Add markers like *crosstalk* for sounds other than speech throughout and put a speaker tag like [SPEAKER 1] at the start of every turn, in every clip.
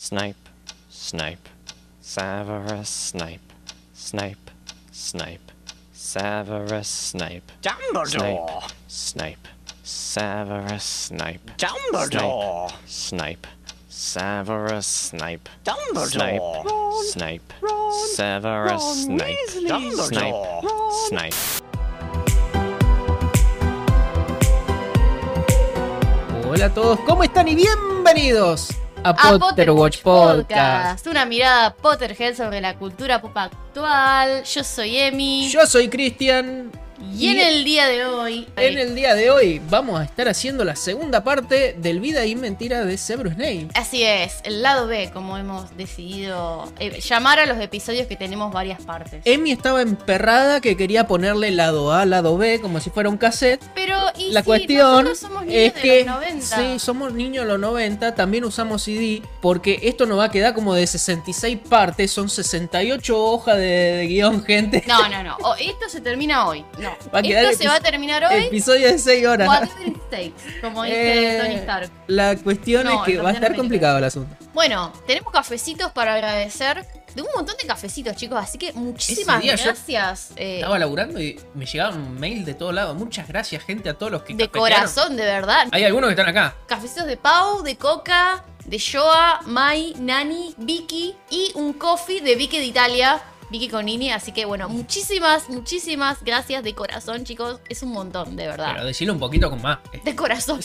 [SPEAKER 1] Snipe, snipe, Severus Snipe, snipe, snipe, Severus Snipe,
[SPEAKER 2] Dumbledore!
[SPEAKER 1] snipe, Severus Snipe,
[SPEAKER 2] Dumbledore!
[SPEAKER 1] snipe, Severus Snipe,
[SPEAKER 2] Dumbledore!
[SPEAKER 1] snipe,
[SPEAKER 2] Ron,
[SPEAKER 1] Severus
[SPEAKER 2] Ron
[SPEAKER 1] Snipe,
[SPEAKER 2] Weasley.
[SPEAKER 1] snipe,
[SPEAKER 2] Ron.
[SPEAKER 1] snipe.
[SPEAKER 3] Hola a todos, ¿cómo están? Y bienvenidos a,
[SPEAKER 4] a
[SPEAKER 3] Potter Watch Podcast.
[SPEAKER 4] Una mirada Potterhead sobre la cultura pop actual. Yo soy Emi.
[SPEAKER 3] Yo soy Cristian
[SPEAKER 4] y en el día de hoy.
[SPEAKER 3] en el día de hoy vamos a estar haciendo la segunda parte del Vida y Mentira de Severus Snape.
[SPEAKER 4] Así es, el lado B, como hemos decidido eh, llamar a los episodios que tenemos varias partes.
[SPEAKER 3] Emi estaba emperrada que quería ponerle lado A, lado B, como si fuera un cassette.
[SPEAKER 4] Pero y
[SPEAKER 3] La
[SPEAKER 4] sí,
[SPEAKER 3] cuestión
[SPEAKER 4] somos niños
[SPEAKER 3] es
[SPEAKER 4] de
[SPEAKER 3] que
[SPEAKER 4] los 90.
[SPEAKER 3] sí, somos niños de los 90, también usamos CD, porque esto nos va a quedar como de 66 partes, son 68 hojas de, de guion, gente.
[SPEAKER 4] No, *laughs* no, no. O esto se termina hoy. No.
[SPEAKER 3] Va a quedar
[SPEAKER 4] esto se va a terminar hoy.
[SPEAKER 3] Episodio de 6 horas.
[SPEAKER 4] Whatever it takes, como dice *laughs*
[SPEAKER 3] Eh,
[SPEAKER 4] Tony Stark.
[SPEAKER 3] La cuestión
[SPEAKER 4] No,
[SPEAKER 3] es que va a estar complicado el asunto.
[SPEAKER 4] Bueno, tenemos cafecitos para agradecer. De un montón de cafecitos, chicos. Así que muchísimas gracias. eh,
[SPEAKER 3] Estaba laburando y me llegaban mail de todos lados. Muchas gracias, gente, a todos los que
[SPEAKER 4] de corazón, de verdad.
[SPEAKER 3] Hay algunos que están acá.
[SPEAKER 4] Cafecitos de Pau, de Coca, de Joa, Mai, Nani, Vicky y un coffee de Vicky de Italia. Vicky Conini, así que bueno, muchísimas, muchísimas gracias de corazón, chicos. Es un montón, de verdad.
[SPEAKER 3] Pero decirlo un poquito con más.
[SPEAKER 4] De corazón.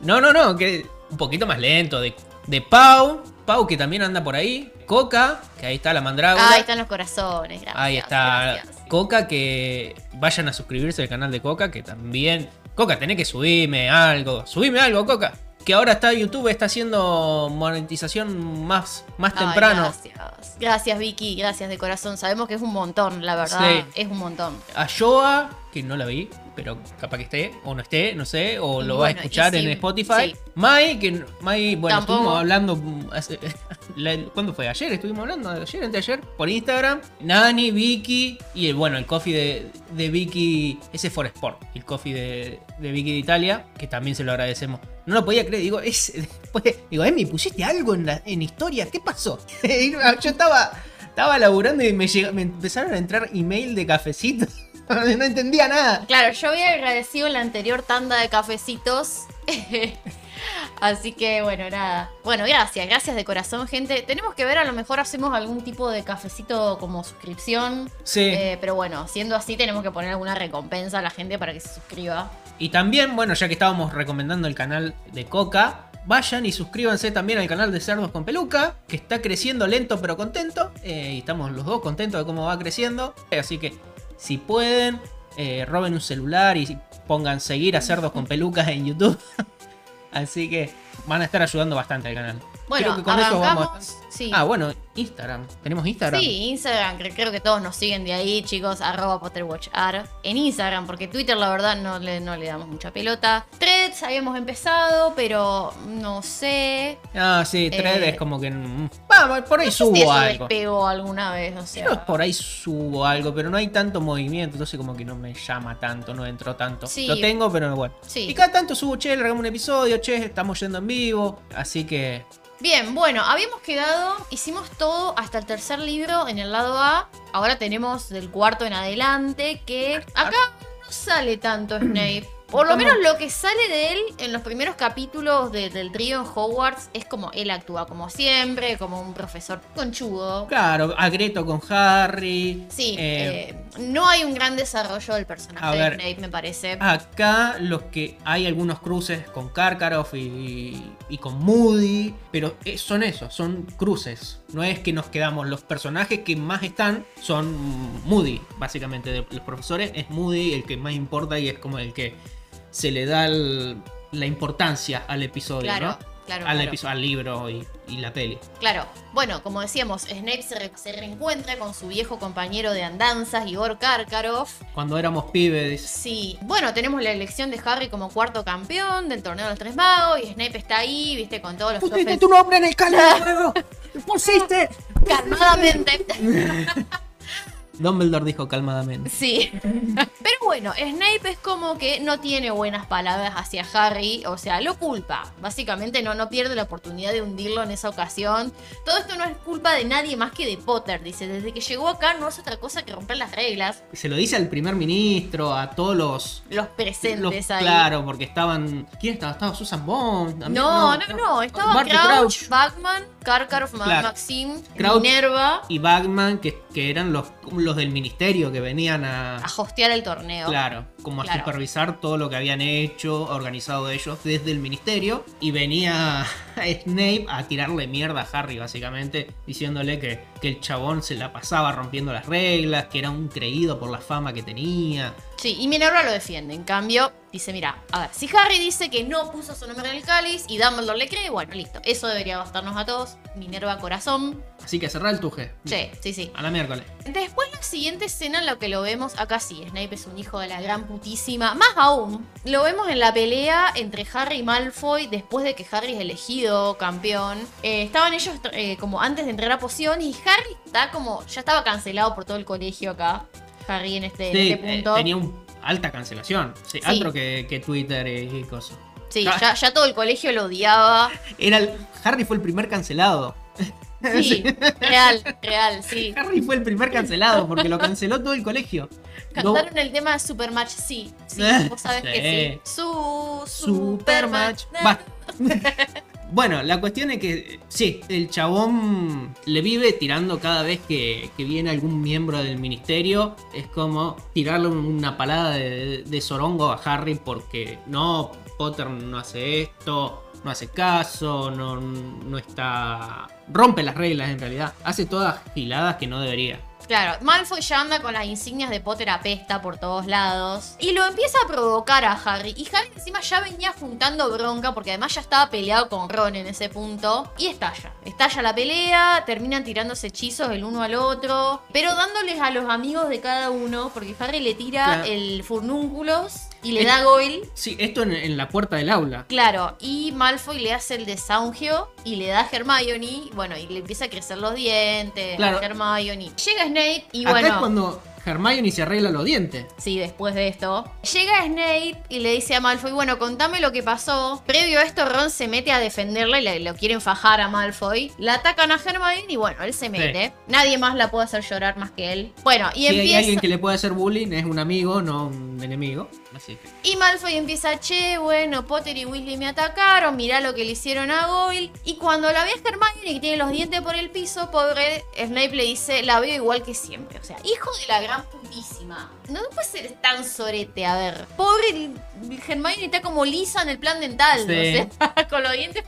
[SPEAKER 3] No, no, no, que un poquito más lento. De, de Pau, Pau que también anda por ahí. Coca, que ahí está la mandrágora.
[SPEAKER 4] Ah, ahí están los corazones, gracias.
[SPEAKER 3] Ahí está
[SPEAKER 4] gracias.
[SPEAKER 3] Coca, que vayan a suscribirse al canal de Coca, que también... Coca, tenés que subirme algo. Subime algo, Coca. Que ahora está YouTube, está haciendo monetización más, más
[SPEAKER 4] Ay,
[SPEAKER 3] temprano.
[SPEAKER 4] gracias. Gracias, Vicky. Gracias de corazón. Sabemos que es un montón, la verdad.
[SPEAKER 3] Sí.
[SPEAKER 4] Es un montón.
[SPEAKER 3] A Joa, que no la vi, pero capaz que esté, o no esté, no sé, o lo va a escuchar en Spotify.
[SPEAKER 4] sí.
[SPEAKER 3] Mai, que Mai, bueno,
[SPEAKER 4] Tampoco.
[SPEAKER 3] estuvimos hablando. hace- *laughs* la- ¿Cuándo fue? ¿Ayer? Estuvimos hablando, ayer, anteayer, por Instagram. Nani, Vicky, y el, bueno, el coffee de, de Vicky, ese for Sport, el coffee de, de Vicky de Italia, que también se lo agradecemos. No lo podía creer, digo, es, *laughs* después, digo, Emi, ¿pusiste algo en, la, en historia? ¿Qué pasó? *laughs* Yo estaba, estaba laburando y me, llega- me empezaron a entrar email de cafecitos. *laughs* No entendía nada.
[SPEAKER 4] Claro, yo había agradecido en la anterior tanda de cafecitos. *laughs* Así que bueno, nada. Bueno, gracias, gracias de corazón, gente. Tenemos que ver, a lo mejor hacemos algún tipo de cafecito como suscripción.
[SPEAKER 3] Sí.
[SPEAKER 4] Eh, pero bueno, siendo así, tenemos que poner alguna recompensa a la gente para que se suscriba.
[SPEAKER 3] Y también, bueno, ya que estábamos recomendando el canal de Coca, vayan y suscríbanse también al canal de Cerdos con Peluca, que está creciendo lento pero contento. eh, y estamos los dos contentos de cómo va creciendo. eh, Así que, si pueden, eh, roben un celular y pongan seguir a Cerdos con Peluca en YouTube. *laughs* Así que van a estar ayudando bastante al canal.
[SPEAKER 4] Bueno,
[SPEAKER 3] Creo que con eso vamos.
[SPEAKER 4] Sí.
[SPEAKER 3] Ah, bueno, Instagram. ¿Tenemos Instagram?
[SPEAKER 4] Sí, Instagram, cre- creo que todos nos siguen de ahí, chicos, arroba PotterWatchAr. En Instagram, porque Twitter la verdad no le, no le damos mucha pelota. Threads habíamos empezado, pero no sé.
[SPEAKER 3] Ah, sí,
[SPEAKER 4] Eh,
[SPEAKER 3] es como que... mm, Vamos, por ahí
[SPEAKER 4] No sé
[SPEAKER 3] subo
[SPEAKER 4] si
[SPEAKER 3] algo.
[SPEAKER 4] despegó alguna vez, o sea.
[SPEAKER 3] Yo por ahí subo algo, pero no hay tanto movimiento, entonces como que no me llama tanto, no entro tanto.
[SPEAKER 4] Sí.
[SPEAKER 3] Lo tengo, pero bueno.
[SPEAKER 4] Sí.
[SPEAKER 3] Y cada tanto subo, che, largamos un episodio, che, estamos yendo en vivo. Así que.
[SPEAKER 4] Bien, bueno, habíamos quedado, hicimos todo hasta el tercer libro en el lado A. Ahora tenemos del cuarto en adelante, que acá no sale tanto Snape. Por lo menos lo que sale de él en los primeros capítulos de- del trío en Hogwarts es como él actúa como siempre, como un profesor conchudo.
[SPEAKER 3] Claro, agreto con Harry.
[SPEAKER 4] Sí,
[SPEAKER 3] eh,
[SPEAKER 4] eh, no hay un gran desarrollo del
[SPEAKER 3] a
[SPEAKER 4] personaje
[SPEAKER 3] ver.
[SPEAKER 4] de Snape, me parece.
[SPEAKER 3] Acá los que hay algunos cruces con Karkaroff y, y con Moody, pero eh, son esos, son cruces. No es que nos quedamos, los personajes que más están son Moody, básicamente. De los profesores es Moody el que más importa y es como el que se le da el- la importancia al episodio,
[SPEAKER 4] Claro,
[SPEAKER 3] ¿no?
[SPEAKER 4] claro,
[SPEAKER 3] Al,
[SPEAKER 4] claro.
[SPEAKER 3] al libro y, y la peli.
[SPEAKER 4] Claro, bueno, como decíamos, Snape se, re- se reencuentra con su viejo compañero de andanzas, Igor Karkaroff.
[SPEAKER 3] Cuando éramos pibes.
[SPEAKER 4] Sí, bueno, tenemos la elección de Harry como cuarto campeón del torneo de los tres magos y Snape está ahí, viste, con todos los
[SPEAKER 3] ¡Pusiste tu nombre en el canal! *laughs* ¡Pusiste!
[SPEAKER 4] Calmadamente. *laughs*
[SPEAKER 3] Dumbledore dijo calmadamente.
[SPEAKER 4] Sí. *laughs* Pero bueno, Snape es como que no tiene buenas palabras hacia Harry, o sea, lo culpa. Básicamente no, no pierde la oportunidad de hundirlo en esa ocasión. Todo esto no es culpa de nadie más que de Potter, dice. Desde que llegó acá no es otra cosa que romper las reglas.
[SPEAKER 3] Se lo dice al primer ministro, a todos los.
[SPEAKER 4] Los presentes
[SPEAKER 3] los-
[SPEAKER 4] ahí.
[SPEAKER 3] Claro, porque estaban. ¿Quién estaba? Estaba Susan Bond.
[SPEAKER 4] No, no, no, Estaba
[SPEAKER 3] Barty
[SPEAKER 4] Crouch, Bagman, Karkaroff,
[SPEAKER 3] Claro.
[SPEAKER 4] Maxim,
[SPEAKER 3] Crouch.
[SPEAKER 4] Minerva
[SPEAKER 3] Y Bagman, que, que eran los, los del ministerio que venían a.
[SPEAKER 4] a hostear el torneo.
[SPEAKER 3] Claro, como a
[SPEAKER 4] Claro.
[SPEAKER 3] supervisar todo lo que habían hecho, organizado ellos desde el ministerio. Y venía Snape a tirarle mierda a Harry, básicamente, diciéndole que, que el chabón se la pasaba rompiendo las reglas, que era un creído por la fama que tenía.
[SPEAKER 4] Sí, y Minerva lo defiende. En cambio, dice, mira, a ver, si Harry dice que no puso su nombre en el cáliz y Dumbledore le cree, bueno, listo. Eso debería bastarnos a todos. Minerva corazón.
[SPEAKER 3] Así que cerrar el tuje.
[SPEAKER 4] Sí, sí, sí.
[SPEAKER 3] A la miércoles.
[SPEAKER 4] Después la siguiente escena en lo que lo vemos, acá sí, Snape es un hijo de la gran putísima. Más aún, lo vemos en la pelea entre Harry y Malfoy después de que Harry es elegido campeón. Eh, estaban ellos eh, como antes de entrar a poción y Harry está como, ya estaba cancelado por todo el colegio acá. Harry en este, en
[SPEAKER 3] Sí,
[SPEAKER 4] este
[SPEAKER 3] eh,
[SPEAKER 4] punto.
[SPEAKER 3] tenía un alta cancelación. Sí,
[SPEAKER 4] Sí.
[SPEAKER 3] Otro que, que Twitter y, cosas.
[SPEAKER 4] Sí,
[SPEAKER 3] Ah.
[SPEAKER 4] ya, ya todo el colegio lo odiaba.
[SPEAKER 3] Era el- Harry fue el primer cancelado.
[SPEAKER 4] Sí, *laughs* real, real, sí.
[SPEAKER 3] Harry fue el primer cancelado porque lo canceló todo el colegio. No-
[SPEAKER 4] Cantaron el tema de Supermatch, sí. Sí, *laughs* vos sabés que sí. Su
[SPEAKER 3] Supermatch.
[SPEAKER 4] Supermatch. *laughs*
[SPEAKER 3] Bueno, la cuestión es que sí, el chabón le vive tirando cada vez que, viene algún miembro del ministerio. Es como tirarle una palada de, de sorongo a Harry porque no, Potter no hace esto, no hace caso, no, no está... Rompe las reglas en realidad. Hace todas giladas que no debería.
[SPEAKER 4] Claro, Malfoy ya anda con las insignias de Potter apesta por todos lados. Y lo empieza a provocar a Harry. Y Harry encima ya venía juntando bronca porque además ya estaba peleado con Ron en ese punto. Y estalla. Estalla la pelea, terminan tirándose hechizos el uno al otro. Pero dándoles a los amigos de cada uno. Porque Harry le tira
[SPEAKER 3] Claro.
[SPEAKER 4] el furnúnculos y le
[SPEAKER 3] Es-
[SPEAKER 4] da a Goyle.
[SPEAKER 3] Sí, esto en, en la puerta del aula.
[SPEAKER 4] Claro, y Malfoy le hace el desaungio y le da a Hermione, bueno, y le empieza a crecer los dientes
[SPEAKER 3] Claro.
[SPEAKER 4] a Hermione. Llega Snape y
[SPEAKER 3] Acá
[SPEAKER 4] bueno,
[SPEAKER 3] es cuando Hermione se arregla los dientes.
[SPEAKER 4] sí, después de esto, llega Snape y le dice a Malfoy, bueno, contame lo que pasó. Previo a esto, Ron se mete a defenderla y le, lo quieren fajar a Malfoy. La atacan a Hermione y bueno, él se mete. Nadie más la puede hacer llorar más que él. Bueno, y
[SPEAKER 3] si hay
[SPEAKER 4] empieza...
[SPEAKER 3] alguien que le puede hacer bullying, es un amigo, no un enemigo. Así que.
[SPEAKER 4] Y Malfoy empieza, che, bueno, Potter y Weasley me atacaron, mirá lo que le hicieron a Goyle. Y cuando la ve a Hermione que tiene los dientes por el piso, pobre Snape le dice, la veo igual que siempre. O sea, hijo de la gran putísima. No puede ser tan sorete, a ver. Pobre Hermione está como lisa en el plan dental,
[SPEAKER 3] Sí.
[SPEAKER 4] o sea, *laughs* con los dientes...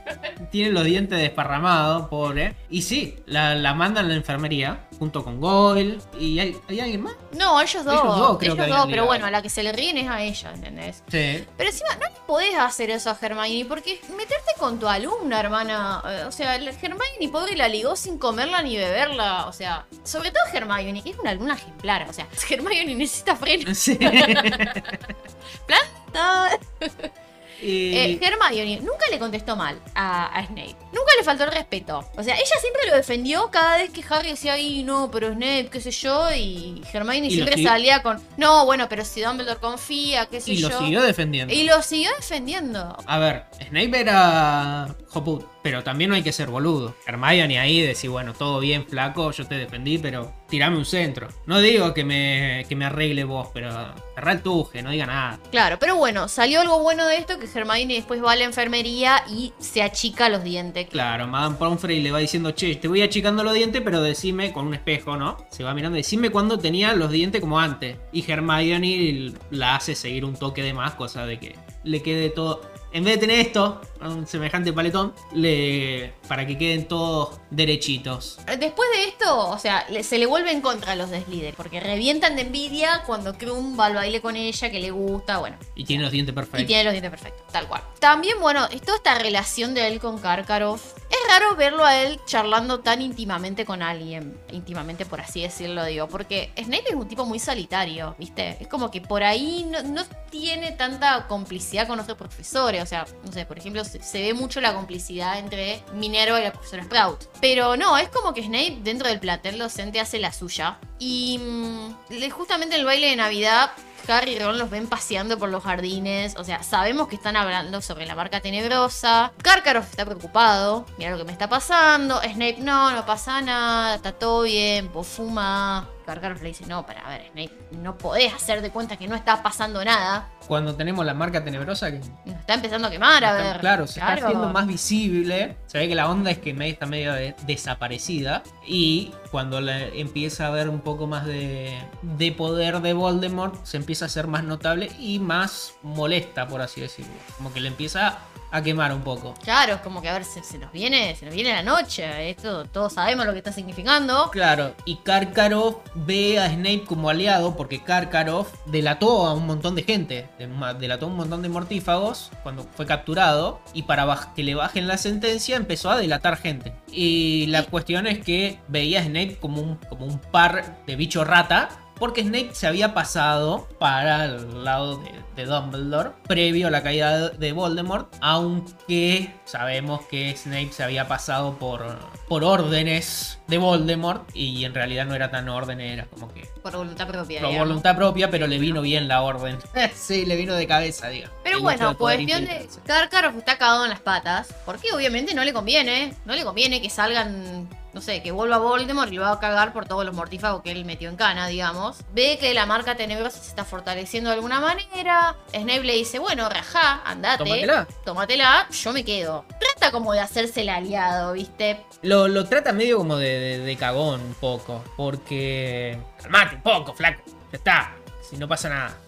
[SPEAKER 3] Tiene los dientes desparramados, pobre. Y sí, la, la mandan a la enfermería junto con Goyle. ¿Y hay, hay alguien más?
[SPEAKER 4] No, ellos dos.
[SPEAKER 3] Ellos dos creo que habían
[SPEAKER 4] pero bueno, a la que se le ríen es a ella, ¿entendés?
[SPEAKER 3] Sí.
[SPEAKER 4] Pero encima no le podés hacer eso a Hermione porque meterte con tu alumna, hermana. eh, O sea, Hermione pobre la ligó sin comerla ni beberla. O sea, sobre todo Hermione, que es una alumna ejemplar. O sea, *laughs* Hermione necesita freno.
[SPEAKER 3] Sí. *laughs*
[SPEAKER 4] Planta. *laughs*
[SPEAKER 3] Y-
[SPEAKER 4] Eh, Hermione nunca le contestó mal a, a Snape. Nunca le faltó el respeto. O sea, ella siempre lo defendió cada vez que Harry decía, ay, no, pero Snape, qué sé yo. Y Hermione
[SPEAKER 3] Y
[SPEAKER 4] siempre
[SPEAKER 3] siguió-
[SPEAKER 4] salía con, no, bueno, pero si Dumbledore confía, qué sé
[SPEAKER 3] y
[SPEAKER 4] yo.
[SPEAKER 3] lo siguió defendiendo.
[SPEAKER 4] Y lo siguió defendiendo.
[SPEAKER 3] A ver, Snape era Hoput, pero también no hay que ser boludo. Hermione ahí decir, bueno, todo bien, flaco, yo te defendí, pero tirame un centro. No digo que me, que me arregle vos, pero cerrá el tuje, no diga nada.
[SPEAKER 4] Claro, pero bueno, salió algo bueno de esto que Hermione después va a la enfermería y se achica los dientes.
[SPEAKER 3] Claro, Madame Pomfrey le va diciendo, che, te voy achicando los dientes, pero decime con un espejo, ¿no? Se va mirando, decime cuándo tenía los dientes como antes. Y Hermione la hace seguir un toque de más, cosa de que le quede todo. En vez de tener esto, un semejante paletón, le para que queden todos derechitos.
[SPEAKER 4] Después de esto, o sea, se le vuelve en contra a los de Slytherin porque revientan de envidia cuando Krum va al baile con ella, que le gusta, bueno,
[SPEAKER 3] Y tiene los dientes
[SPEAKER 4] y
[SPEAKER 3] perfectos.
[SPEAKER 4] tiene los dientes perfectos, tal cual. También, bueno, toda esta relación de él con Karkaroff es raro verlo a él charlando tan íntimamente con alguien. Íntimamente, por así decirlo, digo. Porque Snape es un tipo muy solitario, ¿viste? Es como que por ahí no, no tiene tanta complicidad con otros profesores. O sea, no sé, por ejemplo, se, ve mucho la complicidad entre Minerva y la profesora Sprout. Pero no, es como que Snape dentro del plantel docente hace la suya. Y mm, justamente en el baile de Navidad Harry y Ron los ven paseando por los jardines. O sea, sabemos que están hablando sobre la marca tenebrosa. Karkaroff está preocupado. Mira lo que me está pasando. Snape, no, no pasa nada. Está todo bien. Vos fuma. Karkaroff le dice, no, para a ver, Snape, no podés hacer de cuenta que no está pasando nada.
[SPEAKER 3] Cuando tenemos la marca tenebrosa que
[SPEAKER 4] Nos está empezando a quemar, a
[SPEAKER 3] está-
[SPEAKER 4] ver.
[SPEAKER 3] claro, se está haciendo más visible. Se ve que la onda es que May está medio de- desaparecida. Y cuando la- empieza a haber un poco más de, de poder de Voldemort, se empieza a hacer más notable y más molesta, por así decirlo. Como que le empieza a quemar un poco.
[SPEAKER 4] Claro, es como que a ver, se, se nos viene, se nos viene la noche. Esto todos sabemos lo que está significando.
[SPEAKER 3] Claro, y Karkaroff ve a Snape como aliado porque Karkaroff delató a un montón de gente, de- delató a un montón de mortífagos cuando fue capturado y para que le bajen la sentencia empezó a delatar gente. Y la cuestión es que veía a Snape como un, como un par de bicho rata. Porque Snape se había pasado para el lado de, de Dumbledore previo a la caída de Voldemort, aunque sabemos que Snape se había pasado por, por órdenes de Voldemort y en realidad no era tan orden, era como que
[SPEAKER 4] Por voluntad propia.
[SPEAKER 3] por
[SPEAKER 4] digamos.
[SPEAKER 3] voluntad propia, pero le vino bien la orden. *laughs* sí, le vino de cabeza, digo.
[SPEAKER 4] Pero bueno, cuestión de. Karkaroff está cagado en las patas. Porque obviamente no le conviene. No le conviene que salgan. No sé, que vuelva Voldemort y lo va a cagar por todos los mortífagos que él metió en cana, digamos. Ve que la marca tenebrosa se está fortaleciendo de alguna manera. Snape le dice, bueno, rajá, andate.
[SPEAKER 3] Tómatela.
[SPEAKER 4] Tómatela, yo me quedo. Trata como de hacerse el aliado, ¿viste?
[SPEAKER 3] Lo, lo trata medio como de, de- de cagón un poco. Porque. Calmate un poco, flaco. Ya está. Si no pasa nada.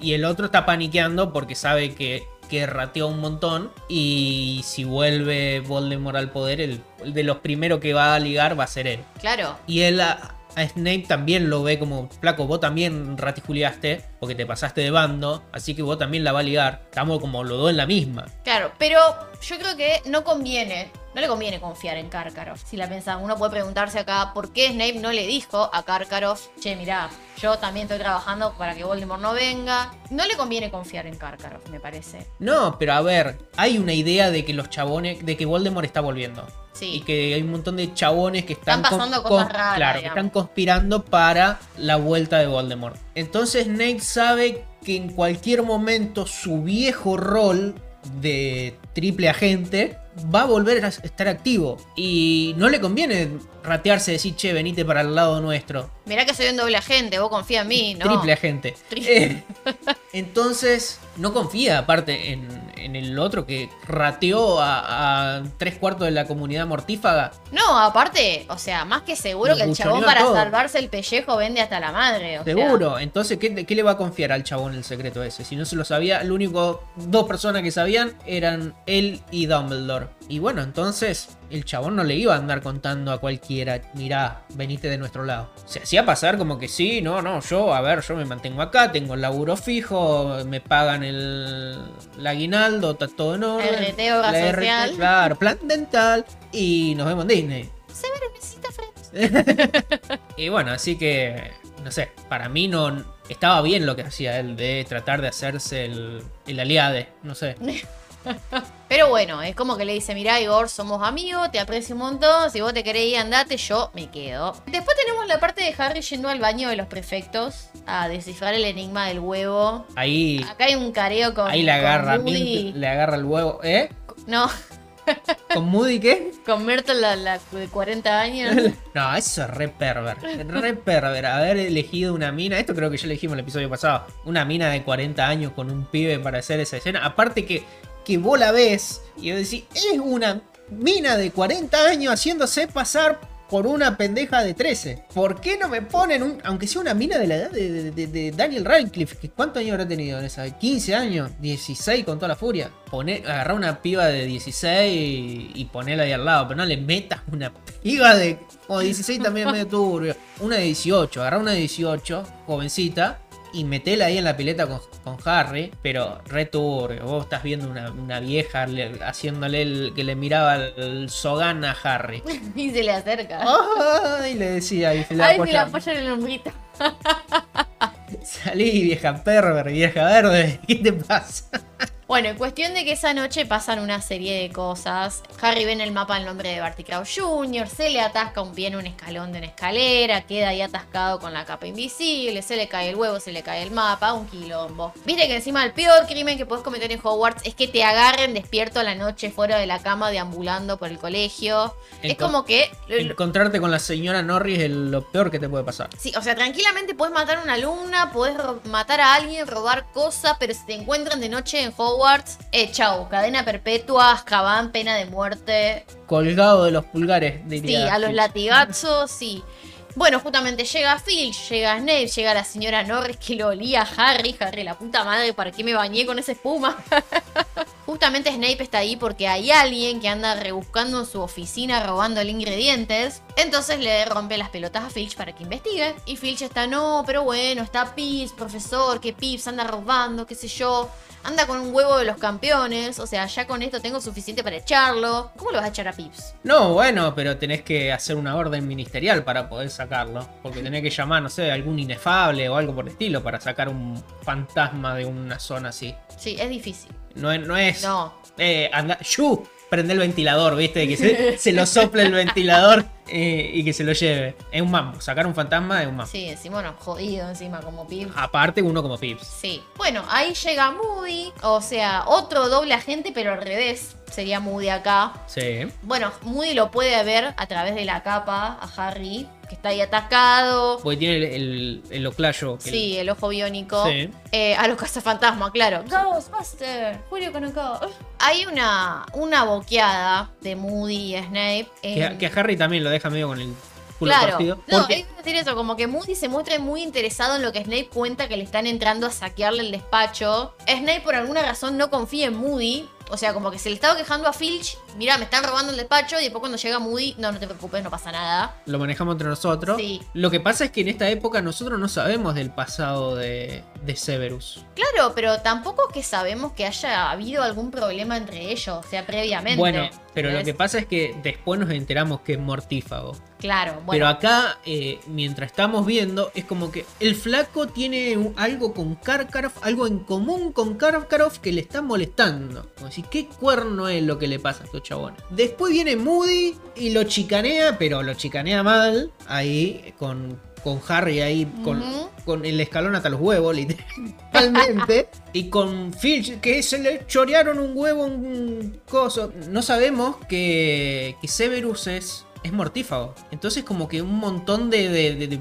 [SPEAKER 3] Y- el otro está paniqueando porque sabe que, que rateó un montón. Y si vuelve Voldemort al poder, el, el de los primeros que va a ligar va a ser él.
[SPEAKER 4] Claro.
[SPEAKER 3] Y él a, a Snape también lo ve como, flaco, vos también ratijuliaste, porque te pasaste de bando, así que vos también la va a ligar. Estamos como los dos en la misma.
[SPEAKER 4] Claro, pero yo creo que no conviene, no le conviene confiar en Karkaroff. Si la pensamos, uno puede preguntarse acá por qué Snape no le dijo a Karkaroff, che, mirá, yo también estoy trabajando para que Voldemort no venga. No le conviene confiar en Karkaroff, me parece.
[SPEAKER 3] No, pero a ver, hay una idea de que los chabones, de que Voldemort está volviendo.
[SPEAKER 4] Sí.
[SPEAKER 3] Y que hay un montón de chabones que están,
[SPEAKER 4] Están pasando cosas raras,
[SPEAKER 3] claro, que están conspirando para la vuelta de Voldemort. Entonces Snape sabe que en cualquier momento su viejo rol de triple agente va a volver a estar activo. Y no le conviene ratearse decir, che, venite para el lado nuestro.
[SPEAKER 4] Mirá que soy un doble agente, vos confía en mí, ¿no?
[SPEAKER 3] Triple agente.
[SPEAKER 4] Tri-
[SPEAKER 3] Eh, *laughs* entonces, no confía aparte en, en el otro que rateó a, a tres cuartos de la comunidad mortífaga.
[SPEAKER 4] No, aparte, o sea, más que seguro que el chabón para
[SPEAKER 3] todo.
[SPEAKER 4] salvarse el pellejo vende hasta la madre. o sea.
[SPEAKER 3] Seguro. Entonces, ¿qué, qué le va a confiar al chabón el secreto ese? Si no se lo sabía, lo único dos personas que sabían eran él y Dumbledore. Y bueno, entonces el chabón no le iba a andar contando a cualquiera, mirá, venite de nuestro lado. Se hacía pasar como que sí, no, no, yo, a ver, yo me mantengo acá, tengo el laburo fijo, me pagan el, el aguinaldo, está todo en orden.
[SPEAKER 4] Obra
[SPEAKER 3] la
[SPEAKER 4] social.
[SPEAKER 3] claro, plan dental y nos vemos en Disney.
[SPEAKER 4] Severo necesita friends. *laughs*
[SPEAKER 3] Y bueno, así que, no sé, para mí no estaba bien lo que hacía él de tratar de hacerse el, el aliade, no sé. *laughs*
[SPEAKER 4] Pero bueno, es como que le dice, mirá Igor, somos amigos, te aprecio un montón, si vos te querés ir, andate, yo me quedo. Después tenemos la parte de Harry yendo al baño de los prefectos a descifrar el enigma del huevo.
[SPEAKER 3] Ahí,
[SPEAKER 4] Acá hay un careo con,
[SPEAKER 3] ahí le agarra,
[SPEAKER 4] Moody.
[SPEAKER 3] le agarra el huevo, ¿eh?
[SPEAKER 4] No,
[SPEAKER 3] ¿Con Moody qué?
[SPEAKER 4] con Myrtle la, la de 40 años. *laughs*
[SPEAKER 3] No, eso es re perver. Re perver. Haber elegido una mina. Esto creo que ya lo dijimos en el episodio pasado. Una mina de 40 años con un pibe para hacer esa escena. Aparte que, que vos la ves y vos decís, es una mina de 40 años haciéndose pasar por una pendeja de 13. ¿Por qué no me ponen un. Aunque sea una mina de la edad de, de- de- Daniel Radcliffe? ¿Cuántos años habrá tenido en esa? ¿15 años? ¿16 con toda la furia? Agarrar una piba de 16 y, y ponerla ahí al lado. Pero no le metas una piba de. O 16 también es medio turbio. Una de 18. Agarrar una de 18, jovencita. Y metela ahí en la pileta con, con Harry, pero re turbio. Vos estás viendo una, una vieja le- haciéndole el que le miraba el, el Sogan a Harry. *laughs*
[SPEAKER 4] Y se le acerca.
[SPEAKER 3] ¡Ay! Le decía y se le
[SPEAKER 4] Ay,
[SPEAKER 3] apoya
[SPEAKER 4] en el hombrito. *laughs*
[SPEAKER 3] Salí, vieja perver, vieja verde. *laughs* ¿Qué te pasa?
[SPEAKER 4] Bueno, cuestión de que esa noche pasan una serie de cosas. Harry ve en el mapa el nombre de Barty Crouch Jr., se le atasca un pie en un escalón de una escalera, queda ahí atascado con la capa invisible, se le cae el huevo, se le cae el mapa, un quilombo. Viste que encima el peor crimen que puedes cometer en Hogwarts es que te agarren despierto a la noche fuera de la cama deambulando por el colegio. es como que...
[SPEAKER 3] Encontrarte con la señora Norris es lo peor que te puede pasar.
[SPEAKER 4] Sí, o sea, tranquilamente puedes matar a una alumna, puedes matar a alguien, robar cosas, pero si te encuentran de noche en Hogwarts, eh, chau, cadena perpetua, Azkaban, pena de muerte.
[SPEAKER 3] Colgado de los pulgares,
[SPEAKER 4] Sí,
[SPEAKER 3] diría.
[SPEAKER 4] a los latigazos, sí. Bueno, justamente llega Filch, llega Snape, llega la señora Norris que lo olía a Harry. Harry, la puta madre, ¿para qué me bañé con esa espuma? *laughs* Justamente Snape está ahí porque hay alguien que anda rebuscando en su oficina robándole ingredientes. Entonces le rompe las pelotas a Filch para que investigue. Y Filch está, no, pero bueno, está Pips, profesor, que Pips anda robando, qué sé yo. Anda con un huevo de los campeones. O sea, ya con esto tengo suficiente para echarlo. ¿Cómo lo vas a echar a Pips?
[SPEAKER 3] No, bueno, pero tenés que hacer una orden ministerial para poder sacarlo. Porque tenés que llamar, no sé, algún inefable o algo por el estilo para sacar un fantasma de una zona así.
[SPEAKER 4] Sí, es difícil.
[SPEAKER 3] No es. No. Es,
[SPEAKER 4] No.
[SPEAKER 3] eh, anda, ¡Yu! Prende el ventilador, ¿viste? Que se, se lo sople el ventilador eh, y que se lo lleve. Es un mambo. Sacar un fantasma es un mambo.
[SPEAKER 4] Sí, encima, jodido encima como Pips.
[SPEAKER 3] Aparte, uno como Pips.
[SPEAKER 4] Sí. Bueno, ahí llega Moody. O sea, otro doble agente, pero al revés. Sería Moody acá.
[SPEAKER 3] Sí.
[SPEAKER 4] Bueno, Moody lo puede ver a través de la capa a Harry, que está ahí atacado.
[SPEAKER 3] Porque tiene el, el, el oclayo.
[SPEAKER 4] Sí, el ojo biónico.
[SPEAKER 3] Sí.
[SPEAKER 4] Eh, a los cazafantasmas, claro. Ghostbuster, Julio Conocó. Hay una, una boqueada de Moody y Snape.
[SPEAKER 3] Que, que a Harry también lo deja medio con el culo
[SPEAKER 4] Claro.
[SPEAKER 3] partido.
[SPEAKER 4] No,
[SPEAKER 3] Porque-
[SPEAKER 4] es decir eso, como que Moody se muestra muy interesado en lo que Snape cuenta que le están entrando a saquearle el despacho. Snape por alguna razón no confía en Moody. O sea, como que se le estaba quejando a Filch, mira, me están robando el despacho, y después cuando llega Moody, no, no te preocupes, no pasa nada.
[SPEAKER 3] lo manejamos entre nosotros.
[SPEAKER 4] Sí.
[SPEAKER 3] Lo que pasa es que en esta época nosotros no sabemos del pasado de, de Severus.
[SPEAKER 4] Claro, pero tampoco es que sabemos que haya habido algún problema entre ellos, o sea, previamente.
[SPEAKER 3] Bueno, pero lo que pasa es que después nos enteramos que es mortífago.
[SPEAKER 4] Claro, bueno.
[SPEAKER 3] Pero acá, eh, mientras estamos viendo, es como que el flaco tiene un- algo con Karkaroff, algo en común con Karkaroff que le está molestando. Como decir, ¿qué cuerno es lo que le pasa a estos chabones? Después viene Moody y lo chicanea, pero lo chicanea mal, ahí, con, con Harry ahí, con, con el escalón hasta los huevos, *laughs* literalmente. y con Filch, que se le chorearon un huevo, un coso. No sabemos que, que Severus es, es mortífago. Entonces, como que un montón de. de, de- de-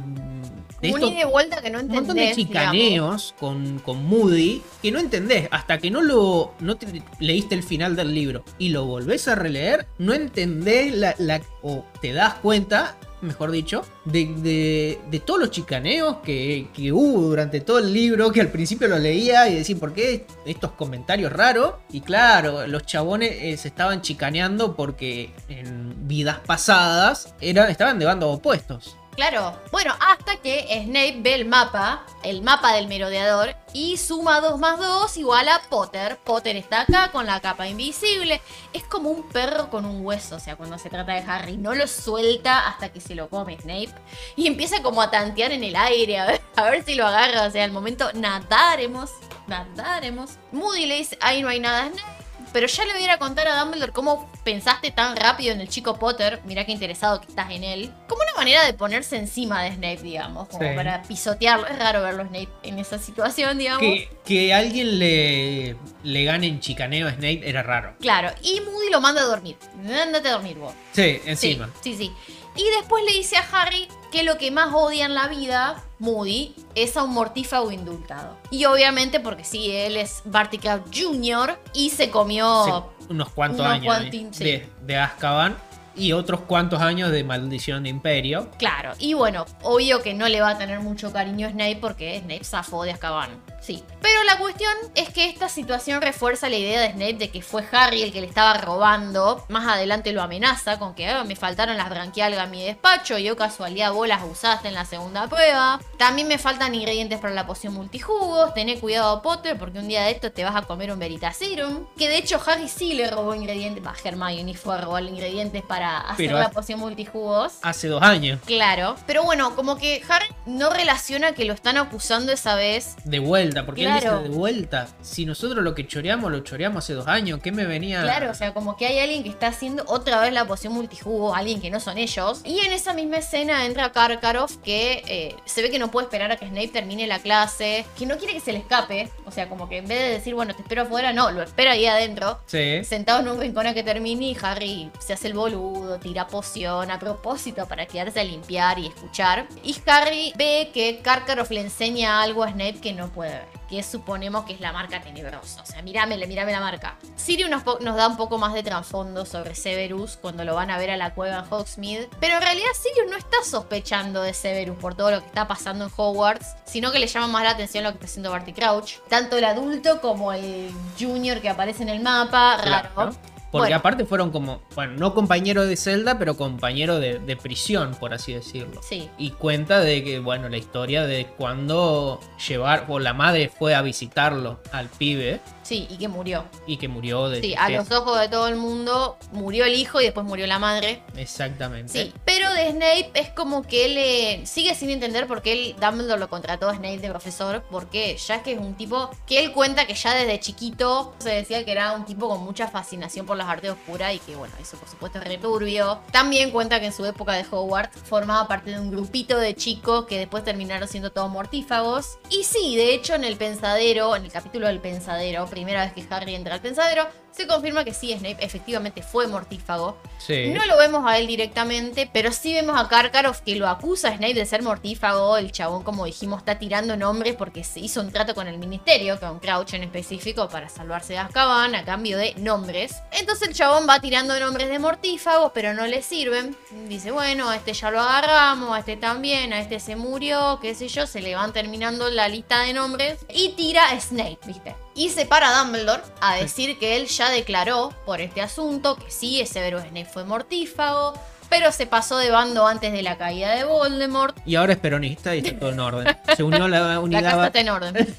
[SPEAKER 3] de
[SPEAKER 4] un y vuelta que no
[SPEAKER 3] un
[SPEAKER 4] entendés.
[SPEAKER 3] montón de chicaneos con, con Moody que no entendés. Hasta que no lo no te leíste el final del libro y lo volvés a releer, no entendés la, la- o te das cuenta, mejor dicho, de, de- de todos los chicaneos que, que hubo durante todo el libro, que al principio lo leía y decía, ¿por qué estos comentarios raros? Y claro, los chabones eh, se estaban chicaneando porque en vidas pasadas era, estaban de bandos opuestos.
[SPEAKER 4] Claro. Bueno, hasta que Snape ve el mapa, el mapa del merodeador, y suma 2 más 2 igual a Potter. Potter está acá con la capa invisible. Es como un perro con un hueso, o sea, cuando se trata de Harry. No lo suelta hasta que se lo come Snape. Y empieza como a tantear en el aire, a ver, si lo agarra. O sea, al momento nadaremos, nadaremos. Moody le dice, ahí no hay nada, Snape. Pero ya le voy a ir a contar a Dumbledore cómo pensaste tan rápido en el chico Potter. Mirá qué interesado que estás en él. Como una manera de ponerse encima de Snape, digamos. Como
[SPEAKER 3] Sí.
[SPEAKER 4] para pisotearlo. Es raro verlo a Snape en esa situación, digamos.
[SPEAKER 3] Que, que alguien le, le gane en chicaneo a Snape era raro.
[SPEAKER 4] Claro. Y Moody lo manda a dormir. Ándate a dormir vos.
[SPEAKER 3] Sí, encima.
[SPEAKER 4] Sí, sí, sí. Y después le dice a Harry que lo que más odia en la vida, Moody, es a un mortífago indultado. Y obviamente porque sí, él es Barty Crouch Jr. y se comió...
[SPEAKER 3] Sí, unos cuantos
[SPEAKER 4] unos
[SPEAKER 3] años
[SPEAKER 4] cuantín,
[SPEAKER 3] de,
[SPEAKER 4] sí.
[SPEAKER 3] de, de Azkaban y otros cuantos años de maldición de imperio.
[SPEAKER 4] Claro, y bueno, obvio que no le va a tener mucho cariño a Snape porque Snape zafó de Azkaban. Sí. Pero la cuestión es que esta situación refuerza la idea de Snape de que fue Harry el que le estaba robando. Más adelante lo amenaza con que "Ah, me faltaron las branquialgas a mi despacho. Yo casualidad vos las usaste en la segunda prueba. También me faltan ingredientes para la poción multijugos. Tené cuidado Potter porque un día de estos te vas a comer un Veritaserum. Que de hecho Harry sí le robó ingredientes. Va, Hermione fue a robar ingredientes para hacer
[SPEAKER 3] Pero
[SPEAKER 4] la poción multijugos.
[SPEAKER 3] Hace dos años.
[SPEAKER 4] Claro. Pero bueno, como que Harry no relaciona que lo están acusando esa vez
[SPEAKER 3] De vuelta, porque él
[SPEAKER 4] Claro.
[SPEAKER 3] dice de vuelta. Si nosotros lo que choreamos, lo choreamos hace dos años. ¿Qué me venía?
[SPEAKER 4] Claro, o sea, como que hay alguien que está haciendo otra vez la poción multijugo, alguien que no son ellos. Y en esa misma escena entra Karkaroff que eh, se ve que no puede esperar a que Snape termine la clase, que no quiere que se le escape. O sea, como que en vez de decir, bueno, te espero afuera, no, lo espera ahí adentro.
[SPEAKER 3] Sí.
[SPEAKER 4] Sentado en un rincón a que termine y Harry se hace el boludo, tira poción a propósito para quedarse a limpiar y escuchar. Y Harry ve que Karkaroff le enseña algo a Snape que no puede Que suponemos que es la marca tenebrosa. O sea, mirame, mirame la marca. Sirius nos, da un poco más de trasfondo sobre Severus cuando lo van a ver a la cueva en Hogsmeade. Pero en realidad Sirius no está sospechando de Severus por todo lo que está pasando en Hogwarts. Sino que le llama más la atención lo que está haciendo Barty Crouch. Tanto el adulto como el junior que aparece en el mapa. Raro.
[SPEAKER 3] Claro. Porque
[SPEAKER 4] Bueno.
[SPEAKER 3] aparte fueron como, bueno, no compañeros de celda, pero compañeros de, de prisión, por así decirlo.
[SPEAKER 4] Sí.
[SPEAKER 3] Y cuenta de que, bueno, la historia de cuando llevar, o la madre fue a visitarlo al pibe
[SPEAKER 4] Sí, y que murió.
[SPEAKER 3] y que murió de
[SPEAKER 4] Sí, a los ojos de todo el mundo murió el hijo y después murió la madre.
[SPEAKER 3] Exactamente.
[SPEAKER 4] Sí, pero de Snape es como que él eh, sigue sin entender por qué él, Dumbledore lo contrató a Snape de profesor, porque ya es que es un tipo que él cuenta que ya desde chiquito se decía que era un tipo con mucha fascinación por las artes oscuras y que bueno, eso por supuesto es returbio. También cuenta que en su época de Hogwarts formaba parte de un grupito de chicos que después terminaron siendo todos mortífagos. Y sí, de hecho en el pensadero, en el capítulo del pensadero, primera vez que Harry entra al pensadero, se confirma que sí, Snape efectivamente fue mortífago.
[SPEAKER 3] Sí.
[SPEAKER 4] No lo vemos a él directamente, pero sí vemos a Karkaroff que lo acusa a Snape de ser mortífago. El chabón, como dijimos, está tirando nombres porque se hizo un trato con el ministerio, con Crouch en específico, para salvarse de Azkaban a cambio de nombres. Entonces el chabón va tirando nombres de mortífagos, pero no le sirven. Dice, bueno, a este ya lo agarramos, a este también, a este se murió, qué sé yo. Se le van terminando la lista de nombres y tira a Snape, ¿viste? Y se para Dumbledore a decir que él ya declaró por este asunto que sí, ese Severus Snape fue mortífago, pero se pasó de bando antes de la caída de Voldemort.
[SPEAKER 3] Y ahora es peronista y está todo en orden. Se unió a la *laughs*
[SPEAKER 4] La
[SPEAKER 3] unidad.
[SPEAKER 4] casa
[SPEAKER 3] ba-
[SPEAKER 4] está en orden. *laughs*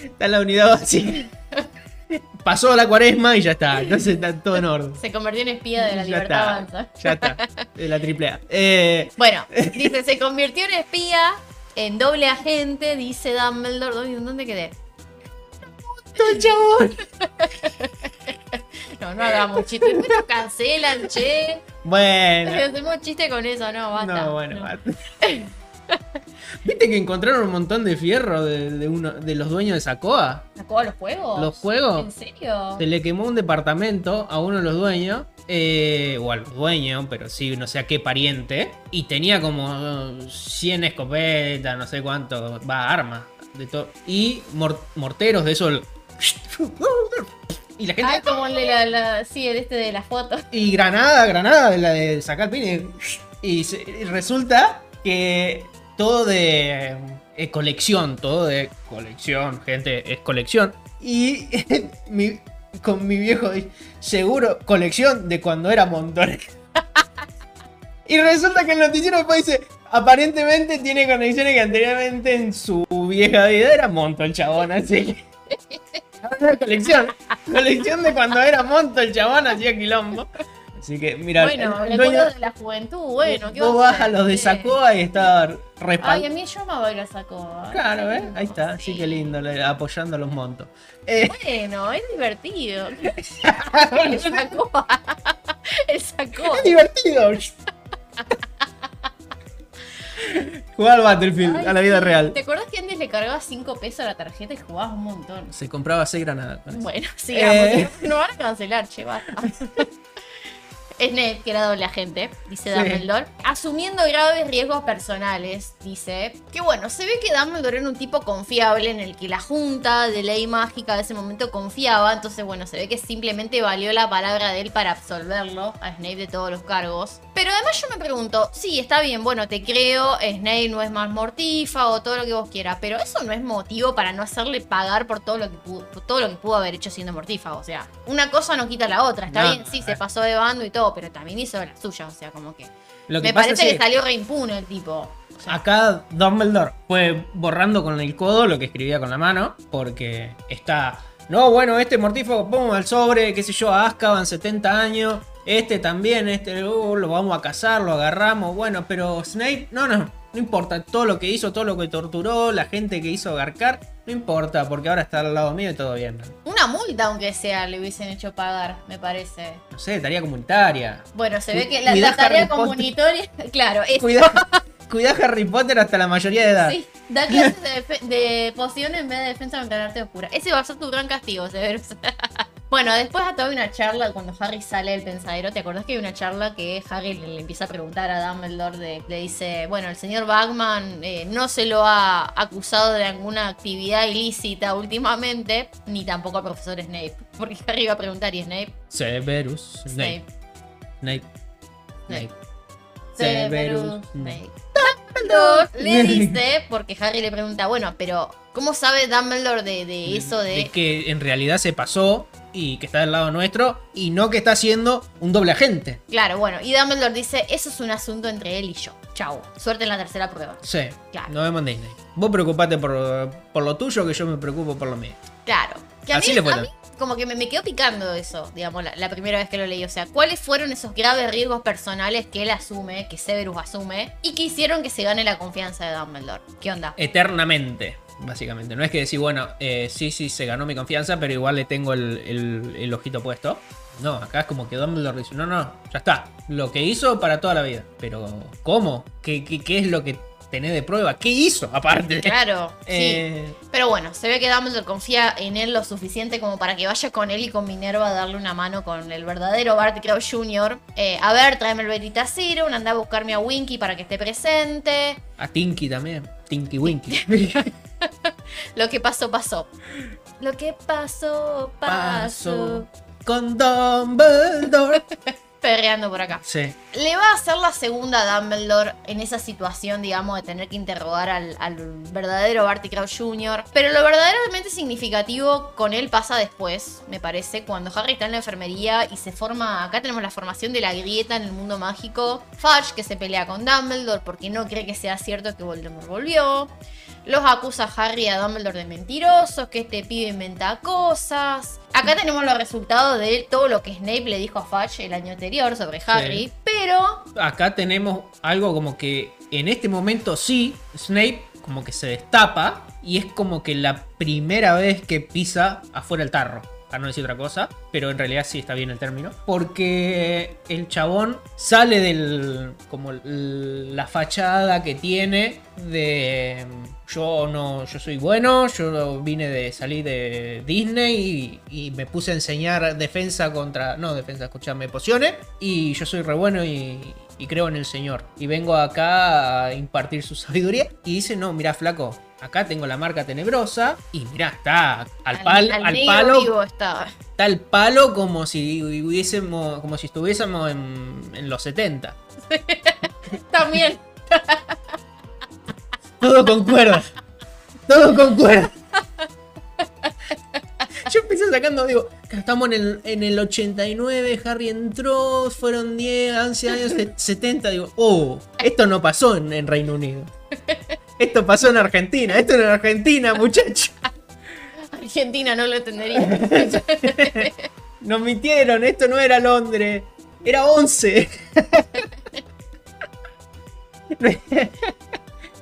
[SPEAKER 3] Está en la unidad básica. Pasó la cuaresma y ya está. Entonces está todo en orden.
[SPEAKER 4] Se convirtió en espía de la
[SPEAKER 3] ya
[SPEAKER 4] libertad
[SPEAKER 3] está.
[SPEAKER 4] avanza.
[SPEAKER 3] Ya está. De la triple A. Eh,
[SPEAKER 4] Bueno, *laughs* dice, se convirtió en espía, en doble agente, dice Dumbledore. ¿Dónde, dónde quedé?
[SPEAKER 3] Todo chabón. *laughs*
[SPEAKER 4] No, no hagamos chistes. Después nos cancelan, che.
[SPEAKER 3] Bueno.
[SPEAKER 4] Hacemos chiste con eso, no, basta.
[SPEAKER 3] No, bueno,
[SPEAKER 4] No.
[SPEAKER 3] basta. *laughs* ¿Viste que encontraron un montón de fierro de, de uno, de los dueños de Sacoa?
[SPEAKER 4] ¿Sacó a los juegos?
[SPEAKER 3] ¿Los juegos?
[SPEAKER 4] ¿En serio?
[SPEAKER 3] Se le quemó un departamento a uno de los dueños, eh, o al dueño, pero sí, no sé a qué pariente, y tenía como eh, 100 escopetas, no sé cuánto, va, armas, de todo. Y mor- morteros de eso. Y la gente.
[SPEAKER 4] Ah, como el de la, la- sí, el este de la foto.
[SPEAKER 3] Y granada, granada, de la de sacar pine. Y, y resulta que todo de eh, colección, todo de colección, gente, es colección. Y *laughs* mi- con mi viejo, seguro, colección de cuando era montones. *laughs* Y resulta que el noticiero después dice, aparentemente tiene conexiones que anteriormente en su vieja vida era monto el chabón, así que... *laughs* *laughs* Colección, colección de cuando era monto el chabón hacía quilombo. Así que, mira,
[SPEAKER 4] bueno,
[SPEAKER 3] el
[SPEAKER 4] el
[SPEAKER 3] dueño-
[SPEAKER 4] de la juventud, bueno, ¿qué
[SPEAKER 3] vos vas a los de
[SPEAKER 4] Sí.
[SPEAKER 3] Sacoa y está
[SPEAKER 4] Ay,
[SPEAKER 3] respaldado.
[SPEAKER 4] a mí yo me voy a Sacoa.
[SPEAKER 3] Claro, ¿ves? Ahí está, sí, que lindo, apoyando a los montos. Eh,
[SPEAKER 4] Bueno, es divertido. *laughs* el Sacoa. *laughs* El Sacoa.
[SPEAKER 3] es divertido. Jugar al Battlefield,
[SPEAKER 4] Ay,
[SPEAKER 3] a la vida
[SPEAKER 4] sí.
[SPEAKER 3] real.
[SPEAKER 4] ¿Te acuerdas que antes le cargabas 5 pesos a la tarjeta y jugabas un montón?
[SPEAKER 3] Se compraba 6 granadas.
[SPEAKER 4] Bueno, sigamos.
[SPEAKER 3] Eh. *laughs*
[SPEAKER 4] No van a cancelar, che, basta. *laughs* Snape, que era doble agente, dice
[SPEAKER 3] Sí.
[SPEAKER 4] Dumbledore, asumiendo graves riesgos personales, dice que bueno, se ve que Dumbledore era un tipo confiable en el que la junta de ley mágica de ese momento confiaba, entonces bueno, se ve que simplemente valió la palabra de él para absolverlo a Snape de todos los cargos. Pero además yo me pregunto, sí, está bien, bueno, te creo, Snape no es más mortifa o todo lo que vos quieras, pero eso no es motivo para no hacerle pagar por todo lo que pudo, por todo lo que pudo haber hecho siendo mortífago, o sea, una cosa no quita la otra, está
[SPEAKER 3] No,
[SPEAKER 4] bien, sí, se pasó de bando y todo, pero también hizo la suya, o sea, como que
[SPEAKER 3] Lo que
[SPEAKER 4] me parece
[SPEAKER 3] es
[SPEAKER 4] que salió re impune el tipo. O sea,
[SPEAKER 3] Acá Dumbledore fue borrando con el codo lo que escribía con la mano, porque está. No, bueno, este mortífago, pum, al sobre, qué sé yo, a Azkaban, 70 años. Este también, este, uh, lo vamos a cazar, lo agarramos. Bueno, pero Snape, no, no, no importa. Todo lo que hizo, todo lo que torturó, la gente que hizo garcar, no importa, porque ahora está al lado mío y todo bien.
[SPEAKER 4] una multa, aunque sea, le hubiesen hecho pagar, me parece.
[SPEAKER 3] No sé, tarea comunitaria.
[SPEAKER 4] Bueno, se ve que la, la tarea comunitaria, *laughs* claro, es
[SPEAKER 3] Cuidá, cuidá Harry Potter hasta la mayoría de edad.
[SPEAKER 4] Sí, da clases de, de poción en vez de defensa contra el arte oscura. Ese va a ser tu gran castigo, Severus. *laughs* bueno, después a toda una charla cuando Harry sale del pensadero. ¿Te acordás que hay una charla que Harry le, le empieza a preguntar a Dumbledore? De, le dice, bueno, el señor Bagman eh, no se lo ha acusado de alguna actividad ilícita últimamente, ni tampoco al profesor Snape. Porque Harry iba a preguntar y Snape,
[SPEAKER 3] Severus Snape.
[SPEAKER 4] Snape.
[SPEAKER 3] Snape. Snape.
[SPEAKER 4] Severus Snape. Dumbledore le dice, porque Harry le pregunta, bueno, pero ¿cómo sabe Dumbledore de, de eso de...
[SPEAKER 3] de que en realidad se pasó y que está del lado nuestro y no que está haciendo un doble agente.
[SPEAKER 4] Claro, bueno, y Dumbledore dice, eso es un asunto entre él y yo. Chau, suerte en la tercera prueba.
[SPEAKER 3] Sí,
[SPEAKER 4] Claro.
[SPEAKER 3] nos vemos en Disney. Vos preocupate por, por lo tuyo que yo me preocupo por lo mío.
[SPEAKER 4] Claro. Que a
[SPEAKER 3] Así
[SPEAKER 4] mí,
[SPEAKER 3] le fue
[SPEAKER 4] a mí como que me, me quedó picando eso, digamos, la, la primera vez que lo leí. O sea, ¿cuáles fueron esos graves riesgos personales que él asume, que Severus asume, y que hicieron que se gane la confianza de Dumbledore? ¿Qué onda?
[SPEAKER 3] Eternamente, básicamente. No es que decir, bueno, eh, sí, sí, se ganó mi confianza, pero igual le tengo el, el- el ojito puesto. No, acá es como que Dumbledore dice, no, no, ya está. Lo que hizo para toda la vida. Pero, ¿cómo? ¿Qué, qué, qué es lo que tenés de prueba? ¿Qué hizo aparte?
[SPEAKER 4] Claro, *laughs* sí.
[SPEAKER 3] Eh,
[SPEAKER 4] Pero bueno, se ve que Dumbledore confía en él lo suficiente como para que vaya con él y con Minerva a darle una mano con el verdadero Barty Crouch Jr. Eh, a ver, tráeme el Veritasirum, anda a buscarme a Winky para que esté presente.
[SPEAKER 3] a Tinky también. Tinky Winky. *laughs* *laughs*
[SPEAKER 4] Lo que pasó, pasó. Lo que pasó, pasó.
[SPEAKER 3] Con Dumbledore. *laughs*
[SPEAKER 4] Perreando por acá.
[SPEAKER 3] Sí.
[SPEAKER 4] Le va a hacer la segunda a Dumbledore en esa situación, digamos, de tener que interrogar al, al verdadero Barty Crouch Jr. Pero lo verdaderamente significativo con él pasa después, me parece, cuando Harry está en la enfermería y se forma. Acá tenemos la formación de la grieta en el mundo mágico. Fudge que se pelea con Dumbledore porque no cree que sea cierto que Voldemort volvió. Los acusa a Harry y a Dumbledore de mentirosos, que este pibe inventa cosas. Acá tenemos los resultados de todo lo que Snape le dijo a Fudge el año anterior sobre Harry. Pero
[SPEAKER 3] Acá tenemos algo como que en este momento sí, Snape como que se destapa y es como que la primera vez que pisa afuera el tarro. Para no decir otra cosa, pero en realidad sí está bien el término. Porque el chabón sale del. como la fachada que tiene de. Yo no. Yo soy bueno. Yo vine de salir de Disney y, y me puse a enseñar defensa contra. No, defensa, escuchame, pociones. Y yo soy re bueno y, y creo en el Señor. Y vengo acá a impartir su sabiduría. Y dice, no, mira, flaco. Acá tengo la marca tenebrosa. Y mira, está al, pal- al palo
[SPEAKER 4] vivo estaba.
[SPEAKER 3] Está el palo como si hubiésemos, como si estuviésemos en, en los 70. *laughs*
[SPEAKER 4] También. *laughs*
[SPEAKER 3] Todo concuerda. Todo concuerda. Yo empecé sacando, digo, estamos en el, en el 89, Harry entró, fueron 10, 11 años, *laughs* se- 70, digo, oh, esto no pasó en, en Reino Unido. Esto pasó en Argentina, esto en Argentina, muchachos.
[SPEAKER 4] Argentina no lo entendería. *laughs*
[SPEAKER 3] Nos mintieron, esto no era Londres, era 11. *laughs*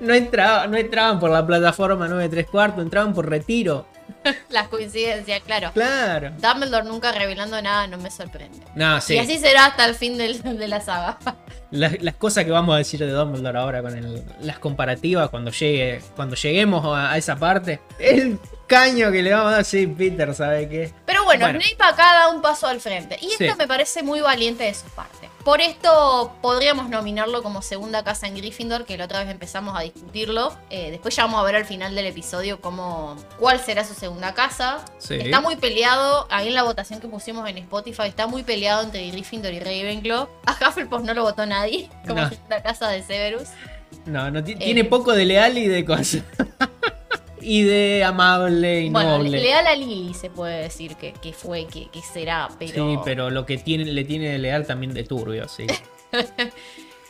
[SPEAKER 3] No, entraba- no entraban por la plataforma 9 3 cuartos, entraban por retiro. *laughs*
[SPEAKER 4] Las coincidencias, claro.
[SPEAKER 3] Claro.
[SPEAKER 4] Dumbledore nunca revelando nada no me sorprende.
[SPEAKER 3] No, sí.
[SPEAKER 4] Y así será hasta el fin del- de la saga. *laughs*
[SPEAKER 3] Las, las cosas que vamos a decir de Dumbledore ahora con el- las comparativas cuando llegue cuando lleguemos a, a esa parte. El caño que le vamos a dar, sí, Peter, ¿sabe qué?
[SPEAKER 4] Pero bueno,
[SPEAKER 3] Bueno.
[SPEAKER 4] Snape acá da un paso al frente. Y esto
[SPEAKER 3] Sí.
[SPEAKER 4] me parece muy valiente de su parte. Por esto podríamos nominarlo como segunda casa en Gryffindor, que la otra vez empezamos a discutirlo. Eh, después ya vamos a ver al final del episodio cómo, cuál será su segunda casa.
[SPEAKER 3] Sí.
[SPEAKER 4] Está muy peleado, ahí en la votación que pusimos en Spotify, está muy peleado entre Gryffindor y Ravenclaw. A Hufflepuff no lo votó nadie como
[SPEAKER 3] No.
[SPEAKER 4] segunda casa de Severus.
[SPEAKER 3] No, no
[SPEAKER 4] Eh.
[SPEAKER 3] tiene poco de leal y de cosas. *laughs* y de amable y
[SPEAKER 4] Bueno,
[SPEAKER 3] noble.
[SPEAKER 4] leal a Lily se puede decir que, que fue, que, que será, pero...
[SPEAKER 3] Sí, pero lo que tiene, le tiene de leal también de turbio, sí. *laughs*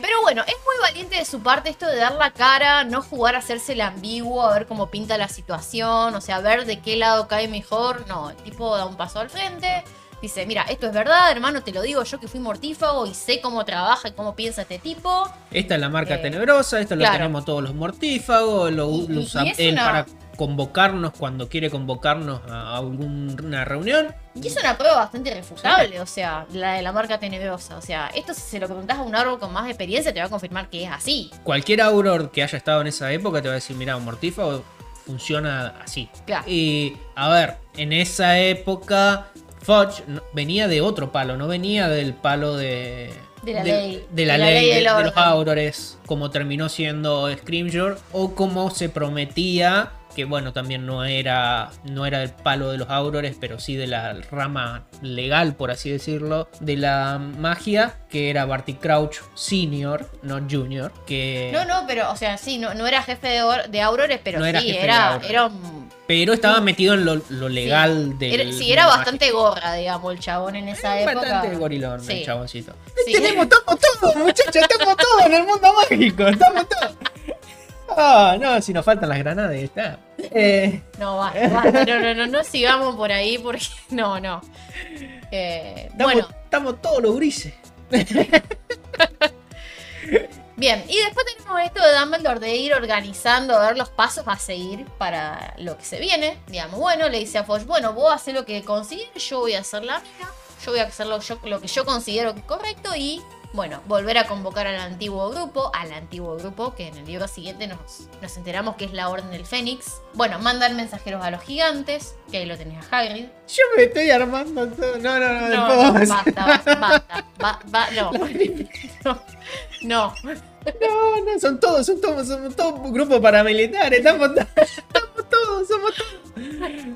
[SPEAKER 4] Pero bueno, es muy valiente de su parte esto de dar la cara, no jugar a hacerse el ambiguo, a ver cómo pinta la situación, o sea, a ver de qué lado cae mejor. No, el tipo da un paso al frente, dice, mira, esto es verdad, hermano, te lo digo yo que fui mortífago y sé cómo trabaja y cómo piensa este tipo.
[SPEAKER 3] Esta es la marca
[SPEAKER 4] Eh,
[SPEAKER 3] tenebrosa, esto lo tenemos todos los mortífagos, lo,
[SPEAKER 4] Y-
[SPEAKER 3] lo
[SPEAKER 4] y-
[SPEAKER 3] usa él
[SPEAKER 4] una-
[SPEAKER 3] para convocarnos cuando quiere convocarnos a alguna reunión.
[SPEAKER 4] Y es una prueba bastante irrefutable, o sea, la de la marca tenebrosa. O sea, esto si se lo preguntás a un árbol con más experiencia te va a confirmar que es así.
[SPEAKER 3] Cualquier Auror que haya estado en esa época te va a decir, mira, un mortífago funciona así.
[SPEAKER 4] Claro.
[SPEAKER 3] Y a ver, en esa época Fudge venía de otro palo, no venía del palo de...
[SPEAKER 4] De la ley.
[SPEAKER 3] de la
[SPEAKER 4] De la
[SPEAKER 3] ley,
[SPEAKER 4] ley
[SPEAKER 3] de, de los. Aurores, como terminó siendo Scrimgeour, o como se prometía, que bueno, también no era, no era del palo de los Aurores, pero sí de la rama legal, por así decirlo, de la magia, que era Barty Crouch Senior, no Junior, que...
[SPEAKER 4] No, no, pero, o sea, sí, no, no era jefe de, de Aurores, pero
[SPEAKER 3] No era
[SPEAKER 4] sí, era, era un
[SPEAKER 3] Pero estaba metido en lo, lo legal del...
[SPEAKER 4] Era- sí, era bastante gorra, digamos, el chabón en esa época.
[SPEAKER 3] Bastante gorilón,
[SPEAKER 4] Sí.
[SPEAKER 3] el chaboncito.
[SPEAKER 4] Sí.
[SPEAKER 3] Tenemos, estamos todos, muchachos, estamos todos en el mundo mágico, estamos todos. Ah, no, si nos faltan las granadas, ya está. Eh,
[SPEAKER 4] No, basta, basta, no, no, no, no sigamos por ahí porque *laughs* no, no. Eh,
[SPEAKER 3] estamos,
[SPEAKER 4] bueno,
[SPEAKER 3] estamos todos los grises. *laughs*
[SPEAKER 4] bien, y después tenemos esto de Dumbledore de ir organizando, a ver los pasos a seguir para lo que se viene. Digamos, bueno, le dice a Foch, bueno, vos haces lo que consideres, yo voy a hacer la mía, yo voy a hacer lo, yo- lo que yo considero que es correcto y, bueno, volver a convocar al antiguo grupo, al antiguo grupo, que en el libro siguiente nos, nos enteramos que es la Orden del Fénix. Bueno, mandan mensajeros a los gigantes, que ahí lo tenés a Hagrid.
[SPEAKER 3] Yo me estoy armando todo. No, no, no,
[SPEAKER 4] No, no, basta, basta, basta, ba- ba- no. *laughs* no, no.
[SPEAKER 3] No, no, son todos, son todos, somos todos un grupo paramilitares, estamos, estamos todos, somos todos.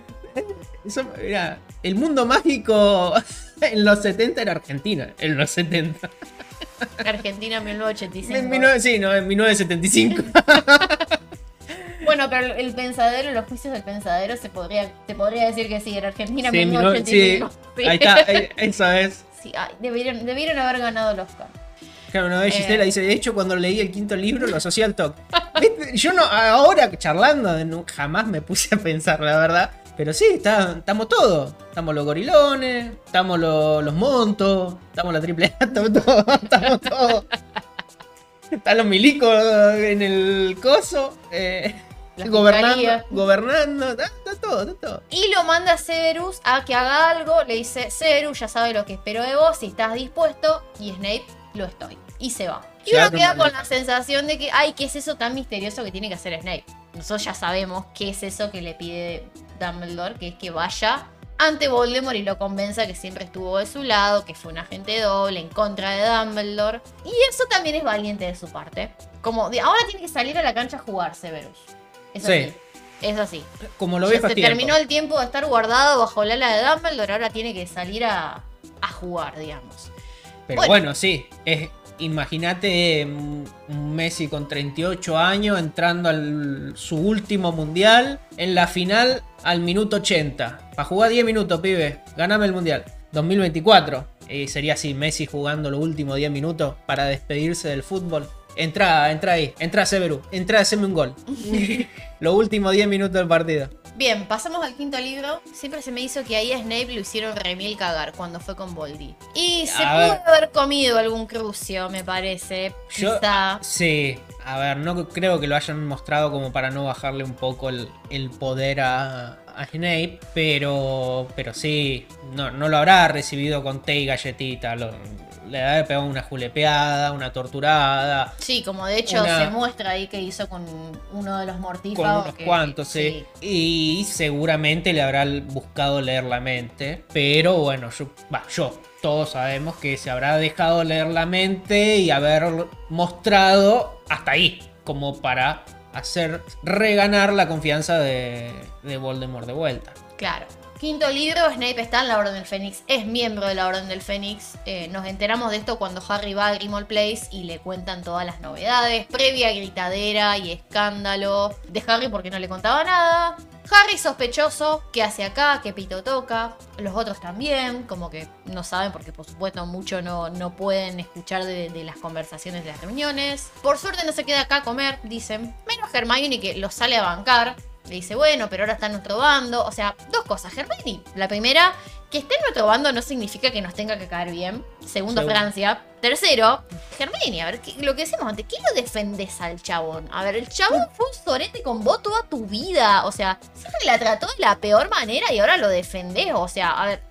[SPEAKER 3] *laughs* Somos- mirá, el mundo mágico *laughs* en los 70 era Argentina, en los 70.
[SPEAKER 4] Argentina
[SPEAKER 3] En
[SPEAKER 4] 1985.
[SPEAKER 3] 19 sí, no, en 1975. *laughs*
[SPEAKER 4] Bueno, pero el- pensadero, los juicios del pensadero se podría, se podría decir que sí, era Argentina
[SPEAKER 3] Sí, en 19-
[SPEAKER 4] 1985.
[SPEAKER 3] sí, ahí está, ahí- eso es. *laughs*
[SPEAKER 4] Sí, ay, debieron, debieron haber ganado el Oscar.
[SPEAKER 3] Claro, una vez
[SPEAKER 4] Eh.
[SPEAKER 3] Gisela dice, de hecho cuando leí el quinto libro lo asocié al TOC. Yo no, ahora charlando, jamás me puse a pensar, la verdad. Pero sí, estamos todos. Estamos los gorilones, estamos los, los montos, estamos la triple A, estamos todos, *laughs* estamos todos. Están los milicos en el coso, eh, gobernando, gobernando, está, está todo, está todo.
[SPEAKER 4] Y lo manda a Severus a que haga algo. Le dice, Severus, ya sabe lo que espero de vos, si estás dispuesto. Y Snape, lo estoy. Y se va. Y uno queda
[SPEAKER 3] no,
[SPEAKER 4] con
[SPEAKER 3] no.
[SPEAKER 4] la sensación de que, ay, ¿qué es eso tan misterioso que tiene que hacer Snape? Nosotros ya sabemos qué es eso que le pide Dumbledore, que es que vaya ante Voldemort y lo convenza que siempre estuvo de su lado, que fue un agente doble en contra de Dumbledore. Y eso también es valiente de su parte. Como, de, ahora tiene que salir a la cancha a jugar Severus. Es
[SPEAKER 3] Sí.
[SPEAKER 4] así. Es así.
[SPEAKER 3] Como lo viejos
[SPEAKER 4] se terminó el tiempo de estar guardado bajo el ala de Dumbledore, ahora tiene que salir a, a jugar, digamos.
[SPEAKER 3] Pero
[SPEAKER 4] Bueno.
[SPEAKER 3] bueno, sí. es- Imagínate mm, un Messi con 38 años entrando al su último mundial en la final al minuto 80. Para jugar 10 minutos, pibe. Ganame el mundial. 2024. Y sería así, Messi jugando los últimos 10 minutos para despedirse del fútbol. Entra, entra ahí, entra Severu, entra, haceme un gol. *laughs* los últimos 10 minutos del partido.
[SPEAKER 4] Bien, pasamos al quinto libro. Siempre se me hizo que ahí a Snape lo hicieron remil cagar cuando fue con Voldy. Y se
[SPEAKER 3] A
[SPEAKER 4] pudo
[SPEAKER 3] ver.
[SPEAKER 4] haber comido algún crucio, me parece.
[SPEAKER 3] Yo,
[SPEAKER 4] Quizá.
[SPEAKER 3] sí, a ver, no creo que lo hayan mostrado como para no bajarle un poco el, el poder a, a Snape, pero, pero sí, no, no lo habrá recibido con té y galletita. lo- le haber pegado una julepeada, una torturada,
[SPEAKER 4] Sí, como de hecho
[SPEAKER 3] Una-
[SPEAKER 4] se muestra ahí que hizo con uno de los
[SPEAKER 3] con
[SPEAKER 4] mortífagos.
[SPEAKER 3] unos
[SPEAKER 4] que-
[SPEAKER 3] cuantos, sí. Y seguramente le habrá buscado leer la mente. Pero bueno, yo, todos sabemos que se habrá dejado leer la mente y haber mostrado hasta ahí, como para hacer reganar la confianza de, de Voldemort de vuelta.
[SPEAKER 4] Claro. Quinto libro, Snape está en la Orden del Fénix, es miembro de la Orden del Fénix. Eh, nos enteramos de esto cuando Harry va a Grimmauld Place y le cuentan todas las novedades, previa gritadera y escándalo de Harry porque no le contaba nada. Harry sospechoso, ¿qué hace acá? ¿Qué pito toca? Los otros también, como que no saben porque por supuesto mucho no, no pueden escuchar de, de las conversaciones de las reuniones. Por suerte no se queda acá a comer, dicen. Menos Hermione que lo sale a bancar. Le dice, bueno, pero ahora está en nuestro bando. O sea, dos cosas. Hermione, la primera, que esté en nuestro bando no significa que nos tenga que caer bien. Segundo,
[SPEAKER 3] Segundo.
[SPEAKER 4] Francia. Tercero, Hermione, a ver, ¿qué- lo que decíamos antes, ¿qué lo defendes al chabón? A ver, el chabón fue un sorete con vos toda tu vida. O sea, siempre la trató de la peor manera y ahora lo defendés. O sea, a ver,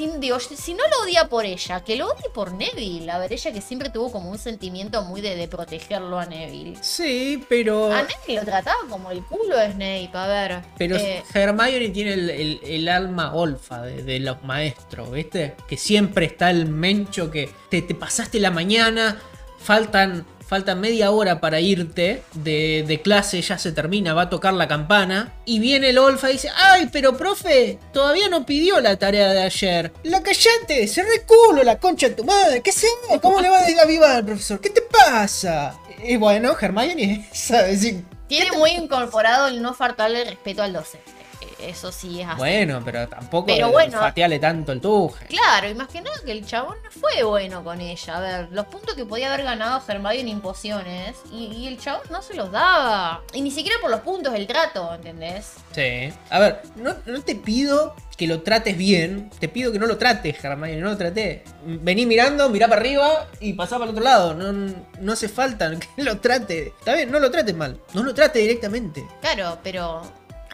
[SPEAKER 4] sin, digo, si no lo odia por ella, que lo odie por Neville. A ver, ella que siempre tuvo como un sentimiento muy de, de protegerlo a Neville.
[SPEAKER 3] Sí, pero...
[SPEAKER 4] A Neville lo trataba como el culo de Snape, a ver.
[SPEAKER 3] Pero
[SPEAKER 4] eh,
[SPEAKER 3] Hermione tiene el, el- el alma olfa de, de los maestros, ¿viste? Que siempre está el mencho que te, te pasaste la mañana, faltan, faltan media hora para irte de, clase, ya se termina, va a tocar la campana. Y viene el olfa y dice, ay, pero profe, todavía no pidió la tarea de ayer. La callate, se reculo la concha de tu madre, ¿qué sé? ¿Cómo le va a avivar al profesor? ¿Qué te pasa? Y bueno, Hermione sabe decir,
[SPEAKER 4] tiene muy incorporado el no faltarle respeto al docente. Eso sí es así.
[SPEAKER 3] Bueno, pero tampoco
[SPEAKER 4] Pero bueno.
[SPEAKER 3] fateale tanto el tuje.
[SPEAKER 4] Claro, y más que nada que el chabón no fue bueno con ella. A ver, los puntos que podía haber ganado Hermione en pociones y, y el chabón no se los daba. Y ni siquiera por los puntos del trato, ¿entendés?
[SPEAKER 3] Sí. A ver, no, no te pido que lo trates bien, te pido que no lo trates, Hermione, no lo traté. Vení mirando, mirá para arriba y pasá para el otro lado. No, no hace falta *laughs* que lo trate. Está bien, no lo trates mal. No lo trate directamente.
[SPEAKER 4] Claro, pero.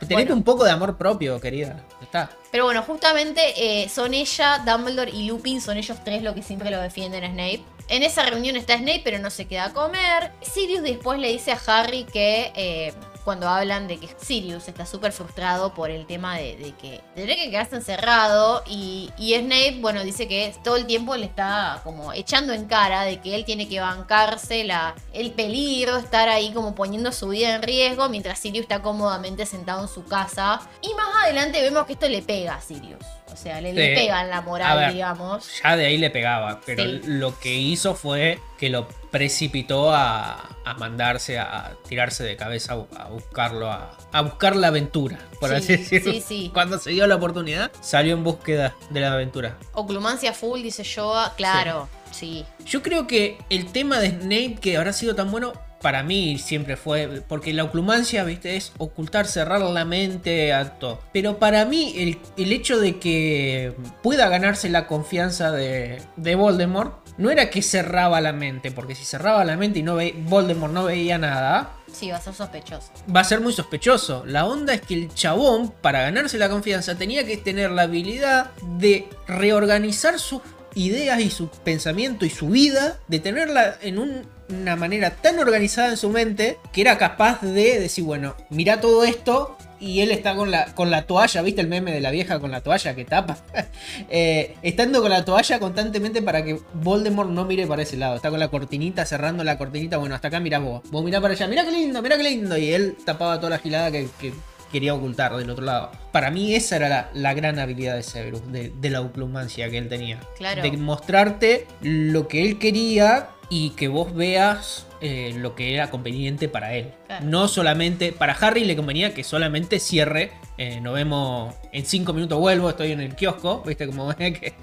[SPEAKER 3] Tenete
[SPEAKER 4] bueno.
[SPEAKER 3] un poco de amor propio, querida. Está.
[SPEAKER 4] Pero bueno, justamente eh, son ella, Dumbledore y Lupin, son ellos tres los que siempre lo defienden a Snape. En esa reunión está Snape, pero no se queda a comer. Sirius después le dice a Harry que eh, cuando hablan de que Sirius está súper frustrado por el tema de, de que tendría que quedarse encerrado y, y Snape, bueno, dice que todo el tiempo le está como echando en cara de que él tiene que bancarse la, el peligro, estar ahí como poniendo su vida en riesgo mientras Sirius está cómodamente sentado en su casa. Y más adelante vemos que esto le pega a Sirius. O sea, le, le
[SPEAKER 3] Sí.
[SPEAKER 4] pega en la moral,
[SPEAKER 3] ver.
[SPEAKER 4] digamos.
[SPEAKER 3] Ya de ahí le pegaba, pero
[SPEAKER 4] Sí.
[SPEAKER 3] lo que hizo fue que lo precipitó a, a mandarse, a, tirarse de cabeza a, buscarlo, a, a buscar la aventura, por
[SPEAKER 4] Sí,
[SPEAKER 3] así decirlo.
[SPEAKER 4] sí, sí. *laughs*
[SPEAKER 3] Cuando se dio la oportunidad, salió en búsqueda de la aventura.
[SPEAKER 4] Oclumancia full, dice Joa. Claro, sí.
[SPEAKER 3] Yo creo que el tema de Snape que habrá sido tan bueno para mí siempre fue porque la oclumancia, viste, es ocultar, cerrar la mente a todo. Pero para mí el, el hecho de que pueda ganarse la confianza de, de Voldemort no era que cerraba la mente, porque si cerraba la mente y no ve, Voldemort no veía nada,
[SPEAKER 4] Sí, va a ser sospechoso.
[SPEAKER 3] va a ser muy sospechoso. La onda es que el chabón, para ganarse la confianza, tenía que tener la habilidad de reorganizar sus ideas y su pensamiento y su vida, de tenerla en un- una manera tan organizada en su mente que era capaz de decir, bueno, mira todo esto. Y él está con la, con la toalla, ¿viste el meme de la vieja con la toalla que tapa? *laughs* Eh, estando con la toalla constantemente para que Voldemort no mire para ese lado. Está con la cortinita, cerrando la cortinita. Bueno, hasta acá mirá vos. Vos mirá para allá. Mirá qué lindo, mirá qué lindo. Y él tapaba toda la gilada que, que quería ocultar del otro lado. Para mí esa era la, la gran habilidad de Severus, de, de la oclumancia que él tenía.
[SPEAKER 4] Claro.
[SPEAKER 3] De mostrarte lo que él quería y que vos veas eh, lo que era conveniente para él.
[SPEAKER 4] Claro.
[SPEAKER 3] No solamente, para Harry le convenía que solamente cierre. eh, nos vemos en 5 minutos vuelvo, estoy en el kiosco, viste como *laughs* que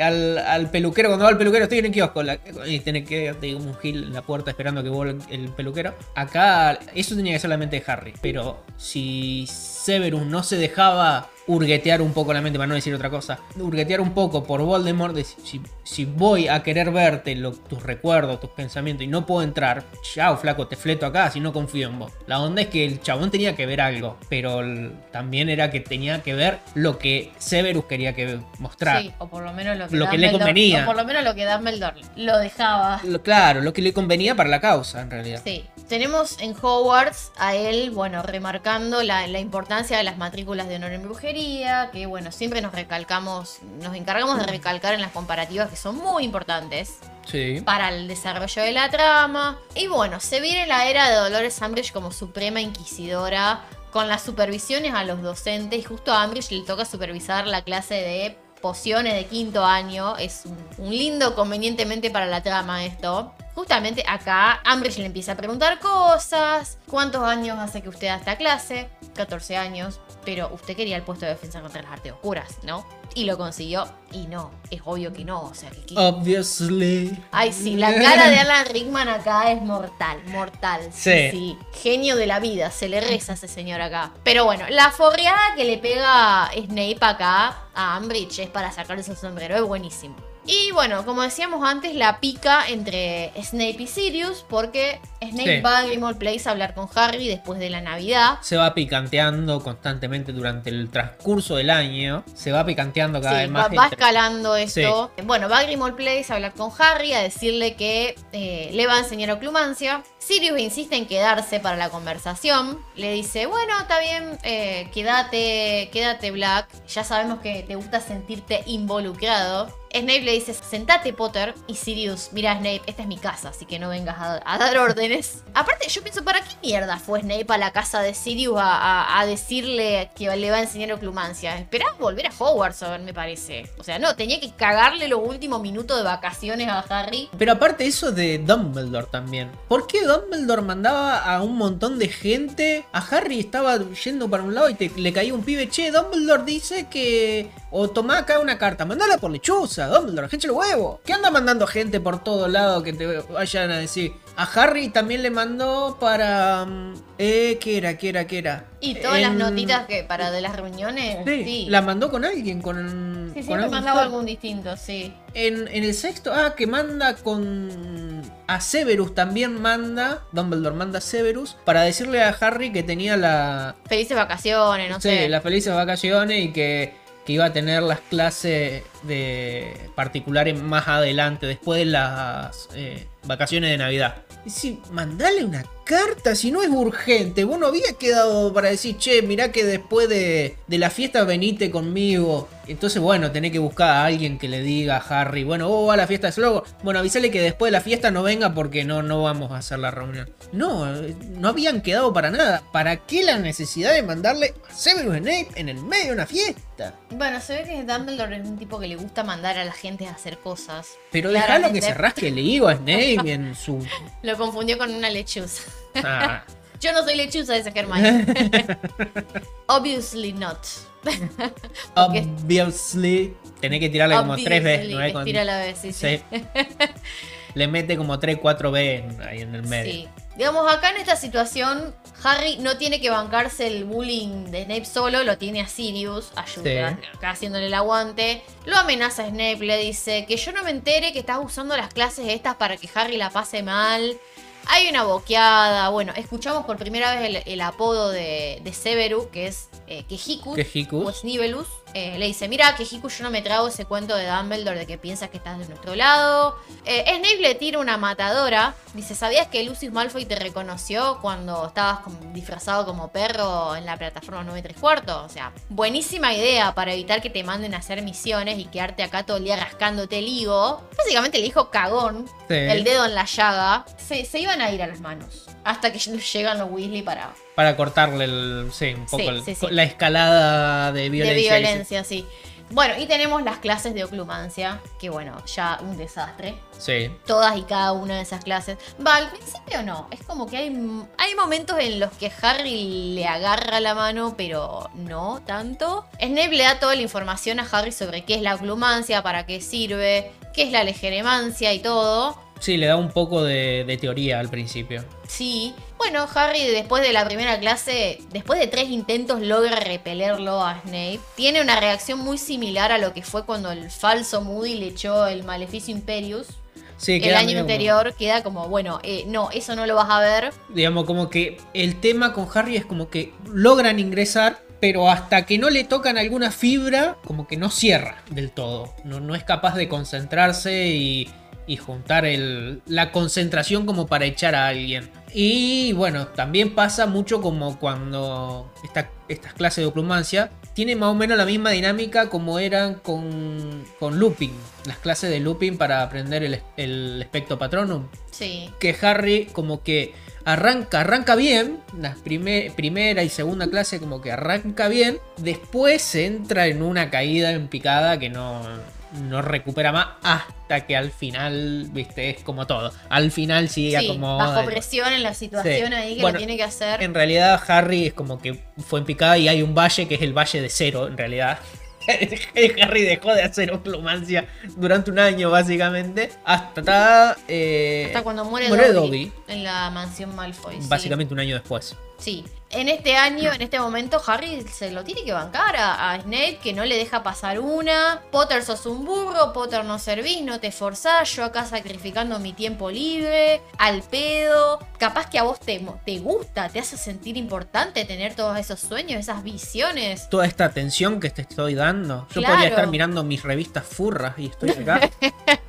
[SPEAKER 3] al, al peluquero, cuando va al peluquero estoy en el kiosco la- y tiene que digo, un gil en la puerta esperando que vuelva el peluquero. Acá eso tenía que ser la mente de Harry, pero si Severus no se dejaba hurguetear un poco la mente, para no decir otra cosa, hurguetear un poco por Voldemort, de si, si- voy a querer verte lo- tus recuerdos, tus pensamientos y no puedo entrar, chao flaco, te fleto acá si no confío en vos. La onda es que el chabón tenía que ver algo, pero el- también era que tenía que ver lo que Severus quería que mostrar.
[SPEAKER 4] Sí, o por lo menos lo que,
[SPEAKER 3] Lo que le convenía.
[SPEAKER 4] O por lo menos lo que Dumbledore lo dejaba.
[SPEAKER 3] Lo- claro, lo que le convenía para la causa, en realidad.
[SPEAKER 4] Sí. Tenemos en Hogwarts a él, bueno, remarcando la, la importancia de las matrículas de honor en brujería, que bueno, siempre nos recalcamos, nos encargamos de recalcar en las comparativas que son muy importantes
[SPEAKER 3] Sí.
[SPEAKER 4] para el desarrollo de la trama. Y bueno, se viene la era de Dolores Umbridge como suprema inquisidora, con las supervisiones a los docentes, y justo a Umbridge le toca supervisar la clase de pociones de quinto año. Es un, un lindo convenientemente para la trama esto. Justamente acá Umbridge le empieza a preguntar cosas. ¿Cuántos años hace que usted da esta clase? 14 años. Pero usted quería el puesto de defensa contra las artes oscuras, ¿no? Y lo consiguió. Y no, es obvio que no. O sea, que...
[SPEAKER 3] Obviously.
[SPEAKER 4] Ay, sí, la cara de Alan Rickman acá es mortal, mortal. Sí,
[SPEAKER 3] Sí.
[SPEAKER 4] sí. Genio de la vida, se le reza a ese señor acá. Pero bueno, la forreada que le pega Snape acá a Umbridge es para sacarse el sombrero, es buenísimo. Y bueno, como decíamos antes, la pica entre Snape y Sirius, porque Snape
[SPEAKER 3] Sí.
[SPEAKER 4] va a Grimmauld Place a hablar con Harry después de la Navidad.
[SPEAKER 3] Se va picanteando constantemente durante el transcurso del año. Se va picanteando cada
[SPEAKER 4] Sí,
[SPEAKER 3] vez más.
[SPEAKER 4] va escalando esto. Bueno, va a Grimmauld Place a hablar con Harry, a decirle que eh, le va a enseñar oclumancia. Sirius insiste en quedarse para la conversación. Le dice, bueno, está bien, eh, quédate, quédate Black. Ya sabemos que te gusta sentirte involucrado. Snape le dice, sentate Potter. Y Sirius, mira Snape, esta es mi casa, así que no vengas a, a dar órdenes. Aparte, yo pienso, ¿para qué mierda fue Snape a la casa de Sirius a, a- a decirle que le va a enseñar oclumancia? Esperaba volver a Hogwarts, me parece. O sea, no, tenía que cagarle los últimos minutos de vacaciones a Harry.
[SPEAKER 3] Pero aparte eso de Dumbledore también. ¿Por qué Dumbledore mandaba a un montón de gente? A Harry estaba yendo para un lado y te- le caía un pibe. Che, Dumbledore dice que... O tomá acá una carta, mandala por lechuza, Dumbledore, gente el huevo. ¿Qué anda mandando gente por todo lado que te vayan a decir? A Harry también le mandó para... mm, Eh, ¿qué era? ¿Qué era? ¿Qué era?
[SPEAKER 4] Y todas las notitas que para de las reuniones,
[SPEAKER 3] Sí,
[SPEAKER 4] sí.
[SPEAKER 3] la mandó con alguien, con...
[SPEAKER 4] Sí,
[SPEAKER 3] con
[SPEAKER 4] siempre
[SPEAKER 3] algún
[SPEAKER 4] mandaba algún distinto, sí.
[SPEAKER 3] En, en el sexto, ah, que manda con. A Severus también manda. Dumbledore manda a Severus para decirle a Harry que tenía la.
[SPEAKER 4] Felices vacaciones, no
[SPEAKER 3] sí,
[SPEAKER 4] sé.
[SPEAKER 3] las felices vacaciones y que, que iba a tener las clases de particulares más adelante, después de las eh, vacaciones de Navidad. Y si, mandale una carta, si no es urgente. Vos no había quedado para decir, che, mirá que después de, de la fiesta venite conmigo. Entonces, bueno, tenés que buscar a alguien que le diga a Harry, bueno, vos vas a la fiesta de Slogo. Bueno, avisale que después de la fiesta no venga porque no, no vamos a hacer la reunión. No, eh, no habían quedado para nada. ¿Para qué la necesidad de mandarle a Severus Snape en el medio de una fiesta?
[SPEAKER 4] Bueno, se ve que Dumbledore es un tipo que le gusta mandar a la gente a hacer cosas.
[SPEAKER 3] Pero déjalo que se rasque el higo a Snape en su... *laughs*
[SPEAKER 4] Lo confundió con una lechuza.
[SPEAKER 3] Ah. *laughs*
[SPEAKER 4] Yo no soy lechuza, dice Hermione. *laughs* Obviously not.
[SPEAKER 3] Obviously. Tenés que tirarle como tres veces. ¿no?
[SPEAKER 4] estira la vez, sí, sí.
[SPEAKER 3] Sí. Le mete como 3, 4 B ahí en el medio.
[SPEAKER 4] Sí. Digamos, acá en esta situación, Harry no tiene que bancarse el bullying de Snape solo, lo tiene a Sirius, ayuda,
[SPEAKER 3] Sí.
[SPEAKER 4] acá haciéndole el aguante. Lo amenaza a Snape, le dice que yo no me entere que estás usando las clases estas para que Harry la pase mal. Hay una boqueada. Bueno, escuchamos por primera vez el, el apodo de, de Severus, que es eh. O Snivellus. Eh, le dice, mira, Quejicus, yo no me trago ese cuento de Dumbledore de que piensas que estás de nuestro lado. Eh, Snape le tira una matadora. Dice, ¿sabías que Lucius Malfoy te reconoció cuando estabas disfrazado como perro en la plataforma 9 3 cuartos? O sea, buenísima idea para evitar que te manden a hacer misiones y quedarte acá todo el día rascándote el higo. Básicamente le dijo cagón,
[SPEAKER 3] Sí.
[SPEAKER 4] el dedo en la llaga. Se, se iban a ir a las manos. Hasta que llegan los Weasley para,
[SPEAKER 3] Para cortarle el, sí, un poco
[SPEAKER 4] Sí,
[SPEAKER 3] el-
[SPEAKER 4] sí, sí.
[SPEAKER 3] la escalada de violencia.
[SPEAKER 4] de violencia, sí. Bueno, y tenemos las clases de oclumancia, que bueno, ya un desastre.
[SPEAKER 3] Sí.
[SPEAKER 4] Todas y cada una de esas clases. Va, al principio no. Es como que hay, hay momentos en los que Harry le agarra la mano, pero no tanto. Snape le da toda la información a Harry sobre qué es la oclumancia, para qué sirve, qué es la legeremancia y todo.
[SPEAKER 3] Sí, le da un poco de, de teoría al principio.
[SPEAKER 4] Sí. Bueno, Harry después de la primera clase, después de tres intentos, logra repelerlo a Snape. Tiene una reacción muy similar a lo que fue cuando el falso Moody le echó el Maleficio Imperius.
[SPEAKER 3] Sí,
[SPEAKER 4] el año
[SPEAKER 3] como-
[SPEAKER 4] anterior queda como, bueno, eh, no, eso no lo vas a ver.
[SPEAKER 3] digamos, como que el tema con Harry es como que logran ingresar, pero hasta que no le tocan alguna fibra, como que no cierra del todo. No, no es capaz de concentrarse y, y juntar el- la concentración como para echar a alguien. Y bueno, también pasa mucho como cuando esta- estas clases de oclumancia tiene más o menos la misma dinámica como eran con, con looping. Las clases de looping para aprender el, el espectro patronum
[SPEAKER 4] Sí.
[SPEAKER 3] que Harry como que arranca, arranca bien, las prime- primera y segunda clase como que arranca bien, después entra en una caída en picada que no, no recupera más hasta que al final, viste, es como todo. Al final sí,
[SPEAKER 4] Sí,
[SPEAKER 3] acomoda.
[SPEAKER 4] bajo presión en la situación
[SPEAKER 3] Sí.
[SPEAKER 4] ahí que
[SPEAKER 3] Bueno,
[SPEAKER 4] lo tiene que hacer.
[SPEAKER 3] En realidad Harry es como que fue en picada y hay un valle que es el valle de cero en realidad. *laughs* Harry dejó de hacer oclumancia durante un año básicamente hasta, eh,
[SPEAKER 4] Hasta cuando muere,
[SPEAKER 3] muere
[SPEAKER 4] Dobby,
[SPEAKER 3] Dobby.
[SPEAKER 4] en la mansión Malfoy. sí.
[SPEAKER 3] básicamente un año después.
[SPEAKER 4] Sí. En este año, en este momento, Harry se lo tiene que bancar a, a Snape, que no le deja pasar una. Potter sos un burro, Potter no servís, no te forzás, yo acá sacrificando mi tiempo libre, al pedo. Capaz que a vos te, te gusta, te hace sentir importante tener todos esos sueños, esas visiones.
[SPEAKER 3] toda esta atención que te estoy dando. Yo
[SPEAKER 4] Claro.
[SPEAKER 3] podría estar mirando mis revistas furras y estoy acá. *laughs*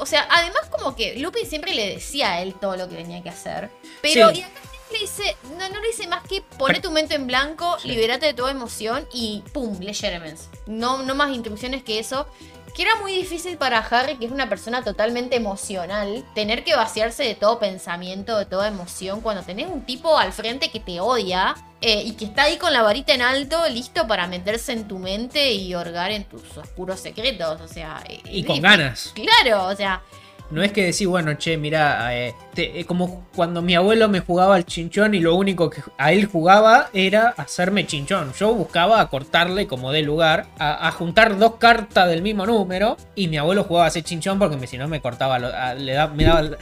[SPEAKER 4] O sea, además como que Lupin siempre le decía a él todo lo que tenía que hacer. Pero
[SPEAKER 3] Sí.
[SPEAKER 4] y acá le dice, no, no le dice más que
[SPEAKER 3] Pero-
[SPEAKER 4] tu mente en blanco,
[SPEAKER 3] Sí.
[SPEAKER 4] liberate de toda emoción y pum, lee Jeremens. No, no más instrucciones que eso. Que era muy difícil para Harry, que es una persona totalmente emocional, tener que vaciarse de todo pensamiento, de toda emoción, cuando tenés un tipo al frente que te odia eh, y que está ahí con la varita en alto, listo para meterse en tu mente y orgar en tus oscuros secretos. O sea, eh,
[SPEAKER 3] y con ganas.
[SPEAKER 4] Claro, o sea,
[SPEAKER 3] No es que decir, bueno, che, mira, eh, te- eh, como cuando mi abuelo me jugaba al chinchón y lo único que a él jugaba era hacerme chinchón. Yo buscaba cortarle como de lugar, a, a juntar dos cartas del mismo número y mi abuelo jugaba a hacer chinchón porque si no me cortaba, a- le, da- me daba... *laughs*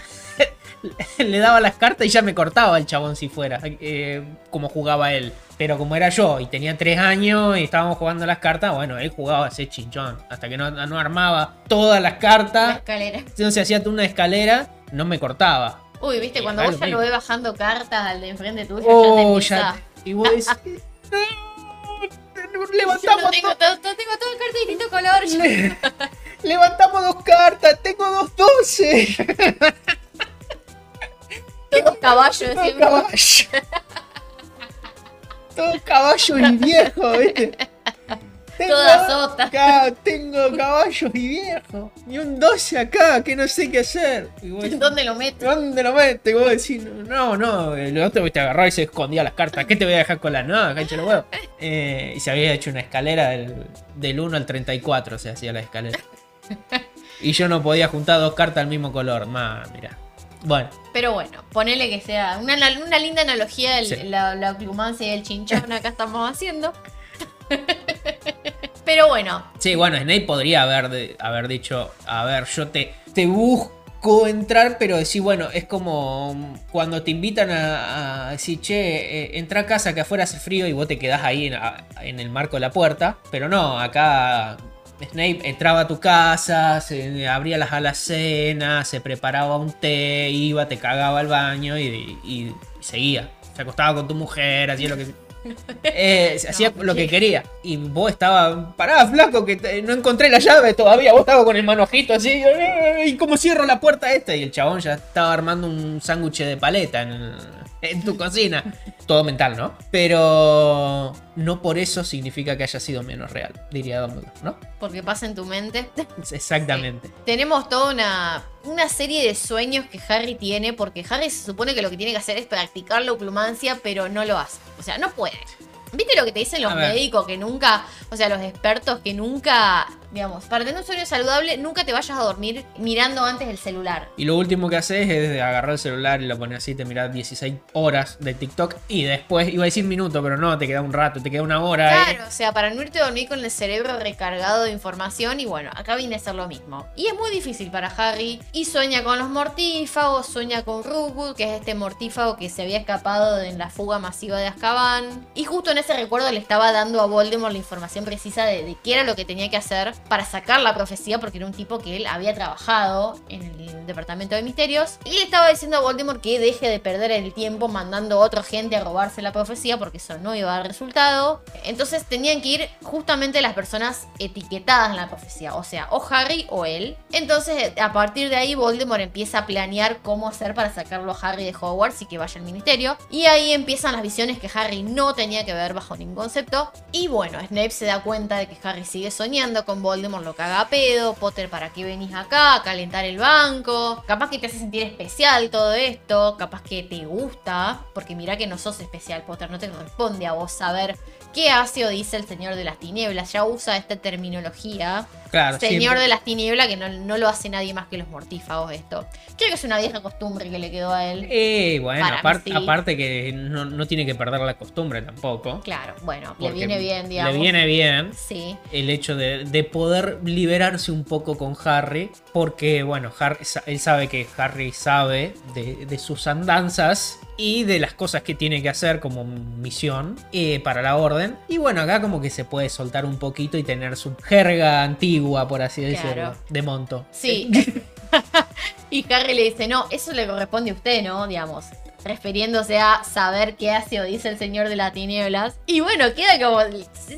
[SPEAKER 3] le daba las cartas y ya me cortaba el chabón si fuera, eh, como jugaba él. Pero como era yo y tenía tres años y estábamos jugando las cartas, bueno, él jugaba a ser chinchón. Hasta que no, no armaba todas las
[SPEAKER 4] la
[SPEAKER 3] cartas.
[SPEAKER 4] escalera.
[SPEAKER 3] Entonces hacía una escalera, no me cortaba.
[SPEAKER 4] Uy, viste, cuando vos ya lo ves bajando cartas al de enfrente tuyo,
[SPEAKER 3] Oh,
[SPEAKER 4] ya
[SPEAKER 3] Y vos decís, *laughs* no,
[SPEAKER 4] Yo no
[SPEAKER 3] levantamos,
[SPEAKER 4] tengo,
[SPEAKER 3] dos,
[SPEAKER 4] todo, todo- tengo todo el carta de distinto color. *laughs*
[SPEAKER 3] levantamos dos cartas, tengo dos doce. *laughs*
[SPEAKER 4] Todos caballos
[SPEAKER 3] Todo
[SPEAKER 4] siempre.
[SPEAKER 3] caballo. Todo caballo y viejo, ¿viste? Tengo,
[SPEAKER 4] Toda sota.
[SPEAKER 3] acá, tengo caballos y viejo. Y un 12 acá, que no sé qué hacer. Y vos
[SPEAKER 4] ¿Dónde lo meto?
[SPEAKER 3] ¿Dónde lo metes? Y vos decís, no, no, el otro te agarró y se escondía las cartas. ¿Qué te voy a dejar con las no? Cancha los huevos. Eh, y se había hecho una escalera del, del 1 al 34, se hacía la escalera. Y yo no podía juntar dos cartas del mismo color. Más, mira. Bueno,
[SPEAKER 4] Pero bueno, ponele que sea una, una linda analogía
[SPEAKER 3] Sí.
[SPEAKER 4] la, la plumancia y el chinchón acá estamos haciendo. *laughs* Pero bueno,
[SPEAKER 3] sí, bueno, Snape podría haber, de- haber dicho, a ver, yo te, te busco entrar, pero decir, bueno, es como cuando te invitan a, a decir, che, eh, entra a casa que afuera hace frío y vos te quedás ahí en, en el marco de la puerta. Pero no, acá Snape entraba a tu casa, se abría las alacenas, se preparaba un té, iba, te cagaba al baño y- y seguía. Se acostaba con tu mujer, hacía lo que... Eh, *laughs* hacía
[SPEAKER 4] No,
[SPEAKER 3] lo que quería. Y vos estabas, pará, flaco, que te- no encontré la llave todavía. Vos estabas con el manojito así. "Eh, ¿Y cómo cierro la puerta esta? Y el chabón ya estaba armando un sándwich de paleta en, en tu cocina. Todo mental, ¿no? Pero no por eso significa que haya sido menos real, diría Dumbledore, ¿no?
[SPEAKER 4] porque pasa en tu mente. *laughs*
[SPEAKER 3] Exactamente.
[SPEAKER 4] Tenemos toda una, una serie de sueños que Harry tiene, porque Harry se supone que lo que tiene que hacer es practicar la oclumancia, pero no lo hace. O sea, no puede. ¿Viste lo que te dicen los médicos? Que nunca, o sea, los expertos que nunca, digamos, para tener un sueño saludable, nunca te vayas a dormir mirando antes el celular.
[SPEAKER 3] Y lo último que haces es agarrar el celular y lo pones así, te mirás 16 horas de TikTok y después, iba a decir minuto, pero no, te queda un rato, te queda una hora.
[SPEAKER 4] Claro, o sea, para no irte a dormir con el cerebro recargado de información y bueno, acá viene a ser lo mismo. Y es muy difícil para Harry y sueña con los mortífagos, sueña con Rookwood, que es este mortífago que se había escapado en la fuga masiva de Azkaban. Y justo en ese recuerdo le estaba dando a Voldemort la información precisa de, de qué era lo que tenía que hacer para sacar la profecía porque era un tipo que él había trabajado en el departamento de misterios y le estaba diciendo a Voldemort que deje de perder el tiempo mandando a otra gente a robarse la profecía porque eso no iba a dar resultado. Entonces tenían que ir justamente las personas etiquetadas en la profecía, o sea, o Harry o él. Entonces a partir de ahí Voldemort empieza a planear cómo hacer para sacarlo a Harry de Hogwarts y que vaya al ministerio. Y ahí empiezan las visiones que Harry no tenía que ver bajo ningún concepto. Y bueno, Snape se da cuenta de que Harry sigue soñando con Voldemort, lo caga a pedo. Potter, ¿para qué venís acá? A calentar el banco. Capaz que te hace sentir especial todo esto. Capaz que te gusta. Porque mira que no sos especial, Potter. No te corresponde a vos saber qué hace o dice el Señor de las Tinieblas. Ya usa esta terminología.
[SPEAKER 3] Claro,
[SPEAKER 4] Señor
[SPEAKER 3] siempre.
[SPEAKER 4] de las Tinieblas, que no, no lo hace nadie más que los mortífagos esto. Creo que es una vieja costumbre que le quedó a él.
[SPEAKER 3] Eh, bueno,
[SPEAKER 4] sí.
[SPEAKER 3] aparte que no, no tiene que perder la costumbre tampoco.
[SPEAKER 4] Claro, bueno, le viene bien, digamos.
[SPEAKER 3] Le viene bien
[SPEAKER 4] Sí.
[SPEAKER 3] el hecho de, de poder liberarse un poco con Harry. Porque, bueno, Harry, él sabe que Harry sabe de, de sus andanzas y de las cosas que tiene que hacer como misión eh, para la orden. Y bueno, acá como que se puede soltar un poquito y tener su jerga antigua, por así decirlo,
[SPEAKER 4] Claro.
[SPEAKER 3] de monto.
[SPEAKER 4] Sí. *laughs* *laughs* y Harry le dice, no, eso le corresponde a usted, ¿no? Digamos. Refiriéndose a saber qué hace o dice el señor de las tinieblas. Y bueno, queda como.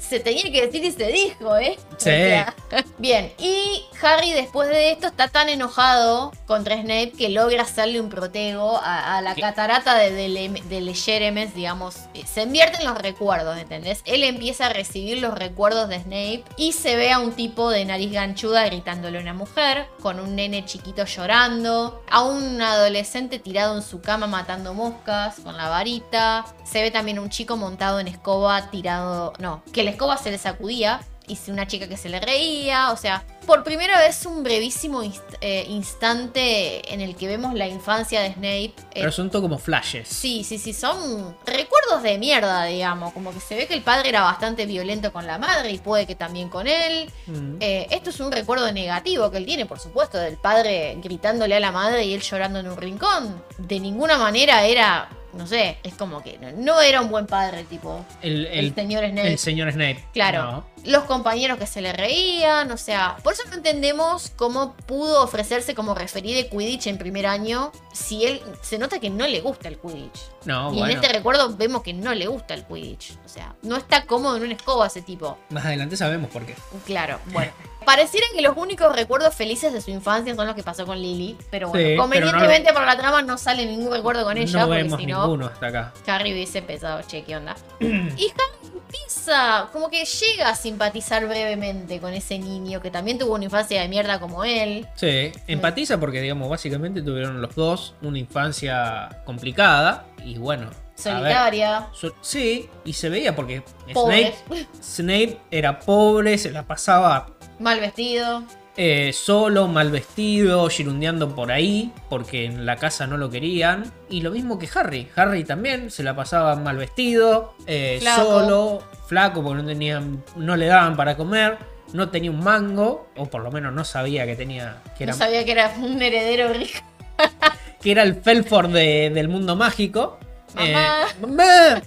[SPEAKER 4] Se tenía que decir y se dijo, ¿eh? O
[SPEAKER 3] Sí.
[SPEAKER 4] sea, *laughs* bien. Y Harry, después de esto, está tan enojado contra Snape que logra hacerle un protego a, a la catarata de, de, Le- de Leyeremes, digamos. eh, Se invierten los recuerdos, ¿entendés? Él empieza a recibir los recuerdos de Snape y se ve a un tipo de nariz ganchuda gritándole a una mujer, con un nene chiquito llorando, a un adolescente tirado en su cama matando moscas con la varita. Se ve también un chico montado en escoba tirado. No, que la escoba se le sacudía. Y si una chica que se le reía. O sea, por primera vez un brevísimo inst- eh, instante en el que vemos la infancia de Snape. eh,
[SPEAKER 3] Pero son todo como flashes.
[SPEAKER 4] Sí, sí, sí, son recuerdos de mierda, digamos. Como que se ve que el padre era bastante violento con la madre y puede que también con él.
[SPEAKER 3] Mm.
[SPEAKER 4] Eh, esto es un recuerdo negativo que él tiene, por supuesto, del padre gritándole a la madre y él llorando en un rincón. De ninguna manera era, no sé, es como que no, no era un buen padre el tipo.
[SPEAKER 3] el,
[SPEAKER 4] El,
[SPEAKER 3] el-
[SPEAKER 4] señor Snape.
[SPEAKER 3] el señor Snape.
[SPEAKER 4] Claro.
[SPEAKER 3] No.
[SPEAKER 4] Los compañeros que se le reían, o sea, por eso no entendemos cómo pudo ofrecerse como referí de Quidditch en primer año si él se nota que no le gusta el Quidditch.
[SPEAKER 3] No,
[SPEAKER 4] y
[SPEAKER 3] bueno.
[SPEAKER 4] en este recuerdo vemos que no le gusta el Quidditch. O sea, no está cómodo en una escoba ese tipo.
[SPEAKER 3] Más adelante sabemos por qué.
[SPEAKER 4] Claro, bueno. *laughs* Pareciera que los únicos recuerdos felices de su infancia son los que pasó con Lily. Pero bueno,
[SPEAKER 3] Sí, pero
[SPEAKER 4] convenientemente para la trama no sale ningún recuerdo con ella.
[SPEAKER 3] no
[SPEAKER 4] porque
[SPEAKER 3] vemos
[SPEAKER 4] si no,
[SPEAKER 3] ninguno hasta acá.
[SPEAKER 4] Harry hubiese pensado, che, ¿qué onda? *clears throat* y Harry empieza, como que llega a simpatizar brevemente con ese niño que también tuvo una infancia de mierda como él.
[SPEAKER 3] Sí, empatiza porque, digamos, básicamente tuvieron los dos una infancia complicada y bueno. ver,
[SPEAKER 4] Solitaria.
[SPEAKER 3] so- sí, y se veía porque
[SPEAKER 4] Pobre.
[SPEAKER 3] Snape, Snape era pobre, se la pasaba
[SPEAKER 4] Mal vestido.
[SPEAKER 3] eh, solo, mal vestido, girundeando por ahí, porque en la casa no lo querían. Y lo mismo que Harry. Harry también se la pasaba mal vestido, eh,
[SPEAKER 4] Flaco.
[SPEAKER 3] solo, flaco, porque no, tenían, no le daban para comer. No tenía un mango, o por lo menos no sabía que tenía. Que era,
[SPEAKER 4] No sabía que era un heredero rico. *laughs*
[SPEAKER 3] que era el Felford de- del mundo mágico. Eh,
[SPEAKER 4] Mamá. *laughs*
[SPEAKER 3] mamá.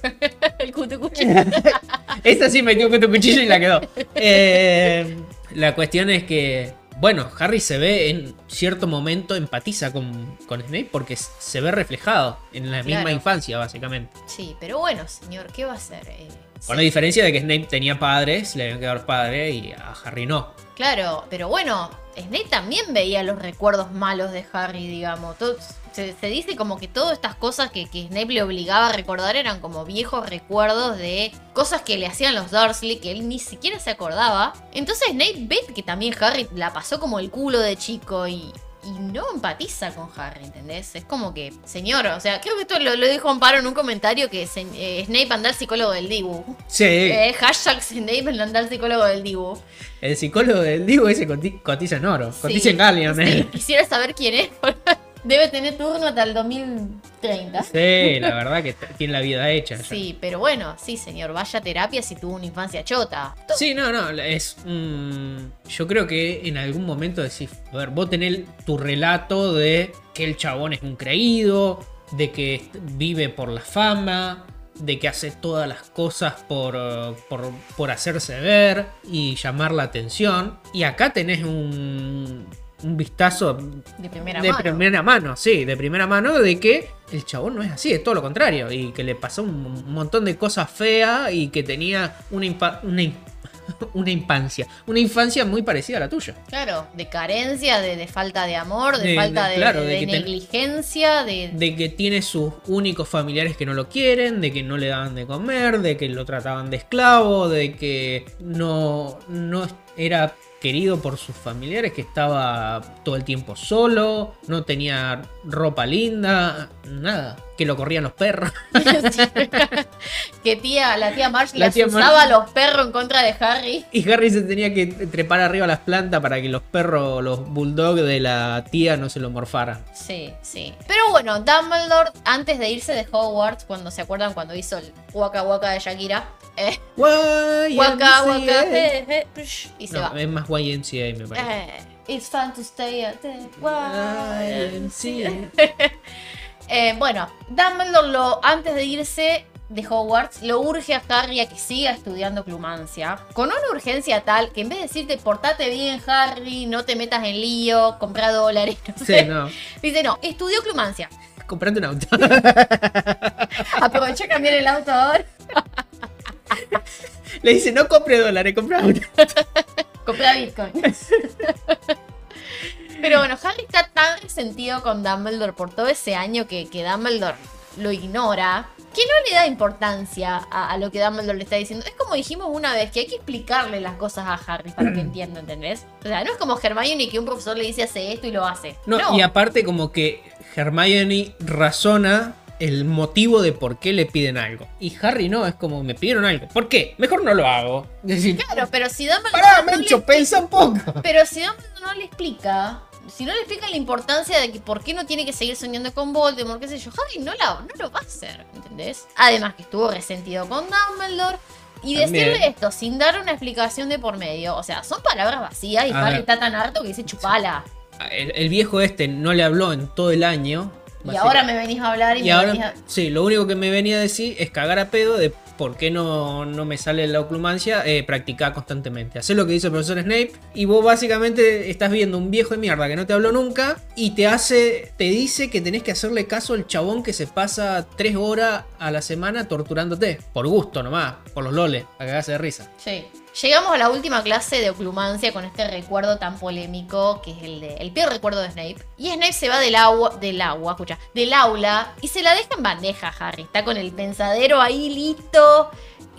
[SPEAKER 4] El cutucuchi. *laughs*
[SPEAKER 3] Esta sí metió con tu cuchillo y la quedó. Eh, la cuestión es que, bueno, Harry se ve en cierto momento, empatiza con, con Snape porque se ve reflejado en la misma infancia, básicamente.
[SPEAKER 4] Sí, pero bueno, señor, ¿qué va a hacer? Eh,
[SPEAKER 3] Con
[SPEAKER 4] sí.
[SPEAKER 3] la diferencia de que Snape tenía padres, le habían quedado padres y a Harry no.
[SPEAKER 4] Claro, pero bueno, Snape también veía los recuerdos malos de Harry, digamos. Todo- se, se dice como que todas estas cosas que, que Snape le obligaba a recordar eran como viejos recuerdos de cosas que le hacían los Dursley que él ni siquiera se acordaba. Entonces Snape ve que también Harry la pasó como el culo de chico y, y no empatiza con Harry, ¿entendés? Es como que, señor, o sea, creo que esto lo, lo dijo Amparo en un comentario que se- eh, Snape anda al psicólogo del Dibu.
[SPEAKER 3] Sí,
[SPEAKER 4] Eh, hashtag Snape anda al psicólogo del Dibu.
[SPEAKER 3] el psicólogo del Divo ese coti- cotiza en oro, cotiza
[SPEAKER 4] Sí,
[SPEAKER 3] en Gallium.
[SPEAKER 4] sí,
[SPEAKER 3] eh.
[SPEAKER 4] Quisiera saber quién es. *laughs* Debe tener turno hasta el 2030.
[SPEAKER 3] Sí, la verdad que tiene la vida hecha. ya.
[SPEAKER 4] Sí, pero bueno, sí, señor, vaya a terapia si tuvo una infancia chota.
[SPEAKER 3] Sí, no, no, es un... Yo creo que en algún momento decís, a ver, vos tenés tu relato de que el chabón es un creído, de que vive por la fama, de que hace todas las cosas por, por, por hacerse ver y llamar la atención. Y acá tenés un, un vistazo
[SPEAKER 4] De primera
[SPEAKER 3] de
[SPEAKER 4] mano.
[SPEAKER 3] primera mano, sí, de primera mano de que el chabón no es así, es todo lo contrario. Y que le pasó un montón de cosas feas y que tenía una, una, *laughs* una infancia. Una infancia muy parecida a la tuya.
[SPEAKER 4] Claro, de carencia, de, de falta de amor, de,
[SPEAKER 3] De-
[SPEAKER 4] falta
[SPEAKER 3] de- claro,
[SPEAKER 4] de
[SPEAKER 3] ten-
[SPEAKER 4] negligencia, de,
[SPEAKER 3] De que tiene sus únicos familiares que no lo quieren, de que no le daban de comer, de que lo trataban de esclavo, de que no, no era querido por sus familiares, que estaba todo el tiempo solo, no tenía ropa linda, nada, que lo corrían los perros. *laughs*
[SPEAKER 4] que tía, la tía Marge
[SPEAKER 3] La
[SPEAKER 4] le
[SPEAKER 3] tía
[SPEAKER 4] a los perros en contra de Harry.
[SPEAKER 3] Y Harry se tenía que trepar arriba a las plantas para que los perros, los bulldogs de la tía no se lo morfaran.
[SPEAKER 4] Sí, sí. Pero bueno, Dumbledore, antes de irse de Hogwarts, cuando se acuerdan cuando hizo el Waka Waka de Shakira, eh, Waka Waka, eh, psh, y se
[SPEAKER 3] No,
[SPEAKER 4] va.
[SPEAKER 3] es más YMCA me parece.
[SPEAKER 4] Eh, it's fun to stay at the
[SPEAKER 3] YMCA. *laughs*
[SPEAKER 4] Eh, bueno, Dumbledore lo, antes de irse de Hogwarts lo urge a Harry a que siga estudiando clumancia. Con una urgencia tal que en vez de decirte portate bien Harry, no te metas en lío, compra dólares, *laughs* no
[SPEAKER 3] Sí,
[SPEAKER 4] sé.
[SPEAKER 3] no.
[SPEAKER 4] Dice, no, estudió clumancia.
[SPEAKER 3] Comprate un auto. *laughs*
[SPEAKER 4] Aproveché a cambiar el auto ahora. *laughs*
[SPEAKER 3] Le dice, no compre dólares, compra auto. *laughs*
[SPEAKER 4] Compra Bitcoin. *laughs* Pero bueno, Harry está tan resentido con Dumbledore por todo ese año que, que Dumbledore lo ignora, que no le da importancia a, a lo que Dumbledore le está diciendo. Es como dijimos una vez, que hay que explicarle las cosas a Harry para que *clears throat* entienda, ¿entendés? O sea, no es como Hermione que un profesor le dice hace esto y lo hace.
[SPEAKER 3] No,
[SPEAKER 4] No,
[SPEAKER 3] y aparte como que Hermione razona el motivo de por qué le piden algo. Y Harry no, es como, me pidieron algo. ¿Por qué? Mejor no lo hago. Decir,
[SPEAKER 4] Claro, pero si Dumbledore
[SPEAKER 3] pará,
[SPEAKER 4] no
[SPEAKER 3] Mencho, un poco.
[SPEAKER 4] Pero si Dumbledore no le explica, si no le explica la importancia de que por qué no tiene que seguir soñando con Voldemort, qué sé yo, Harry no, la, no lo va a hacer, ¿entendés? Además que estuvo resentido con Dumbledore. Y
[SPEAKER 3] También.
[SPEAKER 4] decirle esto sin dar una explicación de por medio, o sea, son palabras vacías y Harry está tan harto que dice chupala.
[SPEAKER 3] El, el viejo este no le habló en todo el año.
[SPEAKER 4] Y ahora me venís a hablar y,
[SPEAKER 3] Y
[SPEAKER 4] me
[SPEAKER 3] ahora,
[SPEAKER 4] venís a...
[SPEAKER 3] sí, lo único que me venía a decir es cagar a pedo de por qué no, no me sale la oclumancia, eh, practicar constantemente. Hacer lo que dice el profesor Snape y vos básicamente estás viendo un viejo de mierda que no te habló nunca y te hace, te dice que tenés que hacerle caso al chabón que se pasa tres horas a la semana torturándote. Por gusto nomás, por los loles, para cagarse de risa.
[SPEAKER 4] Sí. Llegamos a la última clase de oclumancia con este recuerdo tan polémico que es el de el peor recuerdo de Snape. Y Snape se va del agua, del agua, escucha, del aula y se la deja en bandeja Harry. Está con el pensadero ahí listo,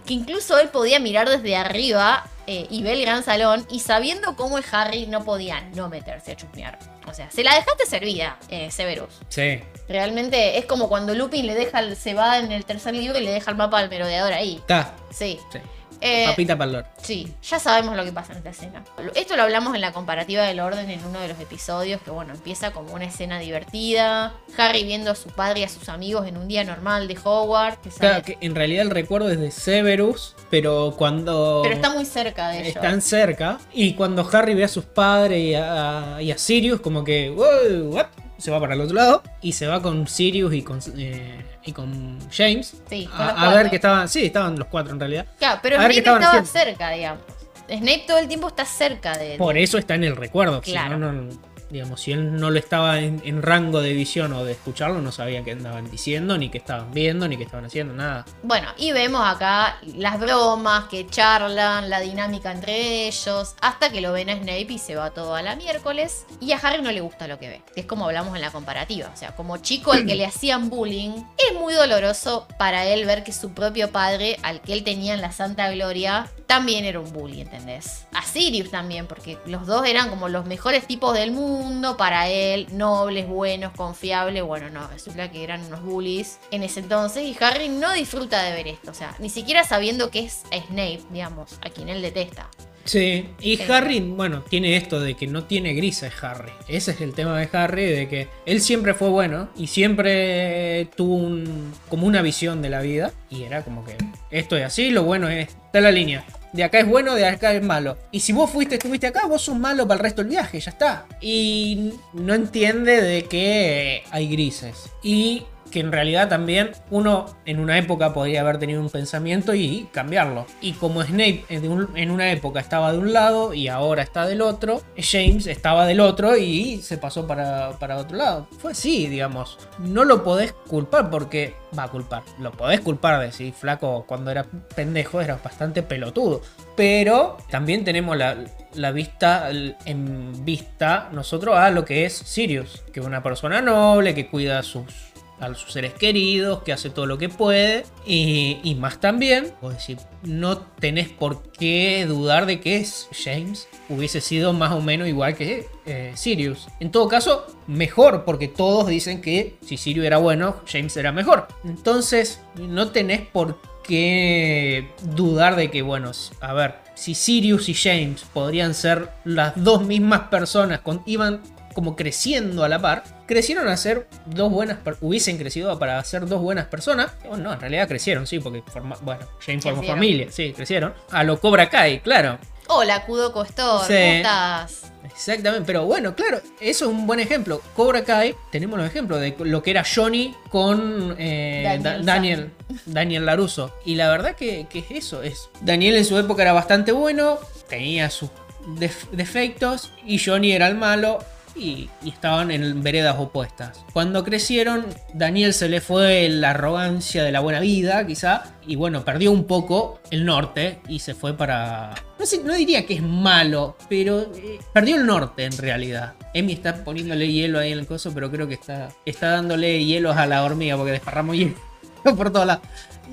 [SPEAKER 4] que incluso él podía mirar desde arriba eh, y ve el gran salón y sabiendo cómo es Harry no podía no meterse a chusmear. O sea, se la dejaste servida, eh, Severus.
[SPEAKER 3] Sí.
[SPEAKER 4] Realmente es como cuando Lupin le deja, el- se va en el tercer libro y le deja el mapa al merodeador ahí.
[SPEAKER 3] Está.
[SPEAKER 4] Sí.
[SPEAKER 3] Sí.
[SPEAKER 4] Eh,
[SPEAKER 3] Papita para el lord.
[SPEAKER 4] Sí, ya sabemos lo que pasa en esta escena. Esto lo hablamos en la comparativa del orden en uno de los episodios, que bueno, empieza como una escena divertida. Harry viendo a su padre y a sus amigos en un día normal de Hogwarts. que
[SPEAKER 3] Claro, que en realidad el recuerdo es de Severus, pero cuando...
[SPEAKER 4] Pero está muy cerca de ellos.
[SPEAKER 3] están cerca. Y cuando Harry ve a sus padres y a, y a Sirius, como que "Wow, what?", se va para el otro lado. Y se va con Sirius y con, eh, y con James.
[SPEAKER 4] Sí, con
[SPEAKER 3] a, ver que estaban. Sí, estaban los cuatro en realidad.
[SPEAKER 4] Claro, pero Snape estaba
[SPEAKER 3] haciendo.
[SPEAKER 4] cerca, digamos. Snape todo el tiempo está cerca de.
[SPEAKER 3] Por eso está en el recuerdo. si
[SPEAKER 4] Claro.
[SPEAKER 3] no, no- digamos, si él no lo estaba en, rango de visión o de escucharlo, no sabía qué andaban diciendo, ni qué estaban viendo, ni qué estaban haciendo, nada.
[SPEAKER 4] Bueno, y vemos acá las bromas que charlan, la dinámica entre ellos, hasta que lo ven a Snape y se va todo a la miércoles. Y a Harry no le gusta lo que ve, es como hablamos en la comparativa. O sea, como chico al que le hacían bullying, es muy doloroso para él ver que su propio padre, al que él tenía en la Santa Gloria, también era un bully, ¿entendés? A Sirius también, porque los dos eran como los mejores tipos del mundo para él, nobles, buenos, confiables. Bueno, no, resulta que eran unos bullies en ese entonces y Harry no disfruta de ver esto, o sea, ni siquiera sabiendo que es Snape, digamos, a quien él detesta.
[SPEAKER 3] Sí, y
[SPEAKER 4] Sí.
[SPEAKER 3] Harry, bueno, tiene esto de que no tiene grises Harry. Ese es el tema de Harry, de que él siempre fue bueno y siempre tuvo un, como una visión de la vida. Y era como que esto es así, lo bueno es, está la línea. De acá es bueno, de acá es malo. Y si vos fuiste, estuviste acá, vos sos malo para el resto del viaje, ya está. Y no entiende de que hay grises. Y que en realidad también uno en una época podría haber tenido un pensamiento y cambiarlo. Y como Snape en, una época estaba de un lado y ahora está del otro, James estaba del otro y se pasó para, para otro lado. Fue así, digamos. No lo podés culpar porque... Va a culpar. Lo podés culpar de si flaco cuando era pendejo era bastante pelotudo. Pero también tenemos la, la vista en vista nosotros a lo que es Sirius. Que es una persona noble, que cuida sus a sus seres queridos, que hace todo lo que puede. Y, y más también, decir, no tenés por qué dudar de que es James hubiese sido más o menos igual que eh, Sirius. En todo caso, mejor, porque todos dicen que si Sirius era bueno, James era mejor. Entonces, no tenés por qué dudar de que, bueno, a ver, si Sirius y James podrían ser las dos mismas personas, con, iban como creciendo a la par, crecieron a ser dos buenas, hubiesen crecido para ser dos buenas personas. Bueno, no, en realidad crecieron, sí, porque forma, bueno, James formó familia, sí, crecieron. A lo Cobra Kai, claro.
[SPEAKER 4] Hola, Kudoko Store,
[SPEAKER 3] Sí.
[SPEAKER 4] ¿cómo estás?
[SPEAKER 3] Exactamente, pero bueno, claro, eso es un buen ejemplo. Cobra Kai, tenemos los ejemplos de lo que era Johnny con eh,
[SPEAKER 4] Daniel
[SPEAKER 3] Da-. Daniel, Daniel Laruso. Y la verdad que, que es eso, es. Daniel en su época era bastante bueno, tenía sus def- defectos, y Johnny era el malo. Y, estaban en veredas opuestas. Cuando crecieron, Daniel se le fue la arrogancia de la buena vida, quizá, y bueno, perdió un poco el norte y se fue para... No, sé, no diría que es malo, pero eh, perdió el norte en realidad. Emi está poniéndole hielo ahí en el coso, pero creo que está, está dándole hielos a la hormiga porque desparramos hielo *laughs* por todos lados.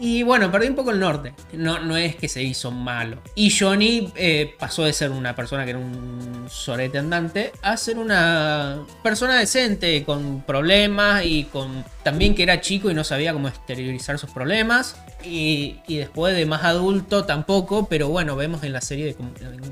[SPEAKER 3] Y bueno, perdió un poco el norte. No, no es que se hizo malo. Y Johnny eh, pasó de ser una persona que era un sorete andante a ser una persona decente, con problemas y con. También que era chico y no sabía cómo exteriorizar sus problemas. Y, y después de más adulto tampoco, pero bueno, vemos en la serie de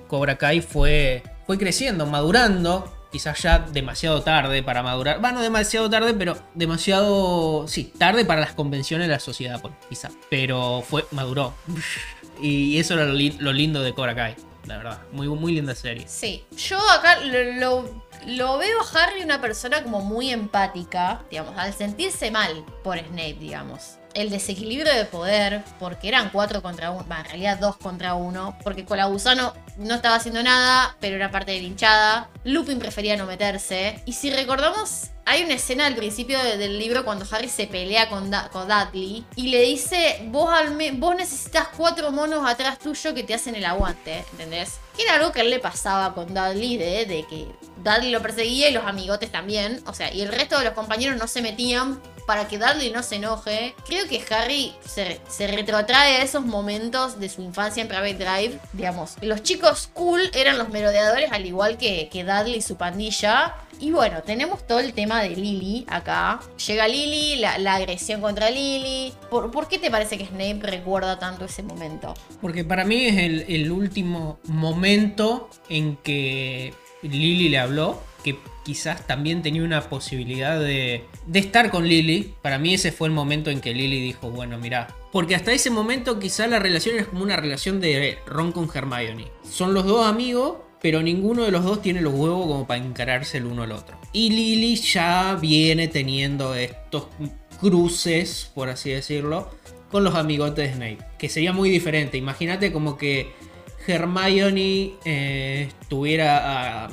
[SPEAKER 3] Cobra Kai fue, fue creciendo, madurando. Quizás ya demasiado tarde para madurar. Bueno, demasiado tarde, pero demasiado. Sí, tarde para las convenciones de la sociedad, pues, quizá. Pero fue, maduró. *laughs* Y eso era lo, li- lo lindo de Cobra Kai, la verdad. Muy, muy linda serie.
[SPEAKER 4] Sí, yo acá lo, lo- lo veo a Harry una persona como muy empática, digamos, al sentirse mal por Snape, digamos. El desequilibrio de poder, porque eran cuatro contra uno, en realidad dos contra uno, porque Colagusano no estaba haciendo nada, pero era parte de la hinchada. Lupin prefería no meterse. Y si recordamos, hay una escena al principio de- del libro cuando Harry se pelea con, Da- con Dudley y le dice, vos, vos necesitas cuatro monos atrás tuyo que te hacen el aguante, ¿entendés? Que era algo que él le pasaba con Dudley, de, de que Dudley lo perseguía y los amigotes también. O sea, y el resto de los compañeros no se metían para que Dudley no se enoje. Creo que Harry se, se retrotrae a esos momentos de su infancia en Private Drive. Digamos, los chicos cool eran los merodeadores al igual que, que Dudley y su pandilla. Y bueno, tenemos todo el tema de Lily acá. Llega Lily, la, la agresión contra Lily. ¿Por, por qué te parece que Snape recuerda tanto ese momento?
[SPEAKER 3] Porque para mí es el, el último momento en que Lily le habló, que quizás también tenía una posibilidad de, estar con Lily. Para mí ese fue el momento en que Lily dijo, bueno, mira. Porque hasta ese momento quizás la relación era como una relación de Ron con Hermione. Son los dos amigos, pero ninguno de los dos tiene los huevos como para encararse el uno al otro. Y Lily ya viene teniendo estos cruces, por así decirlo, con los amigotes de Snape. Que sería muy diferente. Imagínate como que Hermione eh, estuviera ah,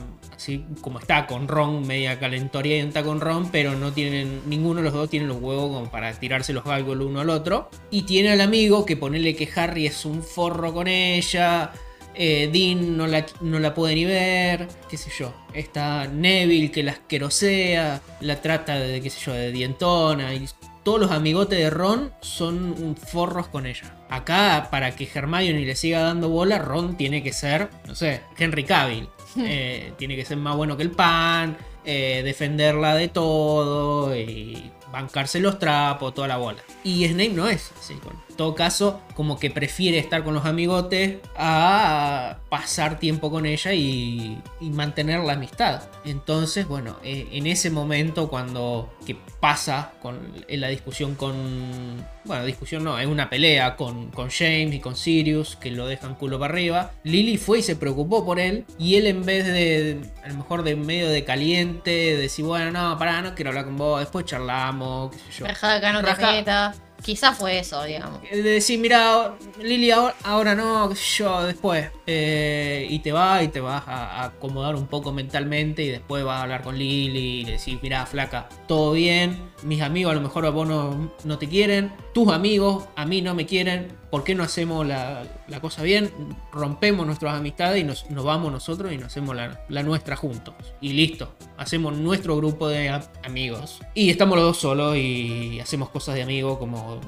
[SPEAKER 3] como está con Ron, media calentorienta con Ron, pero no tienen, ninguno de los dos tiene los huevos como para tirarse los galgos el uno al otro. Y tiene al amigo que ponerle que Harry es un forro con ella. eh, Dean no la, no la puede ni ver, qué sé yo. Está Neville que la asquerosea, la trata de, qué sé yo, de dientona. Y todos los amigotes de Ron son forros con ella. Acá, para que Hermione le siga dando bola, Ron tiene que ser, no sé, Henry Cavill. Eh, tiene que ser más bueno que el pan, eh, defenderla de todo y bancarse los trapos, toda la bola. Y Snape no es así. En todo caso, como que prefiere estar con los amigotes a pasar tiempo con ella y, y mantener la amistad. Entonces, bueno, eh, en ese momento cuando que pasa con en la discusión con... Bueno, discusión no, es una pelea con, con James y con Sirius que lo dejan culo para arriba. Lily fue y se preocupó por él y él en vez de, a lo mejor de medio de caliente, de decir, bueno, no, pará, no quiero hablar con vos, después charlamos amo, qué sé yo.
[SPEAKER 4] Rajá acá no te
[SPEAKER 3] Rajá.
[SPEAKER 4] Quizás fue eso, digamos.
[SPEAKER 3] De decir, mira, Lili, ahora, ahora no, yo, después. Eh, y te va y te vas a, acomodar un poco mentalmente y después vas a hablar con Lili y le decís, mira, flaca, todo bien, mis amigos a lo mejor a vos no, no te quieren, tus amigos a mí no me quieren, ¿por qué no hacemos la, la cosa bien? Rompemos nuestras amistades y nos, nos vamos nosotros y nos hacemos la, la nuestra juntos. Y listo, hacemos nuestro grupo de amigos. Y estamos los dos solos y hacemos cosas de amigos como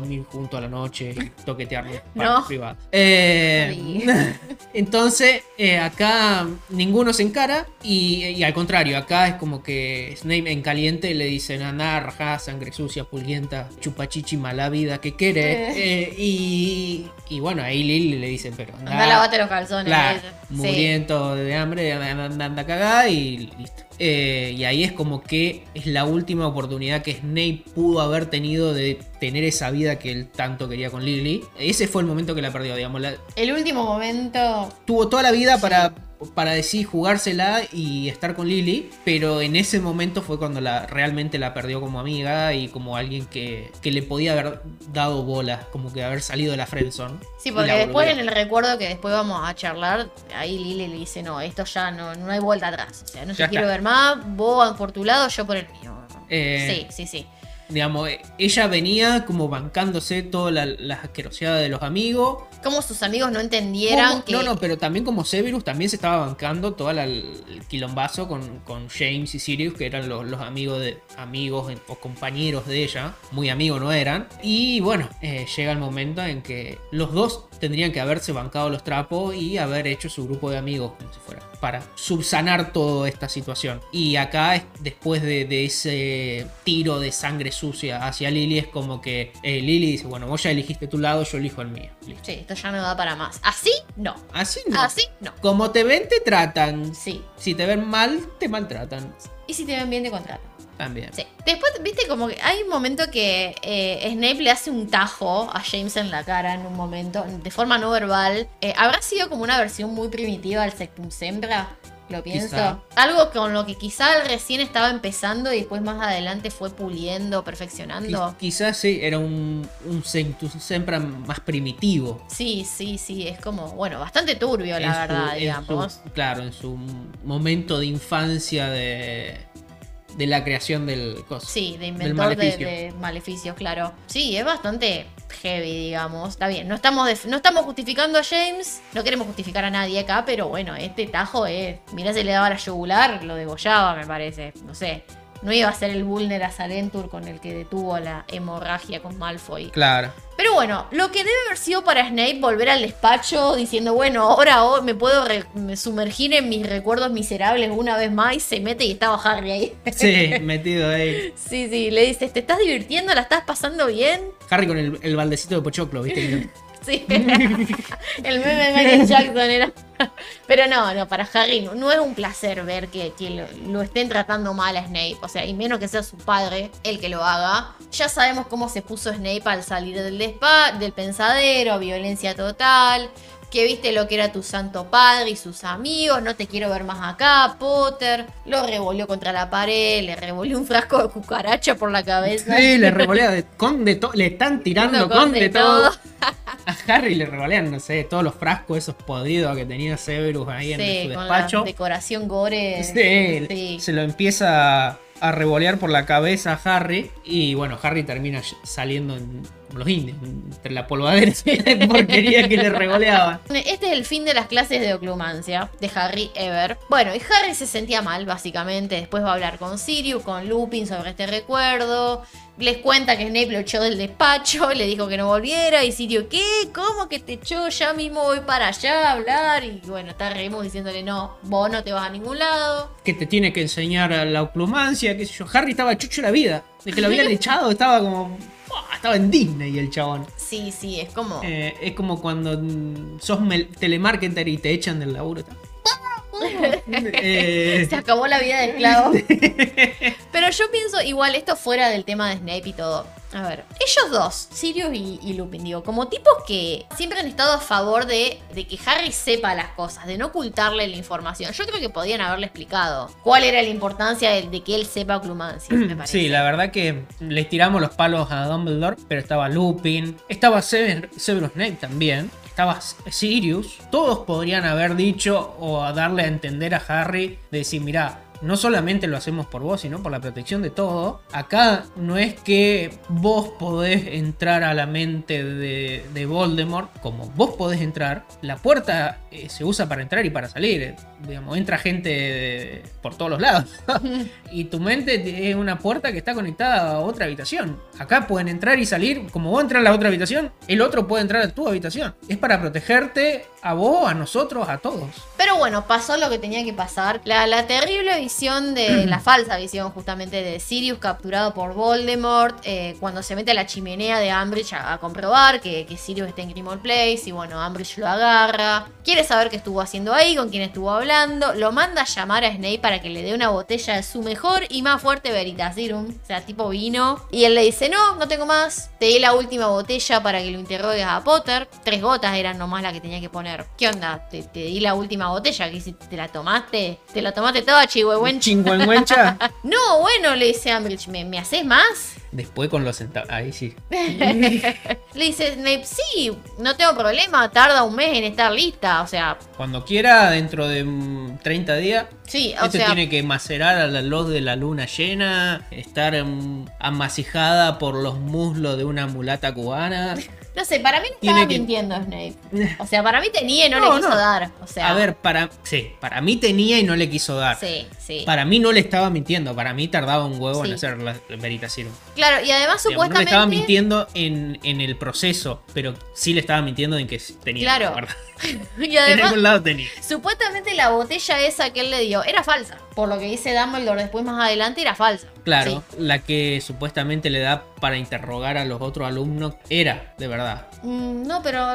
[SPEAKER 3] dormir juntos a la noche y toquetearnos
[SPEAKER 4] No.
[SPEAKER 3] privadas. Eh, *laughs* entonces, eh, acá ninguno se encara y, y al contrario, acá es como que Snape en caliente le dicen anda, rajá, sangre sucia, pulguienta, chupachichi, mala vida, ¿qué querés? Eh, y, y bueno, ahí Lily le dicen, pero anda,
[SPEAKER 4] Anda, lavate los calzones.
[SPEAKER 3] Muriendo de hambre, anda, cagada y listo. Eh, y ahí es como que es la última oportunidad que Snape pudo haber tenido de tener esa vida que él tanto quería con Lily. Ese fue el momento que la perdió, digamos. La-
[SPEAKER 4] El último momento.
[SPEAKER 3] tuvo toda la vida
[SPEAKER 4] Sí.
[SPEAKER 3] para, para decir jugársela y estar con Lily, pero en ese momento fue cuando la, realmente la perdió como amiga y como alguien que, que le podía haber dado bola, como que haber salido de la friendzone.
[SPEAKER 4] Sí, porque después en el recuerdo que después vamos a charlar, ahí Lili le dice, no, esto ya no, no hay vuelta atrás. O sea, no
[SPEAKER 3] Ya
[SPEAKER 4] te quiero
[SPEAKER 3] está.
[SPEAKER 4] ver más, vos por tu lado, yo por el mío.
[SPEAKER 3] Eh,
[SPEAKER 4] Sí, sí, sí.
[SPEAKER 3] Digamos, eh, ella venía como bancándose toda la, la asquerosidad de los amigos.
[SPEAKER 4] Como sus amigos no entendieran
[SPEAKER 3] Como-
[SPEAKER 4] que...
[SPEAKER 3] No, no, pero también como Severus también se estaba bancando todo el quilombazo con, con James y Sirius, que eran los, los amigos de amigos o compañeros de ella. Muy amigos no eran. Y bueno, eh, llega el momento en que los dos tendrían que haberse bancado los trapos y haber hecho su grupo de amigos, como si fuera, para subsanar toda esta situación. Y acá, es- después de, de ese tiro de sangre sucia hacia Lily, es como que eh, Lily dice, bueno, vos ya elegiste tu lado, yo elijo el mío. Listo.
[SPEAKER 4] Sí, esto ya no da para más. Así, no.
[SPEAKER 3] Así no.
[SPEAKER 4] Así, no.
[SPEAKER 3] Como te ven, te tratan.
[SPEAKER 4] Sí.
[SPEAKER 3] Si te ven mal, te maltratan.
[SPEAKER 4] Y si te ven bien, te contratan.
[SPEAKER 3] También.
[SPEAKER 4] Sí. Después, viste, como que hay un momento que eh, Snape le hace un tajo a James en la cara en un momento, de forma no verbal. Eh, ¿Habrá sido como una versión muy primitiva del Sectum Sempra? Lo pienso.
[SPEAKER 3] Quizá.
[SPEAKER 4] Algo con lo que quizá él recién estaba empezando y después más adelante fue puliendo, perfeccionando.
[SPEAKER 3] Quiz- quizás sí, era un, un Sanctus Sempra más primitivo.
[SPEAKER 4] Sí, sí, sí, es como, bueno, bastante turbio, la
[SPEAKER 3] En
[SPEAKER 4] verdad, digamos.
[SPEAKER 3] su- claro, en su momento de infancia de, de la creación del coso.
[SPEAKER 4] Sí, de inventor de,
[SPEAKER 3] maleficio.
[SPEAKER 4] de maleficios, claro. Sí, es bastante heavy, digamos. Está bien, no estamos, no estamos justificando a James, no queremos justificar a nadie acá, pero bueno, este tajo es. Mirá, se le daba la yugular, lo degollaba, me parece. No sé. No iba a ser el Vulner a Salentur con el que detuvo la hemorragia con Malfoy.
[SPEAKER 3] Claro.
[SPEAKER 4] Pero bueno, lo que debe haber sido para Snape volver al despacho diciendo, bueno, ahora oh, me puedo me sumergir en mis recuerdos miserables una vez más y se mete y estaba Harry ahí.
[SPEAKER 3] Sí, *laughs* metido ahí.
[SPEAKER 4] Sí, sí, le dices, ¿te estás divirtiendo? ¿La estás pasando bien?
[SPEAKER 3] Harry con el, el baldecito de pochoclo, ¿viste? *laughs* *laughs*
[SPEAKER 4] Sí. el meme de Michael *laughs* Jackson era. Pero no, no, para Harry no, no es un placer ver que, que lo, lo estén tratando mal a Snape. O sea, y menos que sea su padre el que lo haga. Ya sabemos cómo se puso Snape al salir del, despa del pensadero, violencia total. Que viste lo que era tu santo padre y sus amigos. No te quiero ver más acá, Potter. Lo revolvió contra la pared. Le revolvió un frasco de cucaracha por la cabeza.
[SPEAKER 3] Sí, le revolea de, con de todo. Le están tirando
[SPEAKER 4] Con
[SPEAKER 3] con,
[SPEAKER 4] de
[SPEAKER 3] de todo.
[SPEAKER 4] todo.
[SPEAKER 3] A Harry le revolean, no sé, todos los frascos esos podridos que tenía Severus ahí en
[SPEAKER 4] Sí,
[SPEAKER 3] su
[SPEAKER 4] con la
[SPEAKER 3] despacho.
[SPEAKER 4] decoración gore.
[SPEAKER 3] Sí,
[SPEAKER 4] Sí.
[SPEAKER 3] se lo empieza a revolear por la cabeza a Harry. Y bueno, Harry termina saliendo en como los indios, entre la polvadera de *laughs* porquería que le revoleaba.
[SPEAKER 4] Este es el fin de las clases de oclumancia de Harry Ever. Bueno, y Harry se sentía mal, básicamente. Después va a hablar con Sirius, con Lupin sobre este recuerdo. Les cuenta que Snape lo echó del despacho, le dijo que no volviera. Y Sirius, ¿qué? ¿Cómo que te echó? Ya mismo voy para allá a hablar. Y bueno, está Remus diciéndole, no, vos no te vas a ningún lado.
[SPEAKER 3] Que te tiene que enseñar a la oclumancia, qué sé yo. Harry estaba chucho la vida. De que lo habían *laughs* echado, estaba como. Estaba en Disney el chabón.
[SPEAKER 4] Sí, sí, es como...
[SPEAKER 3] Eh, es como cuando mm, sos telemarketer y te echan del laburo. Eh,
[SPEAKER 4] Se acabó la vida del esclavo. *laughs* Pero yo pienso, igual, esto fuera del tema de Snape y todo. A ver, ellos dos, Sirius y, y Lupin, digo, como tipos que siempre han estado a favor de, de que Harry sepa las cosas, de no ocultarle la información. Yo creo que podían haberle explicado cuál era la importancia de, de que él sepa Clumancia, me parece.
[SPEAKER 3] Sí, la verdad que les tiramos los palos a Dumbledore, pero estaba Lupin, estaba Sever- Severus Snape también, estaba Sirius. Todos podrían haber dicho o darle a entender a Harry de decir, mirá, no solamente lo hacemos por vos, sino por la protección de todo. Acá no es que vos podés entrar a la mente de, de Voldemort, como vos podés entrar. La puerta eh, se usa para entrar y para salir. eh, Digamos, entra gente de- por todos los lados. *laughs* y tu mente es una puerta que está conectada a otra habitación. Acá pueden entrar y salir. Como vos entras a la otra habitación, el otro puede entrar a tu habitación. Es para protegerte a vos, a nosotros, a todos.
[SPEAKER 4] Pero bueno, pasó lo que tenía que pasar. La, la terrible visión de. la *clears throat* falsa visión, justamente, de Sirius capturado por Voldemort. eh, cuando se mete a la chimenea de Ambridge a, a comprobar que, que Sirius está en Grimmauld Place. Y bueno, Ambridge lo agarra. Quiere saber qué estuvo haciendo ahí, con quién estuvo hablando. Lo manda a llamar a Snape para que le dé una botella de su mejor y más fuerte Veritaserum. O sea, tipo vino. Y él le dice: No, no tengo más. Te di la última botella para que lo interrogues a Potter. Tres gotas eran nomás la que tenía que poner. ¿Qué onda? Te, te di la última botella. que hiciste? ¿Te la tomaste? ¿Te la tomaste toda, chihuahuencha?
[SPEAKER 3] Chingüengüencha. *laughs*
[SPEAKER 4] No, bueno, le dice Ambridge. ¿Me, me haces más?
[SPEAKER 3] Después con los centavos. Ahí sí. *laughs*
[SPEAKER 4] Le dice Snape: Sí, no tengo problema. Tarda un mes en estar lista. O sea,
[SPEAKER 3] Cuando quiera, dentro de mm, 30 días,
[SPEAKER 4] sí, o
[SPEAKER 3] este
[SPEAKER 4] sea.
[SPEAKER 3] tiene que macerar a la luz de la luna llena, estar mm, amasijada por los muslos de una mulata cubana. *laughs*
[SPEAKER 4] No sé, para mí no estaba
[SPEAKER 3] que-
[SPEAKER 4] mintiendo Snape. O sea, para mí tenía y no, *laughs*
[SPEAKER 3] No,
[SPEAKER 4] le quiso
[SPEAKER 3] no.
[SPEAKER 4] dar. O sea,
[SPEAKER 3] A ver, para, sí, para mí tenía y no le quiso dar.
[SPEAKER 4] Sí, sí.
[SPEAKER 3] Para mí no le estaba mintiendo, para mí tardaba un huevo
[SPEAKER 4] Sí.
[SPEAKER 3] en hacer la Veritaserum.
[SPEAKER 4] Claro, y además
[SPEAKER 3] Digamos, No le
[SPEAKER 4] supuestamente.
[SPEAKER 3] estaba mintiendo en, en el proceso, pero sí le estaba mintiendo en que tenía.
[SPEAKER 4] Claro. *laughs* Y
[SPEAKER 3] En
[SPEAKER 4] además,
[SPEAKER 3] algún lado tenía.
[SPEAKER 4] supuestamente la botella esa que él le dio era falsa. Por lo que dice Dumbledore después más adelante, era falsa.
[SPEAKER 3] Claro,
[SPEAKER 4] Sí.
[SPEAKER 3] la que supuestamente le da para interrogar a los otros alumnos era, de verdad.
[SPEAKER 4] Mm, no, pero.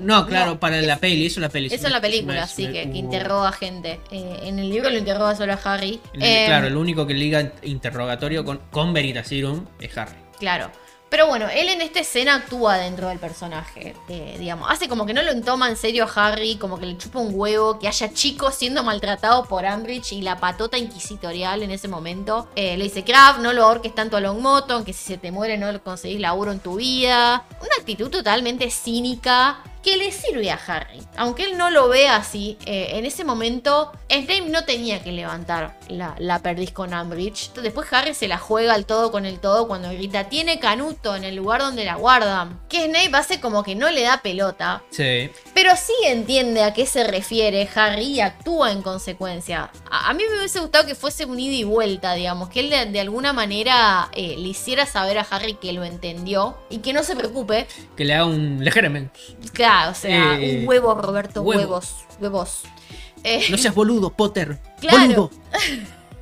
[SPEAKER 3] No, claro, para la peli, eso es la peli.
[SPEAKER 4] Eso en la película,
[SPEAKER 3] Me-
[SPEAKER 4] sí,
[SPEAKER 3] me-
[SPEAKER 4] que, que interroga gente. Eh, en el libro lo interroga solo a Harry.
[SPEAKER 3] el-
[SPEAKER 4] Eh,
[SPEAKER 3] claro, el único que liga interrogatorio con, con Veritaserum es Harry.
[SPEAKER 4] Claro. Pero bueno, él en esta escena actúa dentro del personaje. eh, digamos, hace como que no lo toma en serio a Harry, como que le chupa un huevo, que haya chicos siendo maltratados por Ambridge y la patota inquisitorial en ese momento. Eh, le dice, Crab, no lo ahorques tanto a Longmotton, que si se te muere no conseguís laburo en tu vida. Una actitud totalmente cínica que le sirve a Harry. Aunque él no lo vea así, eh, en ese momento Snape no tenía que levantar la, la perdiz con Ambridge. Entonces, Después Harry se la juega al todo con el todo cuando grita, tiene canuto en el lugar donde la guardan. Que Snape hace como que no le da pelota.
[SPEAKER 3] Sí.
[SPEAKER 4] Pero sí entiende a qué se refiere Harry y actúa en consecuencia. A, a mí me hubiese gustado que fuese un ida y vuelta, digamos, que él de, de alguna manera eh, le hiciera saber a Harry que lo entendió y que no se preocupe.
[SPEAKER 3] Que le haga un ligeramente.
[SPEAKER 4] O sea,
[SPEAKER 3] Eh,
[SPEAKER 4] un huevo, Roberto,
[SPEAKER 3] huevo.
[SPEAKER 4] huevos, huevos. Eh,
[SPEAKER 3] No seas boludo, Potter.
[SPEAKER 4] Claro.
[SPEAKER 3] Boludo.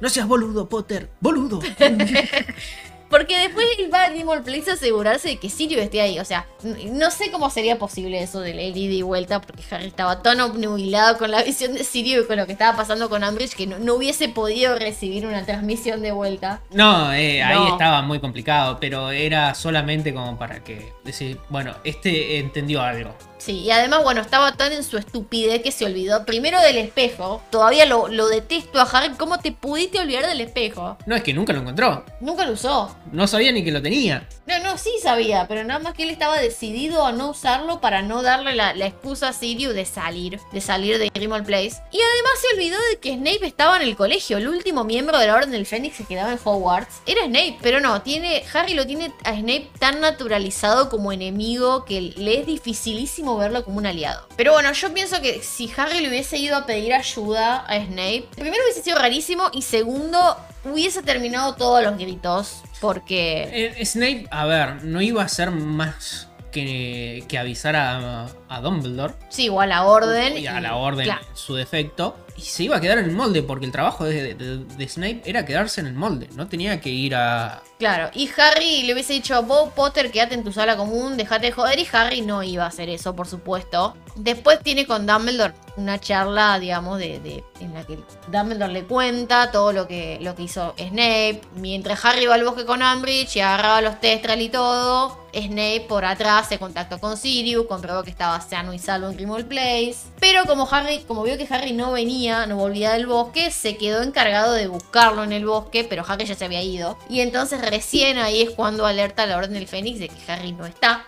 [SPEAKER 3] No seas boludo, Potter. Boludo. *laughs*
[SPEAKER 4] porque después él va a Grimmauld Place a asegurarse de que Sirius esté ahí. O sea, no sé cómo sería posible eso del el ida y vuelta, porque Harry estaba tan obnubilado con la visión de Sirius y con lo que estaba pasando con Ambridge que no, no hubiese podido recibir una transmisión de vuelta.
[SPEAKER 3] No, eh, ahí
[SPEAKER 4] No.
[SPEAKER 3] estaba muy complicado, pero era solamente como para que decir, bueno, este entendió algo.
[SPEAKER 4] Sí, y además, bueno, estaba tan en su estupidez que se olvidó primero del espejo. Todavía lo, lo detesto a Harry. ¿Cómo te pudiste olvidar del espejo?
[SPEAKER 3] No, es que nunca lo encontró.
[SPEAKER 4] Nunca lo usó.
[SPEAKER 3] No sabía ni que lo tenía.
[SPEAKER 4] No, no, sí sabía, pero nada más que él estaba decidido a no usarlo para no darle la, la excusa a Sirius de salir, de salir de Grimmauld Place. Y además se olvidó de que Snape estaba en el colegio, el último miembro de la Orden del Fénix que quedaba en Hogwarts. Era Snape, pero no, tiene, Harry lo tiene a Snape tan naturalizado como enemigo que le es dificilísimo verlo como un aliado. Pero bueno, yo pienso que si Harry le hubiese ido a pedir ayuda a Snape, primero hubiese sido rarísimo y segundo hubiese terminado todos los gritos. Porque
[SPEAKER 3] Eh, Snape, a ver, no iba a ser más que, que avisar a, a Dumbledore
[SPEAKER 4] Sí, igual a la orden.
[SPEAKER 3] y a la orden
[SPEAKER 4] claro.
[SPEAKER 3] en su defecto. Y se iba a quedar en el molde, porque el trabajo de, de- de Snape era quedarse en el molde. No tenía que ir a.
[SPEAKER 4] Claro, y Harry le hubiese dicho, vos Potter, quédate en tu sala común, dejate de joder, y Harry no iba a hacer eso, por supuesto. Después tiene con Dumbledore una charla, digamos, de, en la que Dumbledore le cuenta todo lo que, lo que hizo Snape. Mientras Harry va al bosque con Umbridge y agarraba los Testral y todo, Snape por atrás se contactó con Sirius, comprobó que estaba sano y salvo en Grimmauld Place. Pero como Harry, como vio que Harry no venía, no volvía del bosque, se quedó encargado de buscarlo en el bosque, pero Harry ya se había ido. Y entonces recién ahí es cuando alerta la Orden del Fénix de que Harry no está.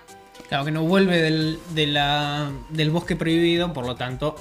[SPEAKER 3] Claro, que no vuelve del, de la- del bosque prohibido, por lo tanto,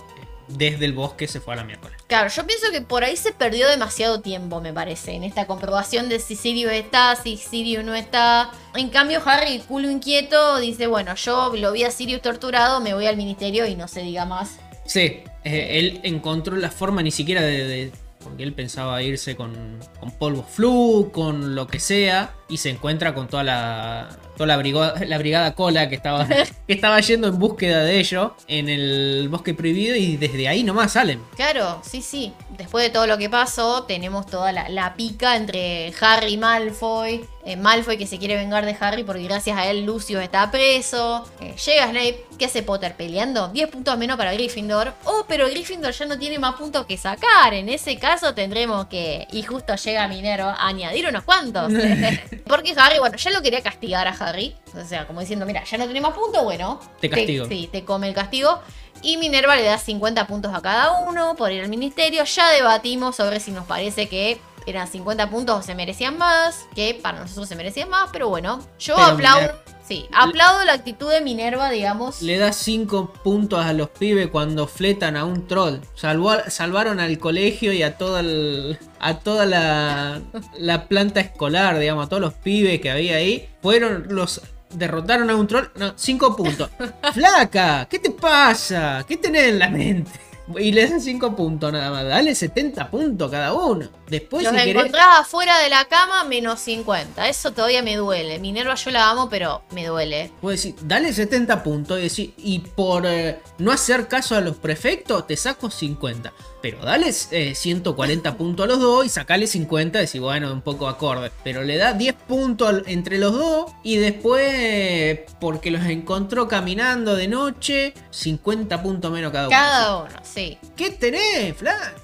[SPEAKER 3] desde el bosque se fue a la miércoles.
[SPEAKER 4] Claro, yo pienso que por ahí se perdió demasiado tiempo, me parece, en esta comprobación de si Sirius está, si Sirius no está. En cambio, Harry, culo inquieto, dice, bueno, yo lo vi a Sirius torturado, me voy al ministerio y no se diga más.
[SPEAKER 3] Sí, eh, él encontró la forma ni siquiera de... de- porque él pensaba irse con, con polvo flu, con lo que sea, y se encuentra con toda la, toda la, brigada, la brigada cola que estaba, *laughs* que estaba yendo en búsqueda de ello en el bosque prohibido y desde ahí nomás salen.
[SPEAKER 4] Claro, sí, sí. Después de todo lo que pasó, tenemos toda la, la pica entre Harry y Malfoy. Eh, Malfoy que se quiere vengar de Harry porque gracias a él Lucius está preso. Eh, llega Snape. ¿Qué hace Potter peleando? 10 puntos menos para Gryffindor. Oh, pero Gryffindor ya no tiene más puntos que sacar. En ese caso tendremos que... Y justo llega Minerva a añadir unos cuantos. *laughs* porque Harry, bueno, ya lo quería castigar a Harry. O sea, como diciendo, mira, ya no tenemos puntos, bueno.
[SPEAKER 3] Te castigo.
[SPEAKER 4] sí, te come el castigo. Y Minerva le da 50 puntos a cada uno por ir al ministerio. Ya debatimos sobre si nos parece que eran 50 puntos o se merecían más. Que para nosotros se merecían más, pero bueno. Yo aplaudo. Sí, aplaudo la actitud de Minerva, digamos.
[SPEAKER 3] Le da 5 puntos a los pibes cuando fletan a un troll. Salvó- salvaron al colegio y a toda, el- a toda la, la planta escolar, digamos, a todos los pibes que había ahí. Fueron los. Derrotaron a un troll. No, 5 puntos. *laughs* ¡Flaca! ¿Qué te pasa? ¿Qué tenés en la mente? Y le dan 5 puntos nada más. Dale 70 puntos cada uno. Después,
[SPEAKER 4] Los
[SPEAKER 3] si querés.
[SPEAKER 4] encontrás afuera de la cama, menos 50. Eso todavía me duele. Minerva yo la amo, pero me duele.
[SPEAKER 3] Puedes decir, dale 70 puntos y, decir, y por eh, no hacer caso a los prefectos te saco 50. Pero dale eh, 140 puntos a los dos y sacale 50 y decir, bueno, un poco acorde. Pero le da 10 puntos entre los dos y después, eh, porque los encontró caminando de noche, 50 puntos menos cada uno.
[SPEAKER 4] Cada uno, sí.
[SPEAKER 3] ¿Qué tenés, Flack?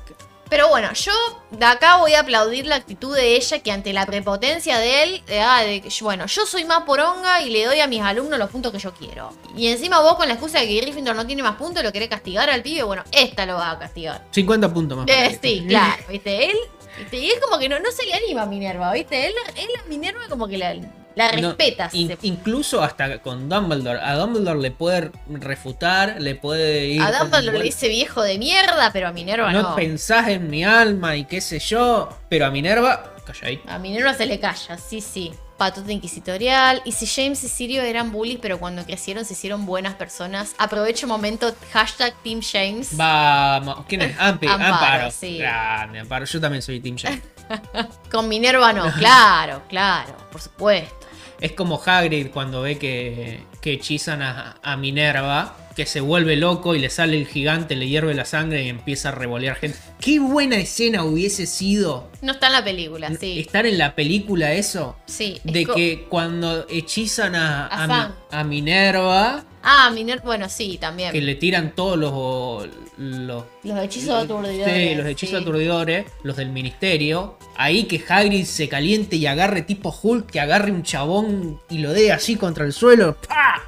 [SPEAKER 4] Pero bueno, yo de acá voy a aplaudir la actitud de ella que ante la prepotencia de él, de, ah, de bueno, yo soy más poronga y le doy a mis alumnos los puntos que yo quiero. Y encima vos con la excusa de que Gryffindor no tiene más puntos, lo querés castigar al pibe, bueno, esta lo va a castigar.
[SPEAKER 3] 50 puntos más.
[SPEAKER 4] Eh, sí, claro, ¿viste? Él, ¿viste? Y es como que no, no se le anima a Minerva, ¿viste? Él, él a Minerva como que la, la
[SPEAKER 3] No,
[SPEAKER 4] respeta.
[SPEAKER 3] in-
[SPEAKER 4] se-
[SPEAKER 3] incluso hasta con Dumbledore. A Dumbledore le puede refutar, le puede ir.
[SPEAKER 4] a Dumbledore le dice viejo de mierda, pero a Minerva
[SPEAKER 3] no,
[SPEAKER 4] no.
[SPEAKER 3] pensás en mi alma y qué sé yo. Pero a Minerva, calladito.
[SPEAKER 4] A Minerva se le calla, sí, sí. Patuta inquisitorial. Y si James y Sirio eran bullies, pero cuando crecieron se hicieron buenas personas. Aprovecho momento, hashtag Team James.
[SPEAKER 3] Vamos. ¿Quién es? *laughs* Ampi-
[SPEAKER 4] Amparo,
[SPEAKER 3] Amparo.
[SPEAKER 4] sí.
[SPEAKER 3] Grande, Amparo. Yo también soy Team James. *laughs* *laughs*
[SPEAKER 4] Con Minerva no, claro, claro, por supuesto.
[SPEAKER 3] Es como Hagrid cuando ve que, que hechizan a, a Minerva. Que se vuelve loco y le sale el gigante, le hierve la sangre y empieza a revolear gente. Qué buena escena hubiese sido
[SPEAKER 4] No está en la película, sí.
[SPEAKER 3] estar en la película eso.
[SPEAKER 4] Sí. es
[SPEAKER 3] De que cuando hechizan a,
[SPEAKER 4] A
[SPEAKER 3] a a Minerva,
[SPEAKER 4] Ah, Minerva, bueno, sí, también.
[SPEAKER 3] que le tiran todos los, los,
[SPEAKER 4] Los hechizos aturdidores.
[SPEAKER 3] sí, los hechizos
[SPEAKER 4] sí.
[SPEAKER 3] aturdidores, los del ministerio. Ahí que Hagrid se caliente y agarre tipo Hulk, que agarre un chabón y lo dé así contra el suelo. ¡Pah!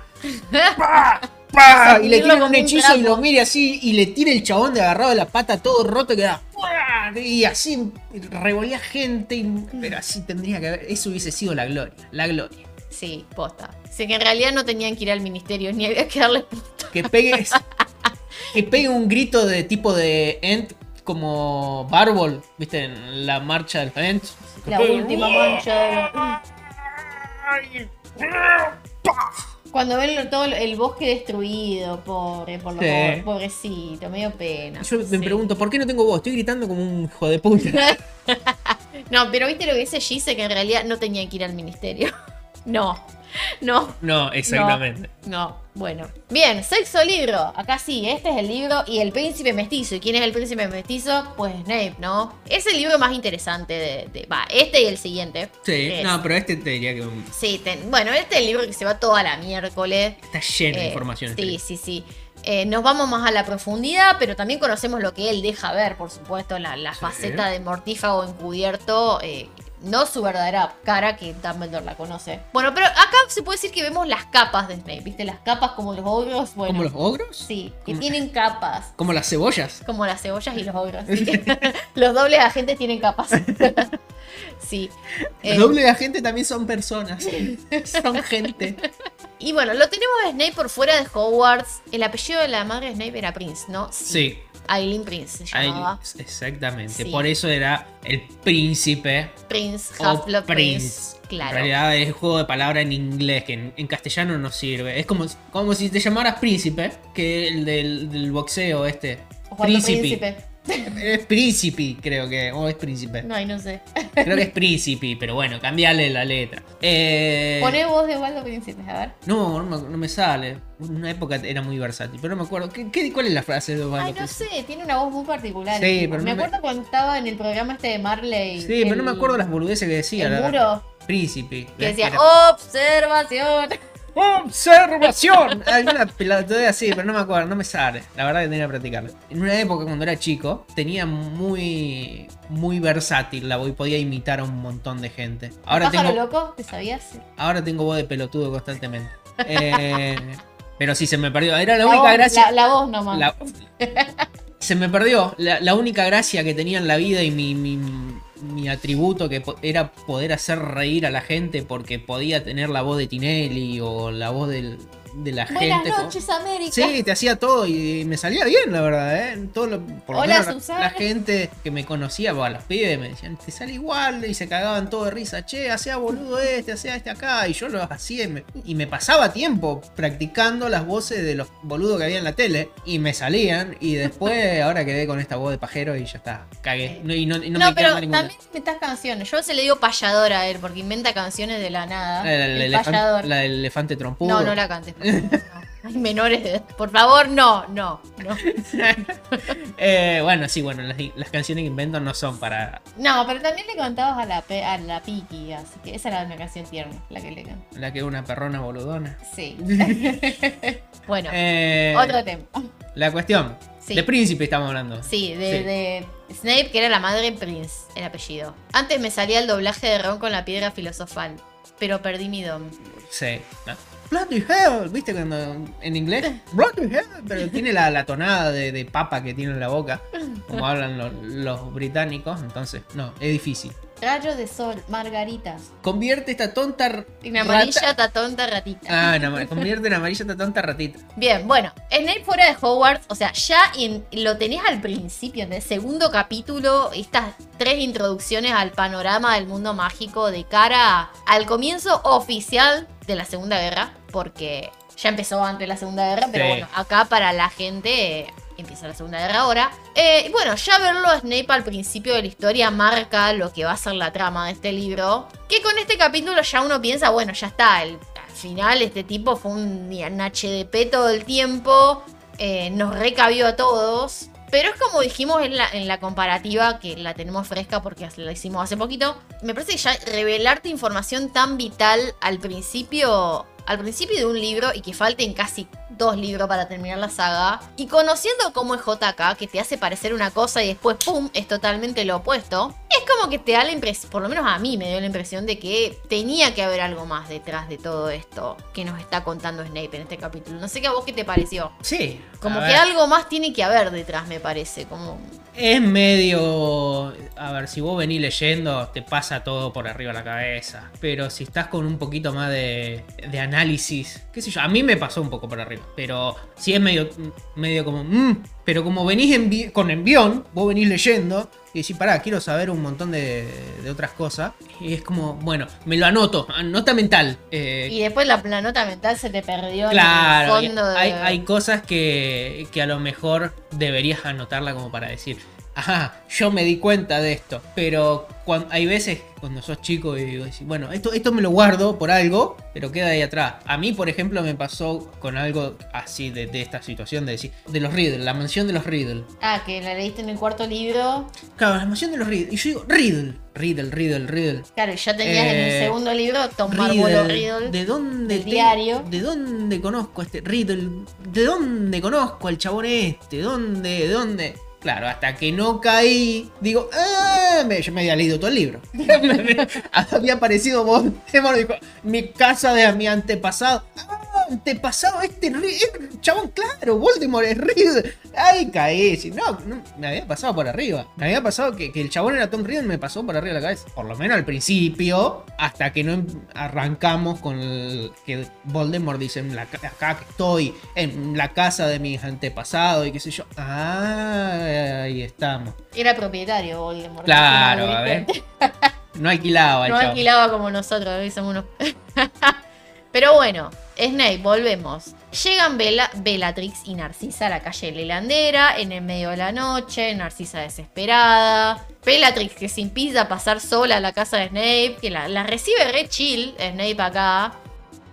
[SPEAKER 3] ¡Pah! ¡Pah! *laughs* Y le tira un
[SPEAKER 4] un
[SPEAKER 3] hechizo y lo mire así y le tira el chabón de agarrado de la pata todo roto y queda. ¡pah! Y así revolea gente. y- pero así tendría que haber. Eso hubiese sido la gloria. La gloria.
[SPEAKER 4] Sí, posta. Sé que en realidad no tenían que ir al ministerio, ni había que darles puntos.
[SPEAKER 3] Que pegue. *laughs* que pegue un grito de tipo de Ent como Barbol, ¿viste? En la marcha del Ent.
[SPEAKER 4] La última mancha de... Cuando ven todo el bosque destruido, pobre, por lo
[SPEAKER 3] Sí.
[SPEAKER 4] pobre- pobrecito, medio pena.
[SPEAKER 3] Yo me
[SPEAKER 4] Sí.
[SPEAKER 3] pregunto, ¿por qué no tengo voz? Estoy gritando como un hijo de puta. *laughs*
[SPEAKER 4] No, pero viste lo que dice Gise, que en realidad no tenían que ir al ministerio. *laughs* No, no,
[SPEAKER 3] No, exactamente.
[SPEAKER 4] no. Bueno. Bien, sexto libro. Acá sí, este es el libro y el príncipe mestizo. ¿Y quién es el príncipe mestizo? Pues Snape, ¿no? Es el libro más interesante de... Va, este y el siguiente.
[SPEAKER 3] Sí,
[SPEAKER 4] Es-
[SPEAKER 3] no, pero este te diría que
[SPEAKER 4] Sí, ten- bueno, este es el libro que se va toda la miércoles.
[SPEAKER 3] está lleno de
[SPEAKER 4] Eh,
[SPEAKER 3] información. este
[SPEAKER 4] Sí,
[SPEAKER 3] libro.
[SPEAKER 4] sí, sí. eh, nos vamos más a la profundidad, pero también conocemos lo que él deja ver, por supuesto, la, la
[SPEAKER 3] Sí.
[SPEAKER 4] faceta de mortífago encubierto. eh, no su verdadera cara, que Dumbledore la conoce. Bueno, pero acá se puede decir que vemos las capas de Snape, ¿viste? Las capas como los ogros. Bueno,
[SPEAKER 3] ¿Como los ogros?
[SPEAKER 4] Sí, que tienen capas.
[SPEAKER 3] ¿Como las cebollas?
[SPEAKER 4] Como las cebollas y los ogros. sí. *laughs* *laughs* los dobles agentes tienen capas. *laughs* sí.
[SPEAKER 3] Los
[SPEAKER 4] Eh,
[SPEAKER 3] dobles agentes también son personas. son gente.
[SPEAKER 4] y bueno, lo tenemos a Snape por fuera de Hogwarts. El apellido de la madre de Snape era Prince, ¿no?
[SPEAKER 3] Sí,
[SPEAKER 4] Aileen Prince se llamaba.
[SPEAKER 3] exactamente.
[SPEAKER 4] Sí.
[SPEAKER 3] Por eso era el príncipe
[SPEAKER 4] Prince,
[SPEAKER 3] o prince.
[SPEAKER 4] Prince. Claro.
[SPEAKER 3] En realidad es juego de palabra en inglés que en, en castellano no sirve. Es como, como si te llamaras príncipe, que el del, del boxeo este.
[SPEAKER 4] Osvaldo
[SPEAKER 3] Príncipe. Es príncipe, creo que. O es príncipe.
[SPEAKER 4] No, y no sé.
[SPEAKER 3] Creo que es príncipe, pero bueno, cambiale la letra. Eh,
[SPEAKER 4] Poné voz de Osvaldo Príncipe, a ver.
[SPEAKER 3] No, no me, no me sale. En una época era muy versátil, pero no me acuerdo. ¿Qué, qué- cuál es la frase de Osvaldo
[SPEAKER 4] Ay, no
[SPEAKER 3] Príncipe?
[SPEAKER 4] sé, tiene una voz muy particular.
[SPEAKER 3] Sí,
[SPEAKER 4] tipo.
[SPEAKER 3] pero
[SPEAKER 4] me
[SPEAKER 3] no me-
[SPEAKER 4] acuerdo cuando estaba en el programa este de Marley.
[SPEAKER 3] Sí, pero no me acuerdo las boludeces que decía.
[SPEAKER 4] El muro.
[SPEAKER 3] Príncipe.
[SPEAKER 4] Que decía,
[SPEAKER 3] Era-
[SPEAKER 4] observación.
[SPEAKER 3] ¡Observación! Alguna pelotudez así, pero no me acuerdo, no me sale. La verdad que tenía que practicarla. En una época cuando era chico, tenía muy. muy versátil la voz y podía imitar a un montón de gente. Ahora
[SPEAKER 4] ¿Pájaro
[SPEAKER 3] tengo,
[SPEAKER 4] loco? ¿Te sabías?
[SPEAKER 3] ahora tengo voz de pelotudo constantemente. Eh, pero sí, se me perdió. Era la,
[SPEAKER 4] La
[SPEAKER 3] única
[SPEAKER 4] voz-
[SPEAKER 3] gracia.
[SPEAKER 4] La, la voz nomás.
[SPEAKER 3] La- se me perdió. La, la única gracia que tenía en la vida y mi, mi, mi atributo que era poder hacer reír a la gente porque podía tener la voz de Tinelli o la voz del- de la
[SPEAKER 4] Buenas
[SPEAKER 3] gente.
[SPEAKER 4] noches, América.
[SPEAKER 3] Sí, te hacía todo y me salía bien, la verdad, ¿eh? Todo lo- por lo
[SPEAKER 4] Hola,
[SPEAKER 3] menos la-
[SPEAKER 4] Susana.
[SPEAKER 3] la, gente que me conocía, bueno, los pibes me decían, te sale igual y se cagaban todo de risa, che, hacía boludo este, hacía este acá, y yo lo hacía y me, y me pasaba tiempo practicando las voces de los boludos que había en la tele y me salían y después *laughs* ahora quedé con esta voz de pajero y ya está, cagué. No, y no, y no
[SPEAKER 4] No,
[SPEAKER 3] me
[SPEAKER 4] pero también inventas canciones. Yo se le digo payador a él porque inventa canciones de la nada.
[SPEAKER 3] La, del
[SPEAKER 4] el
[SPEAKER 3] elefante- la del elefante trompudo.
[SPEAKER 4] No, no la cantes. *laughs* Hay menores de... Por favor, no, no, no. *laughs*
[SPEAKER 3] Eh, bueno, sí, bueno, las, las canciones que invento no son para
[SPEAKER 4] No, pero también le cantabas a la, pe- a la Piki, así que esa era una canción tierna, la que le canté.
[SPEAKER 3] la que es una perrona boludona.
[SPEAKER 4] Sí. *laughs* bueno,
[SPEAKER 3] Eh,
[SPEAKER 4] otro tema.
[SPEAKER 3] La cuestión.
[SPEAKER 4] Sí.
[SPEAKER 3] De príncipe estamos hablando.
[SPEAKER 4] Sí, de,
[SPEAKER 3] Sí.
[SPEAKER 4] de Snape, que era la madre Prince, el apellido. Antes me salía el doblaje de Ron con la piedra filosofal, pero perdí mi dom.
[SPEAKER 3] Sí. ¿no? Bloody hell, ¿viste cuando en inglés? Bloody hell, pero tiene la, la tonada de, de papa que tiene en la boca, como *laughs* hablan lo- los británicos, entonces, no, es difícil.
[SPEAKER 4] Rayo de sol, margaritas.
[SPEAKER 3] Convierte esta tonta
[SPEAKER 4] En amarilla,
[SPEAKER 3] rata-
[SPEAKER 4] ta tonta ratita.
[SPEAKER 3] Ah, no, convierte en amarilla esta tonta ratita.
[SPEAKER 4] Bien, bueno, Snape fuera de Hogwarts, o sea, ya en- lo tenés al principio, en el segundo capítulo, estas tres introducciones al panorama del mundo mágico de cara al comienzo oficial de la Segunda Guerra, porque ya empezó antes de la Segunda Guerra, pero
[SPEAKER 3] Sí.
[SPEAKER 4] bueno, acá para la gente eh, empieza la Segunda Guerra ahora. Eh, bueno, ya verlo a Snape al principio de la historia marca lo que va a ser la trama de este libro, que con este capítulo ya uno piensa, bueno, ya está, al final este tipo fue un, un HDP todo el tiempo, eh, nos recabió a todos. Pero es como dijimos en la, en la comparativa, que la tenemos fresca porque la hicimos hace poquito. Me parece que ya revelarte información tan vital al principio. Al principio de un libro y que falten casi dos libros para terminar la saga. Y conociendo cómo es JK, que te hace parecer una cosa y después, ¡pum!, es totalmente lo opuesto. Es como que te da la impresión, por lo menos a mí me dio la impresión de que tenía que haber algo más detrás de todo esto que nos está contando Snape en este capítulo. No sé qué a vos qué te pareció.
[SPEAKER 3] Sí.
[SPEAKER 4] Como que
[SPEAKER 3] ver,
[SPEAKER 4] algo más tiene que haber detrás, me parece. Como.
[SPEAKER 3] Es medio. A ver, si vos venís leyendo, te pasa todo por arriba de la cabeza. Pero si estás con un poquito más de, de análisis, qué sé yo, a mí me pasó un poco por arriba. Pero sí es medio, medio como. mm, pero como venís envi- con envión, vos venís leyendo y decís, pará, quiero saber un montón de, de otras cosas. Y es como, bueno, me lo anoto, nota mental. eh,
[SPEAKER 4] Y después la, la nota mental se te perdió
[SPEAKER 3] Claro,
[SPEAKER 4] en el fondo de.
[SPEAKER 3] hay, hay cosas que, que a lo mejor deberías anotarla como para decir, ajá, yo me di cuenta de esto. Pero hay veces cuando sos chico y digo, bueno, esto, esto me lo guardo por algo, pero queda ahí atrás. A mí, por ejemplo, me pasó con algo así de, de esta situación de decir, de los Riddle, la mansión de los Riddle.
[SPEAKER 4] Ah, que la leíste en el cuarto libro.
[SPEAKER 3] Claro, la mansión de los Riddle. Y yo digo, Riddle, Riddle, Riddle, Riddle.
[SPEAKER 4] Claro, ya tenías en el
[SPEAKER 3] Eh,
[SPEAKER 4] segundo libro tomar bolo Riddle.
[SPEAKER 3] ¿De dónde te-
[SPEAKER 4] diario.
[SPEAKER 3] ¿De dónde conozco a este Riddle? ¿De dónde conozco al chabón este? ¿De dónde? ¿De dónde? Claro, hasta que no caí, digo, ¡ah! Me, yo me había leído todo el libro. *laughs* Había aparecido Voldemort, *laughs* dijo, mi casa de mi antepasado. Antepasado, este chabón, claro, Voldemort es Riddle. Ay, caí. No, no, me había pasado por arriba. Me había pasado que, que el chabón era Tom Riddle, me pasó por arriba de la cabeza. Por lo menos al principio, hasta que no em- arrancamos con el, que Voldemort dice, "En la acá que estoy, en la casa de mis antepasados y qué sé yo. Ah, ahí estamos.
[SPEAKER 4] Era propietario Voldemort.
[SPEAKER 3] Claro, *laughs* a ver. No alquilaba el
[SPEAKER 4] No alquilaba como nosotros, somos unos. *laughs* Pero bueno, Snape, volvemos. Llegan Bella- Bellatrix y Narcisa a la calle Lelandera en el medio de la noche, Narcisa desesperada. Bellatrix que se impide a pasar sola a la casa de Snape, que la, la recibe re chill Snape acá.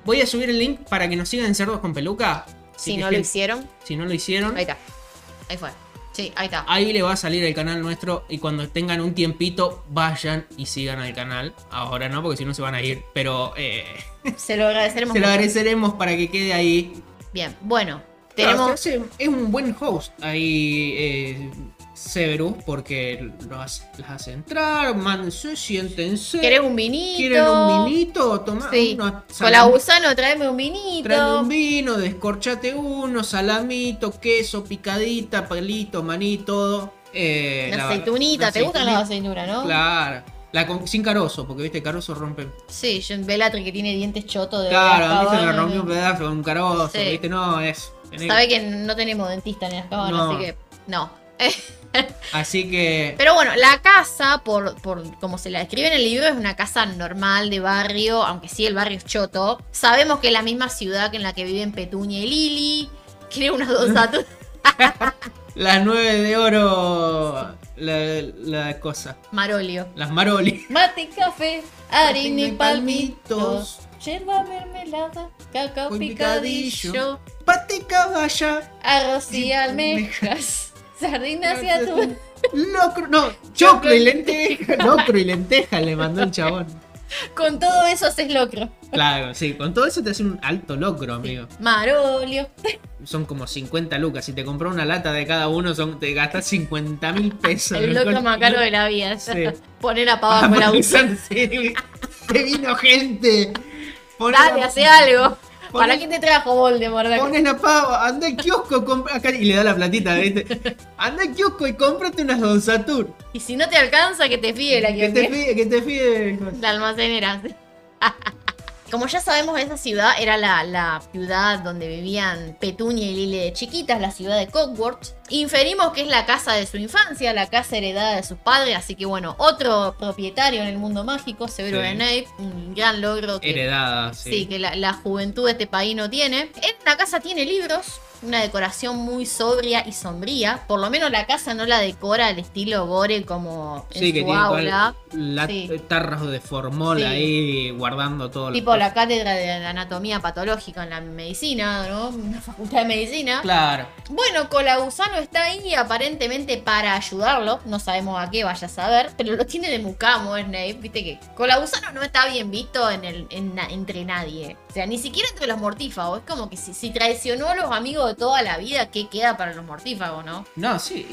[SPEAKER 3] Voy a subir el link para que nos sigan en Cerdos con Peluca.
[SPEAKER 4] Si
[SPEAKER 3] que,
[SPEAKER 4] no lo hicieron.
[SPEAKER 3] si no lo hicieron,
[SPEAKER 4] Ahí está. Ahí fue. Sí, ahí está.
[SPEAKER 3] ahí le va a salir el canal nuestro y cuando tengan un tiempito vayan y sigan al canal. Ahora no, porque si no se van a ir, pero eh,
[SPEAKER 4] Se lo agradeceremos *laughs*
[SPEAKER 3] se lo
[SPEAKER 4] mucho.
[SPEAKER 3] agradeceremos para que quede ahí.
[SPEAKER 4] Bien, bueno. Tenemos.
[SPEAKER 3] es un buen host ahí eh, Severus porque los, las hace entrar, mándense, siéntense.
[SPEAKER 4] ¿Querés un vinito?
[SPEAKER 3] ¿Quieren un vinito? Toma
[SPEAKER 4] Sí.
[SPEAKER 3] unos
[SPEAKER 4] Con la gusano, tráeme un vinito.
[SPEAKER 3] Tráeme un vino, descorchate uno, salamito, queso, picadita, palito, maní, todo. Eh, la-
[SPEAKER 4] aceitunita, ¿te gustan las aceitunas, no?
[SPEAKER 3] Claro. La con- sin carozo, porque viste, carozo rompe.
[SPEAKER 4] Sí, yo Bellatrix que tiene dientes chotos de
[SPEAKER 3] Claro, a mí se me rompió un pedazo con un carozo,
[SPEAKER 4] Sí.
[SPEAKER 3] viste, no, es.
[SPEAKER 4] Sabe que no tenemos dentista en Azkaban,
[SPEAKER 3] No.
[SPEAKER 4] así que no. *laughs* *laughs*
[SPEAKER 3] Así que.
[SPEAKER 4] Pero bueno, la casa, por, por como se la describe en el libro, es una casa normal de barrio, aunque sí el barrio es choto. Sabemos que es la misma ciudad que en la que viven Petunia y Lily. Quiere unas dos. *laughs*
[SPEAKER 3] Las nueve de oro. La, la cosa.
[SPEAKER 4] Marolio.
[SPEAKER 3] Las maroli. *laughs*
[SPEAKER 4] Mate, café, harina y
[SPEAKER 3] palmitos.
[SPEAKER 4] Yerba mermelada, cacao picadillo.
[SPEAKER 3] Pate caballa.
[SPEAKER 4] arroz y almejas, sardinas y atún.
[SPEAKER 3] Locro. No, choclo y lenteja. Locro y lenteja le mandó el chabón.
[SPEAKER 4] Con todo eso haces locro.
[SPEAKER 3] Claro, sí, con todo eso te hace un alto locro, amigo.
[SPEAKER 4] Marolio.
[SPEAKER 3] Son como 50 lucas. Si te compras una lata de cada uno, son, te gastas 50 mil pesos.
[SPEAKER 4] El locro más caro de la vida.
[SPEAKER 3] Sí. *laughs*
[SPEAKER 4] Poner a pava con la buceta.
[SPEAKER 3] sí, Que vino gente. Ponen
[SPEAKER 4] Dale,
[SPEAKER 3] a-
[SPEAKER 4] hace algo. ¿Para qué te trajo Voldemort? de acá?
[SPEAKER 3] Ponen a pavo, anda al kiosco, compra acá y le da la platita, ¿viste? Anda al kiosco y cómprate unas Don Satur.
[SPEAKER 4] Y si no te alcanza, que te fíe la
[SPEAKER 3] Que
[SPEAKER 4] que
[SPEAKER 3] te pide, que te pide.
[SPEAKER 4] La almacenera. *laughs* Como ya sabemos, esa ciudad era la, la ciudad donde vivían Petunia y Lily de chiquitas, la ciudad de Hogwarts. Inferimos que es la casa de su infancia, la casa heredada de sus padres, así que bueno, otro propietario en el mundo mágico, Severo
[SPEAKER 3] Sí.
[SPEAKER 4] Un gran logro que,
[SPEAKER 3] Heredada, sí.
[SPEAKER 4] sí, que la, la juventud de este país no tiene. En la casa tiene libros, una decoración muy sobria y sombría. Por lo menos la casa no la decora al estilo gore como en
[SPEAKER 3] Sí, que
[SPEAKER 4] su
[SPEAKER 3] tiene todo el-
[SPEAKER 4] aula.
[SPEAKER 3] la-
[SPEAKER 4] Sí.
[SPEAKER 3] tarros de formol
[SPEAKER 4] Sí.
[SPEAKER 3] ahí guardando todo.
[SPEAKER 4] Tipo la cátedra de anatomía patológica en la medicina, ¿no? *laughs* Una facultad de medicina.
[SPEAKER 3] Claro.
[SPEAKER 4] Bueno, Colagusano está ahí aparentemente para ayudarlo. No sabemos a qué vaya a saber. Pero lo tiene de mucamo Snape. Viste que Colagusano no está bien visto en el, en entre nadie. O sea, ni siquiera entre los mortífagos. Es como que si, si traicionó a los amigos de toda la vida, ¿qué queda para los mortífagos, no?
[SPEAKER 3] No, sí,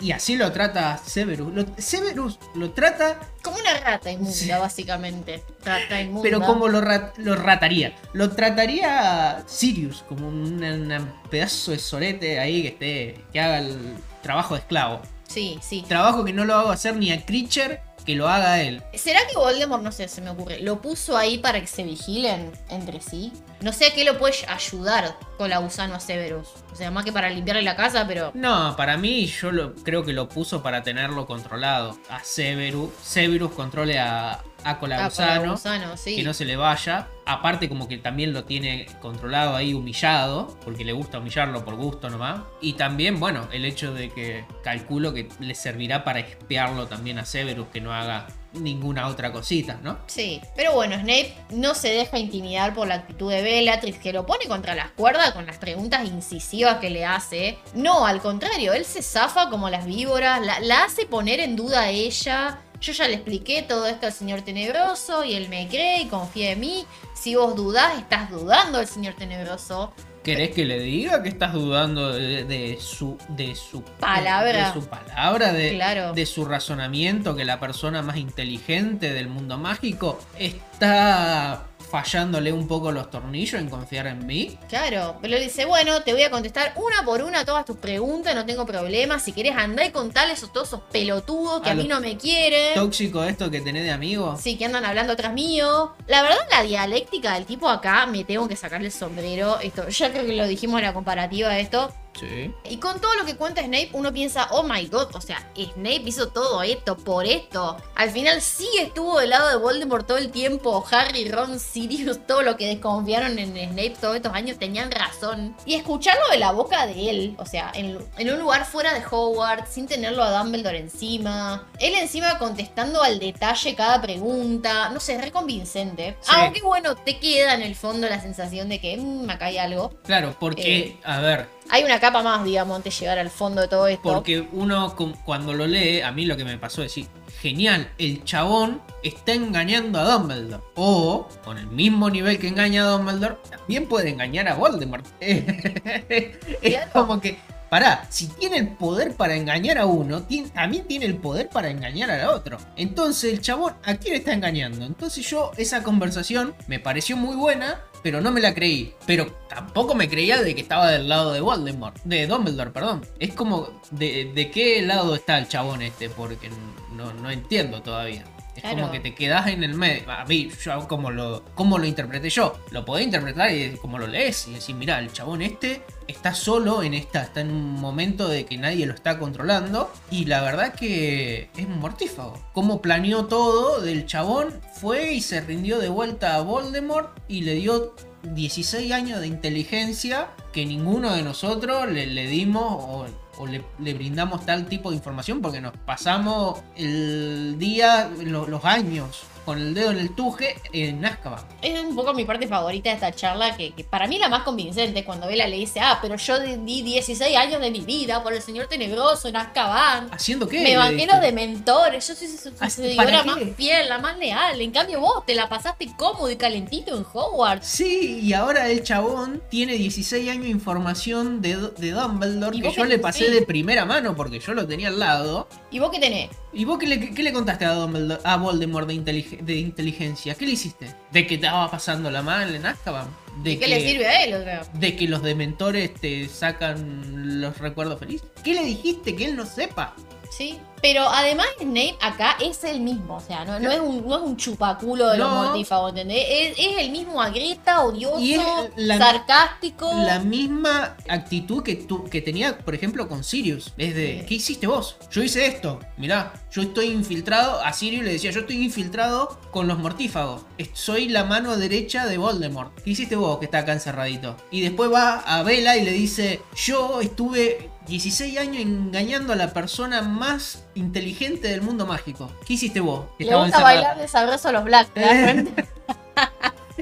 [SPEAKER 3] y, y así lo trata Severus. Lo- Severus lo trata,
[SPEAKER 4] Como una rata inmunda,
[SPEAKER 3] Sí.
[SPEAKER 4] básicamente. Rata inmunda.
[SPEAKER 3] pero como lo, ra- lo rataría. Lo trataría Sirius, como un pedazo de sorete ahí que esté. que haga el trabajo de esclavo.
[SPEAKER 4] Sí, sí.
[SPEAKER 3] Trabajo que no lo hago hacer ni a Creature, que lo haga él.
[SPEAKER 4] ¿Será que Voldemort, no sé, se me ocurre, lo puso ahí para que se vigilen entre sí? No sé a qué lo puede ayudar con la gusano a Severus. O sea, más que para limpiarle la casa, pero.
[SPEAKER 3] No, para mí yo lo, creo que lo puso para tenerlo controlado. A Severus. Severus controle a, a
[SPEAKER 4] Ah,
[SPEAKER 3] Gusano,
[SPEAKER 4] para Gusano, sí.
[SPEAKER 3] que no se le vaya. Aparte como que también lo tiene controlado ahí humillado, porque le gusta humillarlo por gusto nomás. Y también, bueno, el hecho de que calculo que le servirá para espiarlo también a Severus, que no haga ninguna otra cosita, ¿no?
[SPEAKER 4] Sí, pero bueno, Snape no se deja intimidar por la actitud de Bellatrix, que lo pone contra las cuerdas con las preguntas incisivas que le hace. No, al contrario, él se zafa como las víboras, la, la hace poner en duda a ella. Yo ya le expliqué todo esto al señor Tenebroso y él me cree y confía en mí. Si vos dudás, estás dudando del señor Tenebroso.
[SPEAKER 3] ¿Querés que le diga que estás dudando de, de su de su
[SPEAKER 4] Palabra.
[SPEAKER 3] de su palabra, de,
[SPEAKER 4] Claro.
[SPEAKER 3] de su razonamiento, que la persona más inteligente del mundo mágico está fallándole un poco los tornillos en confiar en mí?
[SPEAKER 4] Claro, pero él dice, bueno, te voy a contestar una por una todas tus preguntas, no tengo problema. Si querés andar y contarles a todos esos pelotudos que
[SPEAKER 3] A
[SPEAKER 4] a, mí no me quieren.
[SPEAKER 3] Tóxico esto que tenés de amigo.
[SPEAKER 4] Sí, que andan hablando atrás mío. La verdad, la dialéctica del tipo acá, me tengo que sacarle el sombrero. Esto, ya creo que lo dijimos en la comparativa de esto.
[SPEAKER 3] Sí.
[SPEAKER 4] Y con todo lo que cuenta Snape, uno piensa, oh my god, o sea, Snape hizo todo esto por esto. Al final sí estuvo del lado de Voldemort todo el tiempo. Harry, Ron, Sirius, todo lo que desconfiaron en Snape todos estos años tenían razón. Y escucharlo de la boca de él, o sea, en, en un lugar fuera de Hogwarts, sin tenerlo a Dumbledore encima. Él encima contestando al detalle cada pregunta. No sé, es re convincente.
[SPEAKER 3] Sí.
[SPEAKER 4] Aunque bueno, te queda en el fondo la sensación de que "Mm, acá hay algo.
[SPEAKER 3] Claro, porque,
[SPEAKER 4] Eh.
[SPEAKER 3] a ver,
[SPEAKER 4] Hay una capa más, digamos, antes de llegar al fondo de todo esto.
[SPEAKER 3] porque uno cu- cuando lo lee, a mí lo que me pasó es decir, genial, el chabón está engañando a Dumbledore. O, con el mismo nivel que engaña a Dumbledore, también puede engañar a Voldemort. *laughs* es como que, pará, si tiene el poder para engañar a uno, tiene- también tiene el poder para engañar al otro. Entonces el chabón, ¿a quién está engañando? Entonces yo, esa conversación me pareció muy buena, pero no me la creí. Pero tampoco me creía de que estaba del lado de Voldemort, de Dumbledore, perdón. Es como, ¿de, de qué lado está el chabón este? Porque no, no entiendo todavía. Es
[SPEAKER 4] Claro.
[SPEAKER 3] como que te quedas en el medio. A mí, yo como lo, como lo interpreté yo. Lo podés interpretar y como lo lees y decir, mira, el chabón este está solo en esta, está en un momento de que nadie lo está controlando. Y la verdad que es mortífago. Como planeó todo del chabón, fue y se rindió de vuelta a Voldemort y le dio 16 años de inteligencia que ninguno de nosotros le, le dimos o, o le, brindamos tal tipo de información porque nos pasamos el día, lo- los años con el dedo en el tuje en Azkaban.
[SPEAKER 4] Es un poco mi parte favorita de esta charla, que, que para mí la más convincente, cuando Bella le dice, ah, pero yo di- di 16 años de mi vida por el señor tenebroso en Azkaban.
[SPEAKER 3] ¿Haciendo qué?
[SPEAKER 4] Me banqué los dementores, yo soy su,
[SPEAKER 3] Ah,
[SPEAKER 4] seguidora
[SPEAKER 3] ¿para
[SPEAKER 4] más fiel, la más leal. En cambio vos te la pasaste cómodo y calentito en Hogwarts.
[SPEAKER 3] Sí, y ahora el chabón tiene 16 años de información de, de Dumbledore
[SPEAKER 4] ¿Y
[SPEAKER 3] que yo le pasé de primera mano porque yo lo tenía al lado.
[SPEAKER 4] ¿Y vos qué tenés?
[SPEAKER 3] ¿Y vos qué le, qué le contaste a, Dumbledore, a Voldemort de, intelig- de inteligencia? ¿Qué le hiciste? ¿De que estaba pasando la mal en Azkaban? ¿De
[SPEAKER 4] ¿Y qué le sirve a él? O sea,
[SPEAKER 3] ¿De que los dementores te sacan los recuerdos felices? ¿Qué le dijiste que él no sepa?
[SPEAKER 4] Sí. Pero además Snape acá es el mismo, o sea, no, no es, un, no es un chupaculo de los mortífagos, ¿entendés? Es, es el mismo agrieta, odioso,
[SPEAKER 3] Y la-
[SPEAKER 4] sarcástico.
[SPEAKER 3] La misma actitud que, tú, que tenía, por ejemplo, con Sirius. Es de,
[SPEAKER 4] Sí.
[SPEAKER 3] ¿qué hiciste vos? Yo hice esto. Mirá, yo estoy infiltrado. A Sirius le decía, yo estoy infiltrado con los mortífagos. Soy la mano derecha de Voldemort. ¿Qué hiciste vos que está acá encerradito? Y después va a Vela y le dice, yo estuve 16 años engañando a la persona más inteligente del mundo mágico. ¿Qué hiciste vos? que
[SPEAKER 4] Le gusta
[SPEAKER 3] encerrado?"
[SPEAKER 4] bailar de sabroso a los Black. *laughs*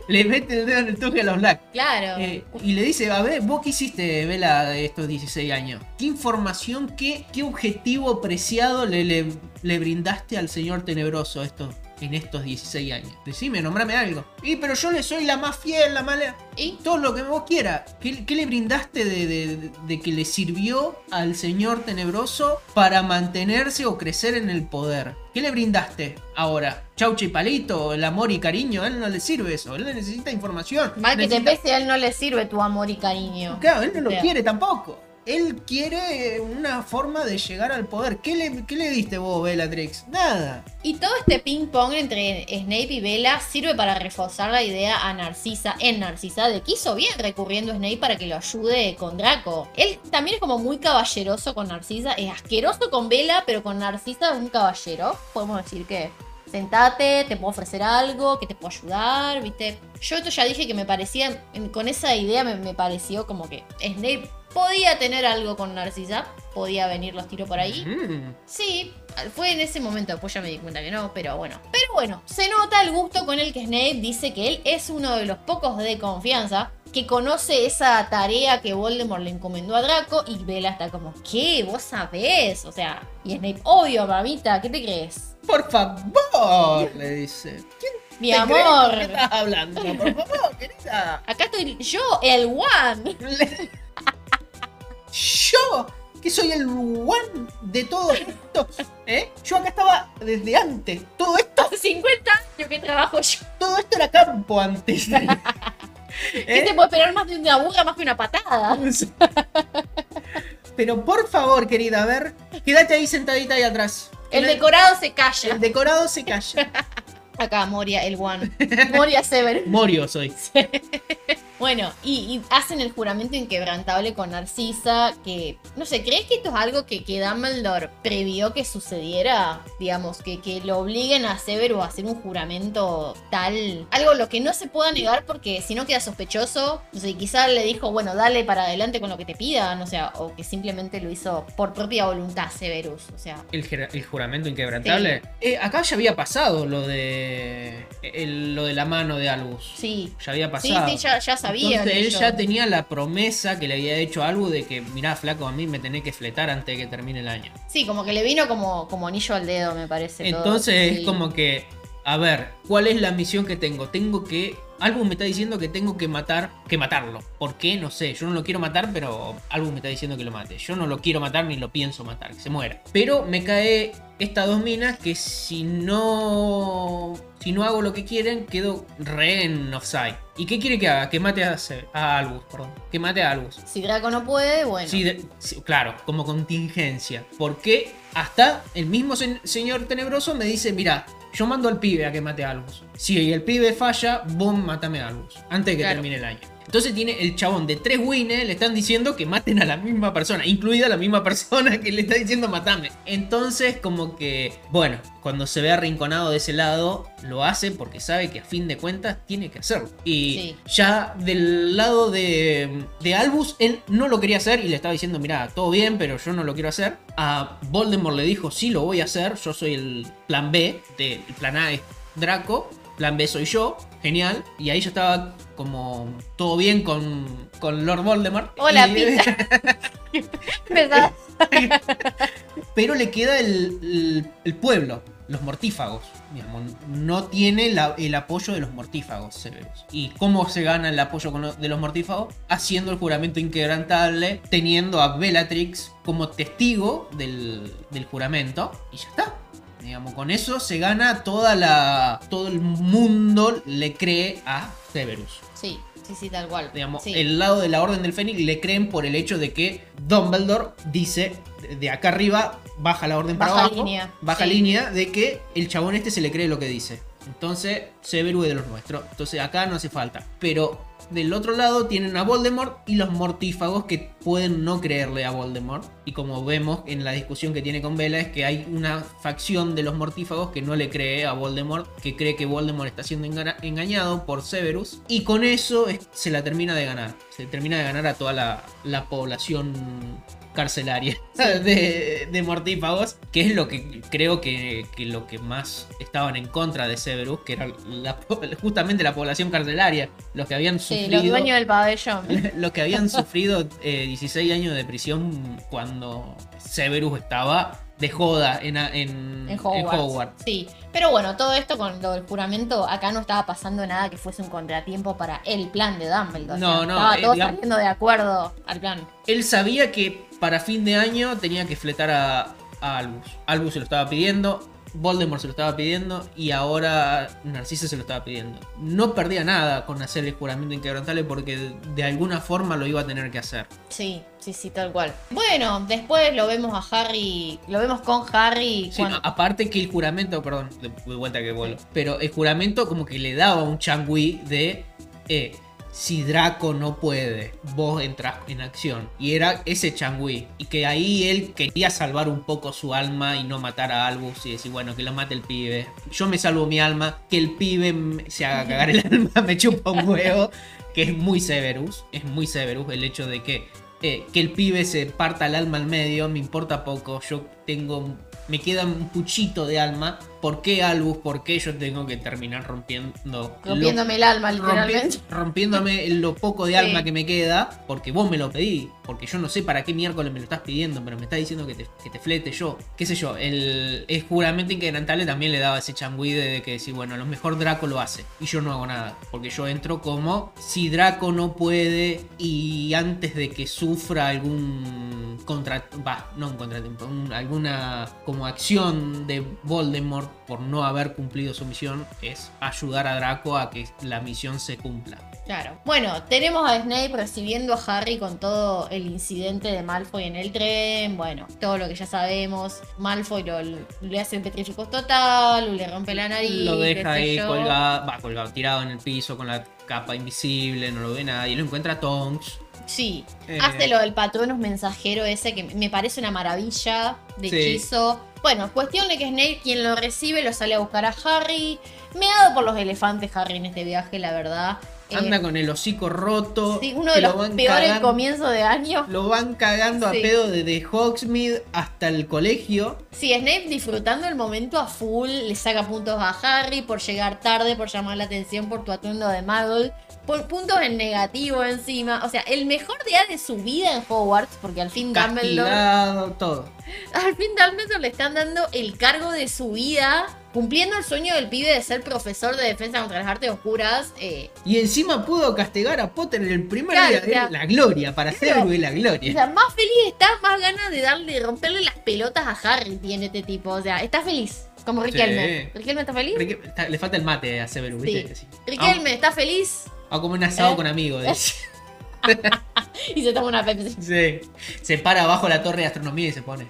[SPEAKER 3] Le mete el dedo en el toque a los Black.
[SPEAKER 4] Claro.
[SPEAKER 3] Eh, y le dice, a ver, ¿vos qué hiciste, Vela, de estos 16 años? ¿Qué información, qué, qué objetivo preciado le, le, le brindaste al señor tenebroso esto, en estos 16 años? Decime, nombrame algo. Y pero yo le soy la más fiel, la mala...
[SPEAKER 4] ¿Y?
[SPEAKER 3] Todo lo que vos quieras. ¿Qué, qué le brindaste de, de- de que le sirvió al señor tenebroso para mantenerse o crecer en el poder? ¿Qué le brindaste ahora? Chaucha y palito, el amor y cariño, a él no le sirve eso, él necesita información.
[SPEAKER 4] Mal que te pese, a él no le sirve tu amor y cariño.
[SPEAKER 3] Claro, él no
[SPEAKER 4] O
[SPEAKER 3] lo
[SPEAKER 4] sea,
[SPEAKER 3] quiere tampoco. Él quiere una forma de llegar al poder. ¿Qué le, qué diste vos, Bellatrix? Nada.
[SPEAKER 4] Y todo este ping pong entre Snape y Bella sirve para reforzar la idea a Narcisa, en Narcisa, de que hizo bien recurriendo a Snape para que lo ayude con Draco. Él también es como muy caballeroso con Narcisa, es asqueroso con Bella, pero con Narcisa es un caballero. Podemos decir que sentate, te puedo ofrecer algo, que te puedo ayudar, ¿viste? Yo esto ya dije que me parecía, con esa idea me, me pareció como que Snape podía tener algo con Narcisa, podía venir los tiros por ahí.
[SPEAKER 3] Mm.
[SPEAKER 4] Sí, fue en ese momento, después ya me di cuenta que no, pero bueno. Pero bueno, se nota el gusto con el que Snape dice que él es uno de los pocos de confianza que conoce esa tarea que Voldemort le encomendó a Draco y Bella está como, ¿qué? ¿Vos sabés? O sea, y Snape, obvio, mamita, ¿qué te crees?
[SPEAKER 3] Por favor, le dice. ¿Quién
[SPEAKER 4] Mi
[SPEAKER 3] te
[SPEAKER 4] amor.
[SPEAKER 3] estás hablando? Por favor, querida.
[SPEAKER 4] Acá estoy yo, el One. *laughs*
[SPEAKER 3] Yo, que soy el one de todo esto, ¿eh? Yo acá estaba desde antes. Todo esto,
[SPEAKER 4] Hace 50 años que trabajo yo.
[SPEAKER 3] todo esto era campo antes.
[SPEAKER 4] ¿Qué *laughs*
[SPEAKER 3] ¿Eh?
[SPEAKER 4] te puedo esperar más de una burra más que una patada? *laughs*
[SPEAKER 3] Pero por favor, querida, a ver, quédate ahí sentadita ahí atrás.
[SPEAKER 4] El decorado se calla.
[SPEAKER 3] El decorado se calla. *laughs*
[SPEAKER 4] Acá, Moria, el One. Moria Sever.
[SPEAKER 3] Morio soy.
[SPEAKER 4] Bueno, y, y hacen el juramento inquebrantable con Narcisa, que, no sé, ¿crees que esto es algo que, que Dumbledore previó que sucediera? Digamos, que, que lo obliguen a Severus a hacer un juramento tal, algo lo que no se pueda negar porque si no queda sospechoso, no sé, quizá le dijo, bueno, dale para adelante con lo que te pidan, o sea, o que simplemente lo hizo por propia voluntad Severus, o sea,
[SPEAKER 3] El, jura- el juramento inquebrantable. Eh, acá ya había pasado lo de. el- lo de la mano de Albus.
[SPEAKER 4] sí.
[SPEAKER 3] Ya había
[SPEAKER 4] Sí,
[SPEAKER 3] pasado.
[SPEAKER 4] sí, ya, ya
[SPEAKER 3] Entonces él ya tenía la promesa que le había hecho a Albus de que, mirá, flaco, a mí me tenés que fletar antes de que termine el año.
[SPEAKER 4] Sí, como que le vino como, como anillo al dedo, me parece. todo.
[SPEAKER 3] Entonces
[SPEAKER 4] Sí.
[SPEAKER 3] es como que, a ver, ¿cuál es la misión que tengo? Tengo que. Albus me está diciendo que tengo que matar, que matarlo. ¿Por qué? No sé. Yo no lo quiero matar, pero Albus me está diciendo que lo mate. Yo no lo quiero matar ni lo pienso matar, que se muera. Pero me cae estas dos minas que si no. Si no hago lo que quieren, quedo re en offside. ¿Y qué quiere que haga? Que mate a, Albus, perdón. Que mate a Albus.
[SPEAKER 4] Si Draco no puede, bueno.
[SPEAKER 3] Sí, claro, como contingencia. Porque hasta el mismo se- señor tenebroso me dice, mira, yo mando al pibe a que mate a Albus. Si el pibe falla, vos matame a Albus. Antes de que
[SPEAKER 4] Claro.
[SPEAKER 3] termine el año. Entonces tiene el chabón de tres wines, le están diciendo que maten a la misma persona, incluida la misma persona que le está diciendo matame. Entonces como que, bueno, cuando se ve arrinconado de ese lado, lo hace porque sabe que a fin de cuentas tiene que hacerlo. Y
[SPEAKER 4] Sí.
[SPEAKER 3] ya del lado de, de Albus, él no lo quería hacer y le estaba diciendo, mira, todo bien, pero yo no lo quiero hacer. A Voldemort le dijo, sí, lo voy a hacer, yo soy el plan B, de- el plan A es Draco, plan B soy yo, genial. Y ahí yo estaba como todo bien con, con Lord Voldemort.
[SPEAKER 4] Hola,
[SPEAKER 3] Y-
[SPEAKER 4] Pita. ¿Verdad? *laughs*
[SPEAKER 3] pero le queda el, el- el pueblo, los mortífagos. digamos. no tiene la- el apoyo de los mortífagos. ¿Y cómo se gana el apoyo de los mortífagos? Haciendo el juramento inquebrantable, teniendo a Bellatrix como testigo del, del juramento. Y ya está. Digamos, con eso se gana toda la. todo el mundo le cree a Severus.
[SPEAKER 4] Sí, sí, sí, tal cual.
[SPEAKER 3] Digamos,
[SPEAKER 4] Sí.
[SPEAKER 3] el lado de la Orden del Fénix le creen por el hecho de que Dumbledore dice de- acá arriba, baja la orden para
[SPEAKER 4] Baja
[SPEAKER 3] abajo,
[SPEAKER 4] línea,
[SPEAKER 3] baja
[SPEAKER 4] sí.
[SPEAKER 3] línea de que el chabón este se le cree lo que dice. Entonces, Severus es de los nuestros. Entonces acá no hace falta. Pero del otro lado tienen a Voldemort y los mortífagos que pueden no creerle a Voldemort. Y como vemos en la discusión que tiene con Bella es que hay una facción de los mortífagos que no le cree a Voldemort, que cree que Voldemort está siendo enga- engañado por Severus. Y con eso es- se la termina de ganar. Se termina de ganar a toda la población carcelaria *laughs* de, de mortífagos, que es lo que creo que, que lo que más estaban en contra de Severus, que era la justamente la población carcelaria, los que habían
[SPEAKER 4] Sí,
[SPEAKER 3] sufrido
[SPEAKER 4] los dueños del pabellón. *laughs*
[SPEAKER 3] los que habían sufrido eh, 16 años de prisión cuando Severus estaba de joda en, en,
[SPEAKER 4] En Hogwarts.
[SPEAKER 3] en Hogwarts.
[SPEAKER 4] Sí, pero bueno, todo esto con lo del juramento, acá no estaba pasando nada que fuese un contratiempo para el plan de Dumbledore.
[SPEAKER 3] No,
[SPEAKER 4] o sea,
[SPEAKER 3] no,
[SPEAKER 4] Estaba
[SPEAKER 3] eh,
[SPEAKER 4] todo
[SPEAKER 3] digamos-
[SPEAKER 4] saliendo de acuerdo al plan.
[SPEAKER 3] Él sabía que para fin de año tenía que fletar a, a Albus. Albus se lo estaba pidiendo, Voldemort se lo estaba pidiendo y ahora Narcisa se lo estaba pidiendo. No perdía nada con hacer el juramento inquebrantable porque de, alguna forma lo iba a tener que hacer.
[SPEAKER 4] Sí, sí, sí, tal cual. Bueno, después lo vemos a Harry, lo vemos con Harry.
[SPEAKER 3] Sí,
[SPEAKER 4] cuando-
[SPEAKER 3] no, aparte que el juramento, perdón, de, vuelta que vuelvo, pero el juramento como que le daba un changui de, eh, si Draco no puede, vos entras en acción. Y era ese Changui. Y que ahí él quería salvar un poco su alma y no matar a Albus y decir, bueno, que lo mate el pibe. Yo me salvo mi alma, que el pibe se haga cagar el *laughs* alma, me chupa un huevo. Que es muy Severus, es muy Severus el hecho de que, eh, que el pibe se parta el alma al medio, me importa poco. Yo tengo me queda un puchito de alma. ¿Por qué Albus? ¿Por qué yo tengo que terminar rompiendo lo-
[SPEAKER 4] Rompiéndome el alma, literalmente.
[SPEAKER 3] rompiéndome lo poco de
[SPEAKER 4] Sí.
[SPEAKER 3] alma que me queda? Porque vos me lo pedí. Porque yo no sé para qué miércoles me lo estás pidiendo, pero me estás diciendo que te, que te flete yo. ¿Qué sé yo? El, el juramento inquebrantable también le daba ese changüí de que decir, bueno, a lo mejor Draco lo hace. Y yo no hago nada. Porque yo entro como si Draco no puede y antes de que sufra algún contra va, no un contratiempo, un- alguna como acción de Voldemort por no haber cumplido su misión es ayudar a Draco a que la misión se cumpla.
[SPEAKER 4] Claro. Bueno, tenemos a Snape recibiendo a Harry con todo el incidente de Malfoy en el tren. Bueno, todo lo que ya sabemos. Malfoy lo, le hace el petrificus total, le rompe la nariz.
[SPEAKER 3] lo deja ahí colgado, va colgado, tirado en el piso con la capa invisible, no lo ve nadie, lo encuentra Tonks.
[SPEAKER 4] Sí,
[SPEAKER 3] Eh.
[SPEAKER 4] hace lo del patronus mensajero ese que me parece una maravilla de
[SPEAKER 3] Sí.
[SPEAKER 4] hechizo. Bueno, cuestión de que Snape, quien lo recibe, lo sale a buscar a Harry. Me ha dado por los elefantes Harry en este viaje, la verdad. Eh,
[SPEAKER 3] Anda con el hocico roto.
[SPEAKER 4] sí, uno de
[SPEAKER 3] lo
[SPEAKER 4] los peores
[SPEAKER 3] cagando-
[SPEAKER 4] comienzos de año.
[SPEAKER 3] Lo van cagando
[SPEAKER 4] Sí.
[SPEAKER 3] a pedo desde Hogsmeade hasta el colegio.
[SPEAKER 4] Sí, Snape disfrutando el momento a full, le saca puntos a Harry por llegar tarde, por llamar la atención por tu atuendo de Muggle, por puntos en negativo encima. O sea, el mejor día de su vida en Hogwarts, porque al fin Dumbledore,
[SPEAKER 3] todo.
[SPEAKER 4] al fin Dumbledore le están dando el cargo de su vida, cumpliendo el sueño del pibe de ser profesor de defensa contra las artes oscuras. eh,
[SPEAKER 3] Y encima pudo castigar a Potter en el primer
[SPEAKER 4] Claro,
[SPEAKER 3] día.
[SPEAKER 4] o
[SPEAKER 3] Es la gloria, para
[SPEAKER 4] claro.
[SPEAKER 3] Cerberus la
[SPEAKER 4] o
[SPEAKER 3] gloria.
[SPEAKER 4] sea, más feliz está, más ganas de darle, de romperle las pelotas a Harry tiene este tipo. O sea, está feliz. Como Riquelme.
[SPEAKER 3] Sí.
[SPEAKER 4] ¿Riquelme está feliz?
[SPEAKER 3] Está- le falta el mate a Severus.
[SPEAKER 4] Sí. Riquelme, ¿está feliz?
[SPEAKER 3] O como un asado
[SPEAKER 4] ¿Eh?
[SPEAKER 3] con amigos. *laughs* dice.
[SPEAKER 4] Y se toma una Pepsi.
[SPEAKER 3] Sí. Se para abajo la torre de astronomía y se pone.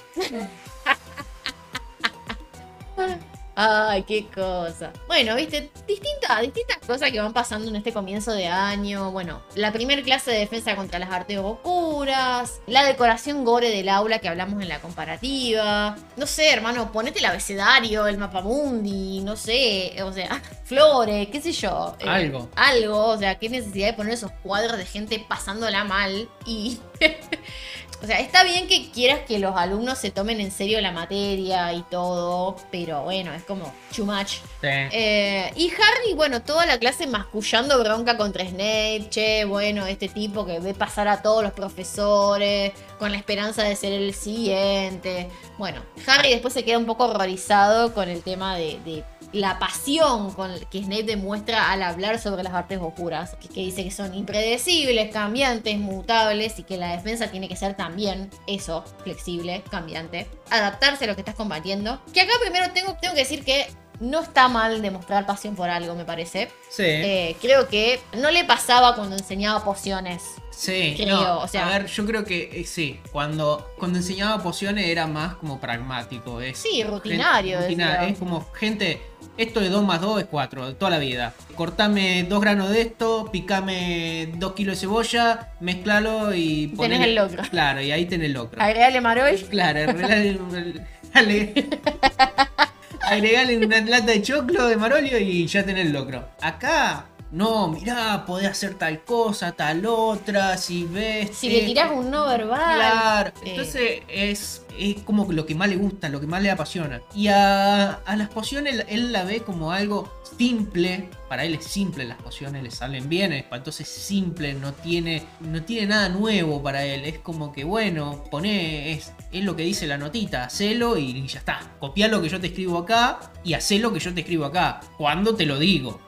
[SPEAKER 3] *laughs*
[SPEAKER 4] Ay, qué cosa. Bueno, viste, distintas, distintas cosas que van pasando en este comienzo de año. Bueno, la primera clase de defensa contra las artes oscuras. La decoración gore del aula que hablamos en la comparativa. No sé, hermano, ponete el abecedario, el mapamundi, no sé, o sea, *laughs* flores, qué sé yo. eh,
[SPEAKER 3] Algo.
[SPEAKER 4] Algo, o sea, qué necesidad de poner esos cuadros de gente pasándola mal y... *laughs* O sea, está bien que quieras que los alumnos se tomen en serio la materia y todo, pero bueno, es como too much.
[SPEAKER 3] Sí.
[SPEAKER 4] Eh, y Harry, bueno, toda la clase mascullando bronca contra Snape, che, bueno, este tipo que ve pasar a todos los profesores con la esperanza de ser el siguiente. Bueno, Harry después se queda un poco horrorizado con el tema de, de la pasión con que Snape demuestra al hablar sobre las artes oscuras, que, que dice que son impredecibles, cambiantes, mutables y que la defensa tiene que ser también eso, flexible, cambiante, adaptarse a lo que estás combatiendo. Que acá primero tengo, tengo que decir que no está mal demostrar pasión por algo, me parece.
[SPEAKER 3] Sí.
[SPEAKER 4] Eh, creo que no le pasaba cuando enseñaba pociones.
[SPEAKER 3] Sí,
[SPEAKER 4] creo,
[SPEAKER 3] no,
[SPEAKER 4] o sea-
[SPEAKER 3] a ver, yo creo que eh, sí, cuando, cuando enseñaba pociones era más como pragmático. Es
[SPEAKER 4] Sí, rutinario,
[SPEAKER 3] gen- rutina-
[SPEAKER 4] decía.
[SPEAKER 3] es como, gente, esto de 2 más 2 es 4, de toda la vida. Cortame dos granos de esto, picame 2 kilos de cebolla, mezclalo y
[SPEAKER 4] Tenés
[SPEAKER 3] ponele-
[SPEAKER 4] el locro.
[SPEAKER 3] Claro, y ahí tenés el locro.
[SPEAKER 4] Agregale Marol.
[SPEAKER 3] Claro, arreglale- ale- *laughs* agregale una lata de choclo de marolio y ya tenés el locro. Acá, no, mirá, podés hacer tal cosa, tal otra, si ves.
[SPEAKER 4] Si le tirás un no verbal.
[SPEAKER 3] Claro,
[SPEAKER 4] eh,
[SPEAKER 3] entonces es, es como lo que más le gusta, lo que más le apasiona. Y a, a las pociones él la ve como algo simple, para él es simple, las pociones le salen bien, entonces es simple, no tiene, no tiene nada nuevo para él, es como que bueno, poné, es, es lo que dice la notita, hacelo y ya está. Copiá lo que yo te escribo acá y hacé lo que yo te escribo acá, cuando te lo digo.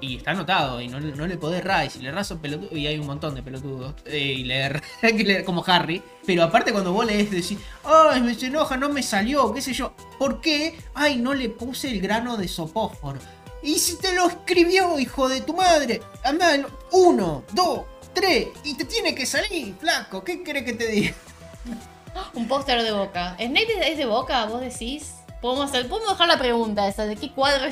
[SPEAKER 3] Y está anotado, y no, no le podés errar. Y si le erras son y hay un montón de pelotudos, eh, y le erra- *laughs* que le- como Harry. Pero aparte, cuando vos lees, decís, ay, me enoja, no me salió, qué sé yo. ¿Por qué? Ay, no le puse el grano de sopóforo. Y si te lo escribió, hijo de tu madre, anda, uno, dos, tres, y te tiene que salir, flaco, ¿qué crees que te diga? *laughs*
[SPEAKER 4] Un póster de boca. ¿Snape es de boca, vos decís? Podemos, hacer, podemos dejar la pregunta esa, ¿de qué cuadro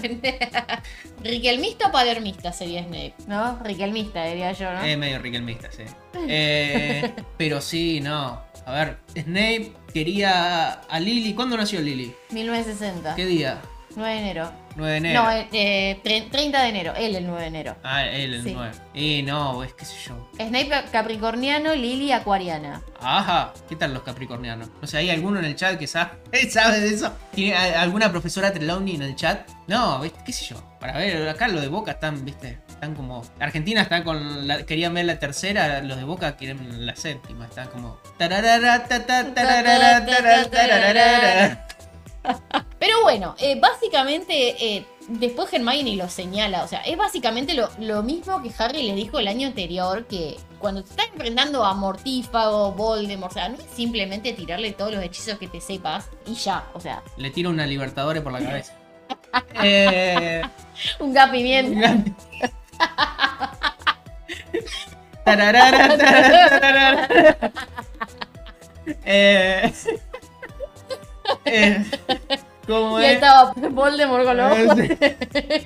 [SPEAKER 4] *laughs* ¿Riquelmista o palermista sería Snape? ¿No? Riquelmista, diría yo, ¿no?
[SPEAKER 3] Es medio riquelmista, sí. Eh, *laughs* pero sí, no. A ver, Snape quería a Lily. ¿Cuándo nació Lily?
[SPEAKER 4] 1960.
[SPEAKER 3] ¿Qué día?
[SPEAKER 4] 9 de enero.
[SPEAKER 3] 9 de enero.
[SPEAKER 4] No, eh, eh, tre- 30 de enero. Él el 9 de enero.
[SPEAKER 3] Ah, él, el
[SPEAKER 4] Sí.
[SPEAKER 3] 9. Y no, es qué sé yo.
[SPEAKER 4] Snape capricorniano, Lily acuariana.
[SPEAKER 3] Ajá, ¿qué tal los capricornianos? No sé, ¿hay alguno en el chat que sabe, *laughs* sabe de eso? ¿Tiene alguna profesora Trelawney en el chat? No, qué sé yo. Para ver, acá los de Boca están, viste, están como... Argentina está con la... Querían ver la tercera, los de Boca quieren la séptima. Están como...
[SPEAKER 4] Pero bueno, eh, básicamente, eh, después Hermione lo señala. O sea, es básicamente lo, lo mismo que Harry le dijo el año anterior: que cuando te estás enfrentando a Mortífago, Voldemort, o sea, no es simplemente tirarle todos los hechizos que te sepas y ya. O sea,
[SPEAKER 3] Le tiro una Libertadores por la cabeza. *laughs* eh...
[SPEAKER 4] un pimienta.
[SPEAKER 3] Tararara, tararara. *laughs* Eh, eh, ¿Cómo
[SPEAKER 4] Y ahí
[SPEAKER 3] es?
[SPEAKER 4] estaba Voldemort con los ojos. *laughs*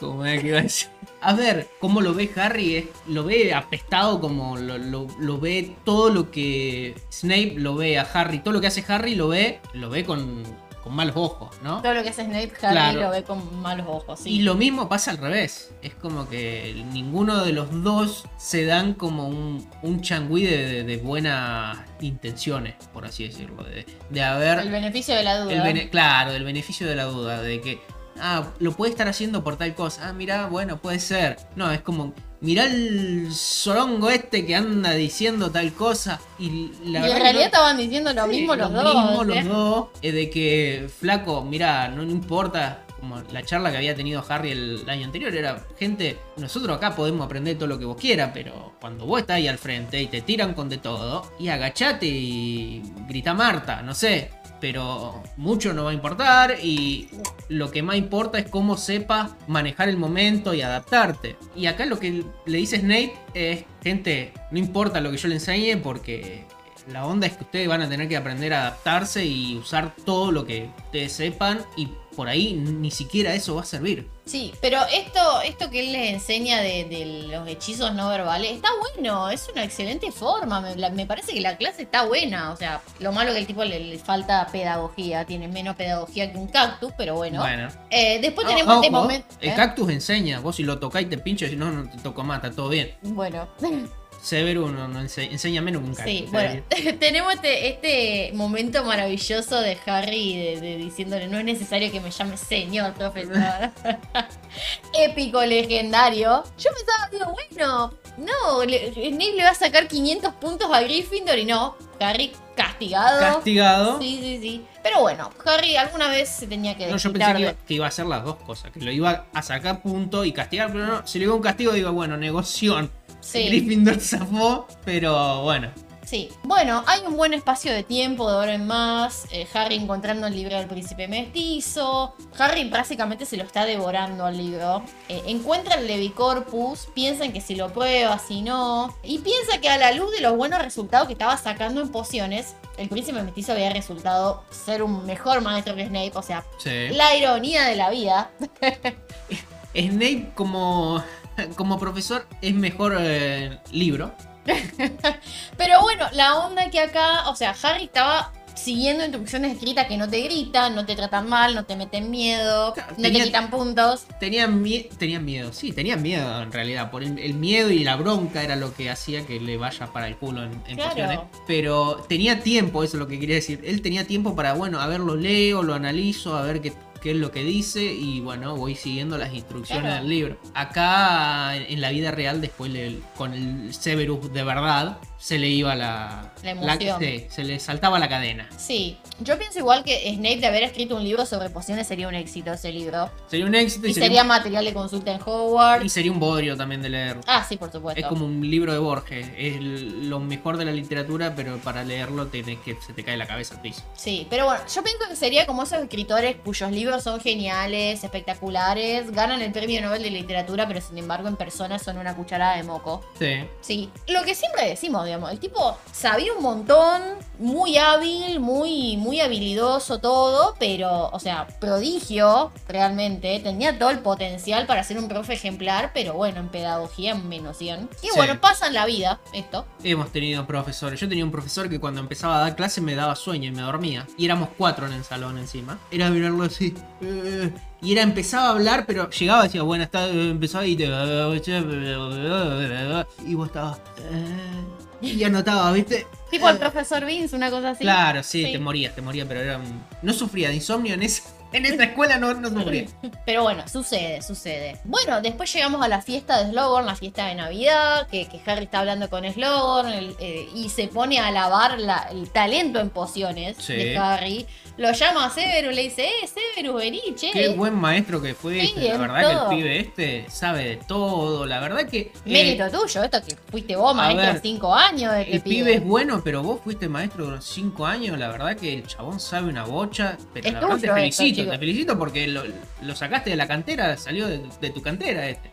[SPEAKER 3] ¿Cómo es que iba a decir? A ver, ¿cómo lo ve Harry? Es- lo ve apestado como lo, lo- lo ve todo lo que Snape lo ve a Harry. Todo lo que hace Harry lo ve, lo ve con, con malos ojos, ¿no?
[SPEAKER 4] Todo lo que hace Snape, Harry
[SPEAKER 3] Claro.
[SPEAKER 4] lo ve con malos ojos. Sí.
[SPEAKER 3] Y lo mismo pasa al revés. Es como que ninguno de los dos se dan como un, un changüí de, de- de buenas intenciones, por así decirlo. De, de haber.
[SPEAKER 4] El beneficio de la duda.
[SPEAKER 3] el bene- claro, el beneficio de la duda. De que. Ah, lo puede estar haciendo por tal cosa. Ah, mira, bueno, puede ser. No, es como. Mirá el sorongo este que anda diciendo tal cosa. Y la
[SPEAKER 4] y
[SPEAKER 3] verdad
[SPEAKER 4] en
[SPEAKER 3] que
[SPEAKER 4] realidad estaban diciendo lo
[SPEAKER 3] Sí,
[SPEAKER 4] mismo los
[SPEAKER 3] lo
[SPEAKER 4] dos.
[SPEAKER 3] mismo
[SPEAKER 4] ¿eh?
[SPEAKER 3] los dos. eh, de que, flaco, mira, no, no importa. Como la charla que había tenido Harry el año anterior era, gente, nosotros acá podemos aprender todo lo que vos quieras, pero cuando vos estás ahí al frente y te tiran con de todo, y agachate y grita Marta, no sé. Pero mucho no va a importar y lo que más importa es cómo sepas manejar el momento y adaptarte. Y acá lo que le dice Snape es, gente, no importa lo que yo le enseñe porque la onda es que ustedes van a tener que aprender a adaptarse y usar todo lo que ustedes sepan y por ahí ni siquiera eso va a servir.
[SPEAKER 4] Sí, pero esto, esto que él les enseña de, de los hechizos no verbales está bueno, es una excelente forma. Me, la- me parece que la clase está buena. O sea, lo malo que el tipo le, le falta pedagogía, tiene menos pedagogía que un cactus, pero bueno.
[SPEAKER 3] Bueno.
[SPEAKER 4] Eh, después
[SPEAKER 3] Ah,
[SPEAKER 4] tenemos este
[SPEAKER 3] ojo,
[SPEAKER 4] momento.
[SPEAKER 3] El
[SPEAKER 4] ¿eh?
[SPEAKER 3] cactus enseña, vos si lo tocáis te pincho, si no, no te toco más, está todo bien.
[SPEAKER 4] Bueno, *laughs*
[SPEAKER 3] Severus no, no ense- un cactus.
[SPEAKER 4] sí, bueno, *laughs* tenemos este, este momento maravilloso de Harry de, de diciéndole no es necesario que me llame señor profesor. *laughs* Épico, legendario. Yo pensaba, digo, bueno, no, le- Snape le va a sacar 500 puntos a Gryffindor y no, Harry castigado.
[SPEAKER 3] Castigado.
[SPEAKER 4] Sí, sí, sí. Pero bueno, Harry alguna vez se tenía que
[SPEAKER 3] No, yo pensé que
[SPEAKER 4] de-
[SPEAKER 3] iba, que iba a hacer las dos cosas, que lo iba a sacar punto y castigar, pero no, si le iba un castigo digo, bueno, negoción.
[SPEAKER 4] Sí.
[SPEAKER 3] Gryffindor zafó, pero bueno.
[SPEAKER 4] Sí. Bueno, hay un buen espacio de tiempo de ahora en más. eh, Harry encontrando el libro del príncipe mestizo. Harry básicamente se lo está devorando al libro. Eh, encuentra el Levicorpus. Piensa en que si lo prueba, si no. Y piensa que a la luz de los buenos resultados que estaba sacando en pociones, el príncipe mestizo había resultado ser un mejor maestro que Snape. O sea,
[SPEAKER 3] Sí.
[SPEAKER 4] la ironía de la vida. *laughs*
[SPEAKER 3] Snape como, como profesor es mejor eh, libro. *laughs*
[SPEAKER 4] Pero bueno, la onda que acá, o sea, Harry estaba siguiendo instrucciones escritas que no te gritan, no te tratan mal, no te meten miedo,
[SPEAKER 3] Claro,
[SPEAKER 4] no
[SPEAKER 3] tenía-
[SPEAKER 4] te quitan puntos.
[SPEAKER 3] Tenían, mie- tenían miedo, sí, tenían miedo en realidad. Por el, el miedo y la bronca era lo que hacía que le vaya para el culo en, en
[SPEAKER 4] Claro.
[SPEAKER 3] pociones. Pero tenía tiempo, eso es lo que quería decir. Él tenía tiempo para, bueno, a ver, lo leo, lo analizo, a ver qué, qué es lo que dice y bueno, voy siguiendo las instrucciones
[SPEAKER 4] Claro.
[SPEAKER 3] del libro. Acá en, la vida real, después le- con el Severus de verdad, se le iba la...
[SPEAKER 4] La emoción.
[SPEAKER 3] sí, se le saltaba la cadena.
[SPEAKER 4] Sí, yo pienso igual que Snape de haber escrito un libro sobre pociones sería un éxito ese libro.
[SPEAKER 3] Sería un éxito y,
[SPEAKER 4] Y
[SPEAKER 3] sería,
[SPEAKER 4] sería material de consulta en Hogwarts.
[SPEAKER 3] y sería un bodrio también de leer.
[SPEAKER 4] Ah, sí, por supuesto.
[SPEAKER 3] Es como un libro de Borges, es lo mejor de la literatura, pero para leerlo tenés que se te cae la cabeza piso.
[SPEAKER 4] Sí, pero bueno, yo pienso que sería como esos escritores cuyos libros son geniales, espectaculares, ganan el premio Nobel de Literatura, pero sin embargo en persona son una cucharada de moco.
[SPEAKER 3] Sí.
[SPEAKER 4] Sí, lo que siempre decimos, digamos, el tipo sabía un montón, muy hábil, muy, muy habilidoso todo, pero, o sea, prodigio realmente, tenía todo el potencial para ser un profe ejemplar, pero bueno, en pedagogía menos 100. Y
[SPEAKER 3] Sí.
[SPEAKER 4] bueno, pasa en la vida esto.
[SPEAKER 3] Hemos tenido profesores. Yo tenía un profesor que cuando empezaba a dar clase me daba sueño y me dormía. Y éramos cuatro en el salón encima. Era mirarlo así. eh, Y era, empezaba a hablar, pero llegaba y decía, buenas tardes, empezaba y te... Y vos estabas... eh, Y anotaba, ¿viste?
[SPEAKER 4] Tipo el profesor Vince, una cosa así.
[SPEAKER 3] Claro, sí,
[SPEAKER 4] Sí.
[SPEAKER 3] te morías, te morías, pero era un... No sufría de insomnio en, ese, en esa escuela, no, no sufría. *laughs*
[SPEAKER 4] Pero bueno, sucede, sucede. Bueno, después llegamos a la fiesta de Slogan, la fiesta de Navidad, que, que Harry está hablando con Slogan el- eh, y se pone a alabar la- el talento en pociones
[SPEAKER 3] Sí.
[SPEAKER 4] de Harry. Lo llama a Severus, le dice, eh, Severus, vení, che.
[SPEAKER 3] Qué buen maestro que fue
[SPEAKER 4] Sí,
[SPEAKER 3] este. La verdad
[SPEAKER 4] todo.
[SPEAKER 3] que el pibe este sabe de todo. La verdad que... eh,
[SPEAKER 4] Mérito tuyo, esto que fuiste vos, maestro,
[SPEAKER 3] ver,
[SPEAKER 4] cinco años de este
[SPEAKER 3] El pibe es bueno, pero vos fuiste maestro durante 5 años. La verdad que el chabón sabe una bocha. Pero
[SPEAKER 4] Es
[SPEAKER 3] la verdad te
[SPEAKER 4] esto,
[SPEAKER 3] felicito, te felicito porque lo, lo sacaste de la cantera, salió de, de tu cantera este.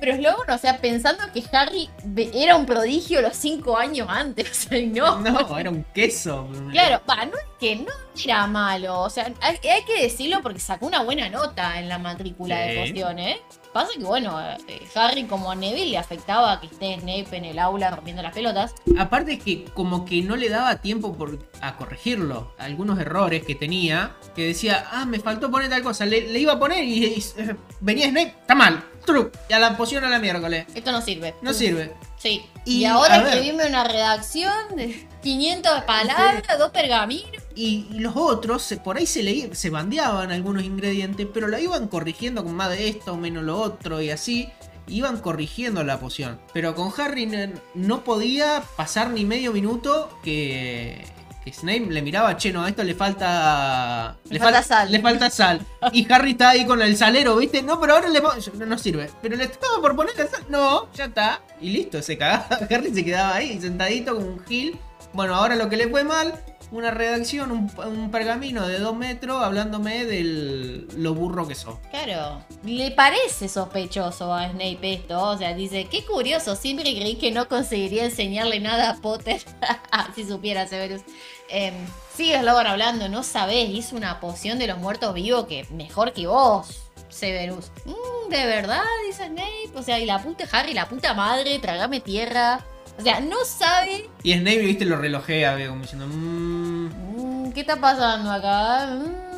[SPEAKER 4] Pero Slogan, o sea, pensando que Harry era un prodigio los cinco años antes, *laughs* o sea, y no.
[SPEAKER 3] No, era un queso.
[SPEAKER 4] Claro, va, no es que no era malo. O sea, hay, hay que decirlo porque sacó una buena nota en la matrícula de
[SPEAKER 3] Sí.
[SPEAKER 4] pociones. Pasa que, bueno, eh, Harry como a Neville le afectaba que esté Snape en el aula rompiendo las pelotas.
[SPEAKER 3] Aparte es que como que no le daba tiempo por, a corregirlo. Algunos errores que tenía. Que decía, ah, me faltó poner tal cosa. Le, le iba a poner y, y, eh, venía Snape, está mal. Tru, y a la poción a la miércoles.
[SPEAKER 4] Esto no sirve.
[SPEAKER 3] No sirve.
[SPEAKER 4] Sí.
[SPEAKER 3] Y,
[SPEAKER 4] Y, ahora escribirme una redacción de *laughs* 500 palabras, dos pergaminos.
[SPEAKER 3] Y, y los otros, se- por ahí se, le, se bandeaban algunos ingredientes, pero la iban corrigiendo con más de esto, menos lo otro y así. Iban corrigiendo la poción. Pero con Harry no, podía pasar ni medio minuto que, que Snape le miraba, che, no, a esto le falta...
[SPEAKER 4] Le falta
[SPEAKER 3] fal-
[SPEAKER 4] sal".
[SPEAKER 3] Le falta sal. Y Harry está ahí con el salero, ¿viste? No, pero ahora le. No, no sirve. Pero le estaba por poner sal. No, ya está. Y listo, se cagaba. *laughs* Harry se quedaba ahí, sentadito con un gil. Bueno, ahora lo que le fue mal, una redacción, un, un pergamino de dos metros hablándome del lo burro que sos.
[SPEAKER 4] Claro, le parece sospechoso a Snape esto. O sea, dice, qué curioso, siempre creí que no conseguiría enseñarle nada a Potter. *laughs* si supiera Severus. Eh, sigue Slogan hablando, no sabés, hizo una poción de los muertos vivos que mejor que vos, Severus. "Mm, ¿De verdad? Dice Snape. O sea, y la puta Harry, la puta madre, tragame tierra. O sea, no sabe
[SPEAKER 3] Y Snape, viste, lo relojea, como diciendo... "Mm,
[SPEAKER 4] mm, qué está pasando acá.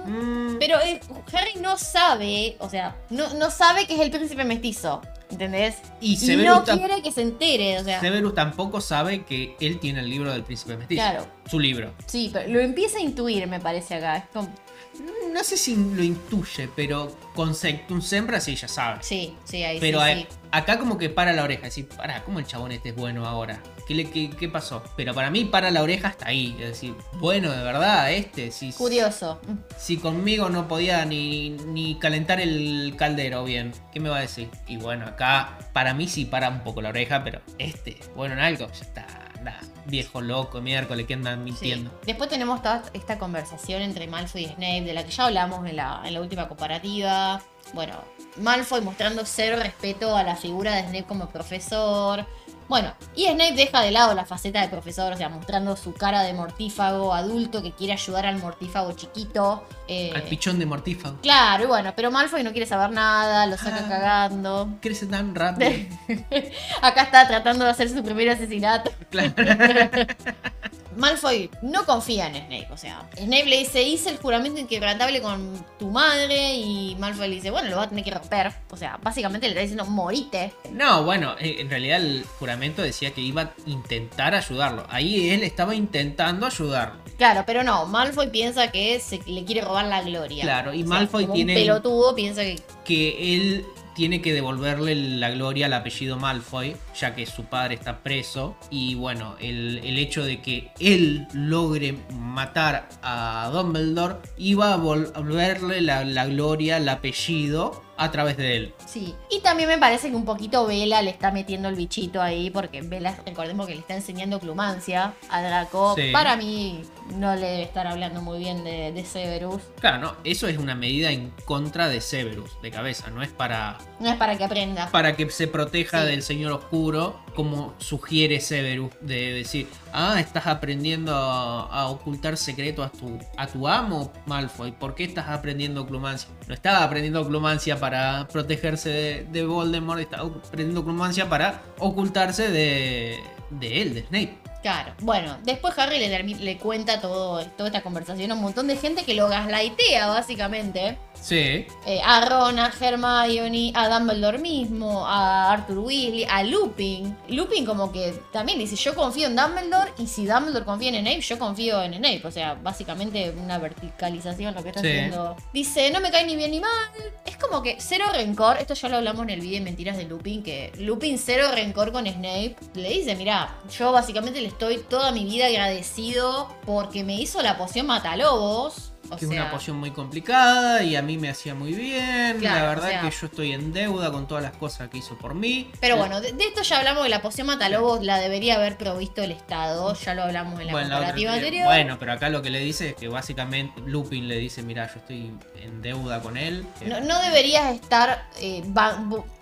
[SPEAKER 4] Mm.
[SPEAKER 3] mm".
[SPEAKER 4] Pero eh, Harry no sabe, o sea, no, no sabe que es el príncipe mestizo, ¿entendés?
[SPEAKER 3] Y
[SPEAKER 4] no quiere que se entere, o sea.
[SPEAKER 3] Severus tampoco sabe que él tiene el libro del príncipe mestizo.
[SPEAKER 4] Claro.
[SPEAKER 3] Su libro.
[SPEAKER 4] Sí, pero lo empieza a intuir, me parece acá. Es como-
[SPEAKER 3] No sé si lo intuye, pero con Sectum Sempra sí ya sabe.
[SPEAKER 4] sí, sí, ahí
[SPEAKER 3] Pero
[SPEAKER 4] sí,
[SPEAKER 3] a-
[SPEAKER 4] sí.
[SPEAKER 3] acá como que para la oreja, decir, para, ¿cómo el chabón este es bueno ahora? ¿Qué, le, qué, qué pasó? Pero para mí para la oreja hasta ahí, es decir, bueno, de verdad, este, si,
[SPEAKER 4] Curioso.
[SPEAKER 3] si conmigo no podía ni, ni calentar el caldero bien, ¿qué me va a decir? Y bueno, acá para mí sí para un poco la oreja, pero este, bueno en algo, ya está, viejo loco, miércoles, que andan
[SPEAKER 4] Sí.
[SPEAKER 3] mintiendo.
[SPEAKER 4] Después tenemos toda esta conversación entre Malfoy y Snape, de la que ya hablamos en la, en la última comparativa. Bueno, Malfoy mostrando cero respeto a la figura de Snape como profesor. Bueno, y Snape deja de lado la faceta de profesor, o sea, mostrando su cara de mortífago adulto que quiere ayudar al mortífago chiquito. Eh,
[SPEAKER 3] Al pichón de mortífago.
[SPEAKER 4] Claro, y bueno, pero Malfoy no quiere saber nada, lo saca
[SPEAKER 3] Ah.
[SPEAKER 4] cagando.
[SPEAKER 3] Crece tan *laughs* rápido. *laughs*
[SPEAKER 4] Acá está tratando de hacer su primer asesinato.
[SPEAKER 3] Claro. *laughs*
[SPEAKER 4] Malfoy no confía en Snape, o sea, Snape le dice, hice el juramento inquebrantable con tu madre y Malfoy le dice, bueno, lo va a tener que romper. O sea, básicamente le está diciendo, morite.
[SPEAKER 3] No, bueno, eh, en realidad el juramento decía que iba a intentar ayudarlo. Ahí él estaba intentando ayudarlo.
[SPEAKER 4] Claro, pero no, Malfoy piensa que se le quiere robar la gloria.
[SPEAKER 3] Claro, y
[SPEAKER 4] O sea,
[SPEAKER 3] Malfoy
[SPEAKER 4] como
[SPEAKER 3] tiene-
[SPEAKER 4] Un pelotudo piensa que...
[SPEAKER 3] Que él tiene que devolverle la gloria al apellido Malfoy, ya que su padre está preso. Y bueno, el, el hecho de que él logre matar a Dumbledore iba a vol- a volverle la, la gloria, el apellido a través de él.
[SPEAKER 4] Sí. Y también me parece que un poquito Vela le está metiendo el bichito ahí, porque Vela, recordemos que le está enseñando clumancia a Draco.
[SPEAKER 3] Sí.
[SPEAKER 4] Para mí, no le debe estar hablando muy bien de, de Severus.
[SPEAKER 3] Claro, no, eso es una medida en contra de Severus, de cabeza, no es para,
[SPEAKER 4] No es para que aprenda.
[SPEAKER 3] para que se proteja
[SPEAKER 4] Sí.
[SPEAKER 3] del Señor Oscuro, como sugiere Severus, de decir, ah, estás aprendiendo a, ocultar secretos a tu, a tu amo, Malfoy, ¿por qué estás aprendiendo clumancia? No estaba aprendiendo clumancia para protegerse de, de Voldemort, estaba aprendiendo clumancia para ocultarse de, de él, de Snape.
[SPEAKER 4] Claro. Bueno, después Harry le, cuenta todo, toda esta conversación a un montón de gente que lo gaslightea, básicamente.
[SPEAKER 3] Sí,
[SPEAKER 4] Eh, a Ron, a Hermione, a Dumbledore mismo, a Arthur Weasley, a Lupin. Lupin como que también dice, yo confío en Dumbledore y si Dumbledore confía en Snape, yo confío en Snape. O sea, básicamente una verticalización lo que está
[SPEAKER 3] Sí.
[SPEAKER 4] haciendo. Dice, no me cae ni bien ni mal. Es como que cero rencor. Esto ya lo hablamos en el video de Mentiras de Lupin, que Lupin cero rencor con Snape. Le dice, mira, yo básicamente le estoy toda mi vida agradecido porque me hizo la poción Matalobos. O
[SPEAKER 3] que es una poción muy complicada y a mí me hacía muy bien.
[SPEAKER 4] Claro,
[SPEAKER 3] la verdad
[SPEAKER 4] o sea-
[SPEAKER 3] que yo estoy en deuda con todas las cosas que hizo por mí.
[SPEAKER 4] Pero bueno, de, de esto ya hablamos que la poción Matalobos la debería haber provisto el Estado. Ya lo hablamos en la
[SPEAKER 3] Bueno, la
[SPEAKER 4] comparativa
[SPEAKER 3] otra-
[SPEAKER 4] anterior.
[SPEAKER 3] bueno, pero acá lo que le dice es que básicamente Lupin le dice, mira, yo estoy en deuda con él. que-
[SPEAKER 4] No, no deberías estar eh,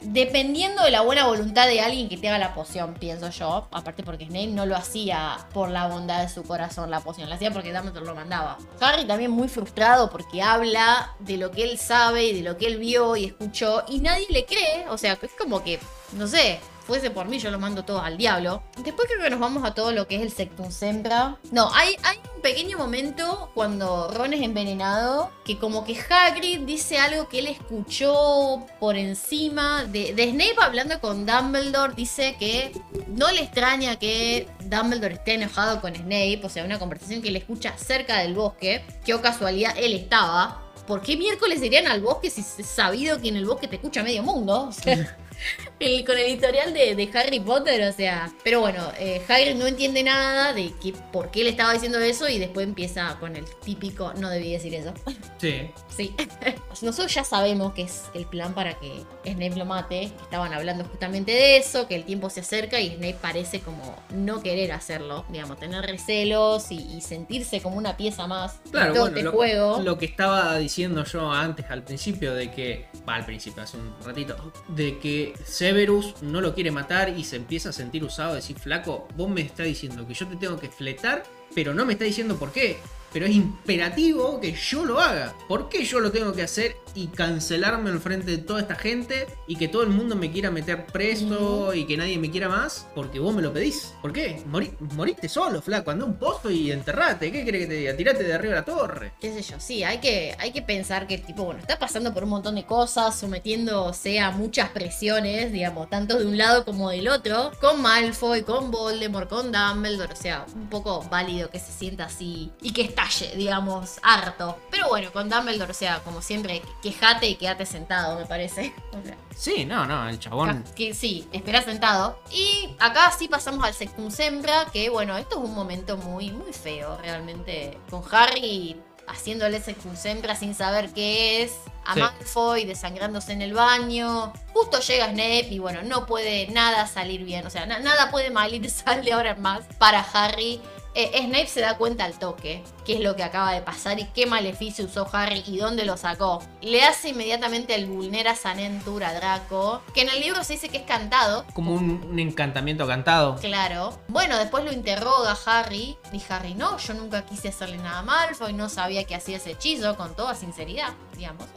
[SPEAKER 4] dependiendo de la buena voluntad de alguien que te haga la poción, pienso yo. Aparte porque Snape no lo hacía por la bondad de su corazón la poción, la hacía porque Dumbledore lo mandaba. Harry también muy frustrado porque habla de lo que él sabe y de lo que él vio y escuchó y nadie le cree. O sea, es como que, no sé, fuese por mí yo lo mando todo al diablo. Después creo que nos vamos a todo lo que es el Sectum Sempra. No, hay, hay un pequeño momento cuando Ron es envenenado que como que Hagrid dice algo que él escuchó por encima de, de Snape hablando con Dumbledore. Dice que no le extraña que Dumbledore esté enojado con Snape. O sea, una conversación que él escucha cerca del bosque. Que o casualidad él estaba. ¿Por qué miércoles irían al bosque si es sabido que en el bosque te escucha medio mundo? O sea, *laughs* el- con el historial de, de Harry Potter, o sea. Pero bueno, eh, Hagrid no entiende nada de que, por qué le estaba diciendo eso y después empieza con el típico, no debí decir eso.
[SPEAKER 3] Sí.
[SPEAKER 4] Sí. *laughs* Nosotros ya sabemos que es el plan para que Snape lo mate. que Estaban hablando justamente de eso, que el tiempo se acerca y Snape parece como no querer hacerlo, digamos, tener recelos y, y sentirse como una pieza más
[SPEAKER 3] Claro,
[SPEAKER 4] de todo
[SPEAKER 3] bueno,
[SPEAKER 4] este
[SPEAKER 3] lo,
[SPEAKER 4] juego.
[SPEAKER 3] lo que estaba diciendo yo antes, al principio, de que, va, al principio, hace un ratito, de que Severus no lo quiere matar y se empieza a sentir usado, decir, flaco, vos me estás diciendo que yo te tengo que fletar, pero no me está diciendo por qué. Pero es imperativo que yo lo haga. ¿Por qué yo lo tengo que hacer y cancelarme al frente de toda esta gente y que todo el mundo me quiera meter preso y que nadie me quiera más? Porque vos me lo pedís. ¿Por qué? Morí- moriste solo, flaco. Andá un pozo y enterrate. ¿Qué querés que te diga? Tirate de arriba de la torre.
[SPEAKER 4] qué sé yo, sí, hay que, hay que pensar que el tipo, bueno, está pasando por un montón de cosas, sometiéndose a muchas presiones, digamos, tanto de un lado como del otro, con Malfoy, con Voldemort, con Dumbledore, o sea, un poco válido que se sienta así y que estalle, digamos, harto. Pero bueno, con Dumbledore, o sea, como siempre, quejate y quédate sentado, me parece. O sea,
[SPEAKER 3] Sí, no, no, el chabón.
[SPEAKER 4] que sí, espera sentado. Y acá sí pasamos al Sectum Sempra, que bueno, esto es un momento muy, muy feo realmente. Con Harry haciéndole Sectum Sempra sin saber qué es. A
[SPEAKER 3] Sí.
[SPEAKER 4] Malfoy desangrándose en el baño. Justo llega Snape y bueno, no puede nada salir bien. O sea, na- nada puede mal y *laughs* sale ahora en más para Harry. Eh, Snape se da cuenta al toque qué es lo que acaba de pasar y qué maleficio usó Harry y dónde lo sacó. Le hace inmediatamente el vulnera Sanentur a Draco, que en el libro se dice que es cantado.
[SPEAKER 3] Como un, un encantamiento cantado.
[SPEAKER 4] Claro. Bueno, después lo interroga Harry. Y Harry, no, yo nunca quise hacerle nada a Malfoy, no sabía que hacía ese hechizo, con toda sinceridad,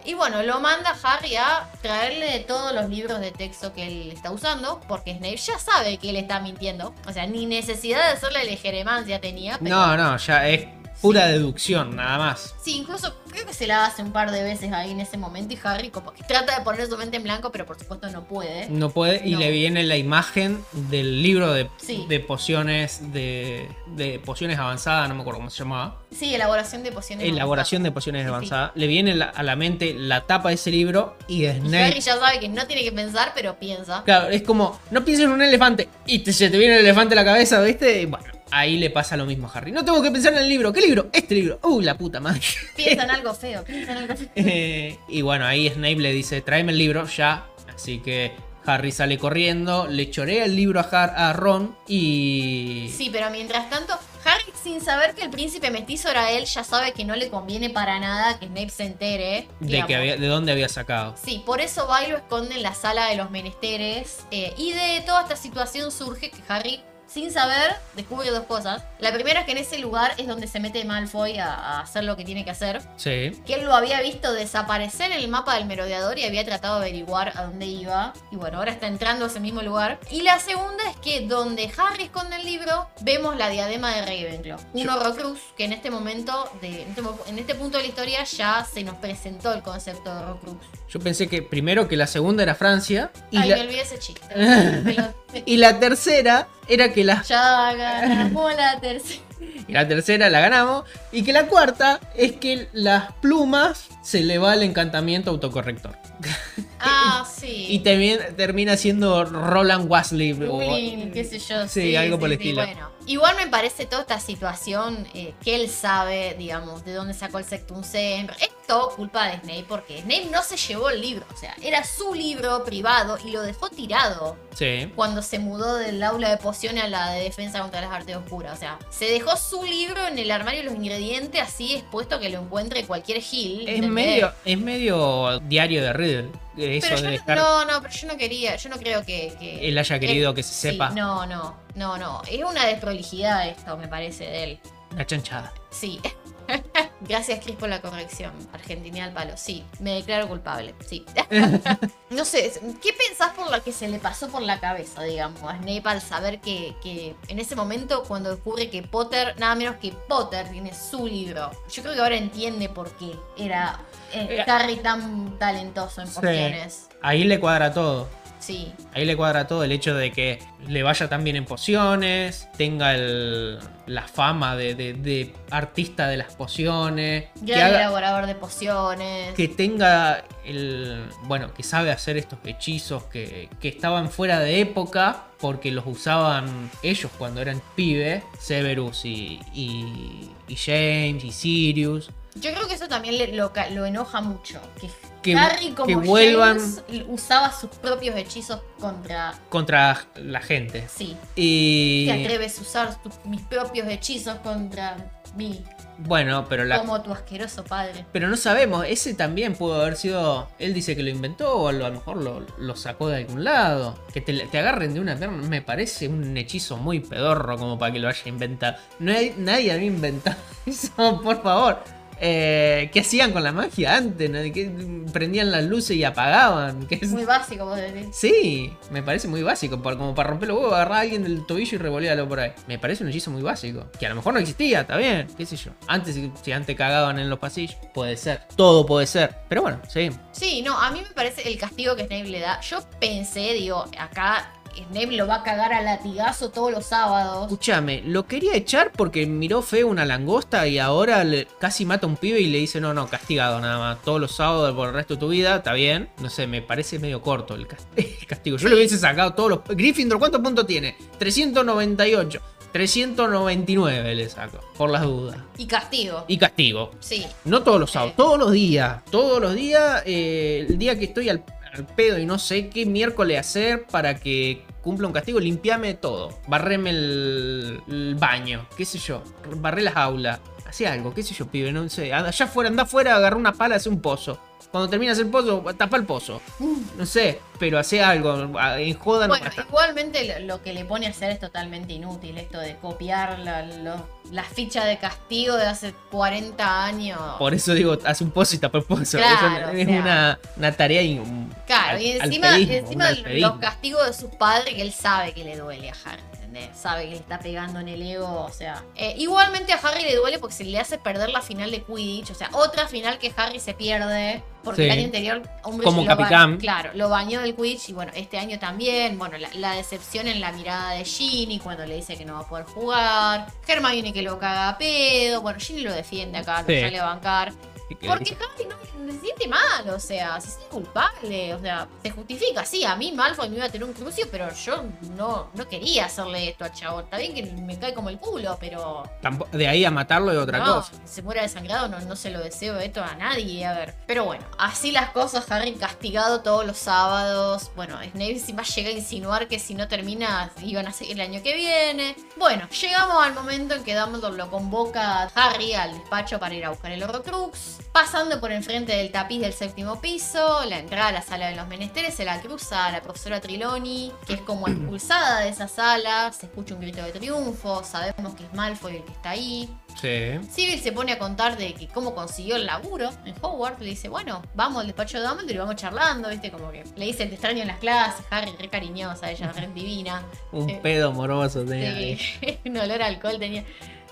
[SPEAKER 4] Y bueno, lo manda Harry a traerle todos los libros de texto que él está usando, porque Snape ya sabe que él está mintiendo. O sea, ni necesidad de hacerle la jeremancia tenía.
[SPEAKER 3] No, no, ya es pura deducción, nada más.
[SPEAKER 4] Sí, incluso creo que se la hace un par de veces ahí en ese momento y Harry como que trata de poner su mente en blanco, pero por supuesto no puede.
[SPEAKER 3] No puede, y
[SPEAKER 4] No.
[SPEAKER 3] le viene la imagen del libro de,
[SPEAKER 4] Sí.
[SPEAKER 3] de pociones, de, de pociones avanzadas, no me acuerdo cómo se llamaba.
[SPEAKER 4] Sí, elaboración de pociones.
[SPEAKER 3] Elaboración de pociones
[SPEAKER 4] Sí,
[SPEAKER 3] avanzadas. Le viene la- a la mente la tapa de ese libro y
[SPEAKER 4] Y Harry
[SPEAKER 3] Snape.
[SPEAKER 4] ya sabe que no tiene que pensar, pero piensa.
[SPEAKER 3] Claro, es como, no pienses en un elefante y te- se te viene el elefante a la cabeza, ¿viste? Y bueno, ahí le pasa lo mismo a Harry. No tengo que pensar en el libro. ¿Qué libro? Este libro. Uh, la puta madre.
[SPEAKER 4] Piensa en *laughs* algo feo, piensa en algo feo.
[SPEAKER 3] Eh, y bueno, ahí Snape le dice, tráeme el libro ya. Así que Harry sale corriendo, le chorea el libro a, Har- a Ron y...
[SPEAKER 4] Sí, pero mientras tanto, Harry, sin saber que el príncipe mestizo era él, ya sabe que no le conviene para nada que Snape se entere.
[SPEAKER 3] De, que había, de dónde había sacado.
[SPEAKER 4] Sí, por eso va y lo esconde en la sala de los menesteres. eh, y de toda esta situación surge que Harry, sin saber, descubre dos cosas. La primera es que en ese lugar es donde se mete Malfoy a, a hacer lo que tiene que hacer.
[SPEAKER 3] Sí.
[SPEAKER 4] Que él lo había visto desaparecer en el mapa del merodeador y había tratado de averiguar a dónde iba. Y bueno, ahora está entrando a ese mismo lugar. Y la segunda es que donde Harry esconde el libro, vemos la diadema de Ravenclaw. Un Horrocrux que en este momento, de, en, este, en este punto de la historia, ya se nos presentó el concepto de Horrocrux.
[SPEAKER 3] Yo pensé que primero que la segunda era Francia y,
[SPEAKER 4] Ay,
[SPEAKER 3] la,
[SPEAKER 4] me olvidé ese chiste. *laughs*
[SPEAKER 3] Y la tercera era que la,
[SPEAKER 4] ya ganamos la tercera. *laughs*
[SPEAKER 3] y la tercera la ganamos y que la cuarta es que las plumas se le va el encantamiento autocorrector. *laughs*
[SPEAKER 4] Ah, sí.
[SPEAKER 3] Y también termina siendo Roland Weasley. o-
[SPEAKER 4] Bullying, qué sé yo.
[SPEAKER 3] Sí, algo por el estilo.
[SPEAKER 4] Bueno, igual me parece toda esta situación eh, que él sabe, digamos, de dónde sacó el Sectum Sempra. Es todo culpa de Snape porque Snape no se llevó el libro. O sea, era su libro privado y lo dejó tirado
[SPEAKER 3] Sí.
[SPEAKER 4] cuando se mudó del aula de pociones a la de defensa contra las artes oscuras. O sea, se dejó su libro en el armario de los ingredientes así expuesto que lo encuentre cualquier Gil.
[SPEAKER 3] Es. Medio, es medio diario de Riddle. Eso
[SPEAKER 4] Pero yo
[SPEAKER 3] de
[SPEAKER 4] no,
[SPEAKER 3] dejar
[SPEAKER 4] no, no, pero yo no quería, yo no creo que, que
[SPEAKER 3] él haya querido
[SPEAKER 4] él-
[SPEAKER 3] que se
[SPEAKER 4] sí,
[SPEAKER 3] sepa
[SPEAKER 4] no, no, no, no. Es una desprolijidad esto, me parece, de él.
[SPEAKER 3] una chanchada.
[SPEAKER 4] Sí. *laughs* Gracias, Chris, por la corrección. Argentina al palo. Sí, me declaro culpable. Sí. *laughs* no sé, ¿qué pensás por lo que se le pasó por la cabeza, digamos, a Snape al saber que, que en ese momento, cuando descubre que Potter, nada menos que Potter, tiene su libro? Yo creo que ahora entiende por qué era eh,
[SPEAKER 3] Eh,
[SPEAKER 4] Harry tan talentoso en
[SPEAKER 3] sí.
[SPEAKER 4] pociones.
[SPEAKER 3] Ahí le cuadra todo.
[SPEAKER 4] Sí.
[SPEAKER 3] Ahí le cuadra todo el hecho de que le vaya tan bien en pociones, tenga el- la fama de, de- de artista de las pociones, que,
[SPEAKER 4] Gran
[SPEAKER 3] haga-
[SPEAKER 4] elaborador de pociones.
[SPEAKER 3] que tenga el. Bueno, que sabe hacer estos hechizos que, que estaban fuera de época porque los usaban ellos cuando eran pibes, Severus y, y, y James y Sirius.
[SPEAKER 4] Yo creo que eso también le- lo, lo enoja mucho. Que,
[SPEAKER 3] Que-
[SPEAKER 4] Harry como
[SPEAKER 3] que vuelvan-
[SPEAKER 4] James usaba sus propios hechizos contra...
[SPEAKER 3] contra la gente.
[SPEAKER 4] Sí,
[SPEAKER 3] Y.
[SPEAKER 4] te atreves a usar tus- mis propios hechizos contra mí,
[SPEAKER 3] Bueno, pero la,
[SPEAKER 4] como tu asqueroso padre.
[SPEAKER 3] Pero no sabemos, ese también pudo haber sido. Él dice que lo inventó o a lo mejor lo, lo sacó de algún lado. Que te, te agarren de una pierna me parece un hechizo muy pedorro como para que lo haya inventado. No hay, nadie había inventado *laughs* eso, por favor. Eh, ¿Qué hacían con la magia antes? no? ¿Qué- prendían las luces y apagaban. ¿Qué es?
[SPEAKER 4] Muy básico, vos decís.
[SPEAKER 3] Sí, me parece muy básico. como para romper los huevos, agarrar a alguien del tobillo y revolearlo por ahí. Me parece un hechizo muy básico. Que a lo mejor no existía, está bien, qué sé yo. Antes, si- si antes cagaban en los pasillos, puede ser. Todo puede ser. Pero bueno, seguimos.
[SPEAKER 4] Sí, no, a mí me parece el castigo que Snape le da. Yo pensé, digo, acá Snape lo va a cagar a latigazo todos los sábados.
[SPEAKER 3] Escúchame, lo quería echar porque miró feo una langosta y ahora le- casi mata a un pibe y le dice, no, no, castigado nada más. Todos los sábados por el resto de tu vida, está bien. No sé, me parece medio corto el cas- *laughs* el castigo. Yo le hubiese sacado todos los... Gryffindor, ¿cuántos puntos tiene? 398. 399 le saco, por las dudas.
[SPEAKER 4] Y castigo.
[SPEAKER 3] Y castigo.
[SPEAKER 4] Sí.
[SPEAKER 3] No todos los sábados,
[SPEAKER 4] Eh.
[SPEAKER 3] todos los días. Todos los días, eh, el día que estoy al, al pedo y no sé qué miércoles hacer para que cumpla un castigo, limpiame todo. Barreme el, el baño, qué sé yo. Barré las aulas. Hacé algo, qué sé yo, pibe, no sé. Allá afuera, anda afuera, agarra una pala, hace un pozo. Cuando terminas el pozo, tapa el pozo. No sé, pero hace algo. En joda no
[SPEAKER 4] Bueno, igualmente lo, que le pone a hacer es totalmente inútil, esto de copiar la, lo- la ficha de castigo de hace 40 años.
[SPEAKER 3] Por eso digo, hace un pozo y tapa el pozo.
[SPEAKER 4] Claro,
[SPEAKER 3] Eso es
[SPEAKER 4] o sea.
[SPEAKER 3] una, una tarea. y un-
[SPEAKER 4] Claro,
[SPEAKER 3] al-
[SPEAKER 4] y encima,
[SPEAKER 3] alfedismo,
[SPEAKER 4] encima los castigos de sus padres que él sabe que le duele a Harry, ¿entendés? Sabe que le está pegando en el ego, o sea. eh, igualmente a Harry le duele porque se le hace perder la final de Quidditch, o sea, otra final que Harry se pierde. Porque
[SPEAKER 3] Sí.
[SPEAKER 4] el año anterior, Umbridge
[SPEAKER 3] Como
[SPEAKER 4] lo ba-
[SPEAKER 3] Capicán.
[SPEAKER 4] Claro, lo bañó del Quidditch y bueno, este año también. Bueno, la, la decepción en la mirada de Ginny cuando le dice que no va a poder jugar. Hermione que lo caga a pedo. Bueno, Ginny lo defiende acá,
[SPEAKER 3] Sí.
[SPEAKER 4] lo sale a bancar. Porque Harry no, se siente mal, o sea, se siente culpable, o sea, se justifica. Sí, a mí Malfoy me iba a tener un crucio, pero yo no, no quería hacerle esto al chabón. Está bien que me cae como el culo, pero
[SPEAKER 3] Tampo- De ahí a matarlo es otra
[SPEAKER 4] no,
[SPEAKER 3] cosa.
[SPEAKER 4] se muera desangrado, no, no se lo deseo esto a nadie, a ver. Pero bueno, así las cosas, Harry castigado todos los sábados. Bueno, Snape encima llega a insinuar que si no termina iban a seguir el año que viene. Bueno, llegamos al momento en que Dumbledore lo convoca a Harry al despacho para ir a buscar el Horrocrux. Pasando por enfrente del tapiz del séptimo piso, la entrada a la sala de los menesteres se la cruza a la profesora Triloni, que es como *clears throat* expulsada de esa sala. Se escucha un grito de triunfo, sabemos que es Malfoy el que está ahí.
[SPEAKER 3] Sí.
[SPEAKER 4] Civil se pone a contar de que cómo consiguió el laburo en Hogwarts. Le dice, bueno, vamos al despacho de Dumbledore y vamos charlando, ¿viste? Como que le dice, te extraño en las clases. Harry, re cariñosa, ella re divina. *laughs*
[SPEAKER 3] Un
[SPEAKER 4] Eh,
[SPEAKER 3] pedo amoroso tenía.
[SPEAKER 4] Sí, *laughs* un olor a alcohol tenía.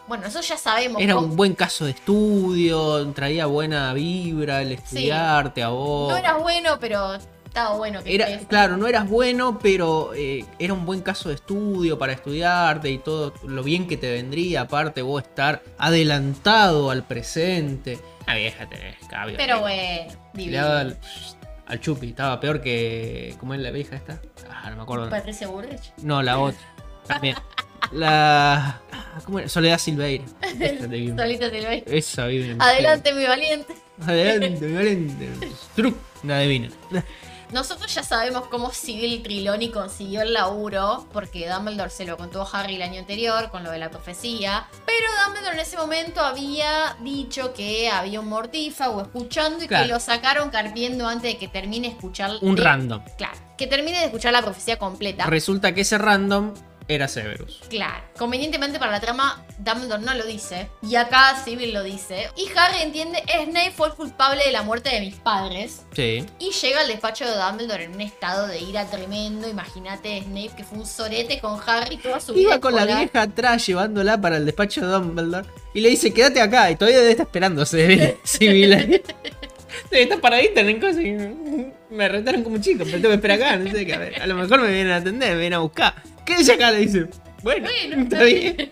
[SPEAKER 4] Bueno, nosotros ya sabemos
[SPEAKER 3] Era un buen caso de estudio, traía buena vibra el estudiarte a vos.
[SPEAKER 4] No era bueno, pero estaba bueno que
[SPEAKER 3] Era,
[SPEAKER 4] estés.
[SPEAKER 3] claro, no eras bueno, pero eh, era un buen caso de estudio para estudiarte y todo lo bien que te vendría, aparte vos estar adelantado al presente. La vieja tenés cabio.
[SPEAKER 4] Pero bueno,
[SPEAKER 3] Le
[SPEAKER 4] divino.
[SPEAKER 3] al chupi, estaba peor que. ¿Cómo es la vieja esta? Ah, no me acuerdo.
[SPEAKER 4] Patricia Burrich.
[SPEAKER 3] No, la otra. También. *laughs* La. ah, ¿Cómo era? Soledad Silveira. *laughs*
[SPEAKER 4] Solita ves.
[SPEAKER 3] Esa
[SPEAKER 4] Adelante, mi valiente.
[SPEAKER 3] Adelante, adelante. Truc, una divina. *laughs*
[SPEAKER 4] Nosotros ya sabemos cómo Civil Triloni consiguió el laburo, porque Dumbledore se lo contó a Harry el año anterior con lo de la profecía. Pero Dumbledore en ese momento había dicho que había un mortífago escuchando y
[SPEAKER 3] Claro.
[SPEAKER 4] que lo sacaron carpiendo antes de que termine de escuchar.
[SPEAKER 3] Un
[SPEAKER 4] de-
[SPEAKER 3] random.
[SPEAKER 4] Claro, que termine de escuchar la profecía completa.
[SPEAKER 3] Resulta que ese random era Severus.
[SPEAKER 4] Claro, convenientemente para la trama, Dumbledore no lo dice. Y acá Civil lo dice. Y Harry entiende, Snape fue el culpable de la muerte de mis padres.
[SPEAKER 3] Sí.
[SPEAKER 4] Y llega al despacho de Dumbledore en un estado de ira tremendo. Imagínate Snape que fue un sorete con Harry toda su vida.
[SPEAKER 3] Iba con la vieja atrás llevándola para el despacho de Dumbledore y le dice, quédate acá. Y todavía debe estar esperando, se ve civil ahí. Debe estar paradita en cosas y me retaron como chico, pero tengo que esperar acá. No sé qué, a, ver, a lo mejor me vienen a atender, me vienen a buscar. Quédese acá, le dice. Bueno,
[SPEAKER 4] Bueno,
[SPEAKER 3] está bien.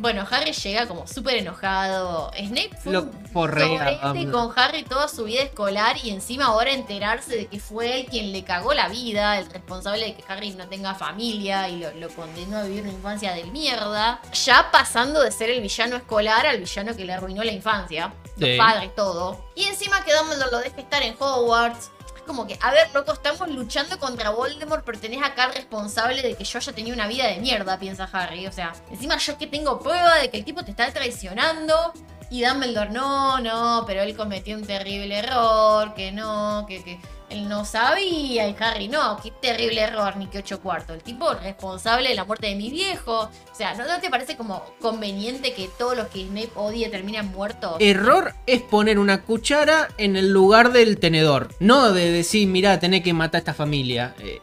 [SPEAKER 4] Bueno, Harry llega como súper enojado. Snape fue
[SPEAKER 3] Lo porrea
[SPEAKER 4] con Harry toda su vida escolar y encima ahora enterarse de que fue él quien le cagó la vida, el responsable de que Harry no tenga familia y lo, lo condenó a vivir una infancia de mierda. Ya pasando de ser el villano escolar al villano que le arruinó la infancia, los
[SPEAKER 3] Sí.
[SPEAKER 4] padres, todo. Y encima que Dumbledore lo deje estar en Hogwarts. Como que, a ver, loco, estamos luchando contra Voldemort, pero tenés acá responsable de que yo haya tenido una vida de mierda, piensa Harry. O sea, encima yo que tengo prueba de que el tipo te está traicionando. Y Dumbledore, no, no, pero él cometió un terrible error, que no, que, que él no sabía. Y Harry, no, qué terrible error, ni que ocho cuartos. El tipo responsable de la muerte de mis viejos. O sea, ¿no, te parece como conveniente que todos los que Snape odie terminan muertos?
[SPEAKER 3] Error es poner una cuchara en el lugar del tenedor. No de decir, mirá, tenés que matar a esta familia. Eh,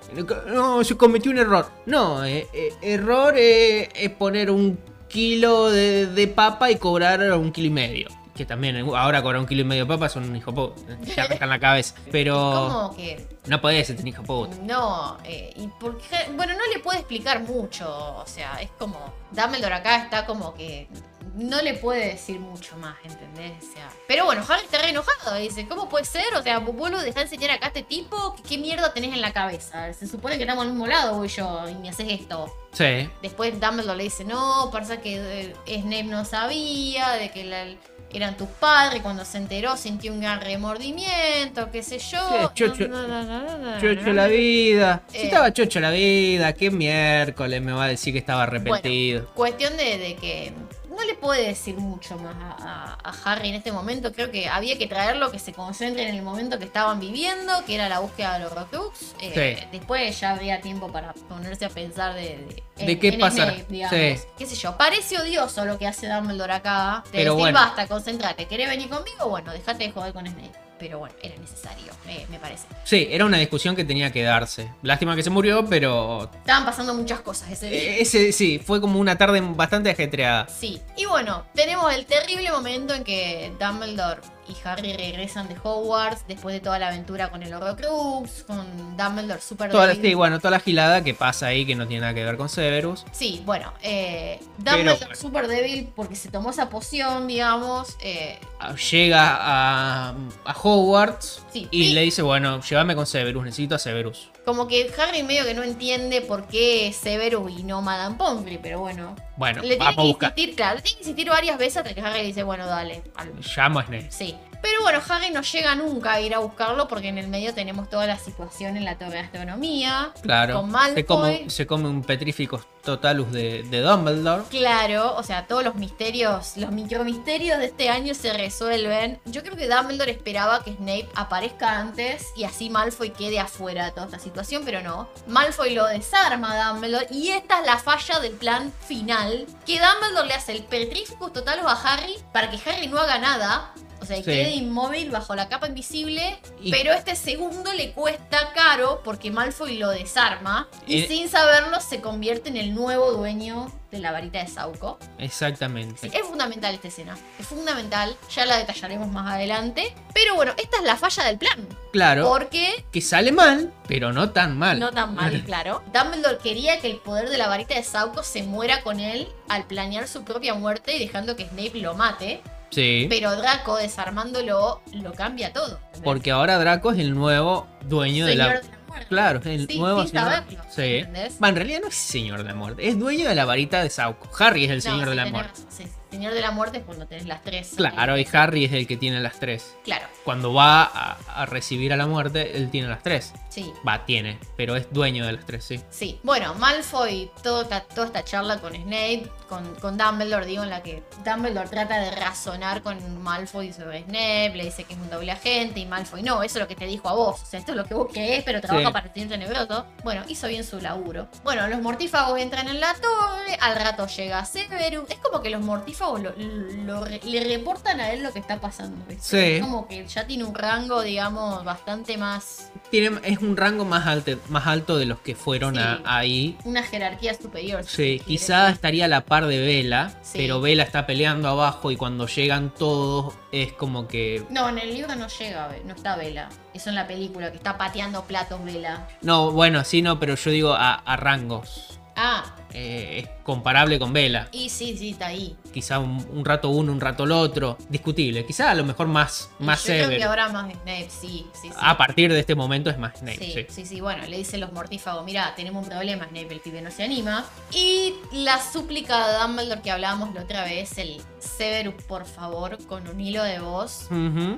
[SPEAKER 3] no, se cometió un error. No, eh, eh, error es poner un kilo de, de papa y cobrar un kilo y medio. Que también eh, ahora cobrar un kilo y medio de papa son un hijo puta. Te arrancan la cabeza. *laughs* Pero
[SPEAKER 4] Como que
[SPEAKER 3] no podés ser un hijo puta.
[SPEAKER 4] No, eh, y porque, bueno, no le puede explicar mucho, o sea, es como, Dumbledore acá está como que no le puede decir mucho más, ¿entendés? O sea, pero bueno, Harry está re enojado, dice, ¿cómo puede ser? O sea, vos lo dejás enseñar acá a este tipo, ¿Qué, ¿qué mierda tenés en la cabeza? Se supone que estamos al mismo lado, voy yo, y me haces esto.
[SPEAKER 3] Sí.
[SPEAKER 4] Después Dumbledore le dice, no, pasa que eh, Snape no sabía de que la- eran tus padres, cuando se enteró sintió un gran remordimiento, qué sé yo.
[SPEAKER 3] Sí, chocho-
[SPEAKER 4] No, no, no, no, no,
[SPEAKER 3] Chocho
[SPEAKER 4] no.
[SPEAKER 3] la vida. Si
[SPEAKER 4] Eh.
[SPEAKER 3] estaba chocho la vida, qué miércoles me va a decir que estaba arrepentido.
[SPEAKER 4] Cuestión de, de que no le puede decir mucho más a, a- a Harry en este momento. Creo que había que traerlo que se concentre en el momento que estaban viviendo, que era la búsqueda de los Horcrux. Eh,
[SPEAKER 3] Sí.
[SPEAKER 4] Después ya habría tiempo para ponerse a pensar de, de,
[SPEAKER 3] ¿De qué
[SPEAKER 4] digamos.
[SPEAKER 3] Sí.
[SPEAKER 4] Qué sé yo. Parece odioso lo que hace Dumbledore acá. De
[SPEAKER 3] Pero
[SPEAKER 4] decir,
[SPEAKER 3] bueno.
[SPEAKER 4] basta, concentrate. ¿Querés venir conmigo? Bueno, dejate de joder con Snape. Pero bueno, era necesario, me- me parece.
[SPEAKER 3] Sí, era una discusión que tenía que darse. Lástima que se murió, pero
[SPEAKER 4] Estaban pasando muchas cosas ese día.
[SPEAKER 3] eh, ese sí, fue como una tarde bastante ajetreada.
[SPEAKER 4] Sí. Y bueno, tenemos el terrible momento en que Dumbledore y Harry regresan de Hogwarts después de toda la aventura con el Horrocrux, con Dumbledore super
[SPEAKER 3] Toda sí, bueno, toda la gilada que pasa ahí que no tiene nada que ver con Severus.
[SPEAKER 4] Sí, bueno, eh, Dumbledore super débil porque se tomó esa poción, digamos. eh,
[SPEAKER 3] Ah, Llega a, a Hogwarts
[SPEAKER 4] Sí,
[SPEAKER 3] y
[SPEAKER 4] y-
[SPEAKER 3] le dice, bueno, llévame con Severus, necesito a Severus.
[SPEAKER 4] Como que Harry medio que no entiende por qué Severus y no Madame Pomfrey, pero bueno.
[SPEAKER 3] Bueno,
[SPEAKER 4] le tiene que
[SPEAKER 3] buscar.
[SPEAKER 4] insistir, claro, le tiene que insistir varias veces hasta que Harry le dice, bueno, dale. al-
[SPEAKER 3] Llamo a Snape.
[SPEAKER 4] Sí. Pero bueno, Harry no llega nunca a ir a buscarlo porque en el medio tenemos toda la situación en la torre de astronomía.
[SPEAKER 3] Claro.
[SPEAKER 4] Con Malfoy.
[SPEAKER 3] Se come, se come un petrífico totalus de, de Dumbledore.
[SPEAKER 4] Claro, o sea, todos los misterios, los micromisterios de este año se resuelven. Yo creo que Dumbledore esperaba que Snape aparezca antes y así Malfoy quede afuera de toda esta situación, pero no. Malfoy lo desarma a Dumbledore y esta es la falla del plan final, que Dumbledore le hace el Petrificus total a Harry para que Harry no haga nada. O sea, y
[SPEAKER 3] Sí.
[SPEAKER 4] quede inmóvil bajo la capa invisible.
[SPEAKER 3] Y-
[SPEAKER 4] Pero este segundo le cuesta caro porque Malfoy lo desarma. Y sin saberlo se convierte en el nuevo dueño de la varita de Sauco.
[SPEAKER 3] Exactamente.
[SPEAKER 4] Es fundamental esta escena. Es fundamental. Ya la detallaremos más adelante. Pero bueno, esta es la falla del plan.
[SPEAKER 3] Claro.
[SPEAKER 4] Porque
[SPEAKER 3] Que sale mal, pero no tan mal.
[SPEAKER 4] no tan mal, *laughs* claro. Dumbledore quería que el poder de la varita de Sauco se muera con él al planear su propia muerte y dejando que Snape lo mate.
[SPEAKER 3] Sí.
[SPEAKER 4] Pero Draco, desarmándolo, lo cambia todo.
[SPEAKER 3] Porque ahora Draco es el nuevo dueño de
[SPEAKER 4] Señor
[SPEAKER 3] la.
[SPEAKER 4] de la muerte.
[SPEAKER 3] Claro, es el
[SPEAKER 4] Sí,
[SPEAKER 3] nuevo señor. Sí. Va, en realidad no es señor de la muerte, es dueño de la varita de Sauco. Harry es el
[SPEAKER 4] No,
[SPEAKER 3] señor
[SPEAKER 4] sí,
[SPEAKER 3] de la muerte.
[SPEAKER 4] sí. Señor de la muerte es cuando tenés las tres.
[SPEAKER 3] Claro, y Harry es el que tiene las tres.
[SPEAKER 4] Claro,
[SPEAKER 3] Cuando va a, a recibir a la muerte, él tiene las tres.
[SPEAKER 4] sí.
[SPEAKER 3] Va, tiene, pero es dueño de las tres, sí.
[SPEAKER 4] Sí, bueno, Malfoy, toda, toda esta charla con Snape, con, con Dumbledore, digo, en la que Dumbledore trata de razonar con Malfoy sobre Snape, le dice que es un doble agente y Malfoy, no, eso es lo que te dijo a vos, o sea, esto es lo que vos querés, pero trabaja
[SPEAKER 3] Sí.
[SPEAKER 4] para Señor Tenebroso. Bueno, hizo bien su laburo. Bueno, los mortífagos entran en la torre, al rato llega Severus, es como que los mortífagos lo- le reportan a él lo que está pasando. Es como que ya tiene un rango, digamos, bastante más,
[SPEAKER 3] Tiene, es un rango más alto, más alto de los que fueron
[SPEAKER 4] Sí.
[SPEAKER 3] a- ahí.
[SPEAKER 4] una jerarquía superior. si
[SPEAKER 3] Sí,
[SPEAKER 4] quiere.
[SPEAKER 3] quizá estaría a la par de Vela,
[SPEAKER 4] Sí.
[SPEAKER 3] pero Vela está peleando abajo y cuando llegan todos es como que...
[SPEAKER 4] No, en el libro no llega, no está Vela. Eso en la película, que está pateando platos Vela.
[SPEAKER 3] No, bueno, sí, no, pero yo digo a, a rangos.
[SPEAKER 4] Ah,
[SPEAKER 3] Eh, es comparable con Vela.
[SPEAKER 4] y sí, sí, está ahí.
[SPEAKER 3] Quizá un, un rato uno, un rato el otro. Discutible. Quizá a lo mejor más, más
[SPEAKER 4] yo creo que ahora más Snape, sí, sí, sí.
[SPEAKER 3] A partir de este momento es más Snape,
[SPEAKER 4] Sí,
[SPEAKER 3] sí.
[SPEAKER 4] sí, sí, bueno, le dicen los mortífagos, mira, tenemos un problema, Snape, el pibe no se anima. Y la súplica de Dumbledore que hablábamos la otra vez, el Severus, por favor, con un hilo de voz.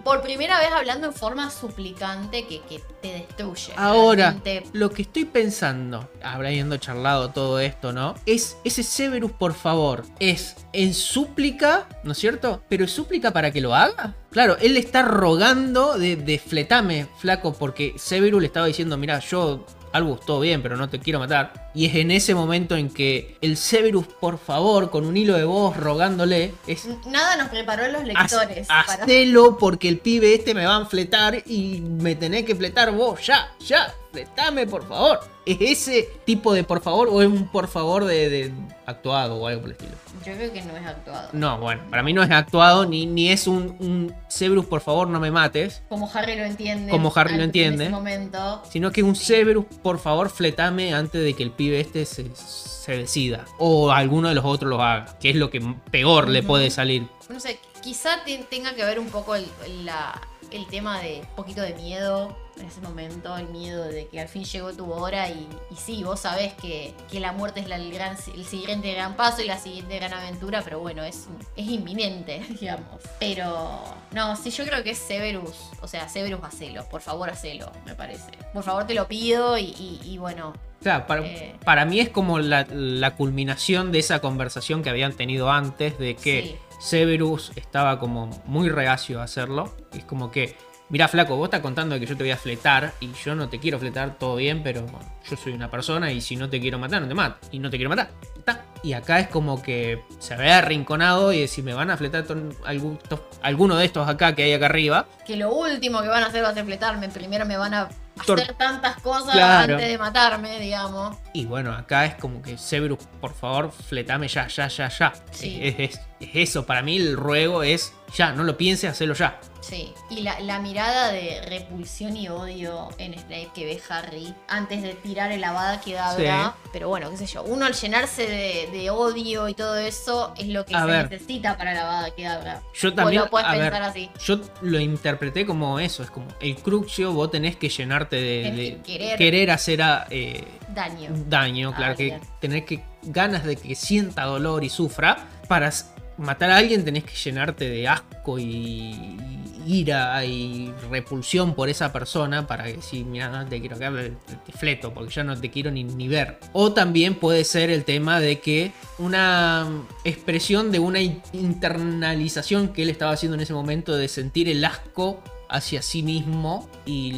[SPEAKER 4] Por primera vez hablando en forma suplicante que, que te destruye.
[SPEAKER 3] Ahora,
[SPEAKER 4] Realmente,
[SPEAKER 3] lo que estoy pensando, habiendo charlado todo esto, ¿no? Es ese Severus, por favor, es en súplica, ¿no es cierto? Pero es súplica para que lo haga. Claro, él le está rogando de, de fletame, flaco, porque Severus le estaba diciendo, mira, yo, Albus, todo bien, pero no te quiero matar. Y es en ese momento en que el Severus, por favor, con un hilo de voz rogándole, es
[SPEAKER 4] Nada nos preparó los
[SPEAKER 3] Haz-
[SPEAKER 4] lectores. para-
[SPEAKER 3] Hacelo porque el pibe este me va a fletar y me tenés que fletar vos, ya, ya, fletame por favor. ¿Es ese tipo de por favor o es un por favor de, de actuado o algo por el estilo?
[SPEAKER 4] Yo creo que no es actuado.
[SPEAKER 3] No, bueno, para mí no es actuado ni, ni es un, un Severus por favor no me mates,
[SPEAKER 4] Como Harry lo entiende.
[SPEAKER 3] Como Harry lo entiende.
[SPEAKER 4] En ese momento.
[SPEAKER 3] sino que es un Severus por favor fletame antes de que el pibe este se, se decida o alguno de los otros lo haga, que es lo que peor le puede salir.
[SPEAKER 4] No sé, quizá te- tenga que ver un poco el, la- el tema de un poquito de miedo en ese momento, el miedo de que al fin llegó tu hora y, y sí, vos sabés que, que la muerte es la- el, gran, el siguiente gran paso y la siguiente gran aventura, pero bueno, es, es inminente, *laughs* digamos. Pero no, sí, yo creo que es Severus, o sea, Severus hacelo, por favor hacelo, me parece. Por favor te lo pido y, y- y bueno,
[SPEAKER 3] O sea, para,
[SPEAKER 4] Eh.
[SPEAKER 3] para mí es como la, la culminación de esa conversación que habían tenido antes de que
[SPEAKER 4] Sí.
[SPEAKER 3] Severus estaba como muy reacio a hacerlo. Es como que, mira flaco, vos estás contando que yo te voy a fletar y yo no te quiero fletar, todo bien, pero bueno, yo soy una persona y si no te quiero matar, no te mato. Y no te quiero matar. Y acá es como que se había arrinconado y si me van a fletar alguno de estos acá que hay acá arriba,
[SPEAKER 4] que lo último que van a hacer va a ser fletarme. Primero me van a hacer tantas cosas
[SPEAKER 3] Claro.
[SPEAKER 4] antes de matarme, digamos.
[SPEAKER 3] Y bueno, acá es como que Severus, por favor, fletame ya, ya, ya, ya.
[SPEAKER 4] Sí.
[SPEAKER 3] Es, es- es eso, para mí el ruego es ya, no lo pienses, hacelo ya.
[SPEAKER 4] Sí, y la, la mirada de repulsión y odio en Snape que ve Harry antes de tirar el Avada Kedavra. Pero bueno, qué sé yo, uno al llenarse de, de odio y todo eso es lo que
[SPEAKER 3] A
[SPEAKER 4] se
[SPEAKER 3] ver.
[SPEAKER 4] necesita para la Avada Kedavra.
[SPEAKER 3] Yo también,
[SPEAKER 4] o lo puedes
[SPEAKER 3] a
[SPEAKER 4] pensar
[SPEAKER 3] ver,
[SPEAKER 4] así.
[SPEAKER 3] yo lo interpreté como eso, es como el cruxio, vos tenés que llenarte de,
[SPEAKER 4] querer.
[SPEAKER 3] hacer a, eh,
[SPEAKER 4] Daño.
[SPEAKER 3] daño,
[SPEAKER 4] Ah,
[SPEAKER 3] claro, que
[SPEAKER 4] bien.
[SPEAKER 3] tener que ganas de que sienta dolor y sufra para matar a alguien tenés que llenarte de asco y ira y repulsión por esa persona para que si mira no te quiero que te, te fleto porque ya no te quiero ni, ni ver o también puede ser el tema de que una expresión de una in- internalización que él estaba haciendo en ese momento de sentir el asco hacia sí mismo y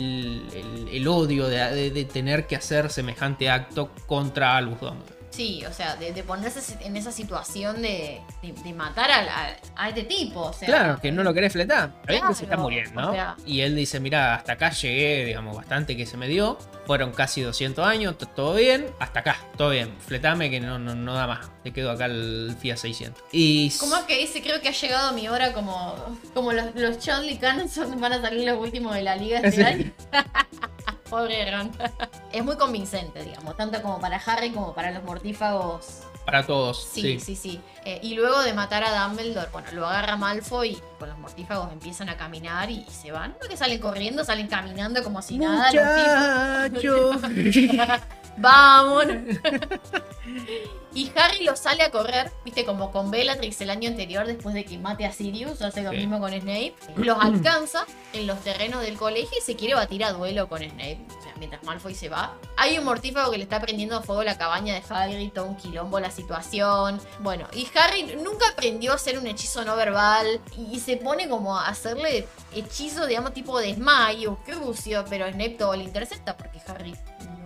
[SPEAKER 3] el, el- odio de tener que hacer semejante acto contra Albus Dumbledore.
[SPEAKER 4] Sí, o sea, de, de ponerse en esa situación de, de- de matar a, a este tipo. O sea,
[SPEAKER 3] Claro, que no lo querés fletar. Que se está
[SPEAKER 4] Claro,
[SPEAKER 3] muriendo.
[SPEAKER 4] o sea-
[SPEAKER 3] y él dice, mira, hasta acá llegué, digamos, bastante que se me dio. Fueron casi 200 años, todo bien. Hasta acá, todo bien. Fletame que no, no, no da más. Te quedo acá el Fiat 600. Y...
[SPEAKER 4] ¿Cómo es que dice? Creo que ha llegado mi hora como, como los, los Charlie Cannons son- van a salir los últimos de la liga este *laughs*
[SPEAKER 3] Sí.
[SPEAKER 4] año. *laughs* Pobre Ron. *laughs* es muy convincente, digamos, tanto como para Harry como para los mortífagos.
[SPEAKER 3] Para todos.
[SPEAKER 4] Sí, sí, sí. Eh, y luego de matar a Dumbledore, bueno, lo agarra Malfoy y con los mortífagos empiezan a caminar y, y se van. No que salen corriendo, salen caminando como si nada. los tipos.
[SPEAKER 3] Muchacho. *laughs*
[SPEAKER 4] Vámonos. *laughs* y Harry lo sale a correr, viste, como con Bellatrix el año anterior, después de que mate a Sirius, hace lo
[SPEAKER 3] Sí.
[SPEAKER 4] mismo con Snape. Los alcanza en los terrenos del colegio y se quiere batir a duelo con Snape. O sea, mientras Malfoy se va. Hay un mortífago que le está prendiendo a fuego la cabaña de Hagrid, todo un quilombo la situación. Bueno, y Harry nunca aprendió a hacer un hechizo no verbal y se pone como a hacerle hechizos, digamos, tipo desmayo, crucio, pero Snape todo le intercepta porque Harry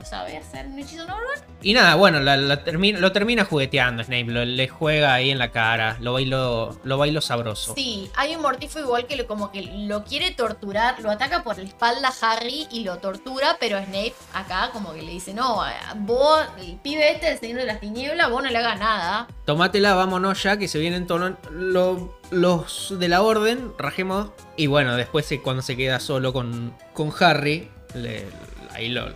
[SPEAKER 4] sabe hacer un hechizo no verbal.
[SPEAKER 3] Y nada, bueno, la- la termina- lo termina jugueteando Snape. Lo, le juega ahí en la cara. Lo bailo, lo bailo sabroso.
[SPEAKER 4] Sí, hay un mortífago igual que lo, como que lo quiere torturar, lo ataca por la espalda a Harry y lo tortura, pero Snape acá como que le dice, no, vos, el pibe este, el señor de las tinieblas, vos no le hagas nada.
[SPEAKER 3] Tómatela, vámonos ya, que se vienen todos lo- los de la orden, rajemos. Y bueno, después eh, cuando se queda solo con, con Harry, le- ahí lo,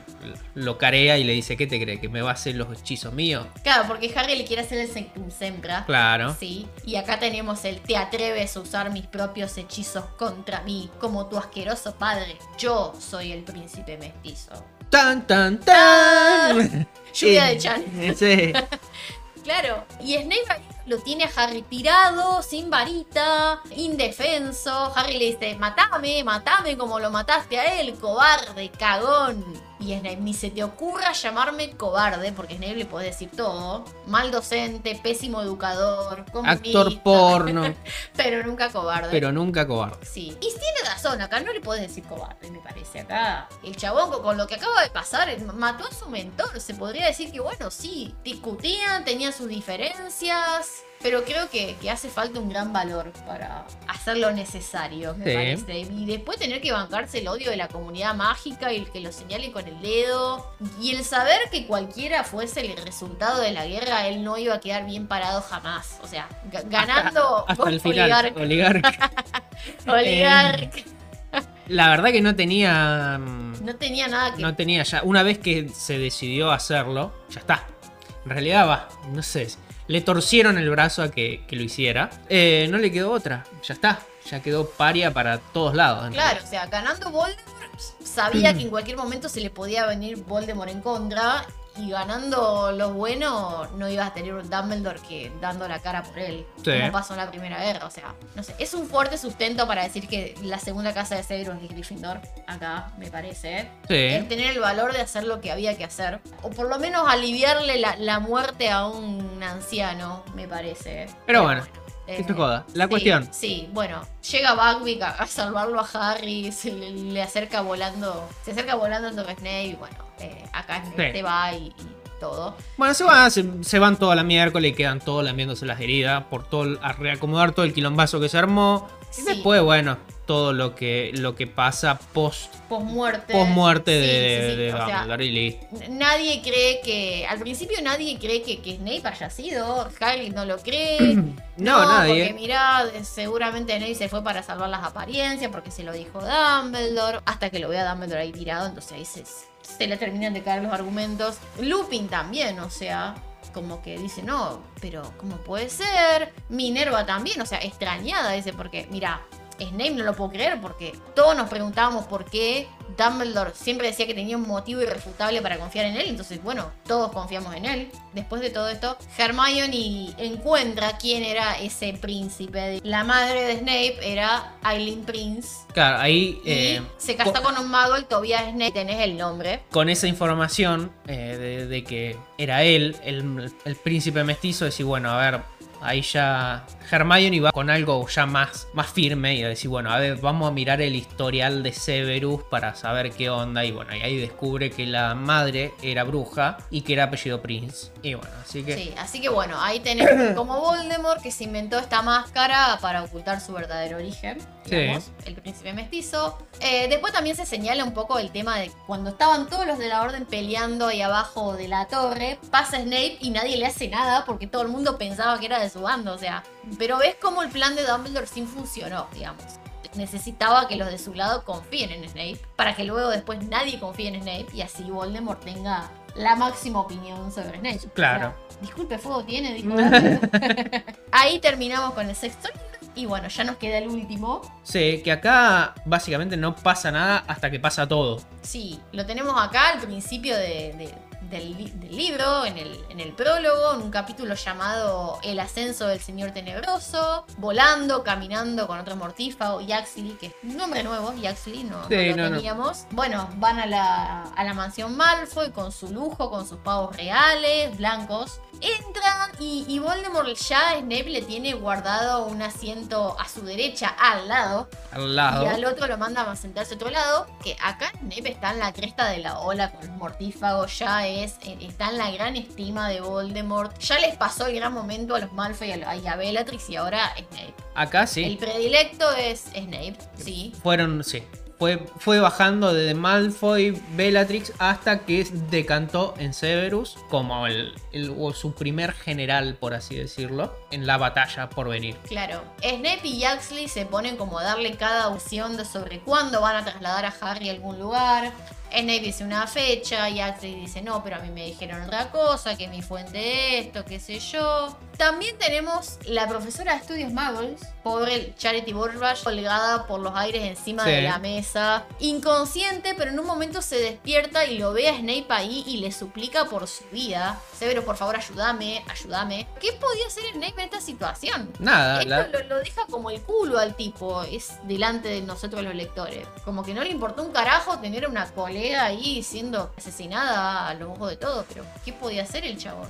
[SPEAKER 3] lo carea y le dice, ¿qué te cree? ¿Que me va a hacer los hechizos míos?
[SPEAKER 4] Claro, porque Harry le quiere hacer el Sectum Sempra.
[SPEAKER 3] Claro.
[SPEAKER 4] Sí, y acá tenemos el te atreves a usar mis propios hechizos contra mí, como tu asqueroso padre. Yo soy el príncipe mestizo.
[SPEAKER 3] ¡Tan, tan, tan!
[SPEAKER 4] Lluvia
[SPEAKER 3] Eh,
[SPEAKER 4] de *laughs* Chan.
[SPEAKER 3] Sí. *laughs*
[SPEAKER 4] Claro, y Snape lo tiene a Harry tirado, sin varita, indefenso. Harry le dice, matame, matame como lo mataste a él, cobarde, cagón. Y Snape, ni se te ocurra llamarme cobarde, porque Snape le puede decir todo. Mal docente, pésimo educador, comunista,
[SPEAKER 3] Actor porno, *laughs*
[SPEAKER 4] pero nunca cobarde.
[SPEAKER 3] pero nunca cobarde.
[SPEAKER 4] Sí, y tiene razón, acá no le podés decir cobarde, me parece. Acá el chabón con- lo que acaba de pasar mató a su mentor. Se podría decir que, bueno, sí, discutían, tenían sus diferencias, pero creo que, que hace falta un gran valor para hacer lo necesario, me
[SPEAKER 3] Sí.
[SPEAKER 4] parece. Y después tener que bancarse el odio de la comunidad mágica y el que lo señalen con el dedo. Y el saber que cualquiera fuese el resultado de la guerra, él no iba a quedar bien parado jamás. O sea, ga- ganando *laughs*
[SPEAKER 3] Hasta el *laughs* final.
[SPEAKER 4] Oligarca.
[SPEAKER 3] Oligarca. *laughs*
[SPEAKER 4] Oligarca.
[SPEAKER 3] La verdad que no tenía. mm,
[SPEAKER 4] No tenía nada que.
[SPEAKER 3] No tenía ya. Una vez que se decidió hacerlo, ya está. En realidad va, no sé. Le torcieron el brazo a que, que lo hiciera. Eh, no le quedó otra. Ya está. Ya quedó paria para todos lados.
[SPEAKER 4] Claro, o sea, ganando Voldemort, sabía que en cualquier momento se le podía venir Voldemort en contra. Y ganando los buenos, no ibas a tener un Dumbledore que dando la cara por él.
[SPEAKER 3] Sí.
[SPEAKER 4] Como pasó en la primera guerra. O sea, no sé. Es un fuerte sustento para decir que la segunda casa de Severus es Gryffindor. Acá, me parece. ¿eh? Es
[SPEAKER 3] Sí.
[SPEAKER 4] tener el valor de hacer lo que había que hacer. O por lo menos aliviarle la, la muerte a un anciano, me parece.
[SPEAKER 3] Pero bueno, que se joda. La
[SPEAKER 4] sí,
[SPEAKER 3] cuestión.
[SPEAKER 4] Sí, bueno, llega Buckbeak a, a salvarlo a Harry, se le, le acerca volando, se acerca volando a Torre Snape y bueno, eh, acá
[SPEAKER 3] Sí.
[SPEAKER 4] se va y, y todo.
[SPEAKER 3] Bueno, se, va, se, se van toda la miércoles y quedan todos lamiéndose las heridas por todo el- a reacomodar todo el quilombazo que se armó. Y
[SPEAKER 4] Sí.
[SPEAKER 3] después, bueno, todo lo que, lo que pasa post,
[SPEAKER 4] Post muerte.
[SPEAKER 3] post muerte
[SPEAKER 4] Sí,
[SPEAKER 3] de,
[SPEAKER 4] sí, sí,
[SPEAKER 3] de
[SPEAKER 4] o sea,
[SPEAKER 3] Dumbledore y listo.
[SPEAKER 4] Nadie cree que. Al principio nadie cree que, que Snape haya sido. Harry no lo cree. *clears throat*
[SPEAKER 3] No, nadie.
[SPEAKER 4] Porque mirá, seguramente Snape se fue para salvar las apariencias. Porque se lo dijo Dumbledore. Hasta que lo ve a Dumbledore ahí tirado. Entonces ahí se, se le terminan de caer los argumentos. Lupin también, o sea. Como que dice, no, pero ¿cómo puede ser? Minerva también, o sea, extrañada, dice, porque, mira, Snape no lo puedo creer porque todos nos preguntábamos por qué Dumbledore siempre decía que tenía un motivo irrefutable para confiar en él. Entonces, bueno, todos confiamos en él. Después de todo esto, Hermione encuentra quién era ese príncipe. La madre de Snape era Eileen Prince.
[SPEAKER 3] Claro, ahí
[SPEAKER 4] Y
[SPEAKER 3] eh,
[SPEAKER 4] se casó
[SPEAKER 3] co-
[SPEAKER 4] con un mago, el Tobias Snape. Tenés el nombre.
[SPEAKER 3] con esa información eh, de, de que era él, el, el príncipe mestizo, decir, bueno, a ver, ahí ya Hermione va con algo ya más, más firme y a decir, bueno, a ver, vamos a mirar el historial de Severus para saber qué onda. Y bueno, y ahí descubre que la madre era bruja y que era apellido Prince. Y bueno, así que...
[SPEAKER 4] Sí, así que bueno, ahí tenemos *coughs* como Voldemort que se inventó esta máscara para ocultar su verdadero origen, digamos, el príncipe mestizo. Eh, después también se señala un poco el tema de cuando estaban todos los de la orden peleando ahí abajo de la torre, pasa Snape y nadie le hace nada porque todo el mundo pensaba que era de su bando, o sea, pero ves cómo el plan de Dumbledore sí funcionó, digamos. Necesitaba que los de su lado confíen en Snape para que luego después nadie confíe en Snape y así Voldemort tenga la máxima opinión sobre Snape.
[SPEAKER 3] Claro.
[SPEAKER 4] O sea, Disculpe, fuego tiene, dijo. *laughs* Ahí terminamos con el sexto. Y bueno, ya nos queda el último.
[SPEAKER 3] Sí, que acá básicamente no pasa nada hasta que pasa todo.
[SPEAKER 4] Sí, lo tenemos acá al principio de- de- del, li- del libro, en el, en el prólogo, en un capítulo llamado El ascenso del Señor Tenebroso, volando, caminando con otro mortífago, Yaxley, que es un nombre nuevo, Yaxley, no, no lo
[SPEAKER 3] no, no.
[SPEAKER 4] teníamos. Bueno, van a la, a la mansión Malfoy con su lujo, con sus pavos reales, blancos. Entran y, y Voldemort ya a Snape le tiene guardado un asiento a su derecha, al lado,
[SPEAKER 3] Al lado.
[SPEAKER 4] y al otro lo manda a sentarse a otro lado. Que acá Snape está en la cresta de la ola con los mortífagos. Ya es. eh, Está en la gran estima de Voldemort. Ya les pasó el gran momento a los Malfoy y a, Bellatrix. Y ahora Snape.
[SPEAKER 3] Acá
[SPEAKER 4] El
[SPEAKER 3] sí.
[SPEAKER 4] predilecto es Snape. Sí.
[SPEAKER 3] Fueron, sí. Fue, fue bajando desde Malfoy, Bellatrix, hasta que decantó en Severus como el, o su primer general, por así decirlo, en la batalla por venir.
[SPEAKER 4] Claro. Snape y Yaxley se ponen como a darle cada opción de sobre cuándo van a trasladar a Harry a algún lugar. Snape dice una fecha, Yaxley dice no, pero a mí me dijeron otra cosa, que mi fuente esto, qué sé yo. También tenemos la profesora de estudios Muggles, pobre Charity Burbage, colgada por los aires encima
[SPEAKER 3] Sí.
[SPEAKER 4] de la mesa, inconsciente, pero en un momento se despierta y lo ve a Snape ahí y le suplica por su vida. Severo, por favor, ayúdame, ayúdame. ¿Qué podía hacer Snape en esta situación?
[SPEAKER 3] Nada,
[SPEAKER 4] Esto
[SPEAKER 3] la-
[SPEAKER 4] lo, lo deja como el culo al tipo, es delante de nosotros los lectores. Como que no le importó un carajo tener una colega ahí siendo asesinada a los ojos de todos, pero ¿qué podía hacer el chabón?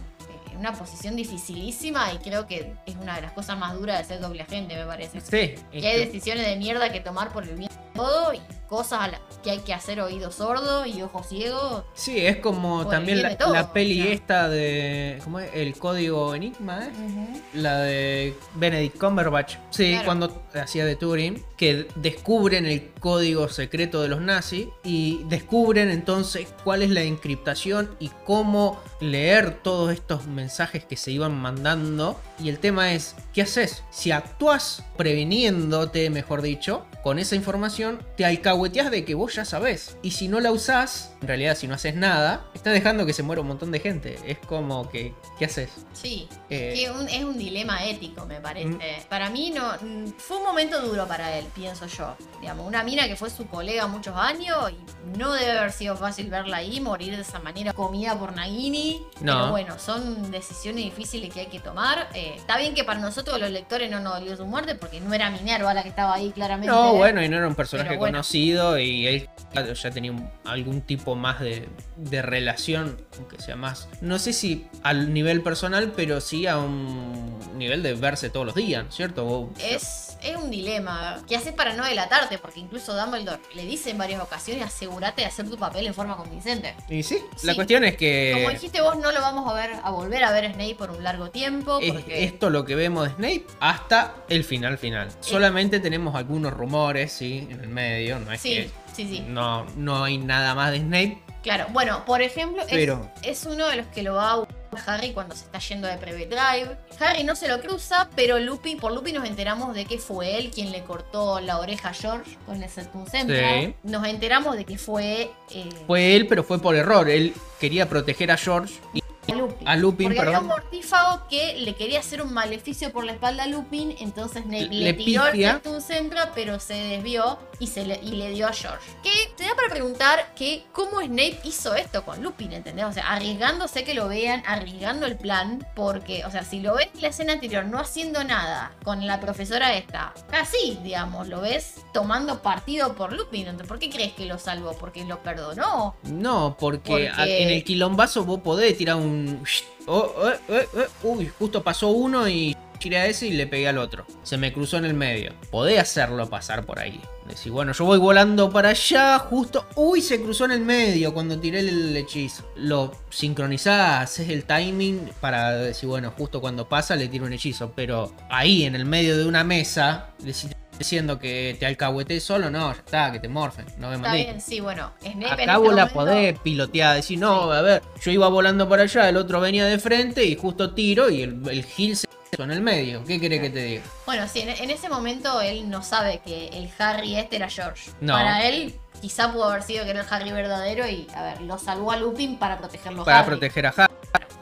[SPEAKER 4] Eh, Una posición dificilísima y creo que es una de las cosas más duras de ser doble agente, me parece.
[SPEAKER 3] sí.
[SPEAKER 4] Que hay decisiones de mierda que tomar por el bien todo y cosas a las que hay que hacer oído sordo y ojo ciego.
[SPEAKER 3] Sí, es como
[SPEAKER 4] el
[SPEAKER 3] también la, la peli esta de. ¿Cómo es? El código Enigma, ¿eh? La de Benedict Cumberbatch. Sí,
[SPEAKER 4] Claro.
[SPEAKER 3] cuando hacía de Turing. Que descubren el código secreto de los nazis. Y descubren entonces cuál es la encriptación y cómo leer todos estos mensajes que se iban mandando. Y el tema es: ¿qué haces? Si actúas previniéndote, mejor dicho, con esa información, te alcahueteas de que vos ya sabés. Y si no la usás, en realidad, si no haces nada, estás dejando que se muera un montón de gente. Es como que, ¿qué haces?
[SPEAKER 4] Sí,
[SPEAKER 3] Eh,
[SPEAKER 4] que un- es un dilema ético, me parece.
[SPEAKER 3] Mm.
[SPEAKER 4] Para mí no mm, fue un momento duro para él, pienso yo. Digamos, una mina que fue su colega muchos años y no debe haber sido fácil verla ahí morir de esa manera comida por Nagini.
[SPEAKER 3] No.
[SPEAKER 4] Pero bueno, son decisiones difíciles que hay que tomar. Eh, está bien que para nosotros los lectores no nos dolió su muerte porque no era Minerva la que estaba ahí claramente.
[SPEAKER 3] No, bueno, y no era un personaje
[SPEAKER 4] bueno.
[SPEAKER 3] conocido y él ya tenía un- algún tipo más de, de relación, aunque sea más, no sé si al nivel personal, pero sí a un nivel de verse todos los días, ¿cierto? Vos-
[SPEAKER 4] Es es un dilema. ¿Qué haces para no delatarte? Porque incluso Dumbledore le dice en varias ocasiones, asegúrate de hacer tu papel en forma convincente.
[SPEAKER 3] Y sí, la cuestión es que.
[SPEAKER 4] Como dijiste vos, no lo vamos a ver, a volver a ver a Snape por un largo tiempo.
[SPEAKER 3] Es
[SPEAKER 4] Porque...
[SPEAKER 3] esto lo que vemos de Snape hasta el final final. Solamente tenemos algunos rumores, sí, en el medio. No es
[SPEAKER 4] Sí,
[SPEAKER 3] que
[SPEAKER 4] sí, sí.
[SPEAKER 3] no, no hay nada más de Snape.
[SPEAKER 4] Claro, bueno, por ejemplo, es,
[SPEAKER 3] Pero-
[SPEAKER 4] es uno de los que lo va a Harry cuando se está yendo de Private Drive. Harry no se lo cruza, pero Lupin, por Lupin nos enteramos de que fue él quien le cortó la oreja a George con el Septuncentral.
[SPEAKER 3] Sí.
[SPEAKER 4] Nos enteramos de que fue, eh,
[SPEAKER 3] Fue él, pero fue por error. Él quería proteger a George y
[SPEAKER 4] a Lupin.
[SPEAKER 3] a Lupin,
[SPEAKER 4] Porque había un mortífago que le quería hacer un maleficio por la espalda a Lupin, entonces le,
[SPEAKER 3] Le
[SPEAKER 4] tiró el. Septuncentral, pero se desvió y, se le, y le dio a George. Que te da para preguntar que cómo Snape hizo esto con Lupin, ¿entendés? O sea, arriesgándose que lo vean, arriesgando el plan, porque, o sea, si lo ves en la escena anterior no haciendo nada con la profesora esta, casi, digamos, lo ves tomando partido por Lupin, entonces, ¿por qué crees que lo salvó? ¿Porque lo perdonó?
[SPEAKER 3] No, porque, en el quilombazo vos podés tirar un. Oh, eh, eh, eh, Uy, justo pasó uno y tiré a ese y le pegué al otro. Se me cruzó en el medio. Podés hacerlo pasar por ahí. Decir, bueno, yo voy volando para allá, justo. Uy, se cruzó en el medio cuando tiré el hechizo. Lo sincronizás, haces el timing para decir, bueno, justo cuando pasa le tiro un hechizo. Pero ahí, en el medio de una mesa, deci- diciendo que te alcahueté solo, no, ya está, que te morfen. No me
[SPEAKER 4] Está
[SPEAKER 3] mandé.
[SPEAKER 4] bien, sí, bueno, Snape en
[SPEAKER 3] Acá
[SPEAKER 4] este
[SPEAKER 3] vos la
[SPEAKER 4] momento-
[SPEAKER 3] podés pilotear, decir, no,
[SPEAKER 4] Sí.
[SPEAKER 3] a ver, yo iba volando para allá, el otro venía de frente y justo tiro y el, el Gil se en el medio. ¿Qué querés que te diga?
[SPEAKER 4] Bueno, sí, en, en ese momento él no sabe que el Harry este era George.
[SPEAKER 3] No.
[SPEAKER 4] Para él, quizá pudo haber sido que era el Harry verdadero y, a ver, lo salvó a Lupin para protegerlo
[SPEAKER 3] Para
[SPEAKER 4] Harry.
[SPEAKER 3] proteger a Harry.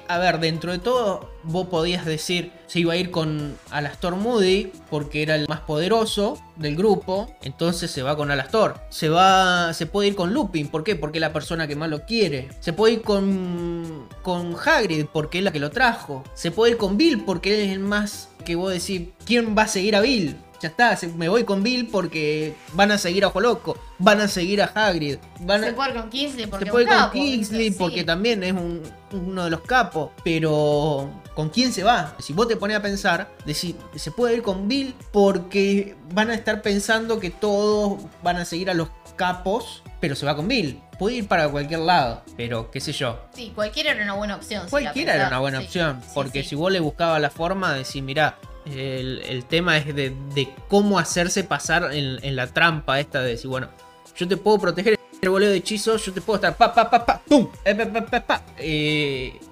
[SPEAKER 3] A ver, dentro de todo, vos podías decir, se iba a ir con Alastor Moody porque era el más poderoso del grupo, entonces se va con Alastor. Se va, se puede ir con Lupin, ¿por qué? Porque es la persona que más lo quiere. Se puede ir con con Hagrid porque es la que lo trajo. Se puede ir con Bill porque él es el más que vos decís, ¿quién va a seguir a Bill? Ya está, me voy con Bill porque van a seguir a Ojo Loco, van a seguir a Hagrid, van a,
[SPEAKER 4] Se puede ir con Kingsley porque
[SPEAKER 3] se puede ir con
[SPEAKER 4] capo,
[SPEAKER 3] Kingsley
[SPEAKER 4] sí.
[SPEAKER 3] porque también es un- uno de los capos. Pero, ¿con quién se va? Si vos te pones a pensar, decir, se puede ir con Bill porque van a estar pensando que todos van a seguir a los capos, pero se va con Bill. Puede ir para cualquier lado, pero qué sé yo.
[SPEAKER 4] Sí, cualquiera era una buena opción.
[SPEAKER 3] Cualquiera era una buena
[SPEAKER 4] sí,
[SPEAKER 3] opción, porque
[SPEAKER 4] sí.
[SPEAKER 3] si vos le buscabas la forma de decir, mirá, el, tema es de, cómo hacerse pasar en, la trampa esta de decir, bueno, yo te puedo proteger el boleo de hechizos yo te puedo estar pa, pa, pa, pa, pum, pa, pa, pa,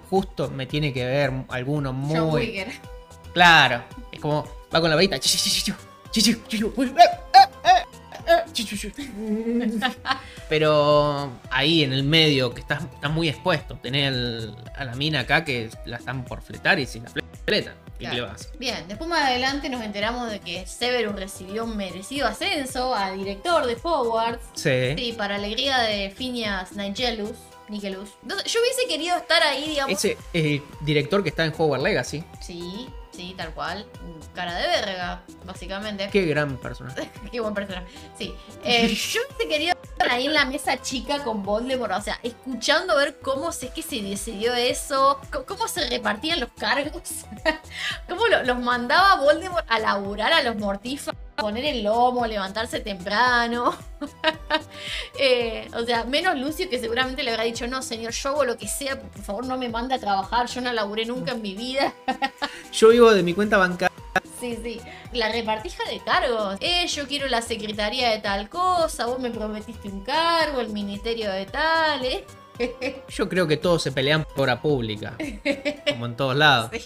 [SPEAKER 3] justo me tiene que ver alguno muy... Claro, es como va con la varita. Pero ahí en el medio, que estás, estás muy expuesto, tenés a la mina acá que la están por fletar y si la fletan. ¿Qué
[SPEAKER 4] Claro.
[SPEAKER 3] le vas?
[SPEAKER 4] Bien, después más adelante nos enteramos de que Severus recibió un merecido ascenso a director de Hogwarts.
[SPEAKER 3] Sí.
[SPEAKER 4] Sí, para alegría de Phineas Nigelus. Nigelus. Entonces, yo hubiese querido estar ahí, digamos.
[SPEAKER 3] Ese es el director que está en Hogwarts Legacy.
[SPEAKER 4] Sí, sí, tal cual. Cara de verga, básicamente.
[SPEAKER 3] Qué gran personaje. *laughs*
[SPEAKER 4] Qué buen personaje. Sí. Eh, *laughs* yo hubiese querido estar ahí en la mesa chica con Voldemort, o sea, escuchando ver cómo es que se decidió eso, cómo se repartían los cargos, *laughs* cómo lo- los mandaba Voldemort a laburar a los mortífagos, poner el lomo, levantarse temprano. *laughs* Eh, o sea, menos Lucio que seguramente le habrá dicho, no, señor, yo hago lo que sea, por favor no me mande a trabajar, yo no laburé nunca en mi vida. *laughs*
[SPEAKER 3] Yo vivo de mi cuenta bancaria.
[SPEAKER 4] Sí, sí. La repartija de cargos. Eh, yo quiero la secretaría de tal cosa, vos me prometiste un cargo, el ministerio de tal, eh. *laughs*
[SPEAKER 3] Yo creo que todos se pelean por la pública. Como en todos lados.
[SPEAKER 4] Sí.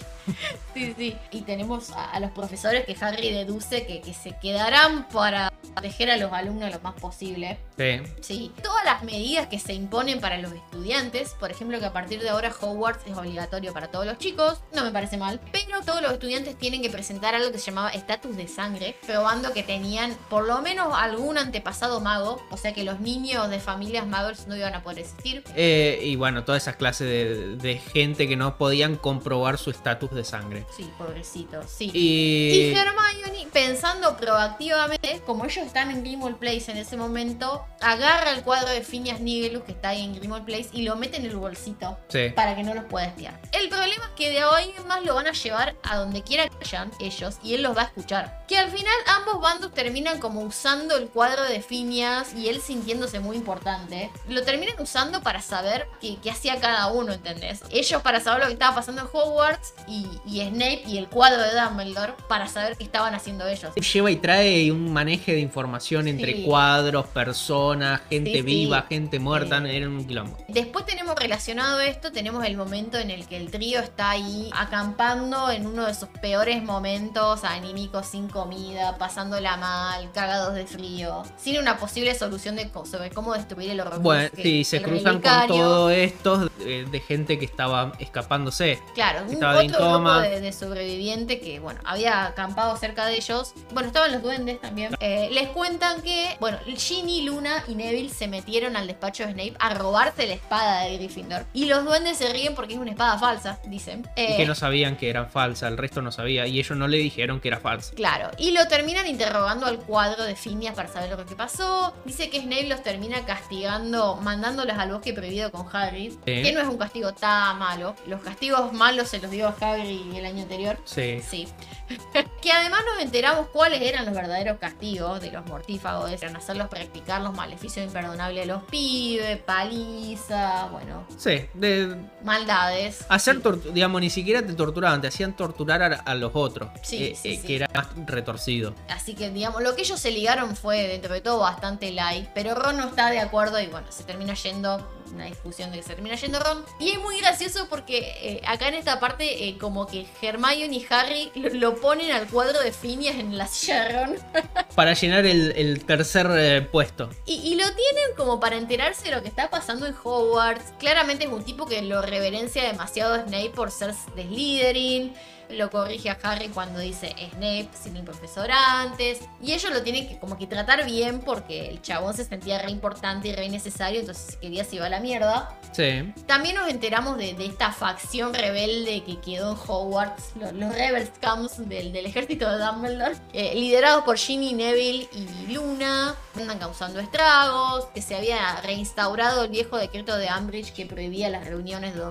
[SPEAKER 4] Sí, sí. Y tenemos a, a los profesores que Harry deduce que, que se quedarán para proteger a los alumnos lo más posible.
[SPEAKER 3] Sí.
[SPEAKER 4] Sí. Todas las medidas que se imponen para los estudiantes, por ejemplo que a partir de ahora Hogwarts es obligatorio para todos los chicos, no me parece mal, pero todos los estudiantes tienen que presentar algo que se llamaba estatus de sangre, probando que tenían por lo menos algún antepasado mago, o sea que los niños de familias magos no iban a poder existir.
[SPEAKER 3] Eh, y bueno, todas esas clases de, de gente que no podían comprobar su estatus de sangre.
[SPEAKER 4] Sí, pobrecito, sí.
[SPEAKER 3] Y.
[SPEAKER 4] Y Hermione, pensando proactivamente, como ellos están en Grimmauld Place en ese momento, agarra el cuadro de Phineas Nigelus que está ahí en Grimmauld Place y lo mete en el bolsito
[SPEAKER 3] Sí.
[SPEAKER 4] para que no los pueda espiar. El problema es que de hoy en más lo van a llevar a donde quiera que vayan ellos y él los va a escuchar. Que al final ambos bandos terminan como usando el cuadro de Phineas y él sintiéndose muy importante. Lo terminan usando para saber qué, qué hacía cada uno, ¿entendés? Ellos para saber lo que estaba pasando en Hogwarts y, y Snape y el cuadro de Dumbledore para saber qué estaban haciendo ellos.
[SPEAKER 3] Lleva y trae un maneje de información entre cuadros, personas, gente
[SPEAKER 4] Sí, sí.
[SPEAKER 3] viva, gente muerta,
[SPEAKER 4] Sí.
[SPEAKER 3] era un quilombo.
[SPEAKER 4] Después tenemos relacionado esto, tenemos el momento en el que el trío está ahí acampando en uno de sus peores momentos, anímicos, sin comida, pasándola mal, cagados de frío, sin una posible solución de sobre cómo destruir el horror.
[SPEAKER 3] Bueno, sí, se cruzan con todo esto de, de gente que estaba escapándose.
[SPEAKER 4] Claro, un
[SPEAKER 3] estaba
[SPEAKER 4] otro grupo de, de sobrevivientes que, bueno, había acampado cerca de ellos. Bueno, estaban los duendes también. Eh, les cuentan que, bueno, Ginny, Luna y Neville se metieron al despacho de Snape a robarse la espada de Gryffindor. Y los duendes se ríen porque es una espada falsa, dicen.
[SPEAKER 3] Y
[SPEAKER 4] Eh,
[SPEAKER 3] que no sabían que eran falsas, el resto no sabía. Y ellos no le dijeron que era falsa.
[SPEAKER 4] Claro, y lo terminan interrogando al cuadro de Phineas para saber lo que pasó. Dice que Snape los termina castigando, mandándolos al bosque prohibido con Harry.
[SPEAKER 3] Sí.
[SPEAKER 4] Que no es un castigo tan malo. Los castigos malos se los dio a Harry el año anterior.
[SPEAKER 3] Sí.
[SPEAKER 4] Sí. *laughs* que además nos enteramos cuáles eran los verdaderos castigos de los mortífagos. Eran hacerlos practicar los maleficios imperdonables de los pibes, paliza, bueno,
[SPEAKER 3] Sí, de
[SPEAKER 4] maldades.
[SPEAKER 3] hacer,
[SPEAKER 4] Sí.
[SPEAKER 3] digamos, ni siquiera te torturaban, te hacían torturar a, a los otros.
[SPEAKER 4] Sí,
[SPEAKER 3] eh,
[SPEAKER 4] sí,
[SPEAKER 3] eh,
[SPEAKER 4] sí.
[SPEAKER 3] Que era más retorcido.
[SPEAKER 4] Así que, digamos, lo que ellos se ligaron fue, dentro de todo, bastante light. Pero Ron no está de acuerdo y, bueno, se termina yendo. Una discusión de que se termina yendo Ron. Y es muy gracioso porque eh, acá en esta parte, eh, como que Hermione y Harry lo, lo ponen al cuadro de Phineas en la silla de Ron. *laughs*
[SPEAKER 3] Para llenar el, el tercer eh, puesto.
[SPEAKER 4] Y, y lo tienen como para enterarse de lo que está pasando en Hogwarts. Claramente es un tipo que lo reverencia demasiado a Snape por ser de Slytherin. Lo corrige a Harry cuando dice Snape sin el profesor antes. Y ellos lo tienen que como que tratar bien porque el chabón se sentía re importante y re necesario. Entonces quería se iba a la mierda.
[SPEAKER 3] Sí.
[SPEAKER 4] También nos enteramos de, de esta facción rebelde que quedó en Hogwarts, lo- los, Rebel Scums del, del ejército de Dumbledore, eh, liderados por Ginny, Neville y Luna, andan causando estragos, que se había reinstaurado el viejo decreto de Ambridge que prohibía las reuniones de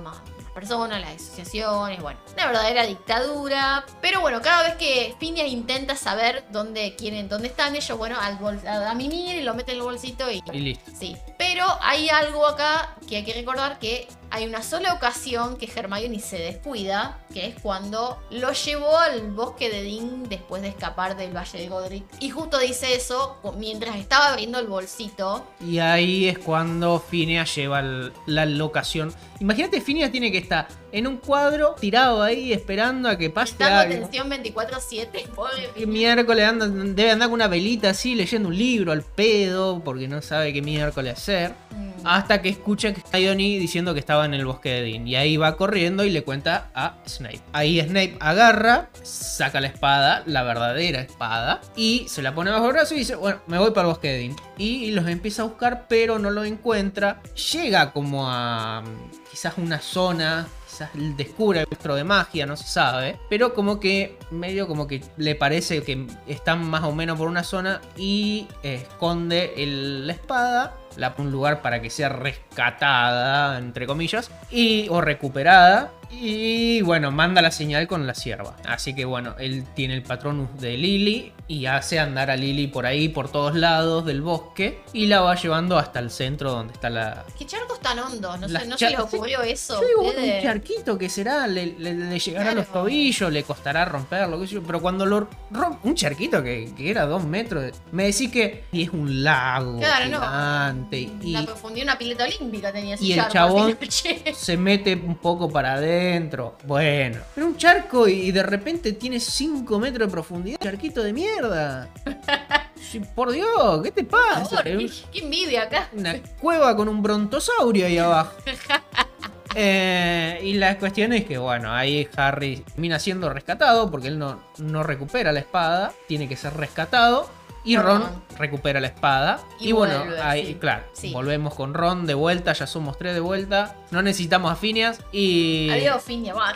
[SPEAKER 4] personas, las asociaciones, bueno, una verdadera dictadura. Pero bueno, cada vez que Phineas intenta saber dónde quieren, dónde están ellos, bueno, al bol- a, a mimir y lo meten en el bolsito y
[SPEAKER 3] Y listo.
[SPEAKER 4] Sí, pero hay algo acá que hay que recordar que hay una sola ocasión que Hermione se descuida, que es cuando lo llevó al bosque de Dean después de escapar del Valle de Godric. Y justo dice eso mientras estaba abriendo el bolsito.
[SPEAKER 3] Y ahí es cuando Phineas lleva la locación. Imagínate, Phineas tiene que estar en un cuadro tirado ahí esperando a que pase
[SPEAKER 4] Dando
[SPEAKER 3] algo.
[SPEAKER 4] atención 24-7. *laughs* pobre
[SPEAKER 3] Que miércoles anda- debe andar con una velita así leyendo un libro al pedo porque no sabe qué miércoles hacer.
[SPEAKER 4] Mm.
[SPEAKER 3] Hasta que escucha que está Ioni diciendo que estaba en el bosque de Dean. Y ahí va corriendo y le cuenta a Snape. Ahí Snape agarra, saca la espada, la verdadera espada, y se la pone bajo el brazo y dice, bueno, me voy para el bosque de Dean. Y los empieza a buscar, pero no lo encuentra. Llega como a mm, quizás una zona quizás descubre el monstruo de magia, no se sabe. Pero como que medio como que le parece que están más o menos por una zona y esconde la espada. La un lugar para que sea rescatada, entre comillas, y, o recuperada. Y bueno, manda la señal con la sierva. Así que bueno, él tiene el patronus de Lily y hace andar a Lily por ahí, por todos lados del bosque. Y la va llevando hasta el centro donde está la,
[SPEAKER 4] ¿Qué charcos tan hondos? No, sé, no se les ocurrió eso.
[SPEAKER 3] yo digo, bueno, un charquito que será, le, le- le llegará a los tobillos, le costará romperlo, qué sé yo, pero cuando lo rompe, un charquito que, que era dos metros, me decís que y es un lago
[SPEAKER 4] Claro, no.
[SPEAKER 3] gigante y
[SPEAKER 4] La profundidad, una pileta olímpica tenía ese
[SPEAKER 3] y el
[SPEAKER 4] charco,
[SPEAKER 3] chabón-
[SPEAKER 4] así, *laughs* che.
[SPEAKER 3] se mete un poco para adentro, bueno, pero un charco y de repente tiene 5 metros de profundidad, charquito de mierda. Sí, por Dios, ¿qué te
[SPEAKER 4] Por
[SPEAKER 3] pasa?
[SPEAKER 4] favor, qué,
[SPEAKER 3] Un-
[SPEAKER 4] qué envidia acá.
[SPEAKER 3] una cueva con un brontosaurio ahí abajo. *laughs* Eh, y la cuestión es que, bueno, ahí Harry termina siendo rescatado porque él no, no recupera la espada, tiene que ser rescatado. Y Ron
[SPEAKER 4] Ron.
[SPEAKER 3] recupera la espada.
[SPEAKER 4] Y
[SPEAKER 3] Y, bueno,
[SPEAKER 4] vuelve,
[SPEAKER 3] ahí,
[SPEAKER 4] sí.
[SPEAKER 3] claro,
[SPEAKER 4] Sí.
[SPEAKER 3] volvemos con Ron de vuelta, ya somos tres de vuelta. No necesitamos a Phineas. Y
[SPEAKER 4] Adiós,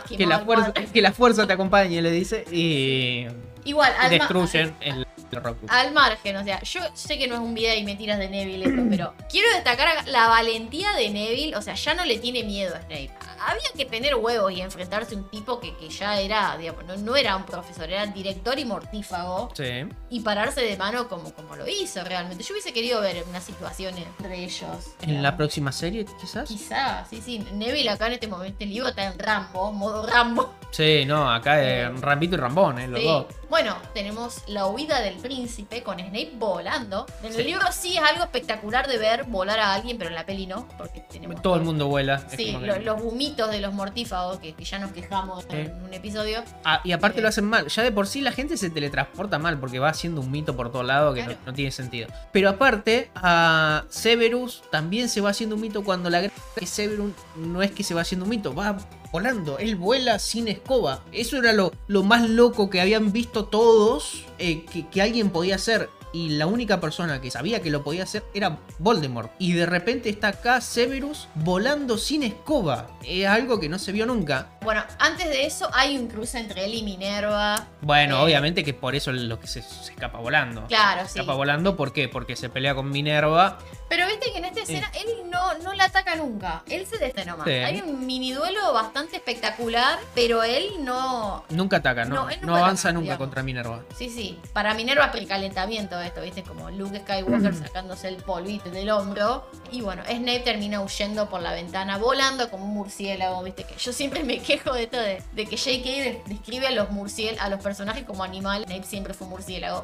[SPEAKER 4] qué
[SPEAKER 3] que la, fuerza, que la fuerza te acompañe, le dice. Y
[SPEAKER 4] Igual, al, ma-
[SPEAKER 3] destruyen el, el Roku.
[SPEAKER 4] al margen, o sea, yo sé que no es un video y mentiras de Neville esto, *clears throat* pero quiero destacar acá la valentía de Neville, o sea, ya no le tiene miedo a Snape. Había que tener huevos y enfrentarse a un tipo que, que ya era, digamos, no, no era un profesor, era director y mortífago,
[SPEAKER 3] Sí.
[SPEAKER 4] y pararse de mano como, como lo hizo realmente. Yo hubiese querido ver una situación entre ellos.
[SPEAKER 3] En la próxima serie, quizás.
[SPEAKER 4] Quizá, sí, sí. Neville acá en este momento, el libro está en Rambo, modo Rambo.
[SPEAKER 3] Sí, no, acá es Rambito y Rambón, eh, los
[SPEAKER 4] Sí.
[SPEAKER 3] dos.
[SPEAKER 4] Bueno, tenemos la huida del príncipe con Snape volando. En el libro sí es algo espectacular de ver volar a alguien, pero en la peli no, porque tenemos
[SPEAKER 3] Todo el mundo vuela.
[SPEAKER 4] Sí, lo- los humitos de los mortífagos, que, que ya nos quejamos
[SPEAKER 3] Sí.
[SPEAKER 4] en un episodio.
[SPEAKER 3] Ah, y aparte
[SPEAKER 4] Eh.
[SPEAKER 3] lo hacen mal. Ya de por sí la gente se teletransporta mal porque va haciendo un mito por todos lados que
[SPEAKER 4] Claro.
[SPEAKER 3] no, no tiene sentido. Pero aparte, a Severus también se va haciendo un mito cuando la que Severus no es que se va haciendo un mito, va volando. Él vuela sin escoba. Eso era lo, lo más loco que habían visto todos eh, que, que alguien podía hacer. Y la única persona que sabía que lo podía hacer era Voldemort. Y de repente está acá Severus volando sin escoba. Es algo que no se vio nunca.
[SPEAKER 4] Bueno, antes de eso hay un cruce entre él y Minerva.
[SPEAKER 3] Bueno,
[SPEAKER 4] Eh.
[SPEAKER 3] obviamente que por eso es lo que se, se escapa volando.
[SPEAKER 4] Claro,
[SPEAKER 3] Se
[SPEAKER 4] sí.
[SPEAKER 3] escapa volando, ¿por qué? Porque se pelea con Minerva.
[SPEAKER 4] Pero viste que en esta escena él no, no la ataca nunca. Él se deste nomás.
[SPEAKER 3] Sí.
[SPEAKER 4] Hay un mini duelo bastante espectacular, pero él no.
[SPEAKER 3] Nunca ataca, ¿no?
[SPEAKER 4] No,
[SPEAKER 3] avanza
[SPEAKER 4] ataca,
[SPEAKER 3] nunca
[SPEAKER 4] digamos.
[SPEAKER 3] contra Minerva.
[SPEAKER 4] Sí, sí. Para Minerva precalentamiento esto, ¿viste? Como Luke Skywalker sacándose el polvito del hombro. Y bueno, Snape termina huyendo por la ventana, volando como un murciélago, ¿viste? Que yo siempre me quejo de esto de, de que J.K. de- describe a los murciélagos, a los personajes como animal. Snape siempre fue un murciélago.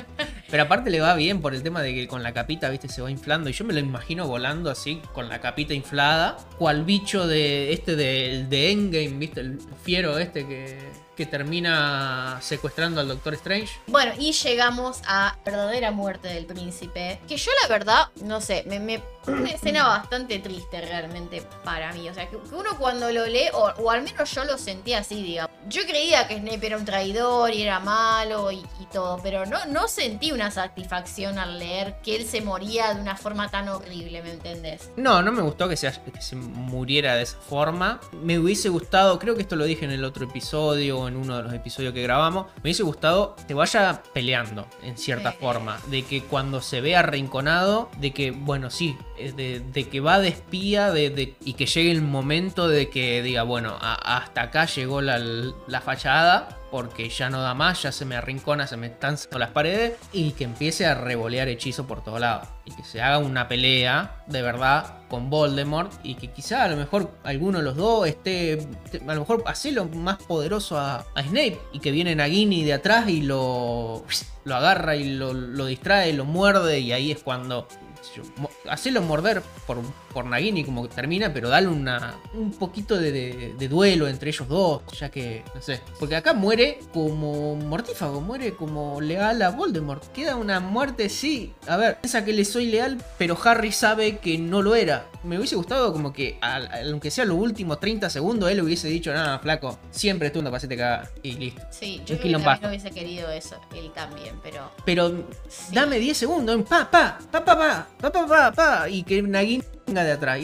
[SPEAKER 4] *laughs*
[SPEAKER 3] Pero aparte le va bien por el tema de que con la capita, viste, se va inflando. Y yo me lo imagino volando así, con la capita inflada. Cual bicho de este de, de Endgame, viste, el fiero este que, que termina secuestrando al Doctor Strange.
[SPEAKER 4] Bueno, y llegamos a verdadera muerte del príncipe. Que yo la verdad, no sé, me, me- una escena bastante triste realmente para mí. O sea, que, que uno cuando lo lee, o, o al menos yo lo sentí así, digamos. Yo creía que Snape era un traidor y era malo y, y todo, pero no, no sentí una satisfacción al leer que él se moría de una forma tan horrible, ¿me entendés?
[SPEAKER 3] No, no me gustó que se, que se muriera de esa forma. Me hubiese gustado, creo que esto lo dije en el otro episodio o en uno de los episodios que grabamos. Me hubiese gustado que vaya peleando en cierta
[SPEAKER 4] Sí.
[SPEAKER 3] forma. De que cuando se vea arrinconado, de que, bueno, sí, de, de que va de espía de, de- y que llegue el momento de que diga, bueno, a- hasta acá llegó la, la fachada. Porque ya no da más, ya se me arrincona, se me están las paredes. Y que empiece a revolear hechizo por todos lados. Y que se haga una pelea de verdad con Voldemort. Y que quizá a lo mejor alguno de los dos esté. A lo mejor hacelo más poderoso a, Snape. Y que viene Nagini de atrás y lo. Lo agarra y lo, lo distrae, lo muerde. Y ahí es cuando. yo, Hacelo morder por, por Nagini como que termina, pero dale una, un poquito de, de- de duelo entre ellos dos, ya que, no sé. Porque acá muere como mortífago, muere como leal a Voldemort. Queda una muerte, sí. A ver, piensa que le soy leal, pero Harry sabe que no lo era. Me hubiese gustado como que, al- aunque sea los últimos 30 segundos, él hubiese dicho, nada, flaco, siempre estuve en pasete cagar. Y listo.
[SPEAKER 4] Sí, yo creo que también hubiese querido eso, él también, pero...
[SPEAKER 3] Pero
[SPEAKER 4] sí.
[SPEAKER 3] dame 10 segundos, pa, pa, pa, pa, pa, pa, pa, pa, pa, y que Nagini venga de atrás.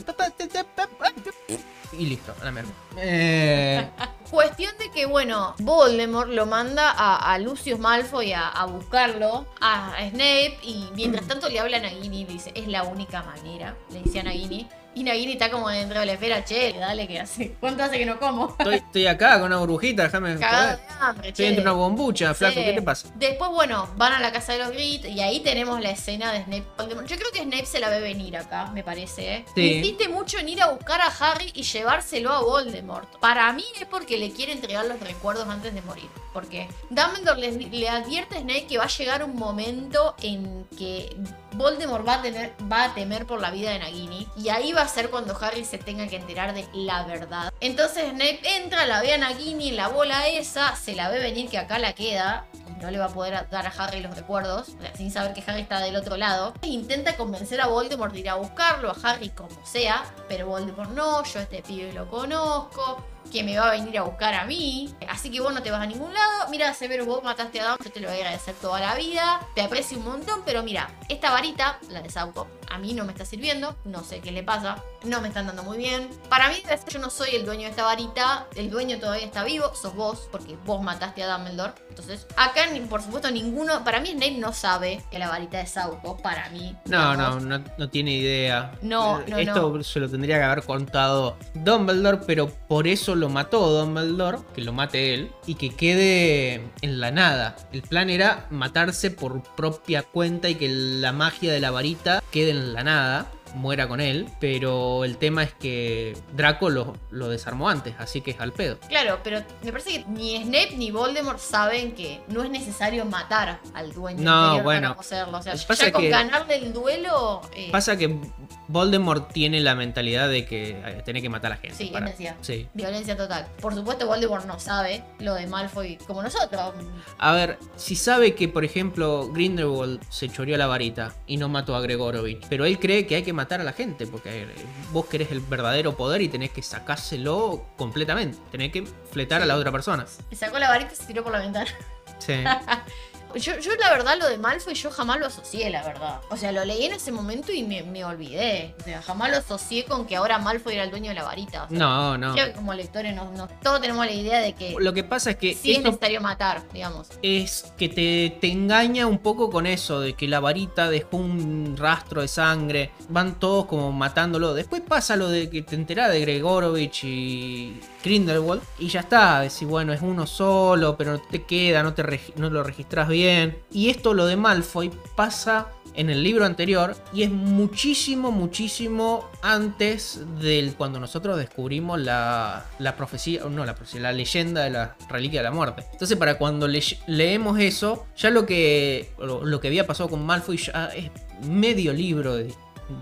[SPEAKER 3] Y, listo, a la mierda. Eh,
[SPEAKER 4] Cuestión de que, bueno, Voldemort lo manda a, a Lucius Malfoy a, a buscarlo, a, a Snape, y mientras tanto le habla a Nagini y le dice, es la única manera, le dice a Nagini. Y Nagini está como dentro de la esfera, che, dale, que hace? ¿Cuánto hace que no como?
[SPEAKER 3] estoy, estoy acá con una burbujita, déjame
[SPEAKER 4] Cagado de hambre,
[SPEAKER 3] Estoy entre una bombucha, flaco. ¿qué te pasa?
[SPEAKER 4] Después, bueno, van a la casa de los Grit y ahí tenemos la escena de Snape. Yo creo que Snape se la ve venir acá, me parece. ¿eh?
[SPEAKER 3] Sí.
[SPEAKER 4] Insiste mucho en ir a buscar a Harry y llevárselo a Voldemort. Para mí es porque le quiere entregar los recuerdos antes de morir. Porque Dumbledore le, le advierte a Snape que va a llegar un momento en que Voldemort va a, tener, va a temer por la vida de Nagini. Y ahí va a cuando Harry se tenga que enterar de la verdad. Entonces Snape entra, la ve a Nagini en la bola esa, se la ve venir que acá la queda. No le va a poder dar a Harry los recuerdos, sin saber que Harry está del otro lado. E intenta convencer a Voldemort de ir a buscarlo, a Harry como sea. Pero Voldemort no, yo a este pibe lo conozco que me va a venir a buscar a mí. Así que vos no te vas a ningún lado. Mira, Severus, vos mataste a Adam, yo te lo voy a agradecer toda la vida. Te aprecio un montón, pero mira, esta varita, la de Sauco, a mí no me está sirviendo, no sé qué le pasa, no me están dando muy bien. Para mí, yo no soy el dueño de esta varita, el dueño todavía está vivo, sos vos, porque vos mataste a Dumbledore. Entonces, acá, por supuesto, ninguno, para mí Snape no sabe que la varita es Sauco, para mí.
[SPEAKER 3] No, no, no, no tiene idea.
[SPEAKER 4] No,
[SPEAKER 3] Eh,
[SPEAKER 4] no,
[SPEAKER 3] Esto se lo tendría que haber contado Dumbledore, pero por eso lo mató Dumbledore, que lo mate él, y que quede en la nada. El plan era matarse por propia cuenta y que la magia de la varita quede en la nada. Muera con él, pero el tema es que Draco lo, lo desarmó antes, así que es al pedo.
[SPEAKER 4] Claro, pero me parece que ni Snape ni Voldemort saben que no es necesario matar al dueño
[SPEAKER 3] No, bueno.
[SPEAKER 4] para. O sea,
[SPEAKER 3] Pasa
[SPEAKER 4] ya con
[SPEAKER 3] que-
[SPEAKER 4] ganarle el duelo. eh,
[SPEAKER 3] Pasa que Voldemort tiene la mentalidad de que eh, tiene que matar a la gente.
[SPEAKER 4] Sí,
[SPEAKER 3] para-
[SPEAKER 4] es decía.
[SPEAKER 3] sí.
[SPEAKER 4] Violencia total. Por supuesto, Voldemort no sabe lo de Malfoy como nosotros.
[SPEAKER 3] A ver, si sabe que, por ejemplo, Grindelwald se choreó la varita y no mató a Gregorovich, pero él cree que hay que matar a la gente, porque eh, vos querés el verdadero poder y tenés que sacárselo completamente. Tenés que fletar a la otra persona.
[SPEAKER 4] Le sacó la varita y se tiró por la ventana.
[SPEAKER 3] Sí. *laughs*
[SPEAKER 4] Yo, yo la verdad, lo de Malfoy, yo jamás lo asocié, la verdad. O sea, lo leí en ese momento y me, me olvidé. O sea, jamás lo asocié con que ahora Malfoy era el dueño de la varita. O sea,
[SPEAKER 3] No, no.
[SPEAKER 4] Que como lectores nos- todos tenemos la idea de que
[SPEAKER 3] Lo que pasa es que
[SPEAKER 4] sí es necesario matar, digamos.
[SPEAKER 3] es que te, te engaña un poco con eso de que la varita dejó un rastro de sangre, van todos como matándolo. Después pasa lo de que te enterás de Gregorovich y Grindelwald y ya está, decís, bueno, es uno solo, pero no te queda, no, te no lo registras bien. Y esto, lo de Malfoy, pasa en el libro anterior y es muchísimo, muchísimo antes del cuando nosotros descubrimos la, la profecía, no la profecía, la leyenda de la reliquia de la muerte. Entonces para cuando le- leemos eso, ya lo que, lo, lo que había pasado con Malfoy ya es medio libro de,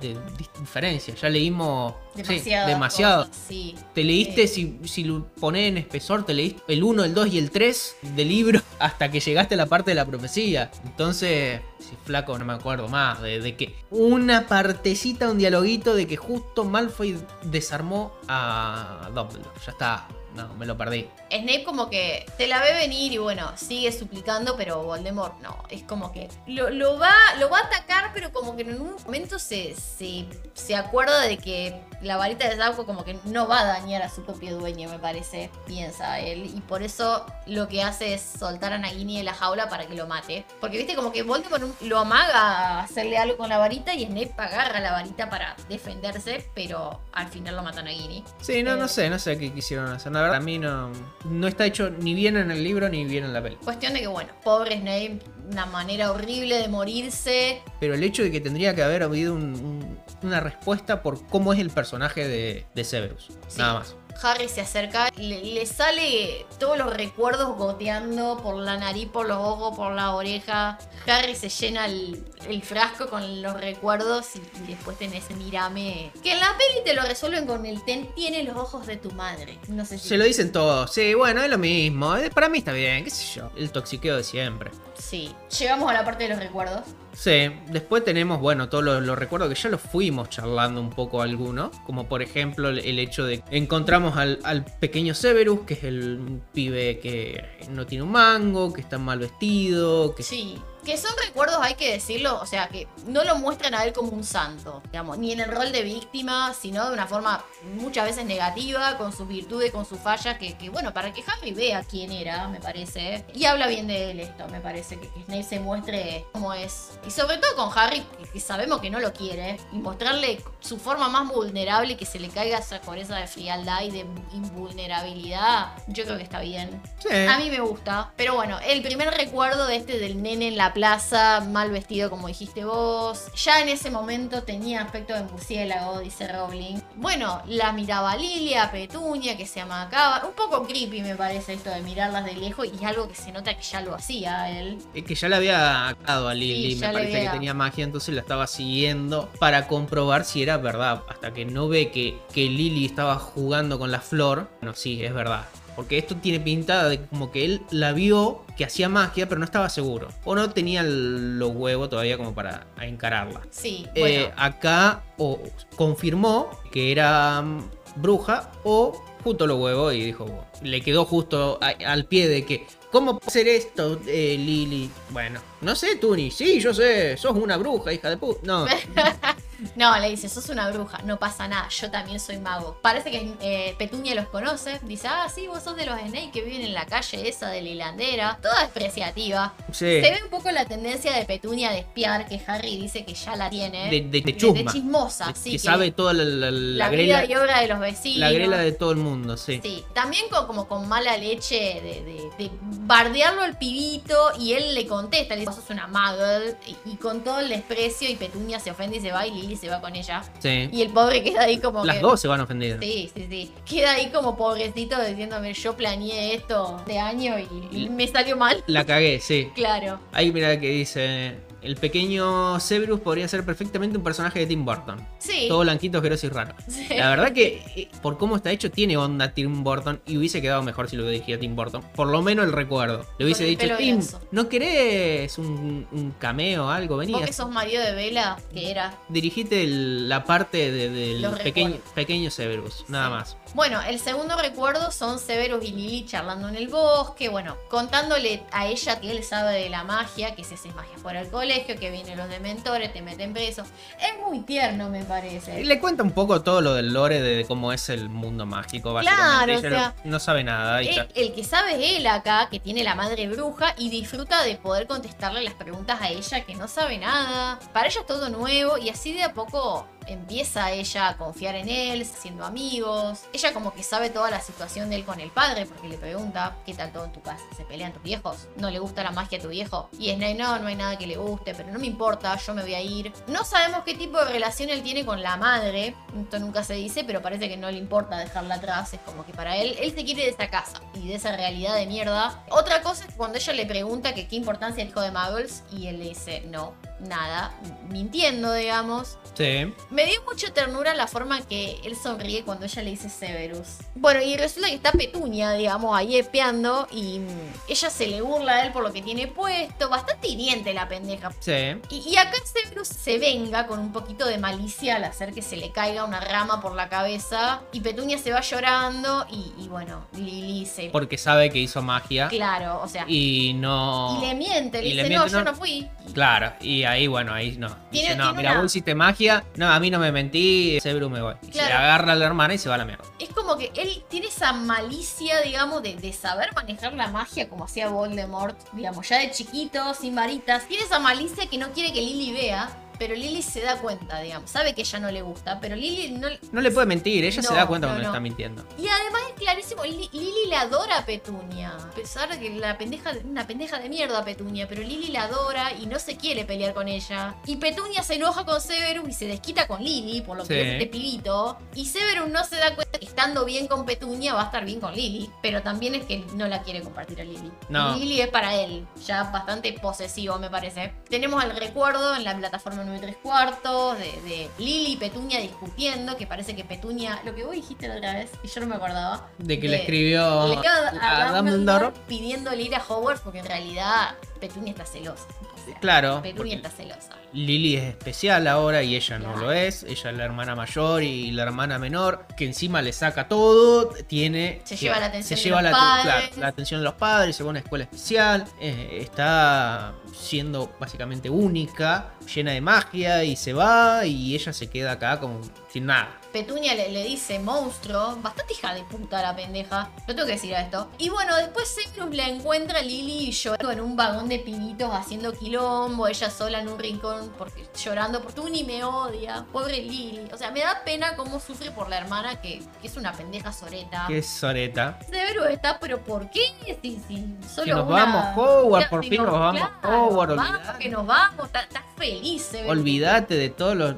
[SPEAKER 3] de diferencia. Ya leímos sí,
[SPEAKER 4] Demasiado.
[SPEAKER 3] demasiado.
[SPEAKER 4] sí.
[SPEAKER 3] Te leíste,
[SPEAKER 4] Eh.
[SPEAKER 3] si, si lo pones en espesor, te leíste el 1, el 2 y el 3 del libro *laughs* hasta que llegaste a la parte de la profecía. Entonces, si flaco, no me acuerdo más. De, de que una partecita, un dialoguito de que justo Malfoy desarmó a Dumbledore. Ya está. No, me lo perdí.
[SPEAKER 4] Snape como que te la ve venir y bueno, sigue suplicando, pero Voldemort no. Es como que lo, lo va, lo va a atacar, pero como que en un momento se, se, se acuerda de que la varita de Sauco como que no va a dañar a su propio dueño, me parece, piensa él. Y por eso lo que hace es soltar a Nagini de la jaula para que lo mate. Porque viste como que Voldemort lo amaga a hacerle algo con la varita y Snape agarra la varita para defenderse, pero al final lo mata a Nagini.
[SPEAKER 3] Sí, no,
[SPEAKER 4] Eh.
[SPEAKER 3] no sé, no sé qué quisieron hacer. La verdad, a mí no, no está hecho ni bien en el libro ni bien en la peli.
[SPEAKER 4] Cuestión de que, bueno, pobre Snape, una manera horrible de morirse.
[SPEAKER 3] Pero el hecho de que tendría que haber habido un- un- una respuesta por cómo es el personaje de, de Severus.
[SPEAKER 4] Sí.
[SPEAKER 3] Nada más.
[SPEAKER 4] Harry se acerca, le, le sale todos los recuerdos goteando por la nariz, por los ojos, por la oreja. Harry se llena el, el frasco con los recuerdos y, y después tenés ese mirame. Que en la peli te lo resuelven con el ten, tiene los ojos de tu madre. No sé si.
[SPEAKER 3] Se lo dicen todos. Sí, bueno, es lo mismo. Eh, Para mí está bien, qué sé yo. El toxiqueo de siempre.
[SPEAKER 4] Sí. Llegamos a la parte de los recuerdos.
[SPEAKER 3] Sí, después tenemos, bueno, todos los, los recuerdos que ya los fuimos charlando un poco algunos. Como por ejemplo el, el hecho de que encontramos al, al pequeño Severus, que es el pibe que no tiene un mango, que está mal vestido, que
[SPEAKER 4] Sí. Que son recuerdos, hay que decirlo, o sea, que no lo muestran a él como un santo, digamos, ni en el rol de víctima, sino de una forma muchas veces negativa, con sus virtudes, con sus fallas, que, que, bueno, para que Harry vea quién era, me parece, y habla bien de él esto, me parece, que, que Snape se muestre cómo es. Y sobre todo con Harry, que, que sabemos que no lo quiere, y mostrarle su forma más vulnerable, y que se le caiga esa coreza de frialdad y de invulnerabilidad, yo creo que está bien.
[SPEAKER 3] Sí.
[SPEAKER 4] A mí me gusta. Pero bueno, el primer recuerdo de este del nene en la plaza, mal vestido como dijiste vos. Ya en ese momento tenía aspecto de murciélago, dice Rowling. Bueno, la miraba Lilia, Petunia, que se amacaba. Un poco creepy me parece esto de mirarlas de lejos y algo que se nota que ya lo hacía él.
[SPEAKER 3] Es que ya le había atado a Lily,
[SPEAKER 4] Sí,
[SPEAKER 3] me parece que tenía magia, entonces la estaba siguiendo para comprobar si era verdad. Hasta que no ve que, que Lily estaba jugando con la flor. No, sí, es verdad. Porque esto tiene pintada de como que él la vio que hacía magia, pero no estaba seguro. O no tenía los huevos todavía como para encararla.
[SPEAKER 4] Sí,
[SPEAKER 3] Eh, acá o confirmó que era mm, bruja o justo los huevos y dijo, le quedó justo a- al pie de que, ¿cómo puede ser esto, eh, Lily? Bueno, no sé, Tuni, sí, yo sé, sos una bruja, hija de puta. No, *laughs*
[SPEAKER 4] No, le dice, sos una bruja, no pasa nada, yo también soy mago. Parece que eh, Petunia los conoce, dice, ah, sí, vos sos de los Snake que viven en la calle esa de la hilandera, toda despreciativa.
[SPEAKER 3] Sí.
[SPEAKER 4] Se ve un poco la tendencia de Petunia de espiar, que Harry dice que ya la tiene.
[SPEAKER 3] De, de, de chusma.
[SPEAKER 4] chismosa, sí.
[SPEAKER 3] que sabe toda la, la, la
[SPEAKER 4] la
[SPEAKER 3] grela,
[SPEAKER 4] vida y obra de los vecinos.
[SPEAKER 3] la grela de todo el mundo, sí.
[SPEAKER 4] Sí, también con, como con mala leche de, de- de bardearlo al pibito y él le contesta, le dice, sos una muggle y, y con todo el desprecio y Petunia se ofende y se va y Lily se va con ella.
[SPEAKER 3] Sí.
[SPEAKER 4] Y el pobre queda ahí como
[SPEAKER 3] Las
[SPEAKER 4] que...
[SPEAKER 3] dos se van ofendidas.
[SPEAKER 4] Sí, sí, sí. Queda ahí como pobrecito diciéndome, yo planeé esto de año y, y me salió mal.
[SPEAKER 3] La cagué, sí. *laughs*
[SPEAKER 4] Claro.
[SPEAKER 3] Ahí mira que dice, el pequeño Severus podría ser perfectamente un personaje de Tim Burton.
[SPEAKER 4] Sí.
[SPEAKER 3] Todo blanquito, asqueroso y raro.
[SPEAKER 4] Sí.
[SPEAKER 3] La verdad que eh, por cómo está hecho tiene onda Tim Burton y hubiese quedado mejor si lo dirigía Tim Burton. Por lo menos el recuerdo. Le hubiese dicho, Tim,
[SPEAKER 4] graso".
[SPEAKER 3] ¿no querés un, un cameo o algo? Vení,
[SPEAKER 4] Vos que sos marido de Vela, que era.
[SPEAKER 3] dirigite el- la parte de- del pequeño, pequeño Severus, nada
[SPEAKER 4] Sí.
[SPEAKER 3] más.
[SPEAKER 4] Bueno, el segundo recuerdo son Severus y Lily charlando en el bosque, bueno, contándole a ella que él sabe de la magia, que se hace magia fuera del colegio, que vienen los dementores, te meten preso. Es muy tierno, me parece.
[SPEAKER 3] Le cuenta un poco todo lo del lore de, cómo es el mundo mágico, básicamente.
[SPEAKER 4] Claro,
[SPEAKER 3] Ella
[SPEAKER 4] o sea,
[SPEAKER 3] no, no sabe nada. y
[SPEAKER 4] El, el que sabe es él acá, que tiene la madre bruja y disfruta de poder contestarle las preguntas a ella que no sabe nada. Para ella es todo nuevo y así de a poco empieza ella a confiar en él, siendo amigos. Ella como que sabe toda la situación de él con el padre porque le pregunta, ¿qué tal todo en tu casa? ¿Se pelean tus viejos? ¿No le gusta la magia a tu viejo? Y Snape, no, no hay nada que le guste, pero no me importa, yo me voy a ir. No sabemos qué tipo de relación él tiene con la madre, esto nunca se dice, pero parece que no le importa dejarla atrás, es como que para él, él se quiere de esa casa y de esa realidad de mierda. Otra cosa es cuando ella le pregunta que qué importancia el hijo de Muggles y él le dice, no, nada, mintiendo, digamos.
[SPEAKER 3] Sí.
[SPEAKER 4] Me dio mucha ternura la forma que él sonríe cuando ella le dice Severus. Bueno, y resulta que está Petunia, digamos, ahí epeando y ella se le burla a él por lo que tiene puesto. Bastante hiriente la pendeja.
[SPEAKER 3] Sí.
[SPEAKER 4] Y, y acá Severus se venga con un poquito de malicia al hacer que se le caiga una rama por la cabeza. Y Petunia se va llorando y, y bueno, Lily se...
[SPEAKER 3] Porque sabe que hizo magia.
[SPEAKER 4] Claro, o sea... Y,
[SPEAKER 3] Y no.
[SPEAKER 4] le miente, le
[SPEAKER 3] y le
[SPEAKER 4] dice,
[SPEAKER 3] miente,
[SPEAKER 4] no, yo
[SPEAKER 3] no-
[SPEAKER 4] no fui.
[SPEAKER 3] Claro, y ahí, bueno, ahí no.
[SPEAKER 4] Tiene-
[SPEAKER 3] Dice, no,
[SPEAKER 4] tiene
[SPEAKER 3] mira,
[SPEAKER 4] una-
[SPEAKER 3] vos hiciste magia. No, a mí no me mentí. Severus me voy. Y Se agarra a la hermana y se va a la mierda.
[SPEAKER 4] Es como que él tiene esa malicia, digamos, de, de saber manejar la magia como hacía Voldemort, digamos, ya de chiquito, sin varitas. Tiene esa malicia que no quiere que Lily vea, pero Lily se da cuenta, digamos. Sabe que ella no le gusta, pero Lily no...
[SPEAKER 3] No le puede mentir, ella se da cuenta
[SPEAKER 4] no,
[SPEAKER 3] cuando le
[SPEAKER 4] no.
[SPEAKER 3] está mintiendo.
[SPEAKER 4] Y además es clarísimo, Li- Lily le adora a Petunia. A pesar de que la pendeja, una pendeja de mierda a Petunia, pero Lily la adora y no se quiere pelear con ella. Y Petunia se enoja con Severus y se desquita con Lily, por lo que es este pibito. Y Severus no se da cuenta que estando bien con Petunia va a estar bien con Lily. Pero también es que no la quiere compartir a Lily. Lily es para él, ya bastante posesivo me parece. Tenemos el recuerdo en la plataforma 9 3 cuartos de, de Lily y Petunia discutiendo, que parece que Petunia, lo que vos dijiste la otra vez, y yo no me acordaba.
[SPEAKER 3] De que le escribió
[SPEAKER 4] le a,
[SPEAKER 3] a
[SPEAKER 4] Dumbledore. pidiéndole ir a Hogwarts porque en realidad Petunia está celosa. Sea,
[SPEAKER 3] Claro. Porque
[SPEAKER 4] está celosa.
[SPEAKER 3] Lily es especial ahora y ella no lo es. Ella es la hermana mayor y la hermana menor, que encima le saca todo, tiene...
[SPEAKER 4] Se lleva la atención
[SPEAKER 3] se
[SPEAKER 4] de
[SPEAKER 3] lleva
[SPEAKER 4] los
[SPEAKER 3] la,
[SPEAKER 4] padres.
[SPEAKER 3] la atención de los padres, se va a una escuela especial, eh, está siendo básicamente única, llena de magia y se va y ella se queda acá como sin nada.
[SPEAKER 4] Petunia le, le dice monstruo, bastante hija de puta la pendeja, lo tengo que decir a esto. Y bueno, después Severus la encuentra a Lily llorando en un vagón de pibitos haciendo quilombo, ella sola en un rincón porque, llorando porque tú ni me odia, pobre Lily. O sea, me da pena cómo sufre por la hermana que, que es una pendeja soreta.
[SPEAKER 3] Que es Soreta.
[SPEAKER 4] Severus está, pero ¿por qué? Si, si solo
[SPEAKER 3] Que nos
[SPEAKER 4] una-
[SPEAKER 3] vamos, Hogwarts, por
[SPEAKER 4] si
[SPEAKER 3] fin nos vamos,
[SPEAKER 4] vamos,
[SPEAKER 3] olvidate.
[SPEAKER 4] que nos vamos, está, está feliz Severus.
[SPEAKER 3] Olvídate de todos los,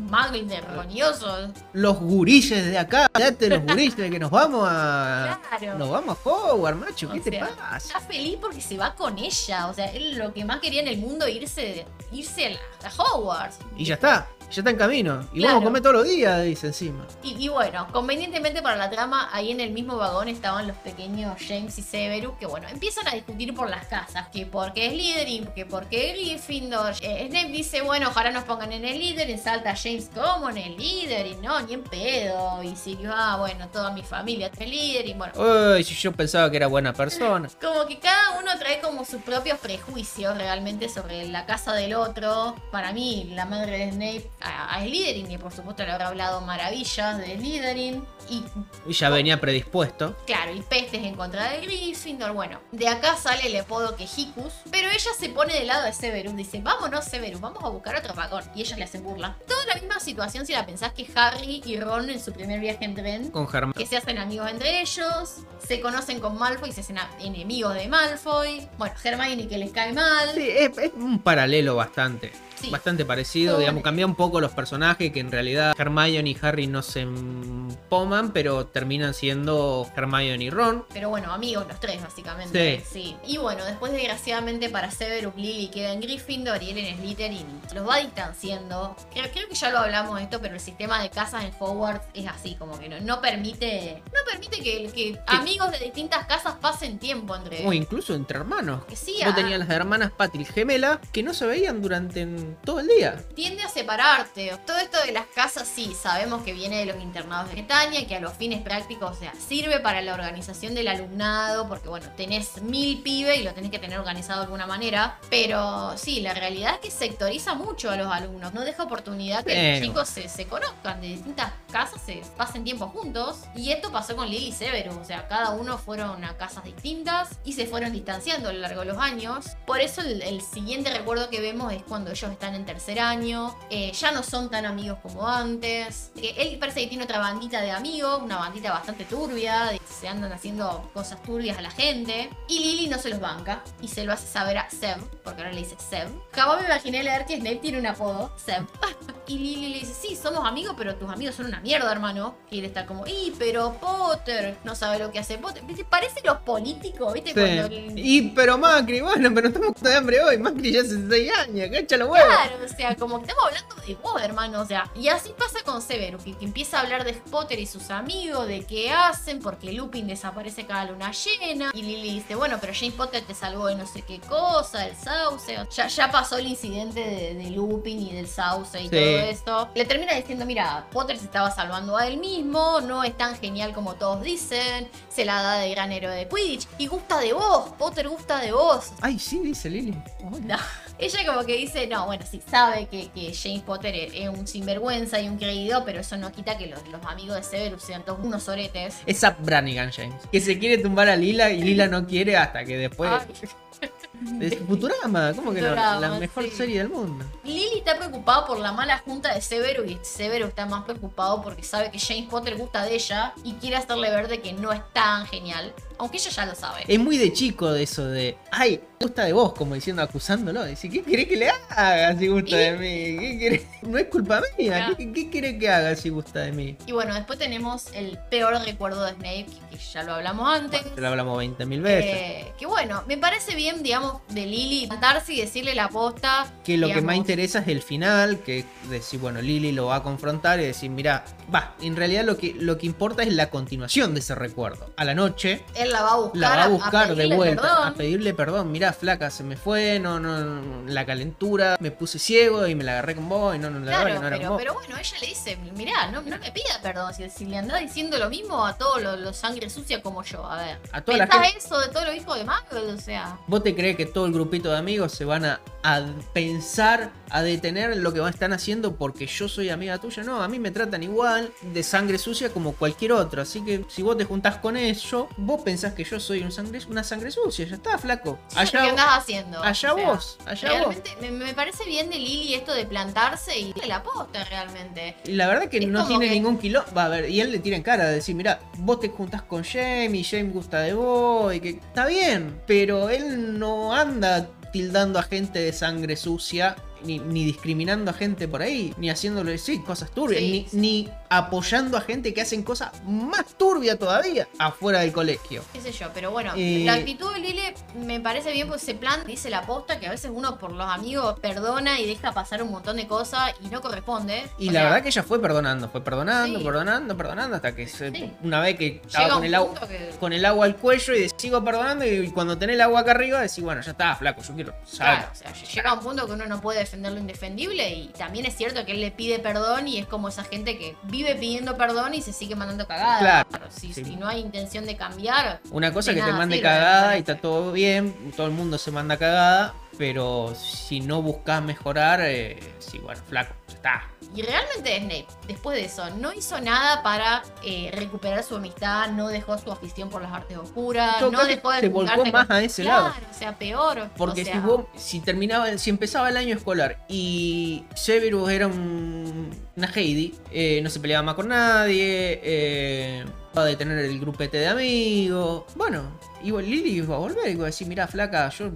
[SPEAKER 4] Magos vergoniosos.
[SPEAKER 3] los gurises de acá. De los gurises que nos vamos a...
[SPEAKER 4] Claro.
[SPEAKER 3] Nos vamos a Hogwarts, macho. ¿Qué
[SPEAKER 4] O
[SPEAKER 3] te
[SPEAKER 4] sea,
[SPEAKER 3] pasa?
[SPEAKER 4] Está feliz porque se va con ella. O sea, él lo que más quería en el mundo irse, irse a, Hogwarts.
[SPEAKER 3] Y ya está. Ya está en camino. Y
[SPEAKER 4] Claro.
[SPEAKER 3] vamos a comer todos los días, dice encima.
[SPEAKER 4] Y, y bueno, convenientemente para la trama, ahí en el mismo vagón estaban los pequeños James y Severus, que bueno, empiezan a discutir por las casas, que por qué es Slytherin, que por qué Gryffindor. Eh, Snape dice, bueno, ojalá nos pongan en el líder, salta James como en el líder, y no, ni en pedo. Y Sirius, ah, bueno, toda mi familia es el líder, y bueno.
[SPEAKER 3] Uy, si yo pensaba que era buena persona. *laughs*
[SPEAKER 4] Como que cada uno trae como sus propios prejuicios realmente sobre la casa del otro. Para mí, la madre de Snape a, a Slytherin y por supuesto le habrá hablado maravillas de Slytherin. Y
[SPEAKER 3] Y ya venía predispuesto.
[SPEAKER 4] Claro, y pestes en contra de Gryffindor. Bueno, de acá sale el apodo que Hicus. Pero ella se pone del lado de Severus. Dice, vámonos Severus, vamos a buscar otro dragón. Y ellos le hacen burla. Toda la misma situación si la pensás que Harry y Ron en su primer viaje en tren.
[SPEAKER 3] Con Germán.
[SPEAKER 4] Que se hacen amigos entre ellos. Se conocen con Malfoy y se hacen enemigos de Malfoy. Bueno, Hermione que les cae mal.
[SPEAKER 3] Sí, es, es un paralelo bastante.
[SPEAKER 4] Sí.
[SPEAKER 3] Bastante parecido,
[SPEAKER 4] Todo
[SPEAKER 3] digamos, cambia un poco los personajes, que en realidad Hermione y Harry no se empoman, pero terminan siendo Hermione y Ron.
[SPEAKER 4] Pero bueno, amigos los tres, básicamente.
[SPEAKER 3] Sí.
[SPEAKER 4] Y bueno, después, desgraciadamente, para Severus, Lily queda en Gryffindor y él en Slytherin. Los va distanciando. Creo, creo que ya lo hablamos de esto, pero el sistema de casas en Hogwarts es así, como que no, no permite. No permite que, que amigos de distintas casas pasen tiempo entre.
[SPEAKER 3] O incluso entre hermanos.
[SPEAKER 4] Que sí,
[SPEAKER 3] Vos
[SPEAKER 4] ah.
[SPEAKER 3] tenías las hermanas Patrick gemelas que no se veían durante todo el día.
[SPEAKER 4] tiende a separarte. Todo esto de las casas, sí, sabemos que viene de los internados de Bretaña, que a los fines prácticos, o sea, sirve para la organización del alumnado, porque bueno, tenés mil pibes y lo tenés que tener organizado de alguna manera. Pero sí, la realidad es que sectoriza mucho a los alumnos, no deja oportunidad que los chicos se, se conozcan de distintas casas, se pasen tiempo juntos. Y esto pasó con Lily y Severus, o sea, cada uno fueron a casas distintas y se fueron distanciando a lo largo de los años. Por eso el, el siguiente recuerdo que vemos es cuando ellos están en tercer año, eh, ya no son tan amigos como antes. Eh, él parece que tiene otra bandita de amigos, una bandita bastante turbia, se andan haciendo cosas turbias a la gente. Y Lily no se los banca y se lo hace saber a Seb, porque ahora le dice Seb. Jamás me imaginé leer que Snape tiene un apodo, Seb. *laughs* Y Lily le dice, sí, somos amigos, pero tus amigos son una mierda, hermano. Y él está como, y pero Potter no sabe lo que hace Potter. ¿Viste? Parece los políticos, ¿viste? Cuando
[SPEAKER 3] Y pero Macri, bueno, pero estamos de hambre hoy. Macri ya hace 6 años, cacha los huevos.
[SPEAKER 4] Claro, o sea, como que estamos hablando de vos, hermano. O sea, y así pasa con Severus, que, que empieza a hablar de Potter y sus amigos, de qué hacen, porque Lupin desaparece cada luna llena. Y Lily dice, bueno, pero James Potter te salvó de no sé qué cosa, del sauce. Ya, ya pasó el incidente de, de Lupin y del sauce y
[SPEAKER 3] Sí.
[SPEAKER 4] todo esto. Le termina diciendo, mira, Potter se estaba salvando a él mismo, no es tan genial como todos dicen, se la da de gran héroe de Quidditch y gusta de vos, Potter gusta de vos.
[SPEAKER 3] Ay, sí, dice Lily. *laughs*
[SPEAKER 4] No. Ella como que dice, no, bueno, sí, sabe que, que James Potter es es un sinvergüenza y un creído, pero eso no quita que los, los amigos de Severus sean todos unos oretes.
[SPEAKER 3] Es Zap Brannigan, James. Que se quiere tumbar a Lila y Lila no quiere hasta que después.
[SPEAKER 4] Ay. *laughs*
[SPEAKER 3] Es Futurama, ¿cómo que no? La mejor
[SPEAKER 4] sí.
[SPEAKER 3] serie del mundo.
[SPEAKER 4] Lily está preocupada por la mala junta de Severus y Severus está más preocupado porque sabe que James Potter gusta de ella y quiere hacerle ver de que no es tan genial, aunque ella ya lo sabe.
[SPEAKER 3] Es muy de chico de eso de. Ay, gusta de vos, como diciendo, acusándolo. Dice, ¿qué querés que le haga si gusta de mí? ¿Qué querés? No es culpa mía. ¿Qué, qué querés que haga si gusta de mí?
[SPEAKER 4] Y bueno, después tenemos el peor recuerdo de Snape, que, ya lo hablamos antes.
[SPEAKER 3] Te lo hablamos 20.000 veces.
[SPEAKER 4] Eh, que bueno, me parece bien, digamos, de Lily plantarse y decirle la posta.
[SPEAKER 3] Que lo que más interesa es el final, que decir, bueno, Lily lo va a confrontar y decir, mira, va, en realidad lo que, lo que importa es la continuación de ese recuerdo. A la noche
[SPEAKER 4] Él la va a buscar.
[SPEAKER 3] la va a buscar de vuelta,
[SPEAKER 4] perdón.
[SPEAKER 3] a pedirle perdón. Mira, flaca, se me fue, no, no, no, la calentura, me puse ciego y me la agarré con vos y no, no, la
[SPEAKER 4] Claro,
[SPEAKER 3] que no era
[SPEAKER 4] pero,
[SPEAKER 3] con vos.
[SPEAKER 4] pero bueno, ella le dice, mirá, no, no me pida perdón, si, si le andás diciendo lo mismo a todos los, los sangre sucia como yo, a ver.
[SPEAKER 3] A toda la
[SPEAKER 4] ¿Pensás
[SPEAKER 3] gente-
[SPEAKER 4] eso de todos los hijos de Muggle? O sea,
[SPEAKER 3] ¿Vos te crees que todo el grupito de amigos se van a, a pensar, a detener lo que están haciendo porque yo soy amiga tuya? No, a mí me tratan igual de sangre sucia como cualquier otro. Así que si vos te juntás con ellos, vos pensás que yo soy un sangre, una sangre sucia. Ya está, flaco.
[SPEAKER 4] ¿qué
[SPEAKER 3] Allá,
[SPEAKER 4] andás haciendo?
[SPEAKER 3] allá
[SPEAKER 4] O sea,
[SPEAKER 3] vos, allá vos.
[SPEAKER 4] Realmente me, me parece bien de Lily esto de plantarse y de la posta realmente.
[SPEAKER 3] La verdad que
[SPEAKER 4] Es
[SPEAKER 3] no tiene
[SPEAKER 4] que-
[SPEAKER 3] ningún kilo. Va a ver, y él le tira en cara de decir, mira, vos te juntás con Jamie, Jamie gusta de vos, y que está bien, pero él no anda tildando a gente de sangre sucia, ni, ni discriminando a gente por ahí, ni haciéndole, sí, cosas turbias,
[SPEAKER 4] Sí,
[SPEAKER 3] ni,
[SPEAKER 4] sí.
[SPEAKER 3] ni apoyando a gente que hacen cosas más turbias todavía afuera del colegio.
[SPEAKER 4] qué sé yo, pero bueno,
[SPEAKER 3] Eh,
[SPEAKER 4] la actitud de Lily me parece bien porque se plan, dice la posta que a veces uno por los amigos perdona y deja pasar un montón de cosas y no corresponde.
[SPEAKER 3] Y
[SPEAKER 4] O
[SPEAKER 3] la
[SPEAKER 4] sea,
[SPEAKER 3] verdad que ella fue perdonando, fue perdonando,
[SPEAKER 4] Sí.
[SPEAKER 3] perdonando, perdonando, hasta que se-
[SPEAKER 4] Sí.
[SPEAKER 3] una vez que estaba con el agua,
[SPEAKER 4] que-
[SPEAKER 3] con el agua al cuello y sigo perdonando y cuando tenés el agua acá arriba decís, bueno, ya está, flaco, yo quiero
[SPEAKER 4] Claro, o sea, llega un punto que uno no puede defender lo indefendible y también es cierto que él le pide perdón y es como esa gente que vive pidiendo perdón y se sigue mandando cagadas.
[SPEAKER 3] Claro,
[SPEAKER 4] Si,
[SPEAKER 3] sí.
[SPEAKER 4] si no hay intención de cambiar,
[SPEAKER 3] Una cosa es que te mande
[SPEAKER 4] sirve,
[SPEAKER 3] cagada y está todo bien, todo el mundo se manda cagada, pero si no buscas mejorar, eh, sí, bueno, flaco, ya está.
[SPEAKER 4] Y realmente Snape, después de eso, no hizo nada para eh, recuperar su amistad, no dejó su afición por las artes oscuras, no dejó de
[SPEAKER 3] se volcó más
[SPEAKER 4] con-
[SPEAKER 3] a ese
[SPEAKER 4] Claro,
[SPEAKER 3] lado.
[SPEAKER 4] o sea, peor.
[SPEAKER 3] Porque
[SPEAKER 4] o sea,
[SPEAKER 3] si vos, si terminaba, si empezaba el año escolar y Severus era un, una Heidi, eh, no se peleaba más con nadie, eh, va a detener el grupete de amigos. Bueno, igual Lily iba a volver y iba a decir, mirá, flaca, yo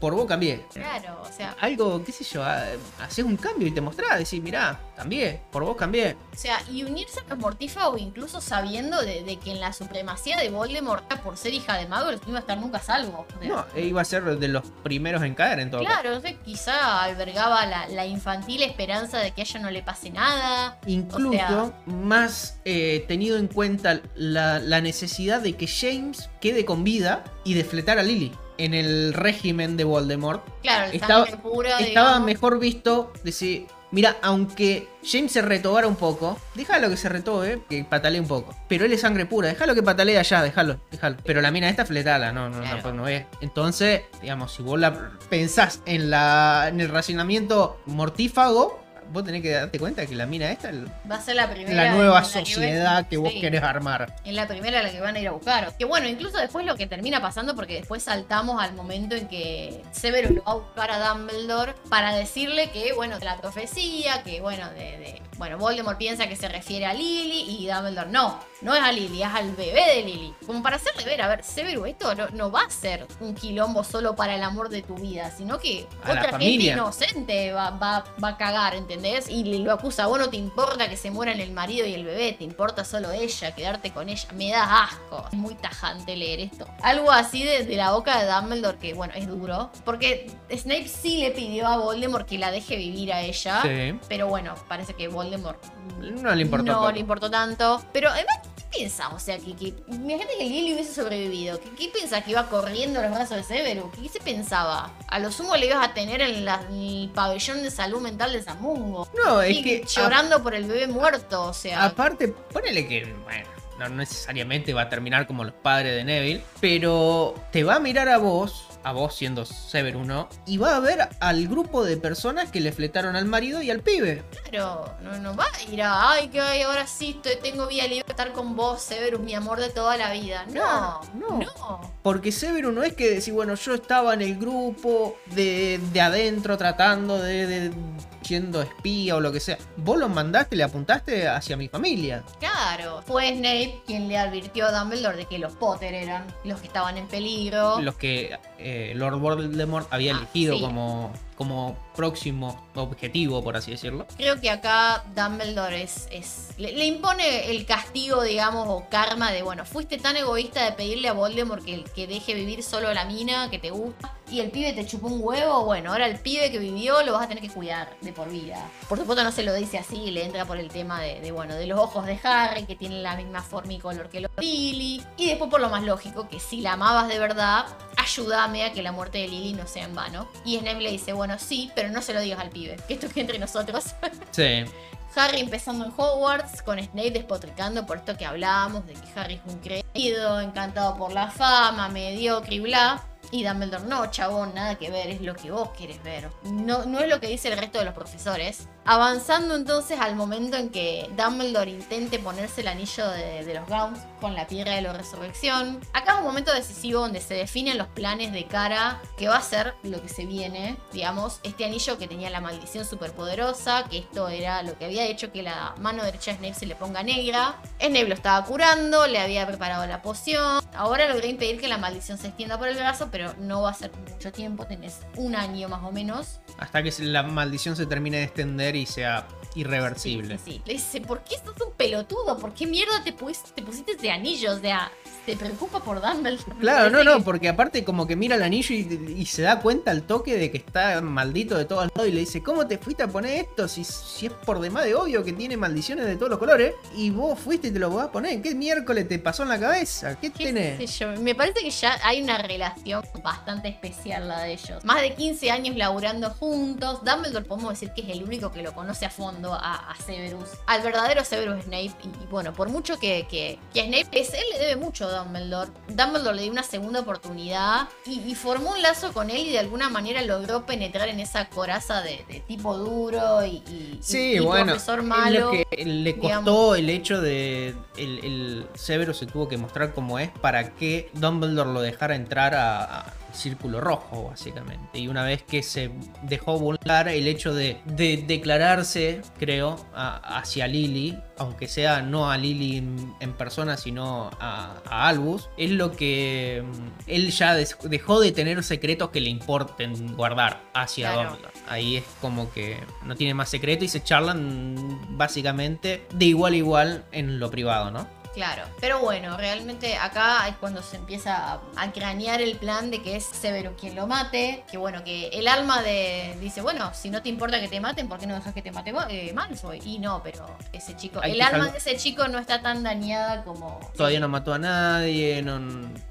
[SPEAKER 3] por vos cambié.
[SPEAKER 4] Claro, o sea,
[SPEAKER 3] Algo, qué sé yo, ah, haces un cambio y te mostrás, decís, mirá, cambié, por vos cambié.
[SPEAKER 4] o sea, y unirse a los mortífagos incluso sabiendo de, de que en la supremacía de Voldemort, por ser hija de Magos, no iba a estar nunca a salvo. O sea,
[SPEAKER 3] No, e iba a ser de los primeros en caer en todo caso.
[SPEAKER 4] Claro, o sea, quizá albergaba la, la infantil esperanza de que a ella no le pase nada.
[SPEAKER 3] Incluso
[SPEAKER 4] O sea-
[SPEAKER 3] más eh, tenido en cuenta la, la necesidad de que James quede con vida y de fletar a Lily. En el régimen de Voldemort
[SPEAKER 4] Claro, el
[SPEAKER 3] Estaba-
[SPEAKER 4] pura,
[SPEAKER 3] estaba mejor visto decir, mira, aunque James se retobara un poco, déjalo que se retobe, que patalee un poco. Pero él es sangre pura, déjalo que patalee allá, déjalo, déjalo. Pero la mina esta fletala, no, no,
[SPEAKER 4] Claro.
[SPEAKER 3] no, pues no es. Entonces, digamos, si vos la pensás en la en el racionamiento mortífago, vos tenés que darte cuenta que la mina esta es
[SPEAKER 4] Va a ser la primera.
[SPEAKER 3] la nueva
[SPEAKER 4] la
[SPEAKER 3] sociedad que vos
[SPEAKER 4] sí,
[SPEAKER 3] querés armar.
[SPEAKER 4] Es la primera la que van a ir a buscar. Que bueno, incluso después lo que termina pasando, porque después saltamos al momento en que Severus lo va a buscar a Dumbledore para decirle que, bueno, de la profecía, que bueno, de, de- Bueno, Voldemort piensa que se refiere a Lily y Dumbledore no, no es a Lily, es al bebé de Lily. Como para hacerle ver, a ver, Severus, esto no, no va a ser un quilombo solo para el amor de tu vida, sino que
[SPEAKER 3] A
[SPEAKER 4] otra gente inocente va, va, va a cagar, ¿entendés? Y lo acusa, vos no te importa que se mueran el marido y el bebé, te importa solo ella, quedarte con ella. Me da asco. Es muy tajante leer esto. Algo así de, de la boca de Dumbledore, que bueno, es duro. Porque Snape sí le pidió a Voldemort que la deje vivir a ella.
[SPEAKER 3] Sí.
[SPEAKER 4] Pero bueno, parece que Voldemort
[SPEAKER 3] No le importó.
[SPEAKER 4] no
[SPEAKER 3] poco.
[SPEAKER 4] le importó tanto. Pero además, ¿qué piensa? O sea, que imagínate que Lily hubiese sobrevivido. ¿Qué, qué piensa? ¿Que iba corriendo a los brazos de Severus? ¿Qué, se pensaba? A lo sumo le ibas a tener en, la- en el pabellón de salud mental de Zamungo.
[SPEAKER 3] No, es que
[SPEAKER 4] llorando por el bebé muerto, o sea.
[SPEAKER 3] Aparte, ponele que, bueno, no necesariamente va a terminar como los padres de Neville, pero te va a mirar a vos, a vos siendo Severus, ¿no? Y va a ver al grupo de personas que le fletaron al marido y al pibe.
[SPEAKER 4] Claro, no, no va a ir a, ay, que ay, ahora sí estoy, tengo vida libre de estar con vos, Severus, mi amor de toda la vida. No, no.
[SPEAKER 3] no. Porque Severus no es que decir, bueno, yo estaba en el grupo de, de adentro tratando de, de siendo espía o lo que sea. Vos lo mandaste, le apuntaste hacia mi familia.
[SPEAKER 4] Claro. Fue Snape quien le advirtió a Dumbledore de que los Potter eran los que estaban en peligro.
[SPEAKER 3] Los que eh, Lord Voldemort había
[SPEAKER 4] Ah,
[SPEAKER 3] elegido
[SPEAKER 4] sí.
[SPEAKER 3] como, como próximo objetivo, por así decirlo.
[SPEAKER 4] Creo que acá Dumbledore es, le, impone el castigo, digamos, o karma de, bueno, fuiste tan egoísta de pedirle a Voldemort que, que deje vivir solo a la mina que te gusta y el pibe te chupó un huevo, bueno, ahora el pibe que vivió lo vas a tener que cuidar de por vida. Por supuesto no se lo dice así, le entra por el tema de, bueno, de los ojos de Harry, que tienen la misma forma y color que los Lily, y después por lo más lógico, que si la amabas de verdad, ayúdame a que la muerte de Lily no sea en vano. Y Snape le dice, bueno, sí, pero no se lo digas al pibe, que esto que entre nosotros. *laughs*
[SPEAKER 3] Sí.
[SPEAKER 4] Harry empezando en Hogwarts, con Snape despotricando por esto que hablábamos, de que Harry es un creído, encantado por la fama, mediocre y bla. Y Dumbledore, no, chabón, nada que ver, es lo que vos querés ver. No, no es lo que dice el resto de los profesores. Avanzando entonces al momento en que Dumbledore intente ponerse el anillo de, los Gauns con la piedra de la resurrección. Acá es un momento decisivo donde se definen los planes de cara que va a ser lo que se viene, digamos, este anillo que tenía la maldición superpoderosa, que esto era lo que había hecho que la mano derecha de Snape se le ponga negra. Snape lo estaba curando, le había preparado la poción. Ahora logré impedir que la maldición se extienda por el brazo, pero no va a ser mucho tiempo, tenés un año más o menos.
[SPEAKER 3] Hasta que la maldición se termine de extender y sea irreversible.
[SPEAKER 4] Sí, sí, sí. Le dice, ¿por qué sos un pelotudo? ¿Por qué mierda te, pus- te pusiste ese anillo? O sea, te preocupa por Dumbledore. *laughs*
[SPEAKER 3] Claro, no, no,
[SPEAKER 4] que-
[SPEAKER 3] porque aparte como que mira el anillo y, y se da cuenta al toque de que está maldito de todos lados y le dice, ¿cómo te fuiste a poner esto? Si, si es por demás de obvio que tiene maldiciones de todos los colores y vos fuiste y te lo vas a poner. ¿Qué miércoles te pasó en la cabeza? ¿Qué,
[SPEAKER 4] ¿Qué
[SPEAKER 3] tenés?
[SPEAKER 4] yo? Me parece que ya hay una relación bastante especial la de ellos. Más de 15 años laburando juntos. Dumbledore podemos decir que es el único que lo conoce a fondo. a, a Severus, al verdadero Severus Snape. Y, y bueno, por mucho que, que, que Snape es, él le debe mucho a Dumbledore. Dumbledore le dio una segunda oportunidad y, y formó un lazo con él y de alguna manera logró penetrar en esa coraza de, de tipo duro y, y-
[SPEAKER 3] Sí, bueno,
[SPEAKER 4] profesor
[SPEAKER 3] es
[SPEAKER 4] malo.
[SPEAKER 3] lo que le costó
[SPEAKER 4] digamos.
[SPEAKER 3] el hecho de el, el Severus se tuvo que mostrar como es para que Dumbledore lo dejara entrar a, a Círculo Rojo, básicamente. Y una vez que se dejó volar el hecho de, de declararse, creo, a- hacia Lily, aunque sea no a Lily en, en persona, sino a, a Albus, es lo que mm, él ya dejó de tener secretos que le importen guardar hacia
[SPEAKER 4] Claro.
[SPEAKER 3] Ahí es como que no tiene más secreto y se charlan básicamente de igual a igual en lo privado, ¿no?
[SPEAKER 4] Claro, pero bueno, realmente acá es cuando se empieza a, cranear el plan de que es Severo quien lo mate. Que bueno, que el alma de. Dice, bueno, si no te importa que te maten, ¿por qué no dejas que te mate Ma- eh, Malfoy? Y no, pero ese chico.
[SPEAKER 3] Hay
[SPEAKER 4] el alma de ese chico no está tan dañada como.
[SPEAKER 3] Todavía no mató a nadie, no...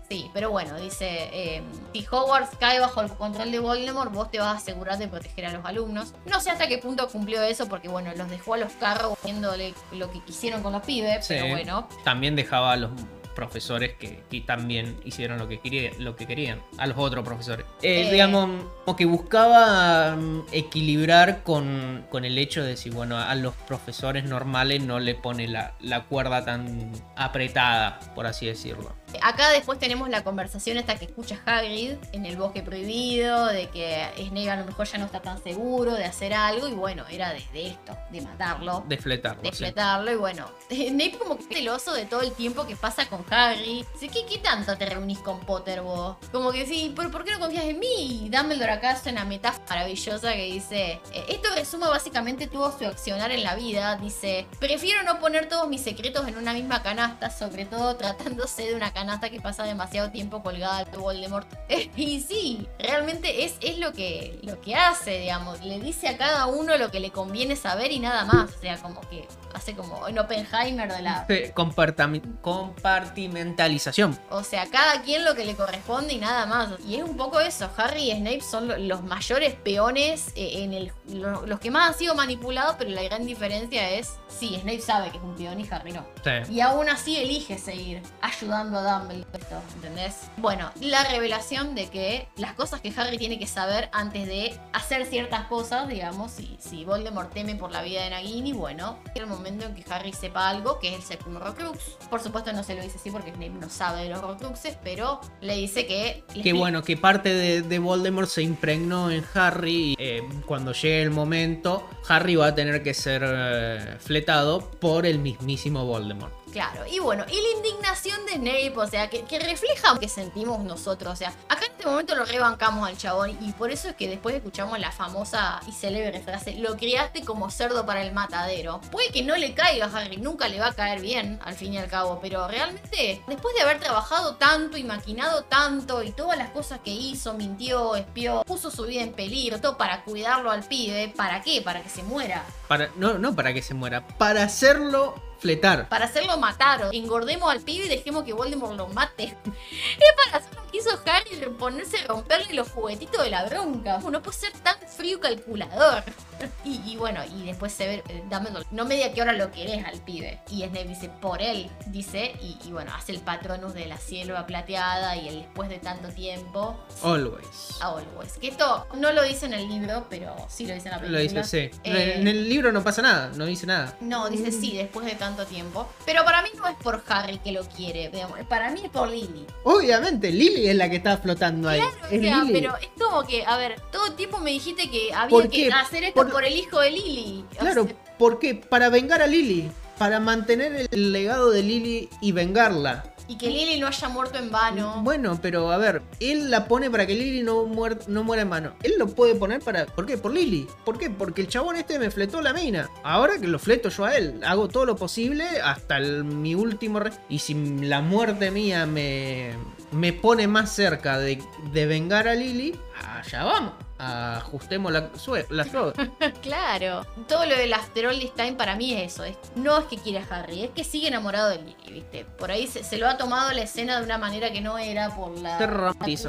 [SPEAKER 4] Sí, pero bueno, dice, eh, si Hogwarts cae bajo el control de Voldemort, vos te vas a asegurar de proteger a los alumnos. No sé hasta qué punto cumplió eso, porque bueno, los dejó a los carros viéndole lo que quisieron con los pibes,
[SPEAKER 3] Sí.
[SPEAKER 4] pero bueno.
[SPEAKER 3] También dejaba a los profesores que, que también hicieron lo que, quería- lo que querían, a los otros profesores. Eh,
[SPEAKER 4] Eh.
[SPEAKER 3] Digamos, como que buscaba mm, equilibrar con, con el hecho de si, bueno, a los profesores normales no le pone la, la cuerda tan apretada, por así decirlo.
[SPEAKER 4] Acá después tenemos la conversación esta que escucha Hagrid en el bosque prohibido, de que Snape a lo mejor ya no está tan seguro de hacer algo, y bueno, era de, de esto, de matarlo.
[SPEAKER 3] De fletarlo.
[SPEAKER 4] de
[SPEAKER 3] sí.
[SPEAKER 4] fletarlo y bueno, *laughs* Snape como que es celoso de todo el tiempo que pasa con Harry. Dice, ¿qué, qué tanto te reunís con Potter vos? Como que sí, ¿pero por qué no confías en mí? Y Dumbledore acá hace una metáfora maravillosa que dice, eh, esto resume básicamente todo su accionar en la vida. Dice, prefiero no poner todos mis secretos en una misma canasta, sobre todo tratándose de una canasta que pasa demasiado tiempo colgada de Voldemort. *laughs* y sí, realmente es, es lo, que, lo que hace, digamos. Le dice a cada uno lo que le conviene saber y nada más. O sea, como que hace como en Oppenheimer de la...
[SPEAKER 3] Compartimentalización.
[SPEAKER 4] O sea, cada quien lo que le corresponde y nada más. Y es un poco eso. Harry y Snape son lo- los mayores peones eh, en el. lo- los que más han sido manipulados, pero la gran diferencia es. Sí, Snape sabe que es un peón y Harry no.
[SPEAKER 3] Sí.
[SPEAKER 4] Y aún así elige seguir ayudando a ¿entendés? Bueno, la revelación de que las cosas que Harry tiene que saber antes de hacer ciertas cosas, digamos, si, si Voldemort teme por la vida de Nagini, bueno, el momento en que Harry sepa algo, que es el séptimo Horcrux. Por supuesto no se lo dice así porque Snape no sabe de los Horcruxes, pero le dice que... expli-
[SPEAKER 3] bueno, que parte de, de Voldemort se impregnó en Harry. y, eh, cuando llegue el momento, Harry va a tener que ser eh, fletado por el mismísimo Voldemort.
[SPEAKER 4] Claro, y bueno, y la indignación de Snape, o sea, que, refleja lo que sentimos nosotros. O sea, acá en este momento lo rebancamos al chabón y por eso es que después escuchamos la famosa y célebre frase, lo criaste como cerdo para el matadero. Puede que no le caiga a Harry, nunca le va a caer bien, al fin y al cabo, pero realmente, después de haber trabajado tanto y maquinado tanto y todas las cosas que hizo, mintió, espió, puso su vida en peligro, todo para cuidarlo al pibe, ¿para qué? Para que se muera.
[SPEAKER 3] Para, no, no para que se muera, para hacerlo fletar.
[SPEAKER 4] Para hacerlo matar. Engordemos al pibe y dejemos que Voldemort lo mate. *laughs* Es para hacer lo que hizo Harry, ponerse a romperle los juguetitos de la bronca. No puede ser tan frío calculador. *laughs* Y, y bueno, y después se ve, eh, Dumbledore, no media que hora lo querés al pibe. Y Snape dice, por él, dice, y, y bueno, hace el patronus de la sierva plateada y el después de tanto tiempo.
[SPEAKER 3] Always.
[SPEAKER 4] Always. Que esto no lo dice en el libro, pero sí lo dice en la película.
[SPEAKER 3] Lo dice, sí.
[SPEAKER 4] Eh,
[SPEAKER 3] En el libro no pasa nada, no dice nada.
[SPEAKER 4] No, dice sí, después de tanto tiempo. Pero para mí no es por Harry que lo quiere. Para mí es por Lily.
[SPEAKER 3] Obviamente, Lily es la que está flotando ahí.
[SPEAKER 4] Claro, o sea,
[SPEAKER 3] Lily.
[SPEAKER 4] pero es como que, a ver, todo el tiempo me dijiste que había
[SPEAKER 3] ¿Por
[SPEAKER 4] que hacer esto por...
[SPEAKER 3] Por-
[SPEAKER 4] el hijo de Lily. O
[SPEAKER 3] Claro,
[SPEAKER 4] sea,
[SPEAKER 3] ¿por qué? Para vengar a Lily. Para mantener el legado de Lily y vengarla.
[SPEAKER 4] Y que Lily no haya muerto en vano.
[SPEAKER 3] Bueno, pero a ver, él la pone para que Lily no, muer- no muera en mano. Él lo puede poner para. ¿Por qué? Por Lily. ¿Por qué? Porque el chabón este me fletó la mina. Ahora que lo fleto yo a él, hago todo lo posible hasta mi último. re- Y si la muerte mía me, me pone más cerca de, de vengar a Lily, allá vamos. Ajustemos la, la. *laughs*
[SPEAKER 4] Claro. Todo lo del After All This Time para mí es eso. es- no es que quiere a Harry, es que sigue enamorado de Lily, ¿viste? Por ahí se, se lo ha tomado la escena de una manera que no era por la,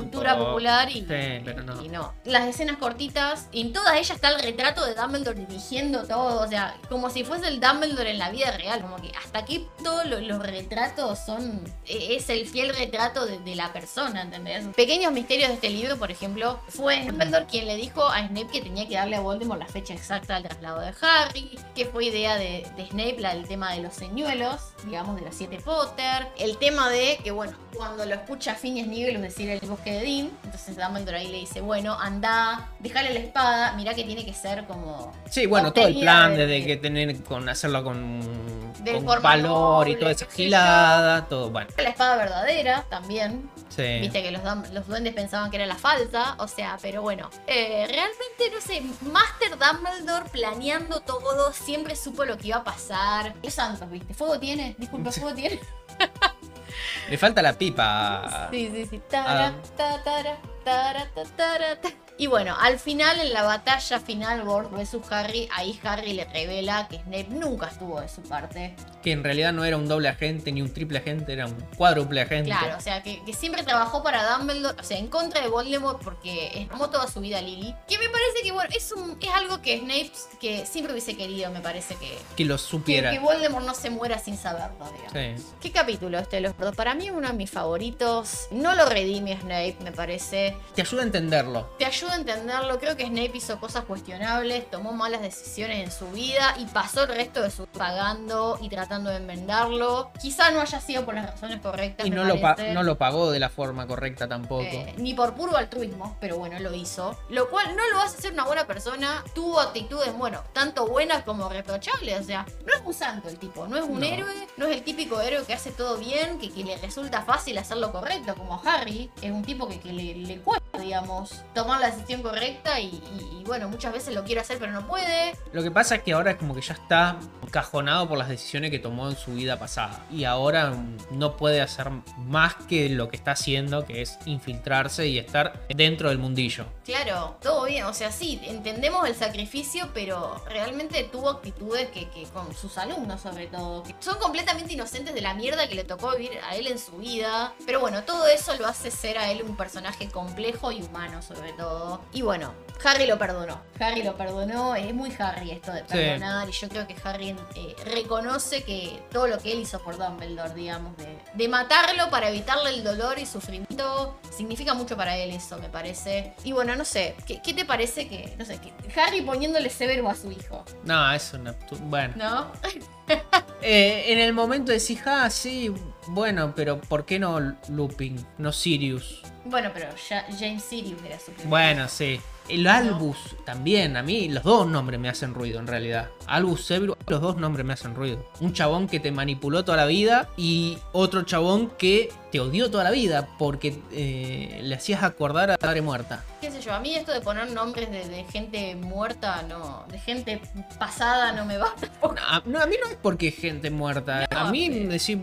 [SPEAKER 4] cultura popular y,
[SPEAKER 3] Sí, pero no.
[SPEAKER 4] y no. Las escenas cortitas, y en todas ellas está el retrato de Dumbledore dirigiendo todo, o sea, como si fuese el Dumbledore en la vida real, como que hasta aquí todos lo- los retratos son, e- es el fiel retrato de, de la persona, ¿entendés? Pequeños misterios de este libro, por ejemplo, fue Dumbledore quien le dijo a Snape que tenía que darle a Voldemort la fecha exacta del traslado de Harry, que fue idea de, de Snape la, el tema de los señuelos, digamos, de los siete Potter, el tema de que, bueno, cuando lo escucha Phineas Nigel decir el bosque de Dean, entonces Dumbledore ahí le dice, bueno, anda, déjale la espada, mirá que tiene que ser como...
[SPEAKER 3] Sí, bueno, todo el plan
[SPEAKER 4] de-
[SPEAKER 3] desde que tener con hacerlo con,
[SPEAKER 4] De
[SPEAKER 3] con valor y toda esa gilada, todo, bueno.
[SPEAKER 4] La espada verdadera también,
[SPEAKER 3] Sí.
[SPEAKER 4] Viste que los, los duendes pensaban que era la falsa, o sea, pero bueno. Eh, realmente, no sé, Master Dumbledore planeando todo, siempre supo lo que iba a pasar. Los santos, ¿viste? ¿Fuego tiene? Disculpa, ¿fuego tiene?
[SPEAKER 3] Le falta la pipa.
[SPEAKER 4] Sí, sí, sí. Tara,
[SPEAKER 3] Ah.
[SPEAKER 4] ta, tara, tara, ta, tara, ta. Y bueno, al final, en la batalla final, Voldemort versus Harry, ahí Harry le revela que Snape nunca estuvo de su parte.
[SPEAKER 3] Que en realidad no era un doble agente ni un triple agente, era un cuádruple agente.
[SPEAKER 4] Claro, o sea, que, que siempre trabajó para Dumbledore, o sea, en contra de Voldemort porque amó toda su vida a Lily. Que me parece que, bueno, es, un, es algo que Snape que siempre hubiese querido, me parece que...
[SPEAKER 3] Que lo
[SPEAKER 4] Que,
[SPEAKER 3] supiera.
[SPEAKER 4] que Voldemort no se muera sin saberlo, digamos.
[SPEAKER 3] Sí.
[SPEAKER 4] ¿Qué capítulo este de los? Para mí es uno de mis favoritos. No lo redime Snape, me parece.
[SPEAKER 3] Te ayuda a entenderlo.
[SPEAKER 4] Te ayuda a entenderlo. Creo que Snape hizo cosas cuestionables, tomó malas decisiones en su vida y pasó el resto de su pagando y tratando de enmendarlo. Quizá no haya sido por las razones correctas.
[SPEAKER 3] Y no lo, pa- no lo pagó de la forma correcta tampoco.
[SPEAKER 4] Eh, ni por puro altruismo, pero bueno, lo hizo. Lo cual no lo hace ser una buena persona. Tuvo actitudes, bueno, tanto buenas como reprochables. O sea, no es un santo el tipo, no es un
[SPEAKER 3] No.
[SPEAKER 4] héroe, no es el típico héroe que hace todo bien, que, que le resulta fácil hacer lo correcto, como Harry. Es un tipo que, que le, le cuesta, digamos, tomar la decisión correcta y, bueno, muchas veces lo quiere hacer pero no puede.
[SPEAKER 3] Lo que pasa es que ahora es como que ya está encajonado por las decisiones que tomó en su vida pasada. Y ahora no puede hacer más que lo que está haciendo, que es infiltrarse y estar dentro del mundillo.
[SPEAKER 4] Claro, todo bien, o sea, sí, entendemos el sacrificio, pero realmente tuvo actitudes que, que con sus alumnos sobre todo, que son completamente inocentes de la mierda que le tocó vivir a él en su vida. Pero bueno, todo eso lo hace ser a él un personaje complejo y humano sobre todo. Y bueno, Harry lo perdonó. Harry lo perdonó, es muy Harry esto de perdonar y yo creo que Harry eh, reconoce que todo lo que él hizo por Dumbledore, digamos, de, de matarlo para evitarle el dolor y sufrimiento, significa mucho para él eso, me parece. Y bueno, no sé, ¿qué, qué te parece que, no sé, que Harry poniéndole Severo a su hijo,
[SPEAKER 3] No, es una... Bueno.
[SPEAKER 4] ¿no? *laughs*
[SPEAKER 3] Eh, en el momento decís, ah, sí, bueno, pero ¿por qué no Lupin? No Sirius.
[SPEAKER 4] Bueno, pero ya James Sirius era su primer
[SPEAKER 3] Bueno, sí. El Albus también, a mí los dos nombres me hacen ruido en realidad. Albus Severus, los dos nombres me hacen ruido. Un chabón que te manipuló toda la vida y otro chabón que te odió toda la vida porque eh, le hacías acordar a la madre muerta.
[SPEAKER 4] qué sé yo, a mí esto de poner nombres de, de gente muerta, no, de gente pasada no me va. *laughs*
[SPEAKER 3] No, a, no, a mí no es porque es gente muerta.
[SPEAKER 4] No,
[SPEAKER 3] a mí
[SPEAKER 4] pero-
[SPEAKER 3] decir,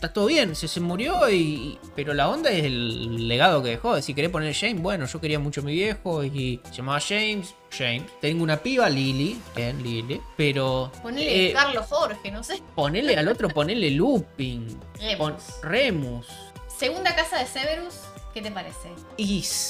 [SPEAKER 3] está todo bien, se, se murió y... Pero la onda es el legado que dejó. Si querés poner James, bueno, yo quería mucho a mi viejo y se llamaba James. James. Tengo una piba, Lily. Bien, Lily. Pero...
[SPEAKER 4] Ponele
[SPEAKER 3] eh,
[SPEAKER 4] Carlos Jorge, no sé.
[SPEAKER 3] ponele al otro, ponele Lupin.
[SPEAKER 4] Remus.
[SPEAKER 3] Pon- Remus.
[SPEAKER 4] Segunda casa de Severus, ¿qué te parece?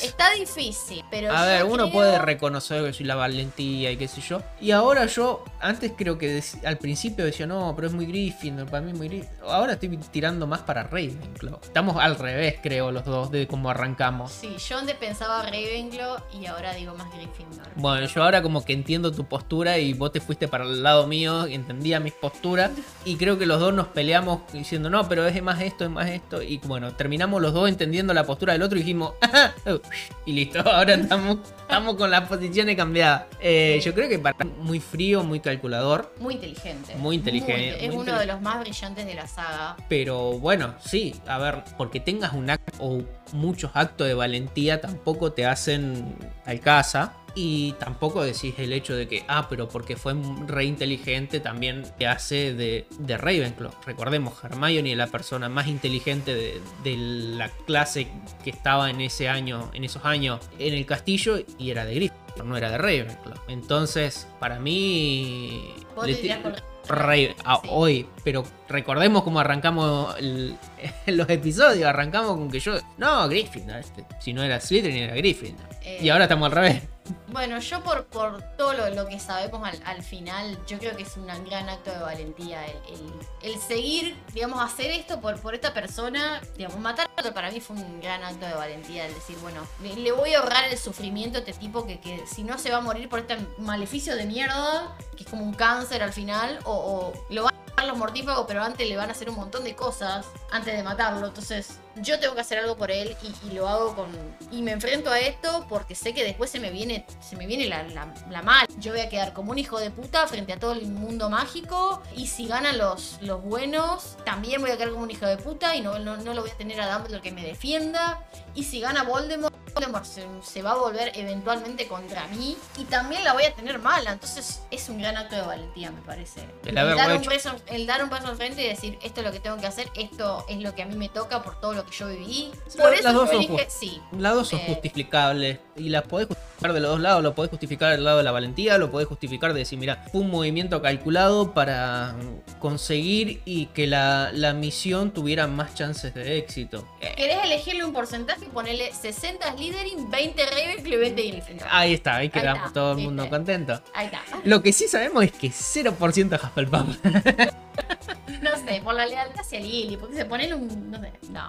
[SPEAKER 4] Está difícil, pero
[SPEAKER 3] A
[SPEAKER 4] yo
[SPEAKER 3] ver, uno
[SPEAKER 4] creo-
[SPEAKER 3] puede reconocer que soy la valentía y qué sé yo. Y ahora yo, antes creo que al principio decía, no, pero es muy Gryffindor, para mí es muy Gryffindor. Ahora estoy tirando más para Ravenclaw. Estamos al revés, creo, los dos, de cómo arrancamos.
[SPEAKER 4] Sí, yo antes pensaba Ravenclaw y ahora digo más Gryffindor.
[SPEAKER 3] Bueno, yo ahora como que entiendo tu postura y vos te fuiste para el lado mío, y entendía mis posturas y creo que los dos nos peleamos diciendo, no, pero es más esto, es más esto. Y bueno, terminamos los dos entendiendo la postura del otro y dijimos, *laughs* y listo, *laughs* ahora estamos, estamos con las posiciones cambiadas. Eh, yo creo que para muy frío, muy calculador.
[SPEAKER 4] Muy inteligente.
[SPEAKER 3] Muy inteligente,
[SPEAKER 4] es
[SPEAKER 3] muy
[SPEAKER 4] uno de los más brillantes de la saga.
[SPEAKER 3] Pero bueno, sí, a ver, porque tengas un acto o muchos actos de valentía tampoco te hacen al casa. Y tampoco decís el hecho de que, ah, pero porque fue re inteligente también te hace de, de Ravenclaw. Recordemos, Hermione es la persona más inteligente de, de la clase que estaba en ese año, en esos años en el castillo y era de Gryffindor, no era de Ravenclaw. Entonces, para mí...
[SPEAKER 4] Vos
[SPEAKER 3] le
[SPEAKER 4] te
[SPEAKER 3] ti-
[SPEAKER 4] tirás con
[SPEAKER 3] Rey a
[SPEAKER 4] Sí.
[SPEAKER 3] hoy, pero recordemos cómo arrancamos el- *laughs* los episodios. Arrancamos con que yo, no, Gryffindor, este, si no era Slytherin era Gryffindor.
[SPEAKER 4] Eh,
[SPEAKER 3] Y ahora estamos al revés.
[SPEAKER 4] Bueno, yo por, por todo lo, lo que sabemos al, al final, yo creo que es un gran acto de valentía el, el- el seguir, digamos, hacer esto por, por esta persona, digamos, matar a otro para mí fue un gran acto de valentía, el decir, bueno, le, le voy a ahorrar el sufrimiento a este tipo que, que si no se va a morir por este maleficio de mierda, que es como un cáncer al final, o, o lo van a los mortífagos, pero antes le van a hacer un montón de cosas antes de matarlo, entonces yo tengo que hacer algo por él y, y lo hago con... Y me enfrento a esto porque sé que después se me viene, se me viene la, la, la mal. Yo voy a quedar como un hijo de puta frente a todo el mundo mágico y si ganan los, los buenos, también voy a quedar como un hijo de puta y no, no, no lo voy a tener a Dumbledore que me defienda. Y si gana Voldemort, Voldemort se, se va a volver eventualmente contra mí y también la voy a tener mala. Entonces es un gran acto de valentía, me parece.
[SPEAKER 3] El haberlo
[SPEAKER 4] dar, un paso, el dar un paso al frente y decir, esto es lo que tengo que hacer, esto es lo que a mí me toca por todo lo que yo viví. Por
[SPEAKER 3] Las
[SPEAKER 4] eso
[SPEAKER 3] dos
[SPEAKER 4] yo
[SPEAKER 3] son
[SPEAKER 4] dije, sí.
[SPEAKER 3] Las dos son
[SPEAKER 4] Eh.
[SPEAKER 3] justificables y las podés justificar de los dos lados. Lo podés justificar del lado de la valentía, lo podés justificar de decir, mira, fue un movimiento calculado para conseguir y que la, la misión tuviera más chances de éxito. Eh,
[SPEAKER 4] ¿Querés elegirle un porcentaje? Ponele 60 Slytherin, 20 Ravenclaw y 20 Gryffindor.
[SPEAKER 3] ahí está, ahí quedamos
[SPEAKER 4] está,
[SPEAKER 3] todo el
[SPEAKER 4] ¿viste?
[SPEAKER 3] mundo contento.
[SPEAKER 4] Ahí está.
[SPEAKER 3] Lo que sí sabemos es que 0% Hufflepuff. *laughs*
[SPEAKER 4] No sé, por la lealtad hacia Lily, porque se ponen un... No sé, no.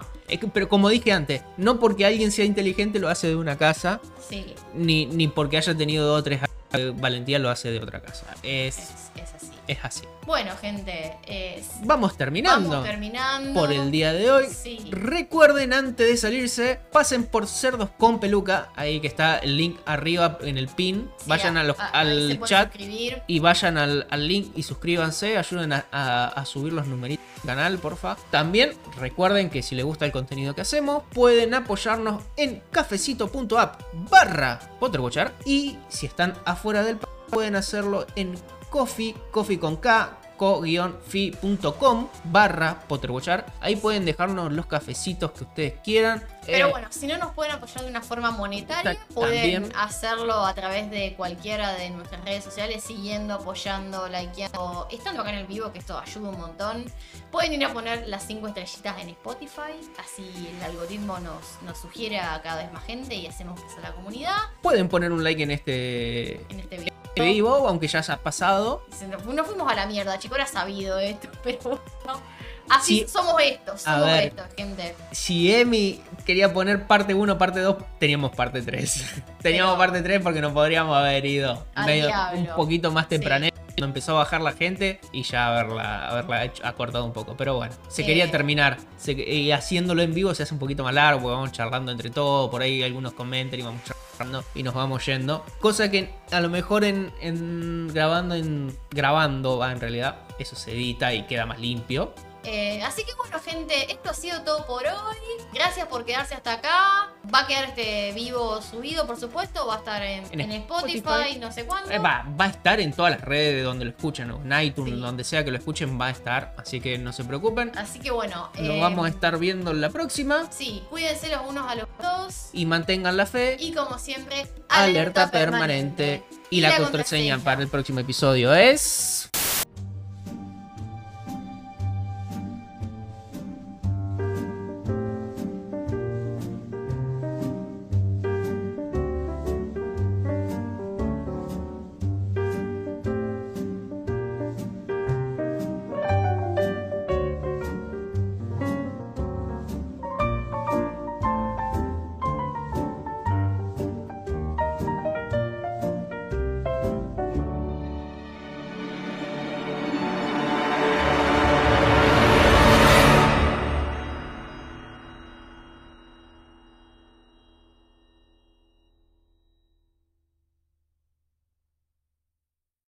[SPEAKER 3] Pero como dije antes, no porque alguien sea inteligente lo hace de una casa,
[SPEAKER 4] Sí,
[SPEAKER 3] ni, ni porque haya tenido dos o tres eh, valentía lo hace de otra casa. Es,
[SPEAKER 4] es, es así.
[SPEAKER 3] Es así.
[SPEAKER 4] Bueno, gente, es...
[SPEAKER 3] Vamos terminando
[SPEAKER 4] Vamos terminando.
[SPEAKER 3] por el día de hoy.
[SPEAKER 4] Sí.
[SPEAKER 3] Recuerden antes de salirse, pasen por Cerdos con Peluca, ahí que está el link arriba en el pin.
[SPEAKER 4] Sí,
[SPEAKER 3] Vayan a los-
[SPEAKER 4] a- ahí se
[SPEAKER 3] al chat
[SPEAKER 4] suscribir.
[SPEAKER 3] y vayan al, al link y suscríbanse, ayuden a, a- a subir los numeritos del canal, porfa. También recuerden que si les gusta el contenido que hacemos, pueden apoyarnos en cafecito.app barra Potterwatcher y si están afuera del país, pueden hacerlo en coffee, coffee con K, co-fi.com barra Potterwatcher. Ahí pueden dejarnos los cafecitos que ustedes quieran.
[SPEAKER 4] Pero
[SPEAKER 3] Eh,
[SPEAKER 4] bueno, si no nos pueden apoyar de una forma monetaria,
[SPEAKER 3] Ta-
[SPEAKER 4] pueden
[SPEAKER 3] también.
[SPEAKER 4] hacerlo a través de cualquiera de nuestras redes sociales, siguiendo, apoyando, likeando, estando acá en el vivo, que esto ayuda un montón. Pueden ir a poner las 5 estrellitas en Spotify, así el algoritmo nos, nos sugiere a cada vez más gente y hacemos crecer la comunidad
[SPEAKER 3] Pueden poner un like en este
[SPEAKER 4] en este video.
[SPEAKER 3] Vivo, aunque ya haya pasado.
[SPEAKER 4] Nos- No fuimos a la mierda, chico, era sabido esto, *laughs* pero bueno. Así
[SPEAKER 3] Sí.
[SPEAKER 4] somos estos, somos
[SPEAKER 3] ver.
[SPEAKER 4] estos, gente.
[SPEAKER 3] Si Emi quería poner parte 1, parte 2, teníamos parte 3. *laughs* teníamos
[SPEAKER 4] Pero-
[SPEAKER 3] parte 3 porque no podríamos haber ido medio- un poquito más
[SPEAKER 4] Sí.
[SPEAKER 3] Cuando empezó a bajar la gente y ya haberla, haberla hecho- acortado un poco. Pero bueno, se
[SPEAKER 4] Eh.
[SPEAKER 3] quería terminar. Se- y haciéndolo en vivo se hace un poquito más largo porque vamos charlando entre todos. Por ahí algunos comentan y vamos charlando y nos vamos yendo. Cosa que a lo mejor en, en grabando, en grabando va en realidad, eso se edita y queda más limpio.
[SPEAKER 4] Eh, así que bueno, gente, esto ha sido todo por hoy. Gracias por quedarse hasta acá. Va a quedar este vivo subido, por supuesto. Va a estar en,
[SPEAKER 3] En
[SPEAKER 4] en Spotify,
[SPEAKER 3] Spotify.
[SPEAKER 4] no sé cuándo.
[SPEAKER 3] Eh, Va, va a estar en todas las redes de donde lo escuchen, ¿no? en iTunes,
[SPEAKER 4] Sí.
[SPEAKER 3] donde sea que lo escuchen, va a estar. Así que no se preocupen.
[SPEAKER 4] Así que bueno.
[SPEAKER 3] Nos
[SPEAKER 4] eh,
[SPEAKER 3] vamos a estar viendo en la próxima.
[SPEAKER 4] Sí, cuídense los unos a los otros.
[SPEAKER 3] Y mantengan la fe.
[SPEAKER 4] Y como siempre,
[SPEAKER 3] alerta permanente. Y, la, contraseña para el próximo episodio es.